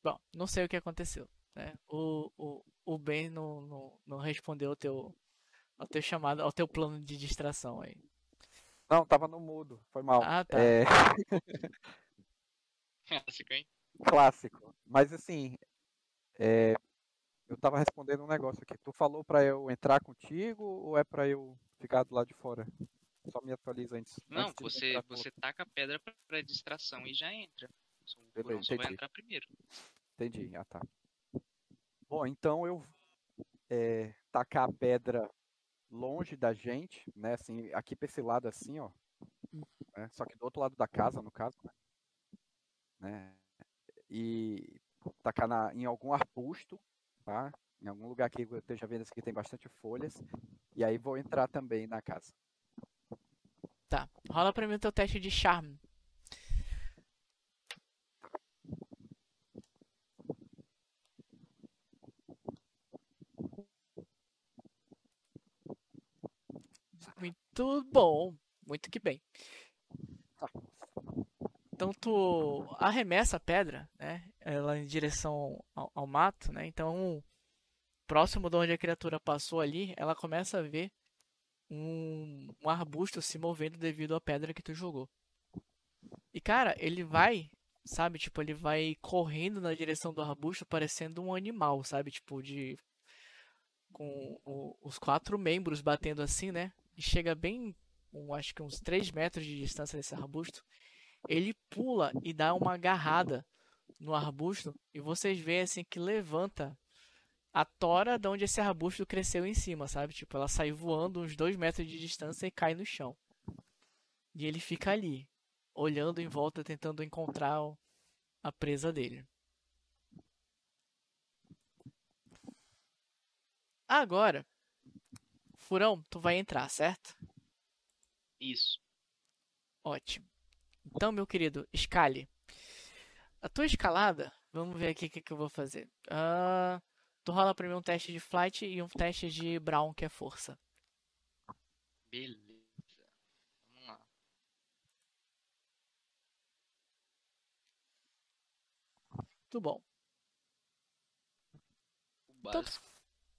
Bom, não sei o que aconteceu. Né? O, o, o Ben não, não, não respondeu ao teu, ao teu chamado, ao teu plano de distração aí. Não, tava no mudo, foi mal. Ah, tá. É, *laughs* Clássico, hein? clássico. Mas assim, é, eu tava respondendo um negócio aqui. Tu falou pra eu entrar contigo ou é pra eu ficar do lado de fora? Só me atualiza antes. Não, antes você, você taca a pedra pra, pra distração e já entra. Beleza, só vai entrar primeiro. Entendi, ah tá. Bom, então eu é, tacar a pedra longe da gente, né? Assim, aqui pra esse lado assim, ó. né, Só que do outro lado da casa, no caso, né? né, E tacar na, em algum arbusto, tá? Em algum lugar que eu esteja vendo assim que tem bastante folhas. E aí vou entrar também na casa. Tá. Rola pra mim o teu teste de charme. Muito bom. Muito que bem. Tá. Então tu arremessa a pedra, né? Ela em direção ao, ao mato, né? Então, próximo de onde a criatura passou ali, ela começa a ver um, um arbusto se movendo devido à pedra que tu jogou. E cara, ele vai, sabe? Tipo, ele vai correndo na direção do arbusto, parecendo um animal, sabe? Tipo, de. Com o- os quatro membros batendo assim, né? E chega bem, um, acho que uns 3 metros de distância desse arbusto. Ele pula e dá uma agarrada no arbusto. E vocês veem assim que levanta a tora de onde esse arbusto cresceu em cima, sabe? Tipo, ela sai voando uns 2 metros de distância e cai no chão. E ele fica ali, olhando em volta, tentando encontrar a presa dele. Agora, Furão, tu vai entrar, certo? Isso. Ótimo. Então, meu querido, escale. A tua escalada, vamos ver aqui o que, que eu vou fazer. Ah, tu rola pra mim um teste de flight e um teste de Brown, que é força. Beleza. Vamos lá. Tudo bom. O básico.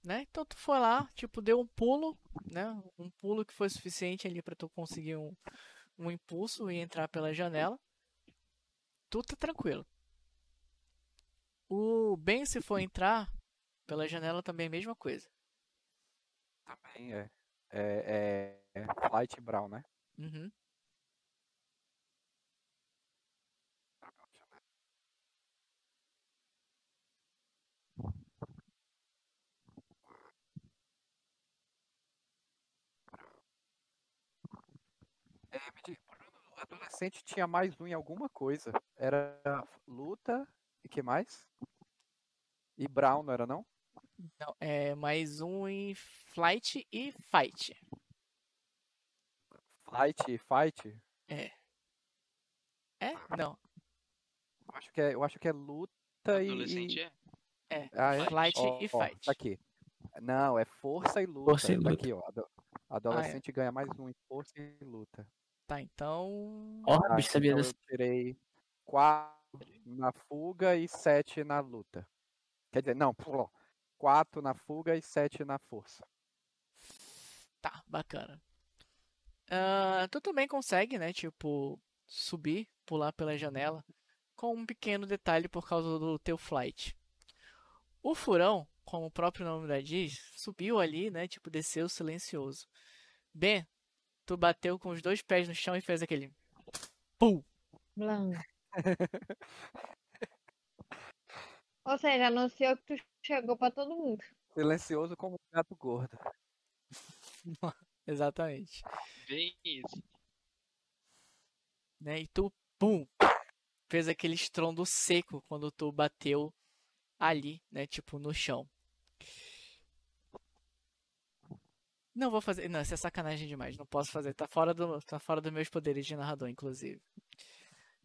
Né? Então tu foi lá, tipo, deu um pulo, né? Um pulo que foi suficiente ali pra tu conseguir um, um impulso e entrar pela janela. Tu tá tranquilo. O Ben, se for entrar pela janela, também é a mesma coisa. Também é. É, é, é Flight Brown, né? Uhum. É, me diga, o adolescente tinha mais um em alguma coisa. Era luta e que mais? E Brown, não era não? Não, é mais um em flight e fight. Flight, fight? É? Não. Eu acho que é, eu acho que é luta e. Adolescente é. É. Ah, é? Flight e ó, fight. tá aqui. Não, é força e luta. Força e Tá luta. aqui, ó. Ado- Adolescente ganha mais um em força e luta. Tá, então. Ó, bicho, sabia então dessa. eu tirei 4 na fuga e 7 na luta. Quer dizer, não, 4 na fuga e 7 na força. Tá, bacana. Ah, tu também consegue, né? Tipo, subir, pular pela janela. Com um pequeno detalhe por causa do teu flight. O furão, como o próprio nome já diz, subiu ali, né? Tipo, desceu silencioso. Ben, tu bateu com os dois pés no chão e fez aquele. Pum! *laughs* Ou seja, anunciou que tu chegou pra todo mundo. Silencioso como um gato gordo. *laughs* Exatamente. Bem isso. Né? E tu, pum! Fez aquele estrondo seco quando tu bateu ali, né? Tipo, no chão. Não vou fazer. Não, isso é sacanagem demais. Não posso fazer. Tá fora, do, tá fora dos meus poderes de narrador, inclusive.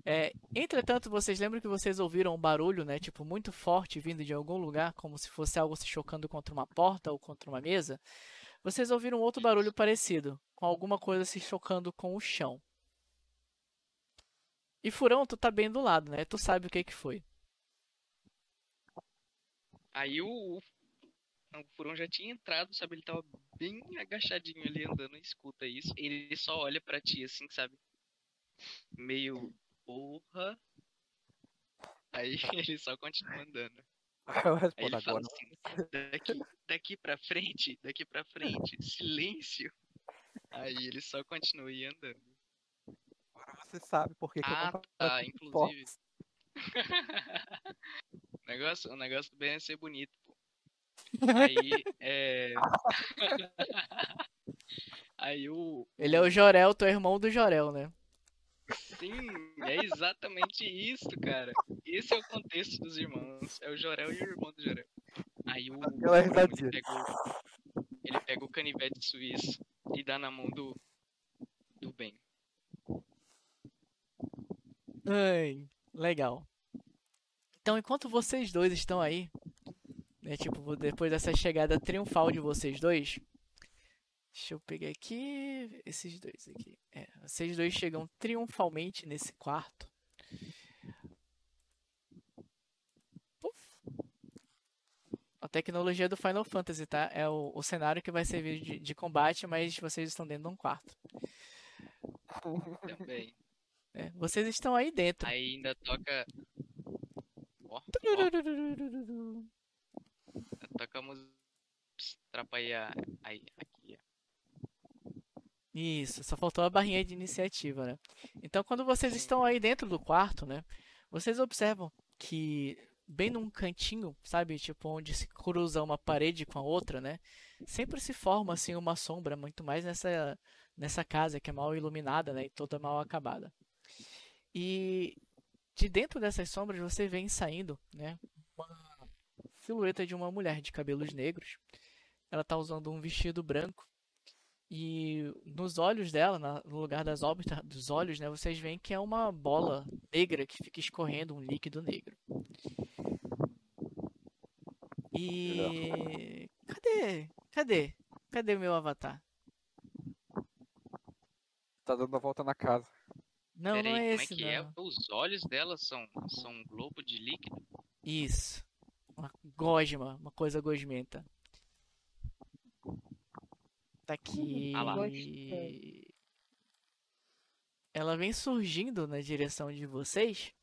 É, entretanto, vocês lembram que vocês ouviram um barulho, né? Tipo, muito forte vindo de algum lugar, como se fosse algo se chocando contra uma porta ou contra uma mesa. Vocês ouviram outro barulho parecido, com alguma coisa se chocando com o chão. E Furão, tu tá bem do lado, né? Tu sabe o que que foi. Aí o, o, o Furão já tinha entrado, sabe? Ele tava bem agachadinho ali andando, escuta isso. Ele só olha pra ti assim, sabe? Meio porra. Aí *laughs* ele só continua andando. *laughs* Eu Aí respondo ele fala agora. assim, daqui, daqui pra frente, daqui pra frente, silêncio. Aí ele só continua aí andando. Agora você sabe por que, que eu Ah, tá, inclusive. *laughs* o, negócio, o negócio do Ben é ser bonito. Aí, é... *laughs* Aí o... Ele é o Jorel, tu é irmão do Jorel, né? Sim, é exatamente isso, cara. Esse é o contexto dos irmãos. É o Jorel e o irmão do Jorel. Aí o... Aquela risadinha. ele, pega o... ele pega o canivete suíço e dá na mão do... Do Ben. Ai, legal. Então, enquanto vocês dois estão aí, né, tipo, depois dessa chegada triunfal de vocês dois, deixa eu pegar aqui esses dois aqui. É, vocês dois chegam triunfalmente nesse quarto. A tecnologia do Final Fantasy, tá? É o, o cenário que vai servir de, de combate, mas vocês estão dentro de um quarto. Também. né? Vocês estão aí dentro. Aí ainda toca... Ó, ó, toca a música... Atrapalhar aí, aqui. Isso, só faltou a barrinha de iniciativa, né? Então, quando vocês estão aí dentro do quarto, né? Vocês observam que bem num cantinho, sabe? Tipo, onde se cruza uma parede com a outra, né? Sempre se forma, assim, uma sombra, muito mais nessa, nessa casa que é mal iluminada, né? E toda mal acabada. E de dentro dessas sombras você vem saindo, né? Silhueta de uma mulher de cabelos negros. Ela tá usando um vestido branco. E nos olhos dela, na- no lugar das órbitas dos olhos, né, vocês veem que é uma bola negra que fica escorrendo um líquido negro. E cadê? Cadê? Cadê o meu avatar? Tá dando a volta na casa. Não, Pera não é como esse, é que é? não. Os olhos dela são, são um globo de líquido? Isso. Gosma, uma coisa gosmenta. Tá aqui. Ah. Ela vem surgindo na direção de vocês.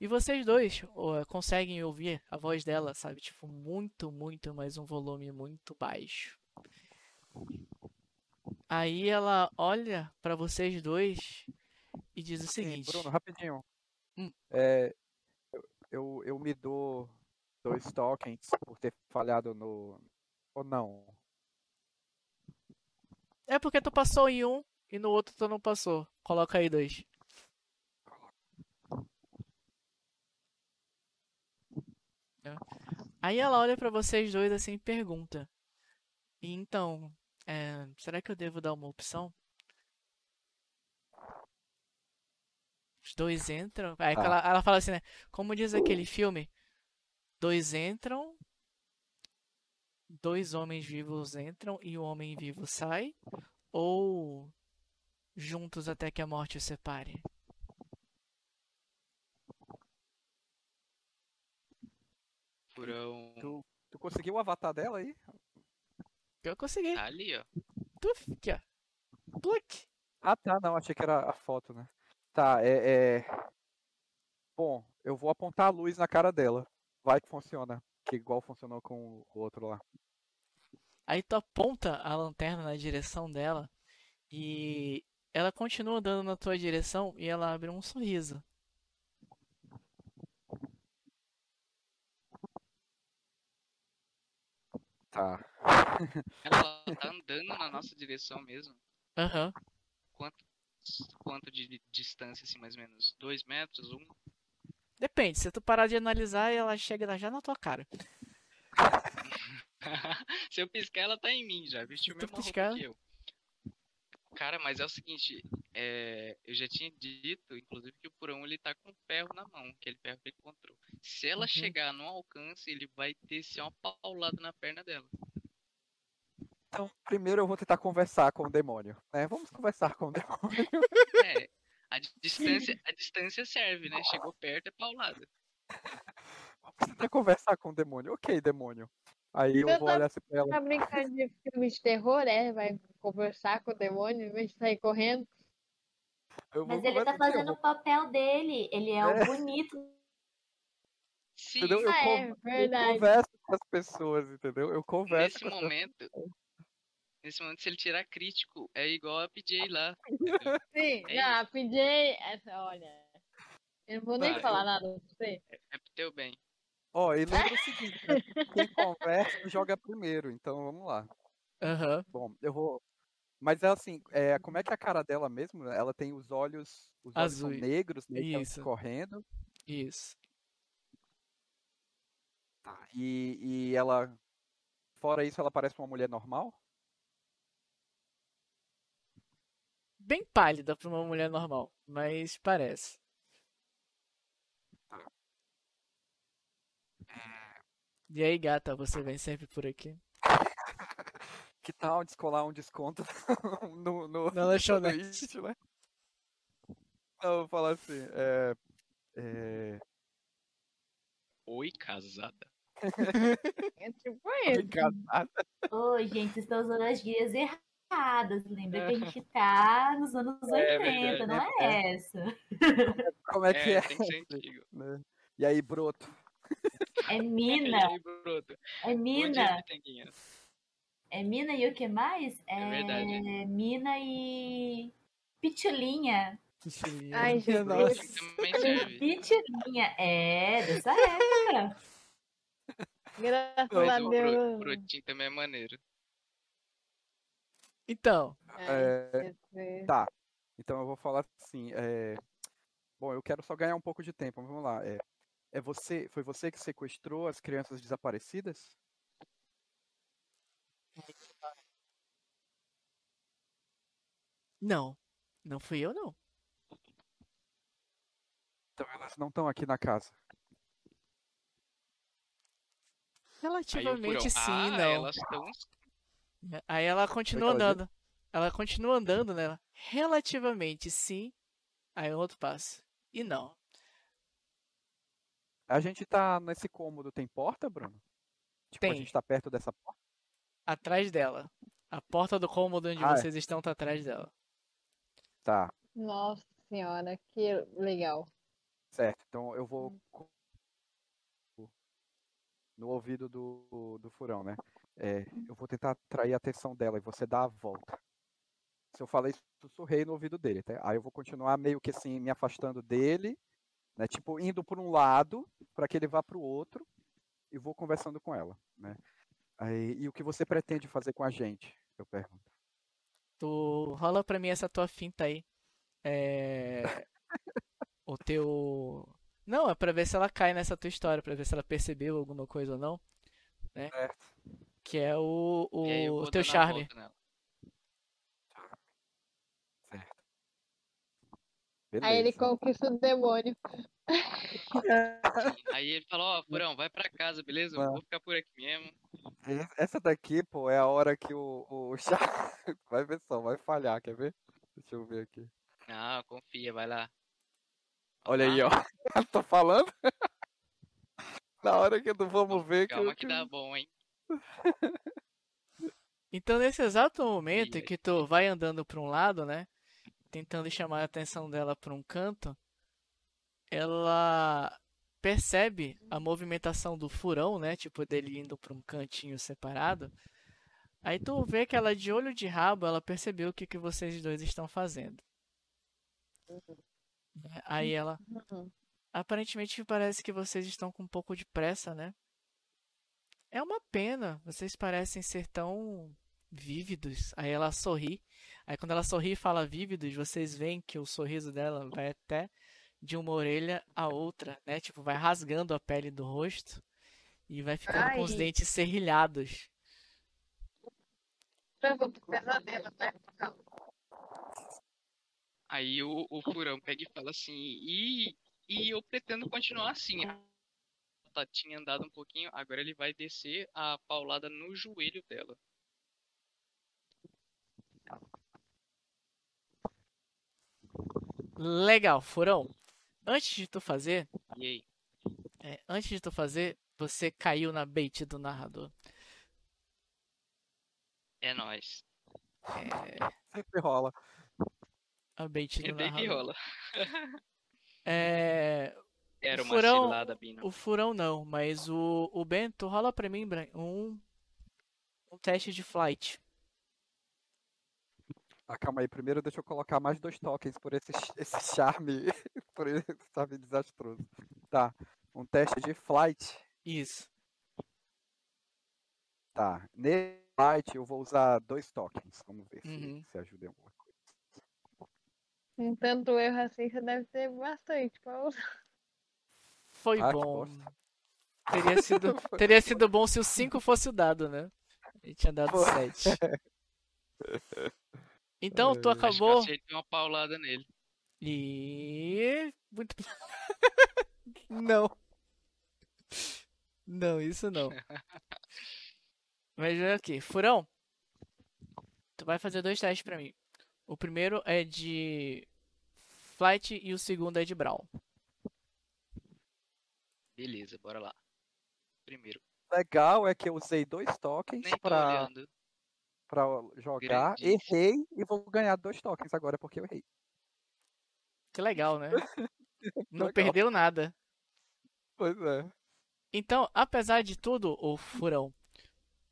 E vocês dois ó, conseguem ouvir a voz dela, sabe? Tipo, muito, muito, mas um volume muito baixo. Aí ela olha pra vocês dois e diz o Sim, seguinte: Bruno, rapidinho. Hum. É, eu, eu me dou dois tokens por ter falhado no. Ou não? É porque tu passou em um e no outro tu não passou. Coloca aí dois. Aí ela olha pra vocês dois assim e pergunta: "E Então, é, será que eu devo dar uma opção? Os dois entram. Aí Tá. ela, ela fala assim, né? Como diz aquele filme: dois entram, dois homens vivos entram e o homem vivo sai, ou juntos até que a morte os separe? Furão. Tu, tu conseguiu o avatar dela aí? Eu consegui. Tá ali, ó. Tuf, aqui, ó. Pluck. Ah, tá, não, achei que era a foto, né? Tá, é, é. Bom, eu vou apontar a luz na cara dela. Vai que funciona. Que igual funcionou com o outro lá. Aí tu aponta a lanterna na direção dela E ela continua andando na tua direção e ela abre um sorriso. Tá. Ela tá andando na nossa direção mesmo. Aham. Quanto, quanto de distância, assim, mais ou menos? Dois metros? Um? Depende, se tu parar de analisar, ela chega já na tua cara. *laughs* Se eu piscar, ela tá em mim já. Vestiu Se piscar- roupa que eu. Cara, mas é o seguinte, é, eu já tinha dito, inclusive, que o Purão ele tá com ferro na mão, aquele ferro que ele encontrou. Se ela Uhum. chegar no alcance, ele vai descer uma paulada na perna dela. Então, primeiro eu vou tentar conversar com o demônio. Né? Vamos conversar com o *laughs* demônio. É, a di- distância, a distância serve, né? Chegou perto, é paulada. Tentar conversar com o demônio. Ok, demônio. Aí eu Eu vou olhar assim pra ela. Tá brincando de filme de terror, é? Vai conversar com o demônio em vez de sair correndo. Mas ele tá fazendo o papel dele. Ele é o É. bonito. Sim, Entendeu? Eu, Ah, con- é eu verdade. converso com as pessoas, entendeu? Eu converso nesse com as momento, nesse momento, se ele tirar crítico, é igual a PJ lá. *laughs* Sim, É não, a PJ, essa, olha. Eu não vou nem Vai, falar eu- nada pra você. É pro teu bem. Ó, e lembra o seguinte, né? quem conversa joga primeiro, então vamos lá. Aham. Bom, eu vou. Mas é assim, é, como é que é a cara dela mesmo? Ela tem os olhos, os olhos são Azuis. negros, né, ela Isso. correndo. Isso. Tá. E, e ela, fora isso, ela parece uma mulher normal? Bem pálida pra uma mulher normal, mas parece. E aí, gata, você vem sempre por aqui? *laughs* Que tal descolar um desconto *laughs* no, no, Na lanchonete. né? Não, eu vou falar assim, é, é, Oi, casada. *laughs* É tipo Oi, casada. Ô, gente, vocês estão usando as guias erradas. Lembra que a gente tá nos anos É 80, verdade. não é essa. Como é que é? É, tem que ser antigo. né? E aí, broto? É *laughs* E Mina. aí, Bruto? É dia, Mina. É Mina e o que mais? É, verdade. Mina e. Pitulinha. Ai, Jesus. Nossa. Pitulinha. É, dessa época. Graças Mas a o Deus. bro- brotinho também é maneiro. Então, É, Jesus. Tá. Então eu vou falar assim. é, Bom, eu quero só ganhar um pouco de tempo. Vamos lá. É... é você, foi você que sequestrou as crianças desaparecidas? não. Não fui eu, não. Então elas não estão aqui na casa. Relativamente sim, ah, não. elas estão... Aí ela continua ela diz? andando. Ela continua andando nela. Relativamente sim. Aí o outro passa. E não. A gente tá nesse cômodo, tem porta, Bruno? Tipo, a Tem. gente tá perto dessa porta? Atrás dela. A porta do cômodo onde Ah, é. vocês estão tá atrás dela. Tá, Nossa senhora, que legal. certo. Então eu vou co- no ouvido do, do furão, né? É, eu vou tentar atrair a atenção dela e você dá a volta. Se eu falei sussurrei no ouvido dele, tá? Aí eu vou continuar meio que assim, me afastando dele, né? Tipo, indo por um lado para que ele vá para o outro e vou conversando com ela, né? Aí, e o que você pretende fazer com a gente? Eu pergunto. Tu rola pra mim essa tua finta aí. É. O teu. Não, é pra ver se ela cai nessa tua história, pra ver se ela percebeu alguma coisa ou não. Certo. Que é o, o vou teu charme. nela. Certo. Aí ele Beleza. conquista o demônio. *laughs* Aí ele falou, ó, Furão, vai pra casa, beleza? Eu Ah. vou ficar por aqui mesmo. Essa daqui, pô, é a hora que o, o *laughs* chá. Vai ver só, vai falhar, quer ver? Deixa eu ver aqui. Não, confia, vai lá. Olha aí, ó. *laughs* Tô falando? Na hora que do vamos ver que. Calma eu- que dá bom, hein? Então, nesse exato momento em que tu vai andando pra um lado, né? Tentando chamar a atenção dela pra um canto, ela percebe a movimentação do furão, né? Tipo, dele indo pra um cantinho separado. Aí tu vê que ela de olho de rabo, ela percebeu o que, que vocês dois estão fazendo. Né? Aí ela. Uhum. Aparentemente parece que vocês estão com um pouco de pressa, né? É uma pena, vocês parecem ser tão vívidos. Aí ela sorri. Aí quando ela sorri e fala vívidos, vocês veem que o sorriso dela vai até de uma orelha a outra, né? Tipo, vai rasgando a pele do rosto e vai ficando com os Ai. dentes serrilhados. Frango do pesadelo? Aí o, o furão pega e fala assim, e, e eu pretendo continuar assim. Ela tinha andado um pouquinho, agora ele vai descer a paulada no joelho dela. Legal, furão. Antes de tu fazer, E aí? é, antes de tu fazer, você caiu na bait do narrador. É nóis. Sempre rola. A bait do É narrador. rola. É, Era O uma furão- cilada, Bina. o furão não, mas o, o Bento rola pra mim, Bran, um, um teste de flight. Ah, calma aí, primeiro deixa eu colocar mais dois tokens por esse, *laughs* esse charme, *laughs* por esse charme desastroso. Tá, um teste de flight. Isso. Tá, nesse flight eu vou usar dois tokens. Vamos ver se, Uhum. se ajuda em alguma coisa. Um tanto erro assim, você deve ter bastante. pra usar. Foi Ah, bom. Teria *laughs* sido, teria sido bom se o 5 fosse o dado, né? Ele tinha dado Pô. 7. *laughs* Então, tu É. Acho que acabou. uma paulada nele. E. Muito. *laughs* não. Não, isso não. Mas é aqui. Furão. Tu vai fazer dois testes pra mim. O primeiro é de Flight e o segundo é de Brawl. Beleza, bora lá. Primeiro, Legal é que eu usei dois tokens olhando. pra jogar, Grandíssimo. errei e vou ganhar dois tokens agora porque eu errei. Que legal, né? *laughs* Não Legal. perdeu nada. Pois é. Então, apesar de tudo, o furão,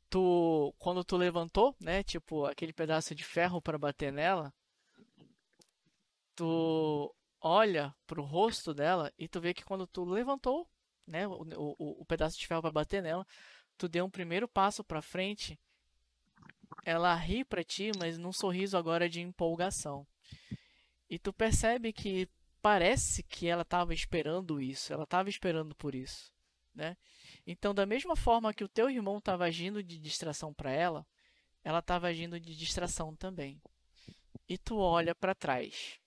tu quando tu levantou, né, tipo aquele pedaço de ferro para bater nela, tu olha pro rosto dela e tu vê que quando tu levantou, né, o, o, o pedaço de ferro para bater nela, tu deu um primeiro passo para frente. Ela ri pra ti, mas num sorriso agora de empolgação. E tu percebe que parece que ela estava esperando isso, ela estava esperando por isso né? Então, da mesma forma que o teu irmão estava agindo de distração para ela, ela estava agindo de distração também. E tu olha para trás.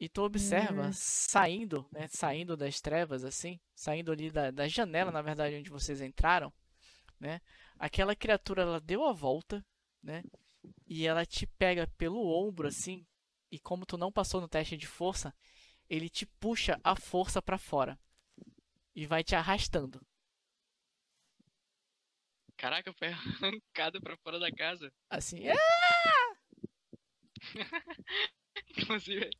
E tu observa Hum. saindo, né, saindo das trevas assim, saindo ali da, da janela, na verdade, onde vocês entraram, né? Aquela criatura ela deu a volta, né? E ela te pega pelo ombro assim, e como tu não passou no teste de força, ele te puxa a força para fora e vai te arrastando. Caraca, foi *laughs* arrancado pra fora da casa. Assim, é, *laughs* Inclusive,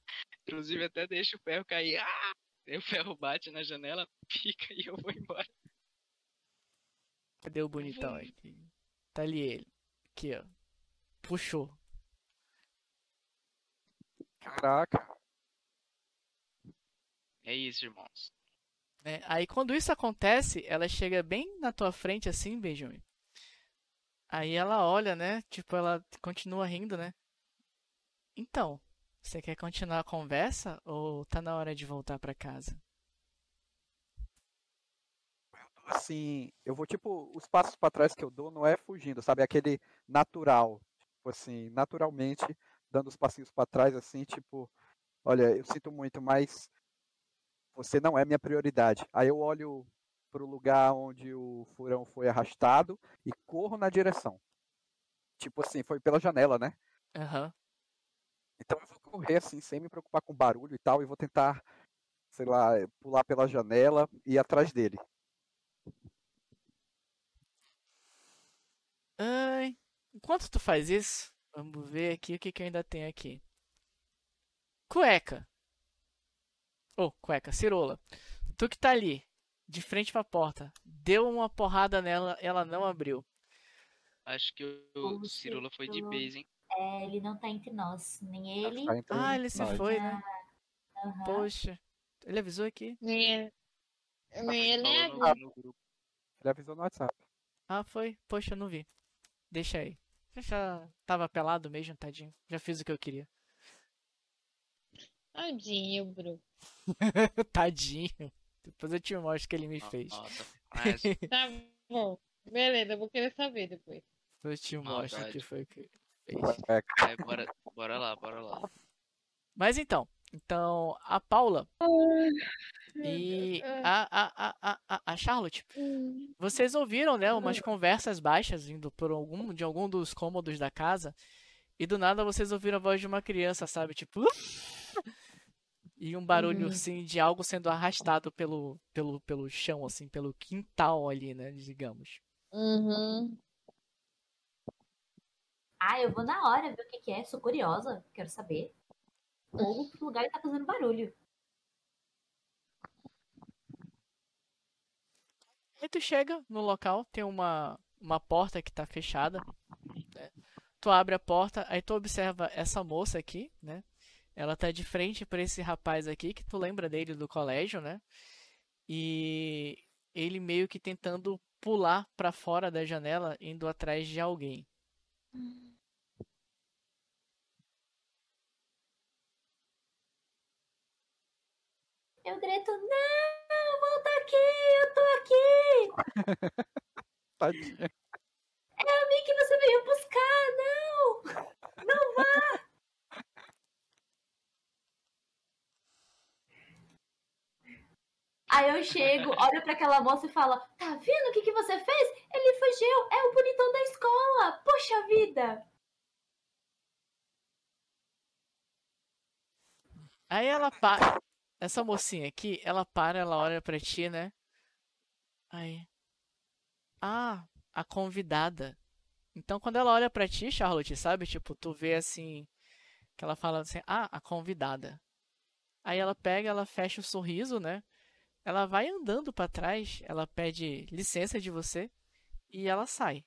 inclusive até deixa o ferro cair. Ah! Aí o ferro bate na janela, pica e eu vou embora. cadê o bonitão aqui? Tá ali ele. Aqui, ó. Puxou. Caraca. É isso, irmãos. né? Aí quando isso acontece, ela chega bem na tua frente assim, Benjamin. Aí ela olha, né? Tipo, ela continua rindo, né? Então, você quer continuar a conversa ou tá na hora de voltar pra casa? Assim, eu vou tipo, os passos pra trás que eu dou não é fugindo, sabe? É aquele natural, tipo assim, naturalmente dando os passinhos pra trás assim, tipo, olha, eu sinto muito, mas você não é minha prioridade. Aí eu olho pro lugar onde o furão foi arrastado e corro na direção. Tipo assim, foi pela janela, né? Aham. Então eu vou correr assim, sem me preocupar com barulho e tal, e vou tentar, sei lá, pular pela janela e ir atrás dele. Ai, enquanto tu faz isso, vamos ver aqui o que, que eu ainda tenho aqui. Cueca. Ô, cueca, cirola. Tu que tá ali, de frente pra porta, deu uma porrada nela, ela não abriu. Acho que o O Cirula foi de base, hein? É, ele não tá entre nós. Nem ele. Tá Ah, ele se nós. foi, né? Aham. Poxa. Ele avisou aqui. Nem ele, nem ele, no, no grupo. Ele avisou no WhatsApp. Ah, foi. Poxa, eu não vi. Deixa aí. Eu já tava pelado mesmo, tadinho. Já fiz o que eu queria. Tadinho, Bru. *laughs* tadinho. Depois eu te mostro o que ele me fez. Nossa, *laughs* mas Tá bom. Beleza, eu vou querer saber depois. Depois eu te mostro o que foi que fez. Cueca. é, bora, bora lá, bora lá. Mas então. Então, a Paula e a, a, a, a, a- a Charlotte. Vocês ouviram, né, umas conversas baixas vindo por algum, de algum dos cômodos da casa. E do nada vocês ouviram a voz de uma criança, sabe? Tipo. *laughs* E um barulho, Uhum. assim, de algo sendo arrastado pelo, pelo, pelo chão, assim, pelo quintal ali, né? Digamos. Uhum. Ah, eu vou na hora ver o que, que é. Sou curiosa. Quero saber. Ou lugar tá fazendo barulho. Aí tu chega no local, tem uma, uma porta que tá fechada. né? Tu abre a porta, aí tu observa essa moça aqui, né? Ela tá de frente pra esse rapaz aqui, que tu lembra dele do colégio, né? E ele meio que tentando pular pra fora da janela, indo atrás de alguém. Eu grito, não, volta aqui, eu tô aqui. *laughs* Tadinha. É a mim que você veio buscar, não. Não vá. Aí eu chego, olho pra aquela moça e falo, tá vendo o que, que você fez? Ele fugiu, é o bonitão da escola. Poxa vida. Aí ela para. Essa mocinha aqui, ela para, ela olha pra ti, né? Aí. Ah, a convidada. Então quando ela olha pra ti, Charlotte, sabe? Tipo, tu vê assim. Que ela fala assim: Ah, a convidada. Aí ela pega, ela fecha o sorriso, né? Ela vai andando pra trás, ela pede licença de você e ela sai.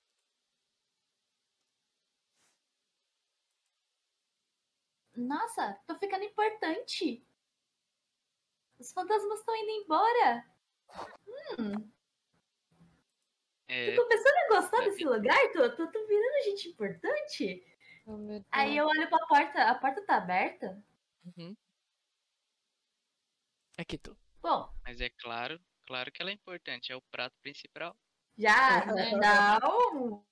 Nossa, tô ficando importante. Os fantasmas estão indo embora. Hum, É, tô começando a gostar desse lugar, tô, tô, tô virando gente importante. Oh. Aí eu olho pra porta, a porta tá aberta? Uhum. Aqui tu. Bom, mas é claro, claro que ela é importante, é o prato principal. já, *laughs* não,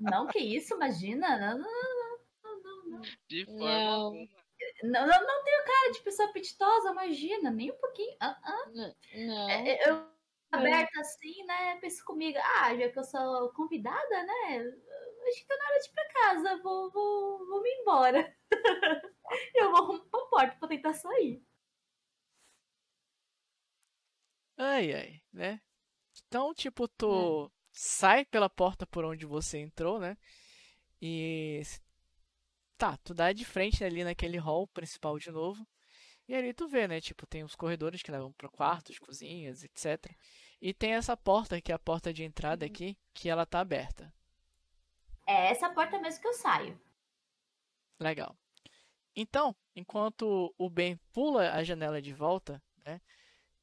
não, que isso, imagina, não, não, não, não, não, De forma Não. alguma. Não, não, não tenho cara de pessoa apetitosa, imagina, nem um pouquinho, ah, ah. N- Não. É, eu aberta assim, né, penso comigo, ah, já que eu sou convidada, né, acho que tá na hora de ir pra casa, vou, vou, vou me embora, *laughs* eu vou arrumar pra porta pra tentar sair. Ai, ai, né? Então, tipo, tu sai pela porta por onde você entrou, né? E tá, tu dá de frente ali naquele hall principal de novo. E ali tu vê, né? Tipo, tem os corredores que levam para quartos, cozinhas, etc. E tem essa porta que é a porta de entrada aqui, que ela tá aberta. É essa porta mesmo que eu saio. Legal. Então, enquanto o Ben pula a janela de volta, né?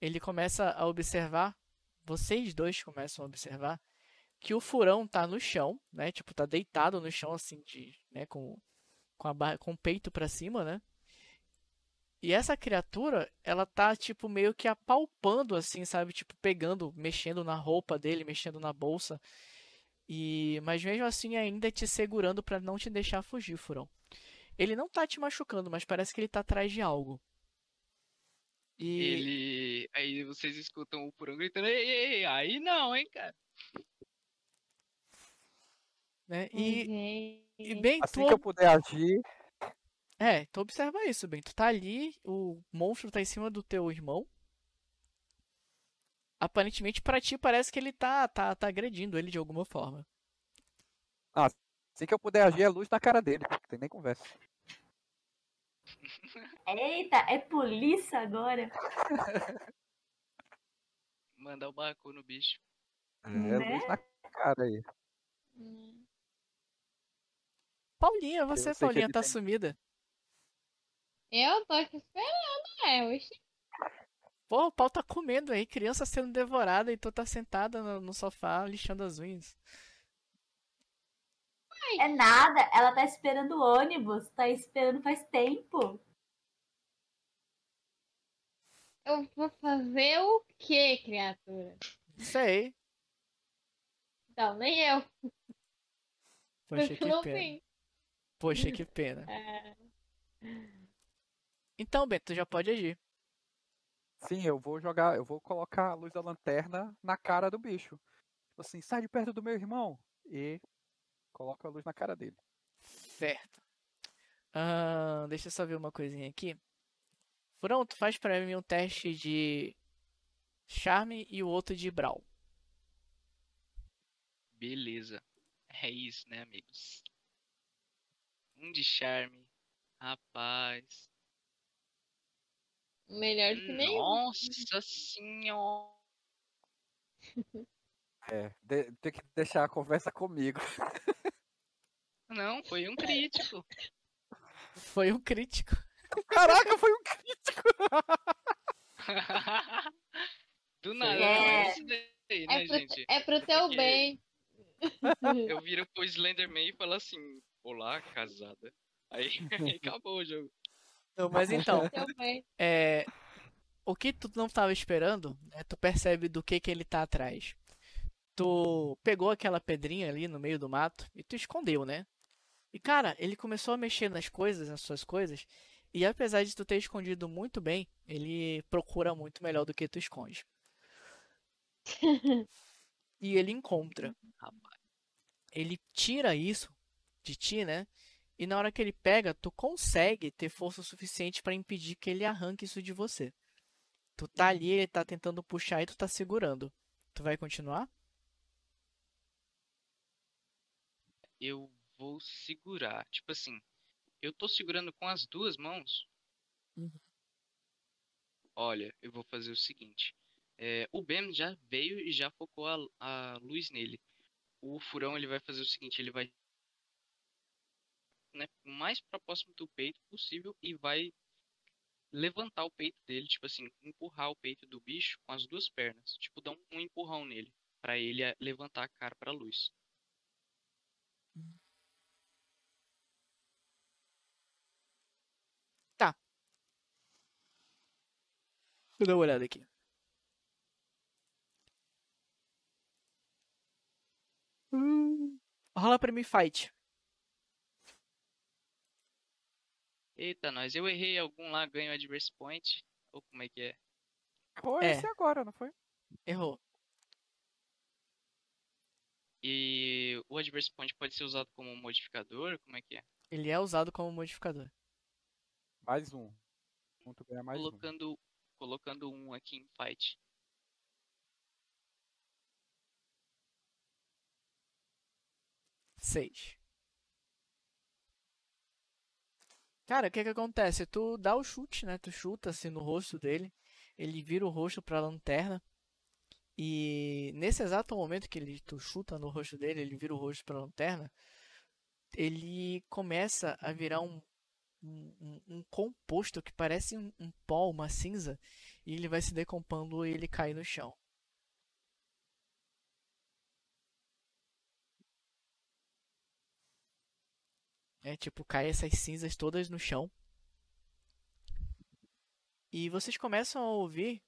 Ele começa a observar, vocês dois começam a observar que o furão tá no chão, né? Tipo, tá deitado no chão assim de, né, com com a barra, com o peito pra cima, né? E essa criatura, ela tá tipo meio que apalpando assim, sabe? Tipo pegando, mexendo na roupa dele, mexendo na bolsa. E mas mesmo assim ainda te segurando pra não te deixar fugir, furão. Ele não tá te machucando, mas parece que ele tá atrás de algo. E Ele. Aí vocês escutam o Purão gritando, ei, ei, ei, aí não, hein, cara. Né? E, Uhum. e bem, Assim tu que eu puder agir, É, tu observa isso, bem. Tu tá ali, o monstro tá em cima do teu irmão. Aparentemente, pra ti, parece que ele tá, tá, tá agredindo ele de alguma forma. assim que eu puder agir, é luz na cara dele. Não tem nem conversa. Eita, é polícia agora. Mandar o barco no bicho. É Né? luz na cara aí. Hum. Paulinha, você, que Paulinha, tá tem. sumida. Eu tô aqui esperando, é. Oxi. Pô, o pau tá comendo aí, criança sendo devorada e tu tá sentada no, no sofá lixando as unhas. É nada, ela tá esperando o ônibus, tá esperando faz tempo. Eu vou fazer o quê, criatura? Sei. Não, nem eu. Poxa, que não pena. vi. Poxa, que pena. É, Então, Beto, tu já pode agir. Sim, eu vou jogar, eu vou colocar a luz da lanterna na cara do bicho. Tipo assim, sai de perto do meu irmão. E coloco a luz na cara dele. Certo. Ah, deixa eu só ver uma coisinha aqui. Furão, tu faz pra mim um teste de charme e o outro de brawl. Beleza. É isso, né, amigos? Um de charme. Rapaz. melhor do que nenhum. Nossa senhora. É, de- tem que deixar a conversa comigo. Não, foi um crítico. Foi um crítico. Caraca, foi um crítico! *laughs* Do nada, É. é daí, É né, pro, gente? é pro teu Porque- bem. Eu viro pro Slenderman e falo assim: Olá, casada. Aí, aí *laughs* acabou o jogo. Não, mas então, é, o que tu não estava esperando, né, tu percebe do que que ele tá atrás. Tu pegou aquela pedrinha ali no meio do mato e tu escondeu, né? E cara, ele começou a mexer nas coisas, nas suas coisas, e apesar de tu ter escondido muito bem, ele procura muito melhor do que tu esconde. *laughs* E ele encontra. Ele tira isso de ti, né? E na hora que ele pega, tu consegue ter força suficiente para impedir que ele arranque isso de você. Tu tá ali, ele tá tentando puxar e tu tá segurando. Tu vai continuar? Eu vou segurar. Tipo assim, eu tô segurando com as duas mãos. Uhum. Olha, eu vou fazer o seguinte. É, o Ben já veio e já focou a, a luz nele. O furão ele vai fazer o seguinte, ele vai né, mais pra próximo do peito possível e vai levantar o peito dele, tipo assim, empurrar o peito do bicho com as duas pernas, tipo dar um, empurrão nele, pra ele eh, levantar a cara pra luz. Vou dar uma olhada aqui. Hum, rola pra mim fight. Eita, nós, eu errei algum lá, ganho adverse point, ou como é que é? Foi É. esse agora, não foi? Errou. E o adverse point pode ser usado como modificador, como é que é? Ele é usado como modificador. Mais um. Mais um. colocando colocando um aqui em fight. Seis. Cara, o que que acontece? Tu dá o chute, né? Tu chuta assim no rosto dele. Ele vira o rosto pra lanterna. E nesse exato momento que ele, tu chuta no rosto dele, ele vira o rosto pra lanterna. Ele começa a virar um, um, um- composto que parece um, um pó, uma cinza. E ele vai se decompondo e ele cai no chão. É tipo, cai essas cinzas todas no chão. E vocês começam a ouvir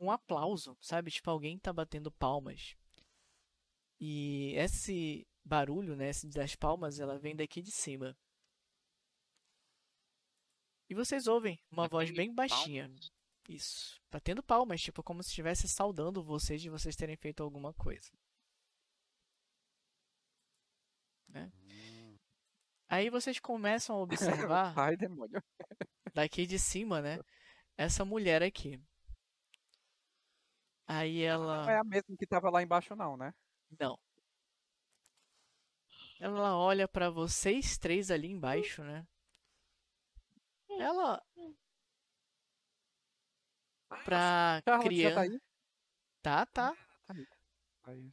um aplauso, sabe? Tipo, alguém tá batendo palmas. E esse barulho, né, esse das palmas, ela vem daqui de cima. E vocês ouvem uma voz Batendo bem baixinha. palmas? Isso. Batendo palmas, tipo, como se estivesse saudando vocês de vocês terem feito alguma coisa. Né? Aí vocês começam a *laughs* observar Ai, demônio. daqui de cima, né? Essa mulher aqui. Aí Não é ela. a mesma que tava lá embaixo, não, né? Não. Ela olha pra vocês três ali embaixo, né? Ela. Pra já tá criança. aí? Tá, tá. Aí.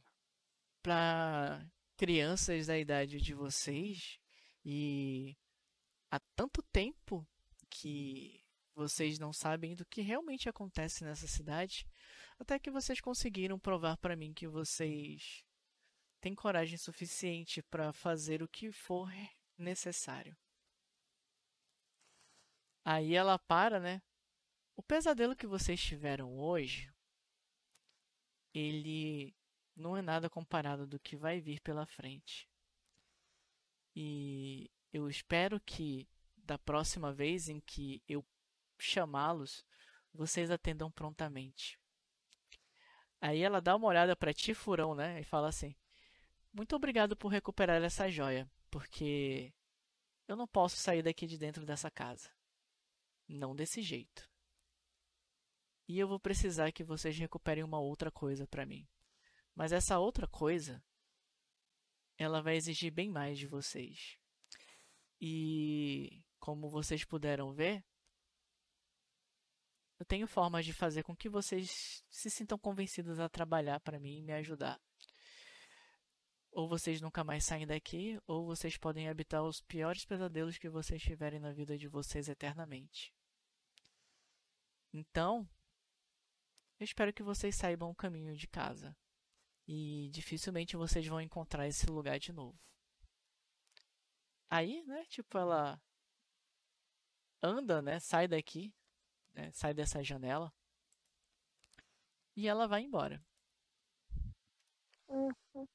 Pra crianças da idade de vocês e há tanto tempo que vocês não sabem do que realmente acontece nessa cidade, até que vocês conseguiram provar para mim que vocês têm coragem suficiente para fazer o que for necessário. Aí ela para, né? O pesadelo que vocês tiveram hoje, ele não é nada comparado do que vai vir pela frente. E eu espero que da próxima vez em que eu chamá-los, vocês atendam prontamente. Aí ela dá uma olhada para ti, furão, né? E fala assim: Muito obrigado por recuperar essa joia, porque eu não posso sair daqui de dentro dessa casa. Não desse jeito. E eu vou precisar que vocês recuperem uma outra coisa para mim. Mas essa outra coisa, ela vai exigir bem mais de vocês. E como vocês puderam ver, eu tenho formas de fazer com que vocês se sintam convencidos a trabalhar para mim e me ajudar. Ou vocês nunca mais saem daqui, ou vocês podem habitar os piores pesadelos que vocês tiverem na vida de vocês eternamente. Então, eu espero que vocês saibam o caminho de casa. E dificilmente vocês vão encontrar esse lugar de novo. Aí, né, tipo, ela anda, né, sai daqui, né, sai dessa janela e ela vai embora. Uhum.